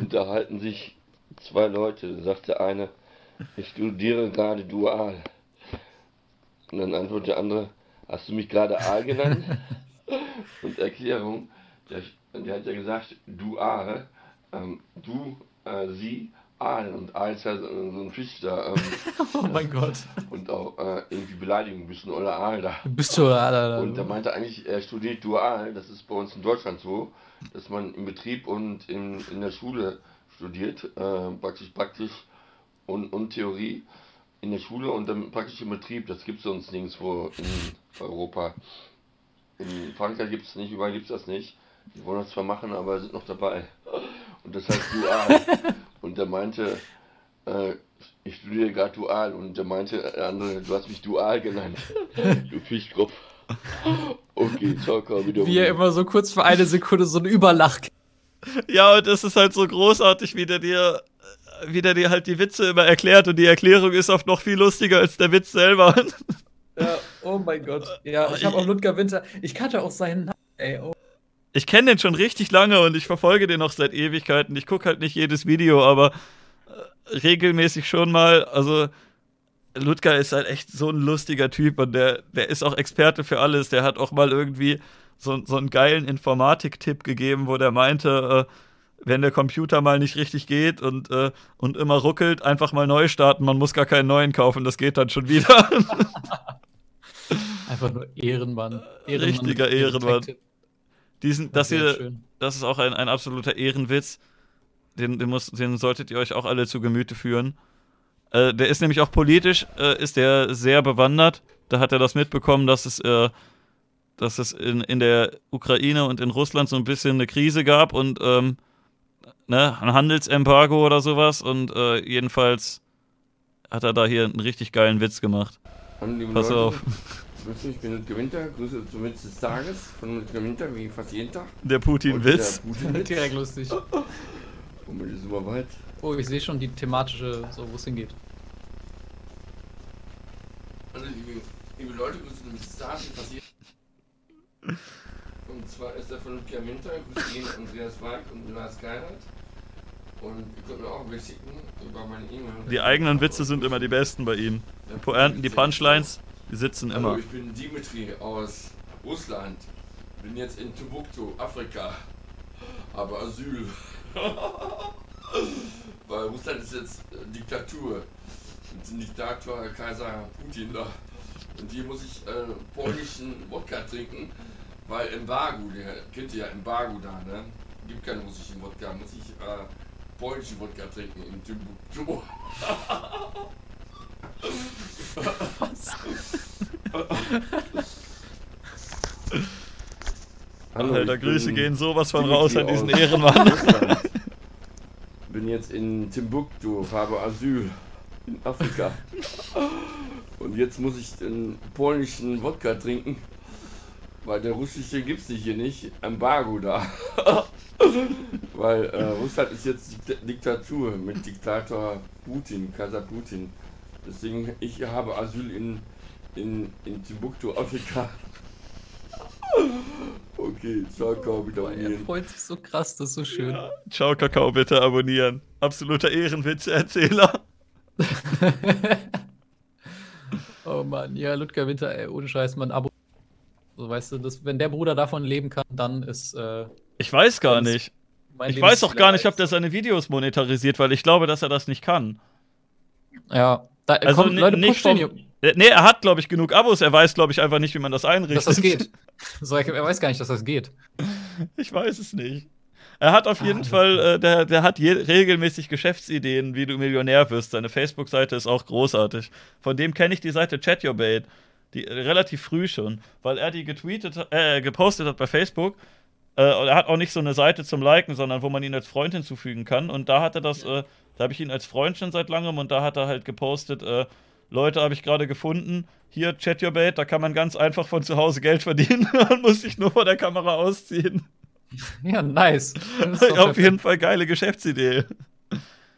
unterhalten sich zwei Leute, sagte einer, ich studiere gerade dual. Und dann antwortet der andere, hast du mich gerade Aal genannt? Und Erklärung, der, der hat ja gesagt, dual, ähm, du, äh, sie, Aal und Aal ist ja so, ein Fisch da ähm, Oh mein Gott. und auch äh, irgendwie Beleidigung, bist du ein Aal da. Bist du, Alter. Und er meinte eigentlich, er studiert dual, das ist bei uns in Deutschland so, dass man im Betrieb und in, in der Schule studiert, äh, praktisch praktisch und, und Theorie in der Schule und dann praktisch im Betrieb, das gibt es sonst nirgendwo in Europa. In Frankreich gibt es nicht, überall gibt es das nicht. Die wollen das zwar machen, aber sind noch dabei. Und das heißt dual. Und der meinte, äh, ich studiere gerade dual. Und der meinte, der andere, du hast mich dual genannt. du Fischkopf. Okay, ciao, komm wieder. Wie er immer so kurz für eine Sekunde so ein Überlach. Ja, und es ist halt so großartig, wie der dir, äh, wie der dir halt die Witze immer erklärt und die Erklärung ist oft noch viel lustiger als der Witz selber. Ja, Oh mein Gott. Ja, ich habe auch Ludger Winter. Ich kannte auch seinen Namen, ey. Oh. Ich kenne den schon richtig lange und ich verfolge den noch seit Ewigkeiten. Ich gucke halt nicht jedes Video, aber äh, regelmäßig schon mal. Also, Ludger ist halt echt so ein lustiger Typ und der, der ist auch Experte für alles. Der hat auch mal irgendwie so, so einen geilen Informatik-Tipp gegeben, wo der meinte, äh, wenn der Computer mal nicht richtig geht und, äh, und immer ruckelt, einfach mal neu starten. Man muss gar keinen neuen kaufen, das geht dann schon wieder. Einfach nur Ehrenmann. Ehrenmann Richtiger Ehrenmann. Diesen, das hier, schön. das ist auch ein, ein absoluter Ehrenwitz. Den, den, muss, den solltet ihr euch auch alle zu Gemüte führen. Äh, der ist nämlich auch politisch, äh, ist der sehr bewandert. Da hat er das mitbekommen, dass es, äh, dass es in, in der Ukraine und in Russland so ein bisschen eine Krise gab und ähm, ne, ein Handelsembargo oder sowas. Und äh, jedenfalls hat er da hier einen richtig geilen Witz gemacht. Hallo, liebe Pass Leute. auf. Grüß dich, ich bin Ludger Winter. Grüße zum Witz des Tages von Ludger Winter, wie fast jeden Tag. Der Putin-Witz. Putin-Witz. Direkt lustig. Moment, ist super weit. Oh, ich sehe schon die thematische, so wo es hingeht. Hallo, liebe, liebe Leute, Grüße zum Witz des Tages, wie fast jeden Und zwar ist er von Ludger Winter. Grüße gehen an Andreas Walk und Lars Geirert. Und ihr könnt mir auch ein Witz schicken über meine E-Mail. Die eigenen Witze sind immer die besten bei ihm. Die Pointen, die Punchlines, die sitzen Hallo, immer. ich bin Dimitri aus Russland. Bin jetzt in Timbuktu, Afrika. Habe Asyl. Weil Russland ist jetzt äh, Diktatur. Mit dem Diktator Kaiser Putin da. Und hier muss ich äh, polnischen Wodka trinken, weil Embargo, der kennt ihr ja Embargo da, ne? Gibt keinen russischen Wodka, muss ich äh, polnischen Wodka trinken in Timbuktu. Hallo, Alter, Grüße gehen sowas von raus an diesen Ehrenmann. Bin jetzt in Timbuktu, habe Asyl in Afrika. Und jetzt muss ich den polnischen Wodka trinken, weil der russische gibt's nicht hier nicht. Embargo da. weil äh, Russland ist jetzt Dikta- Diktatur mit Diktator Putin, Kaiser Putin. Deswegen, ich habe Asyl in, in, in Timbuktu, Afrika. Okay, ciao, ciao, wieder Boah, er abonnieren. freut sich so krass, das ist so schön. Ciao, Kakao, bitte abonnieren. Absoluter Ehrenwitze-Erzähler. oh Mann, ja, Ludger Winter, ey, ohne Scheiß, man Abo. So, weißt du, das, wenn der Bruder davon leben kann, dann ist äh, Ich weiß gar nicht. Ich weiß auch gar nicht, ob der seine Videos monetarisiert, weil ich glaube, dass er das nicht kann. Ja, da, Also komm, Leute, nicht vom- Äh, Nee, er hat, glaube ich, genug Abos. Er weiß, glaube ich, einfach nicht, wie man das einrichtet. dass das geht. So, er weiß gar nicht, dass das geht. Ich weiß es nicht. Er hat auf jeden Ah, Fall, äh, der, der hat regelmäßig Geschäftsideen, wie du Millionär wirst. Seine Facebook-Seite ist auch großartig. Von dem kenne ich die Seite Chat Your Bait. Die, äh, relativ früh schon, weil er die getweetet, äh, gepostet hat bei Facebook. Äh, und er hat auch nicht so eine Seite zum Liken, sondern wo man ihn als Freund hinzufügen kann. Und da hat er das, äh, da habe ich ihn als Freund schon seit langem und da hat er halt gepostet, äh, Leute habe ich gerade gefunden. Hier, Chat Your Bait, da kann man ganz einfach von zu Hause Geld verdienen. Man muss sich nur vor der Kamera ausziehen. Ja, nice. Auf perfekt. jeden Fall geile Geschäftsidee.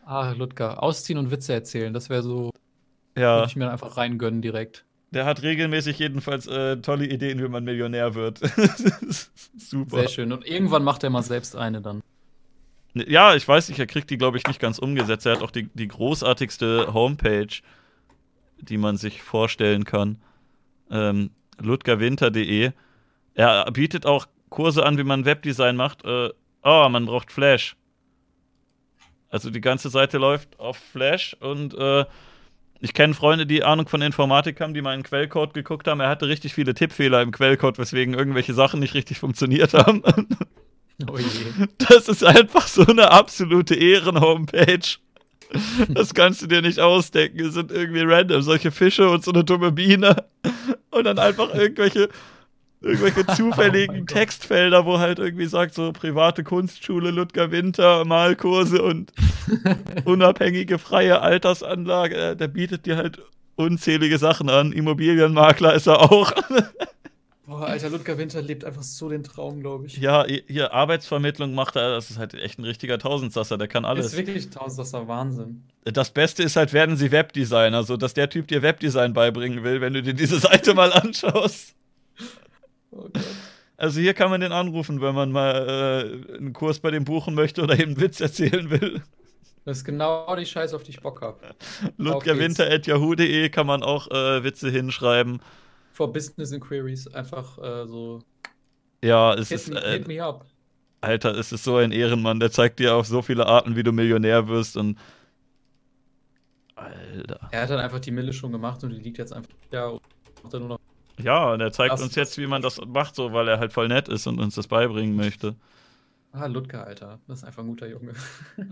Ah, Ludger, ausziehen und Witze erzählen, das wäre so, Ja, würde ich mir einfach reingönnen direkt. Der hat regelmäßig jedenfalls äh, tolle Ideen, wie man Millionär wird. Super. Sehr schön. Und irgendwann macht er mal selbst eine dann. Ja, ich weiß nicht, er kriegt die, glaube ich, nicht ganz umgesetzt. Er hat auch die, die großartigste Homepage, die man sich vorstellen kann. Ähm, ludgerwinter.de. Er bietet auch Kurse an, wie man Webdesign macht. Äh, oh, man braucht Flash. Also die ganze Seite läuft auf Flash und äh, ich kenne Freunde, die Ahnung von Informatik haben, die mal in den Quellcode geguckt haben. Er hatte richtig viele Tippfehler im Quellcode, weswegen irgendwelche Sachen nicht richtig funktioniert haben. Oh. Das ist einfach so eine absolute Ehren-Homepage. Das kannst du dir nicht ausdenken. Es sind irgendwie random solche Fische und so eine dumme Biene. Und dann einfach irgendwelche, irgendwelche zufälligen Oh mein Gott. Textfelder, wo halt irgendwie sagt, so private Kunstschule, Ludger Winter, Malkurse und unabhängige freie Altersanlage. Äh, Der bietet dir halt unzählige Sachen an. Immobilienmakler ist er auch. Boah, Alter, Ludger Winter lebt einfach so den Traum, glaube ich. Ja, hier Arbeitsvermittlung macht er, das ist halt echt ein richtiger Tausendsasser, der kann Das alles. ist wirklich tausendster Wahnsinn. Das Beste ist halt, werden sie Webdesigner, so dass der Typ dir Webdesign beibringen will, wenn du dir diese Seite mal anschaust. Oh Gott. Also hier kann man den anrufen, wenn man mal äh, einen Kurs bei dem buchen möchte oder eben einen Witz erzählen will. Das ist genau die Scheiße, auf die ich Bock habe. Ludgerwinter.yahoo.de kann man auch äh, Witze hinschreiben. For Business Inquiries einfach äh, so. Ja, es Hit, ist, me, äh, hit me up. Alter, es ist so ein Ehrenmann, der zeigt dir auf so viele Arten, wie du Millionär wirst und Alter. Er hat dann einfach die Mille schon gemacht und die liegt jetzt einfach. Ja, und macht er nur noch. Ja, und er zeigt Das- uns jetzt, wie man das macht, so, weil er halt voll nett ist und uns das beibringen möchte. Ah, Ludger, Alter. Das ist einfach ein guter Junge.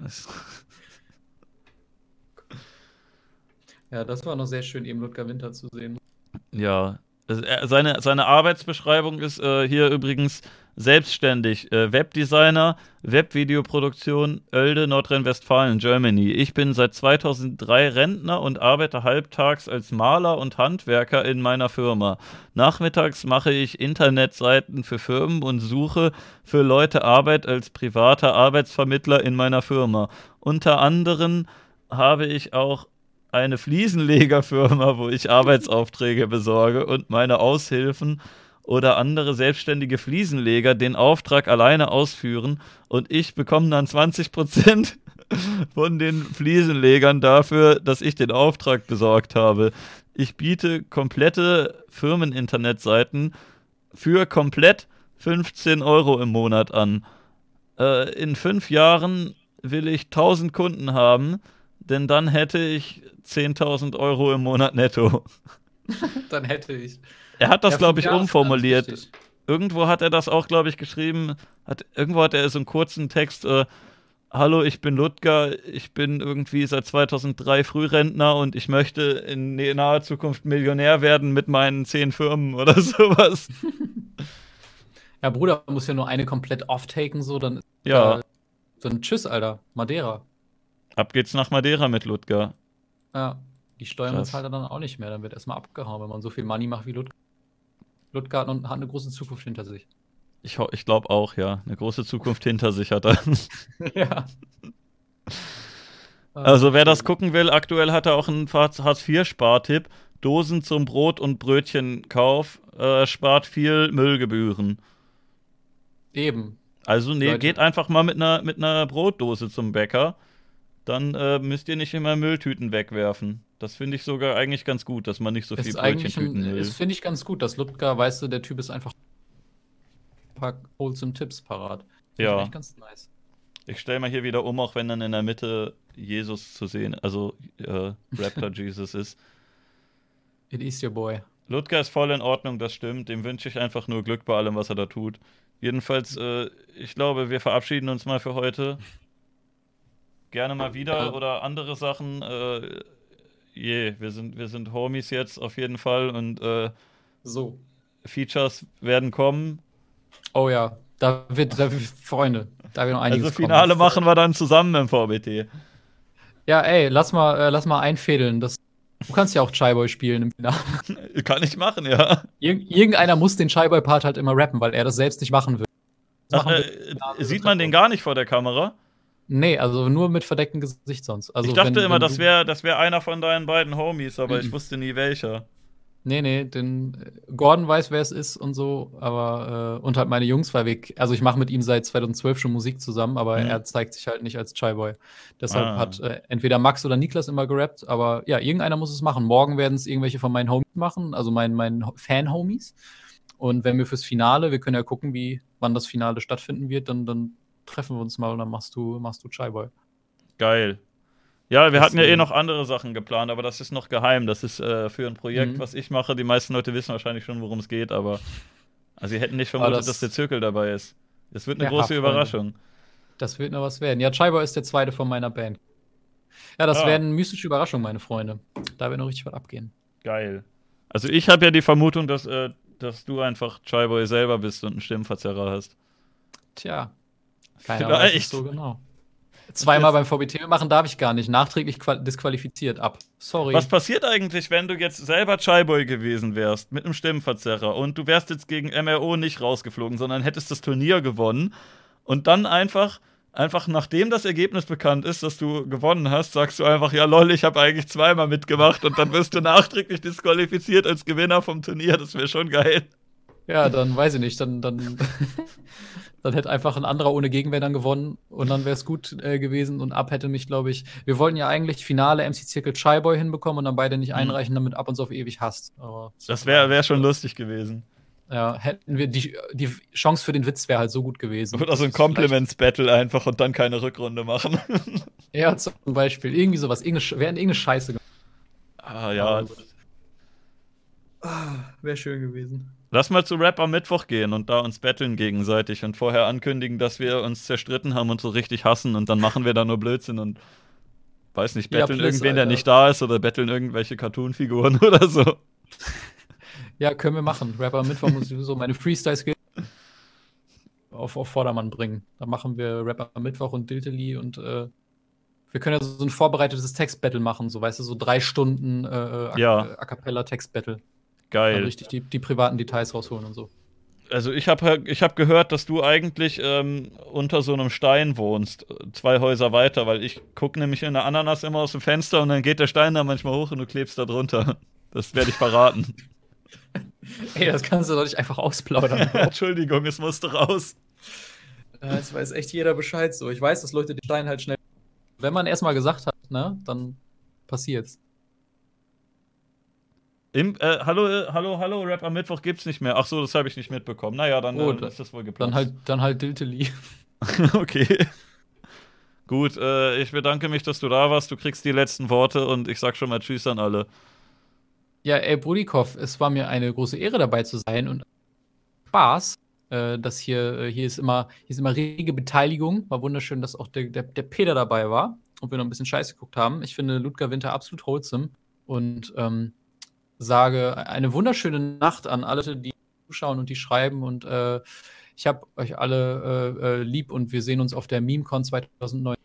Ja, das war noch sehr schön, eben Ludger Winter zu sehen. Ja, seine, seine Arbeitsbeschreibung ist äh, hier übrigens selbstständig. Äh, Webdesigner, Webvideoproduktion, Oelde, Nordrhein-Westfalen, Germany. Ich bin seit 2003 Rentner und arbeite halbtags als Maler und Handwerker in meiner Firma. Nachmittags mache ich Internetseiten für Firmen und suche für Leute Arbeit als privater Arbeitsvermittler in meiner Firma. Unter anderem habe ich auch eine Fliesenlegerfirma, wo ich Arbeitsaufträge besorge und meine Aushilfen oder andere selbstständige Fliesenleger den Auftrag alleine ausführen und ich bekomme dann 20% von den Fliesenlegern dafür, dass ich den Auftrag besorgt habe. Ich biete komplette Firmen-Internetseiten für komplett 15 Euro im Monat an. Äh, in fünf Jahren will ich 1000 Kunden haben, denn dann hätte ich 10.000 Euro im Monat netto. Dann hätte ich. Er hat das, Ja, glaube ich, umformuliert. Irgendwo hat er das auch, glaube ich, geschrieben. Hat, irgendwo hat er so einen kurzen Text. Äh, Hallo, ich bin Ludger. Ich bin irgendwie seit 2003 Frührentner und ich möchte in naher Zukunft Millionär werden mit meinen zehn Firmen oder sowas. Ja, Bruder muss ja nur eine komplett off-taken, so, dann. Ja. Äh, dann tschüss, Alter. Madeira. Ab geht's nach Madeira mit Ludger. Ja. Die Steuern Krass. bezahlt er dann auch nicht mehr. Dann wird erstmal abgehauen, wenn man so viel Money macht wie Ludger. Hat, noch- hat eine große Zukunft hinter sich. Ich, ich glaube auch, ja. Eine große Zukunft hinter sich hat er. ja. Also wer das gucken will, aktuell hat er auch einen Hartz-IV-Spartipp. Dosen zum Brot- und Brötchenkauf äh, spart viel Müllgebühren. Eben. Also nee, Leute. geht einfach mal mit einer, mit einer Brotdose zum Bäcker. Dann äh, müsst ihr nicht immer Mülltüten wegwerfen. Das finde ich sogar eigentlich ganz gut, dass man nicht so viel Brötchentüten will. ist, finde ich ganz gut, dass Ludger, weißt du, der Typ ist einfach ein paar wholesome Tipps parat. Finde ich Ja. eigentlich ganz nice. Ich stelle mal hier wieder um, auch wenn dann in der Mitte Jesus zu sehen, also äh, Raptor Jesus ist. It is your boy. Ludger ist voll in Ordnung, das stimmt. Dem wünsche ich einfach nur Glück bei allem, was er da tut. Jedenfalls, äh, ich glaube, wir verabschieden uns mal für heute. Gerne mal wieder oder andere Sachen. Äh, je, wir sind, wir sind Homies jetzt auf jeden Fall und äh, So. Features werden kommen. Oh ja, da wird, da wird Freunde, da wird noch einiges Also kommen. Finale machen wir dann zusammen im VBT. Ja, ey, lass mal, äh, lass mal einfädeln. Das, du kannst ja auch Chaiboy spielen im Finale. Kann ich machen, ja. Ir irgendeiner muss den Chaiboy-Part halt immer rappen, weil er das selbst nicht machen will. Ach, äh, sieht man den gar nicht vor der Kamera? Nee, also nur mit verdecktem Gesicht sonst. Also ich dachte wenn- immer, wenn das wäre das wär einer von deinen beiden Homies, aber ich Mhm. wusste nie welcher. Nee, nee, den äh, Gordon weiß, wer es ist und so, aber äh, und halt meine Jungs, weil wir, also ich mache mit ihm seit 2012 schon Musik zusammen, aber Mhm. er zeigt sich halt nicht als Chaiboy. Deshalb Ah. hat äh, entweder Max oder Niklas immer gerappt, aber ja, irgendeiner muss es machen. Morgen werden es irgendwelche von meinen Homies machen, also meinen, meinen Ho- Fan-Homies. Und wenn wir fürs Finale, wir können ja gucken, wie, wann das Finale stattfinden wird, dann, dann treffen wir uns mal und dann machst du, machst du Chaiboy. Geil. Ja, wir hatten ja eh noch andere Sachen geplant, aber das ist noch geheim. Das ist äh, für ein Projekt, Mhm. was ich mache. Die meisten Leute wissen wahrscheinlich schon, worum es geht, aber also sie hätten nicht vermutet, das- dass der Zirkel dabei ist. Das wird eine große Freunde. Überraschung. Das wird noch was werden. Ja, Chaiboy ist der zweite von meiner Band. Ja, das Ah. werden mystische Überraschungen, meine Freunde. Da wird noch richtig was abgehen. Geil. Also ich habe ja die Vermutung, dass, äh, dass du einfach Chaiboy selber bist und einen Stimmverzerrer hast. Tja, keiner weiß es Vielleicht. so genau. Zweimal beim VBT machen darf ich gar nicht. Nachträglich qua- disqualifiziert ab. Sorry. Was passiert eigentlich, wenn du jetzt selber Chaiboy gewesen wärst mit einem Stimmenverzerrer und du wärst jetzt gegen MRO nicht rausgeflogen, sondern hättest das Turnier gewonnen und dann einfach, einfach nachdem das Ergebnis bekannt ist, dass du gewonnen hast, sagst du einfach, ja lol, ich habe eigentlich zweimal mitgemacht und dann wirst du nachträglich disqualifiziert als Gewinner vom Turnier. Das wäre schon geil. Ja, dann weiß ich nicht. Dann, dann, dann hätte einfach ein anderer ohne Gegenwehr dann gewonnen und dann wäre es gut äh, gewesen und ab hätte mich, glaube ich. Wir wollten ja eigentlich Finale MC Zirkel Shyboy hinbekommen und dann beide nicht einreichen, damit ab uns auf ewig hasst. Aber Mhm. Das wäre wär schon lustig gewesen. Ja, hätten wir die, die Chance für den Witz wäre halt so gut gewesen. Oder so ein Compliments-Battle einfach und dann keine Rückrunde machen. Ja, zum Beispiel. Irgendwie sowas. Irgendeine, wäre irgendeine Scheiße gemacht. ah ja. Wäre schön gewesen. Lass mal zu Rap am Mittwoch gehen und da uns betteln gegenseitig und vorher ankündigen, dass wir uns zerstritten haben und so richtig hassen und dann machen wir da nur Blödsinn und weiß nicht, Ja, betteln plus, irgendwen, der Alter. nicht da ist oder betteln irgendwelche Cartoon-Figuren oder so. Ja, können wir machen. Rapper Mittwoch muss ich so meine Freestyle-Skills auf, auf Vordermann bringen. Da machen wir Rapper Mittwoch und Dilteli und äh, wir können ja so ein vorbereitetes Textbattle machen, so weißt du, so drei Stunden äh, A, Ja. A cappella Textbattle. Geil. Richtig die, die privaten Details rausholen und so. Also ich habe ich hab gehört, dass du eigentlich ähm, unter so einem Stein wohnst, zwei Häuser weiter, weil ich gucke nämlich in der Ananas immer aus dem Fenster und dann geht der Stein da manchmal hoch und du klebst da drunter. Das werde ich verraten. Ey, das kannst du doch nicht einfach ausplaudern. Entschuldigung, es musste raus. Jetzt weiß echt jeder Bescheid so. Ich weiß, dass Leute den Stein halt schnell. Wenn man erstmal gesagt hat, ne, dann passiert's. Im, äh, hallo, äh, hallo, hallo, Rap am Mittwoch gibt's nicht mehr. Ach so, das habe ich nicht mitbekommen. Naja, dann Oh, äh, ist das wohl geplant. Dann halt, dann halt Dilteli. okay. Gut, äh, ich bedanke mich, dass du da warst. Du kriegst die letzten Worte und ich sag schon mal Tschüss an alle. Ja, ey, Brudikow, es war mir eine große Ehre dabei zu sein und Spaß. Äh, dass hier, hier ist immer, hier ist immer rege Beteiligung. War wunderschön, dass auch der, der, der Peter dabei war und wir noch ein bisschen Scheiße geguckt haben. Ich finde Ludger Winter absolut wholesome und ähm, sage eine wunderschöne Nacht an alle, die zuschauen und die schreiben und äh, ich habe euch alle äh, äh, lieb und wir sehen uns auf der MemeCon 2009.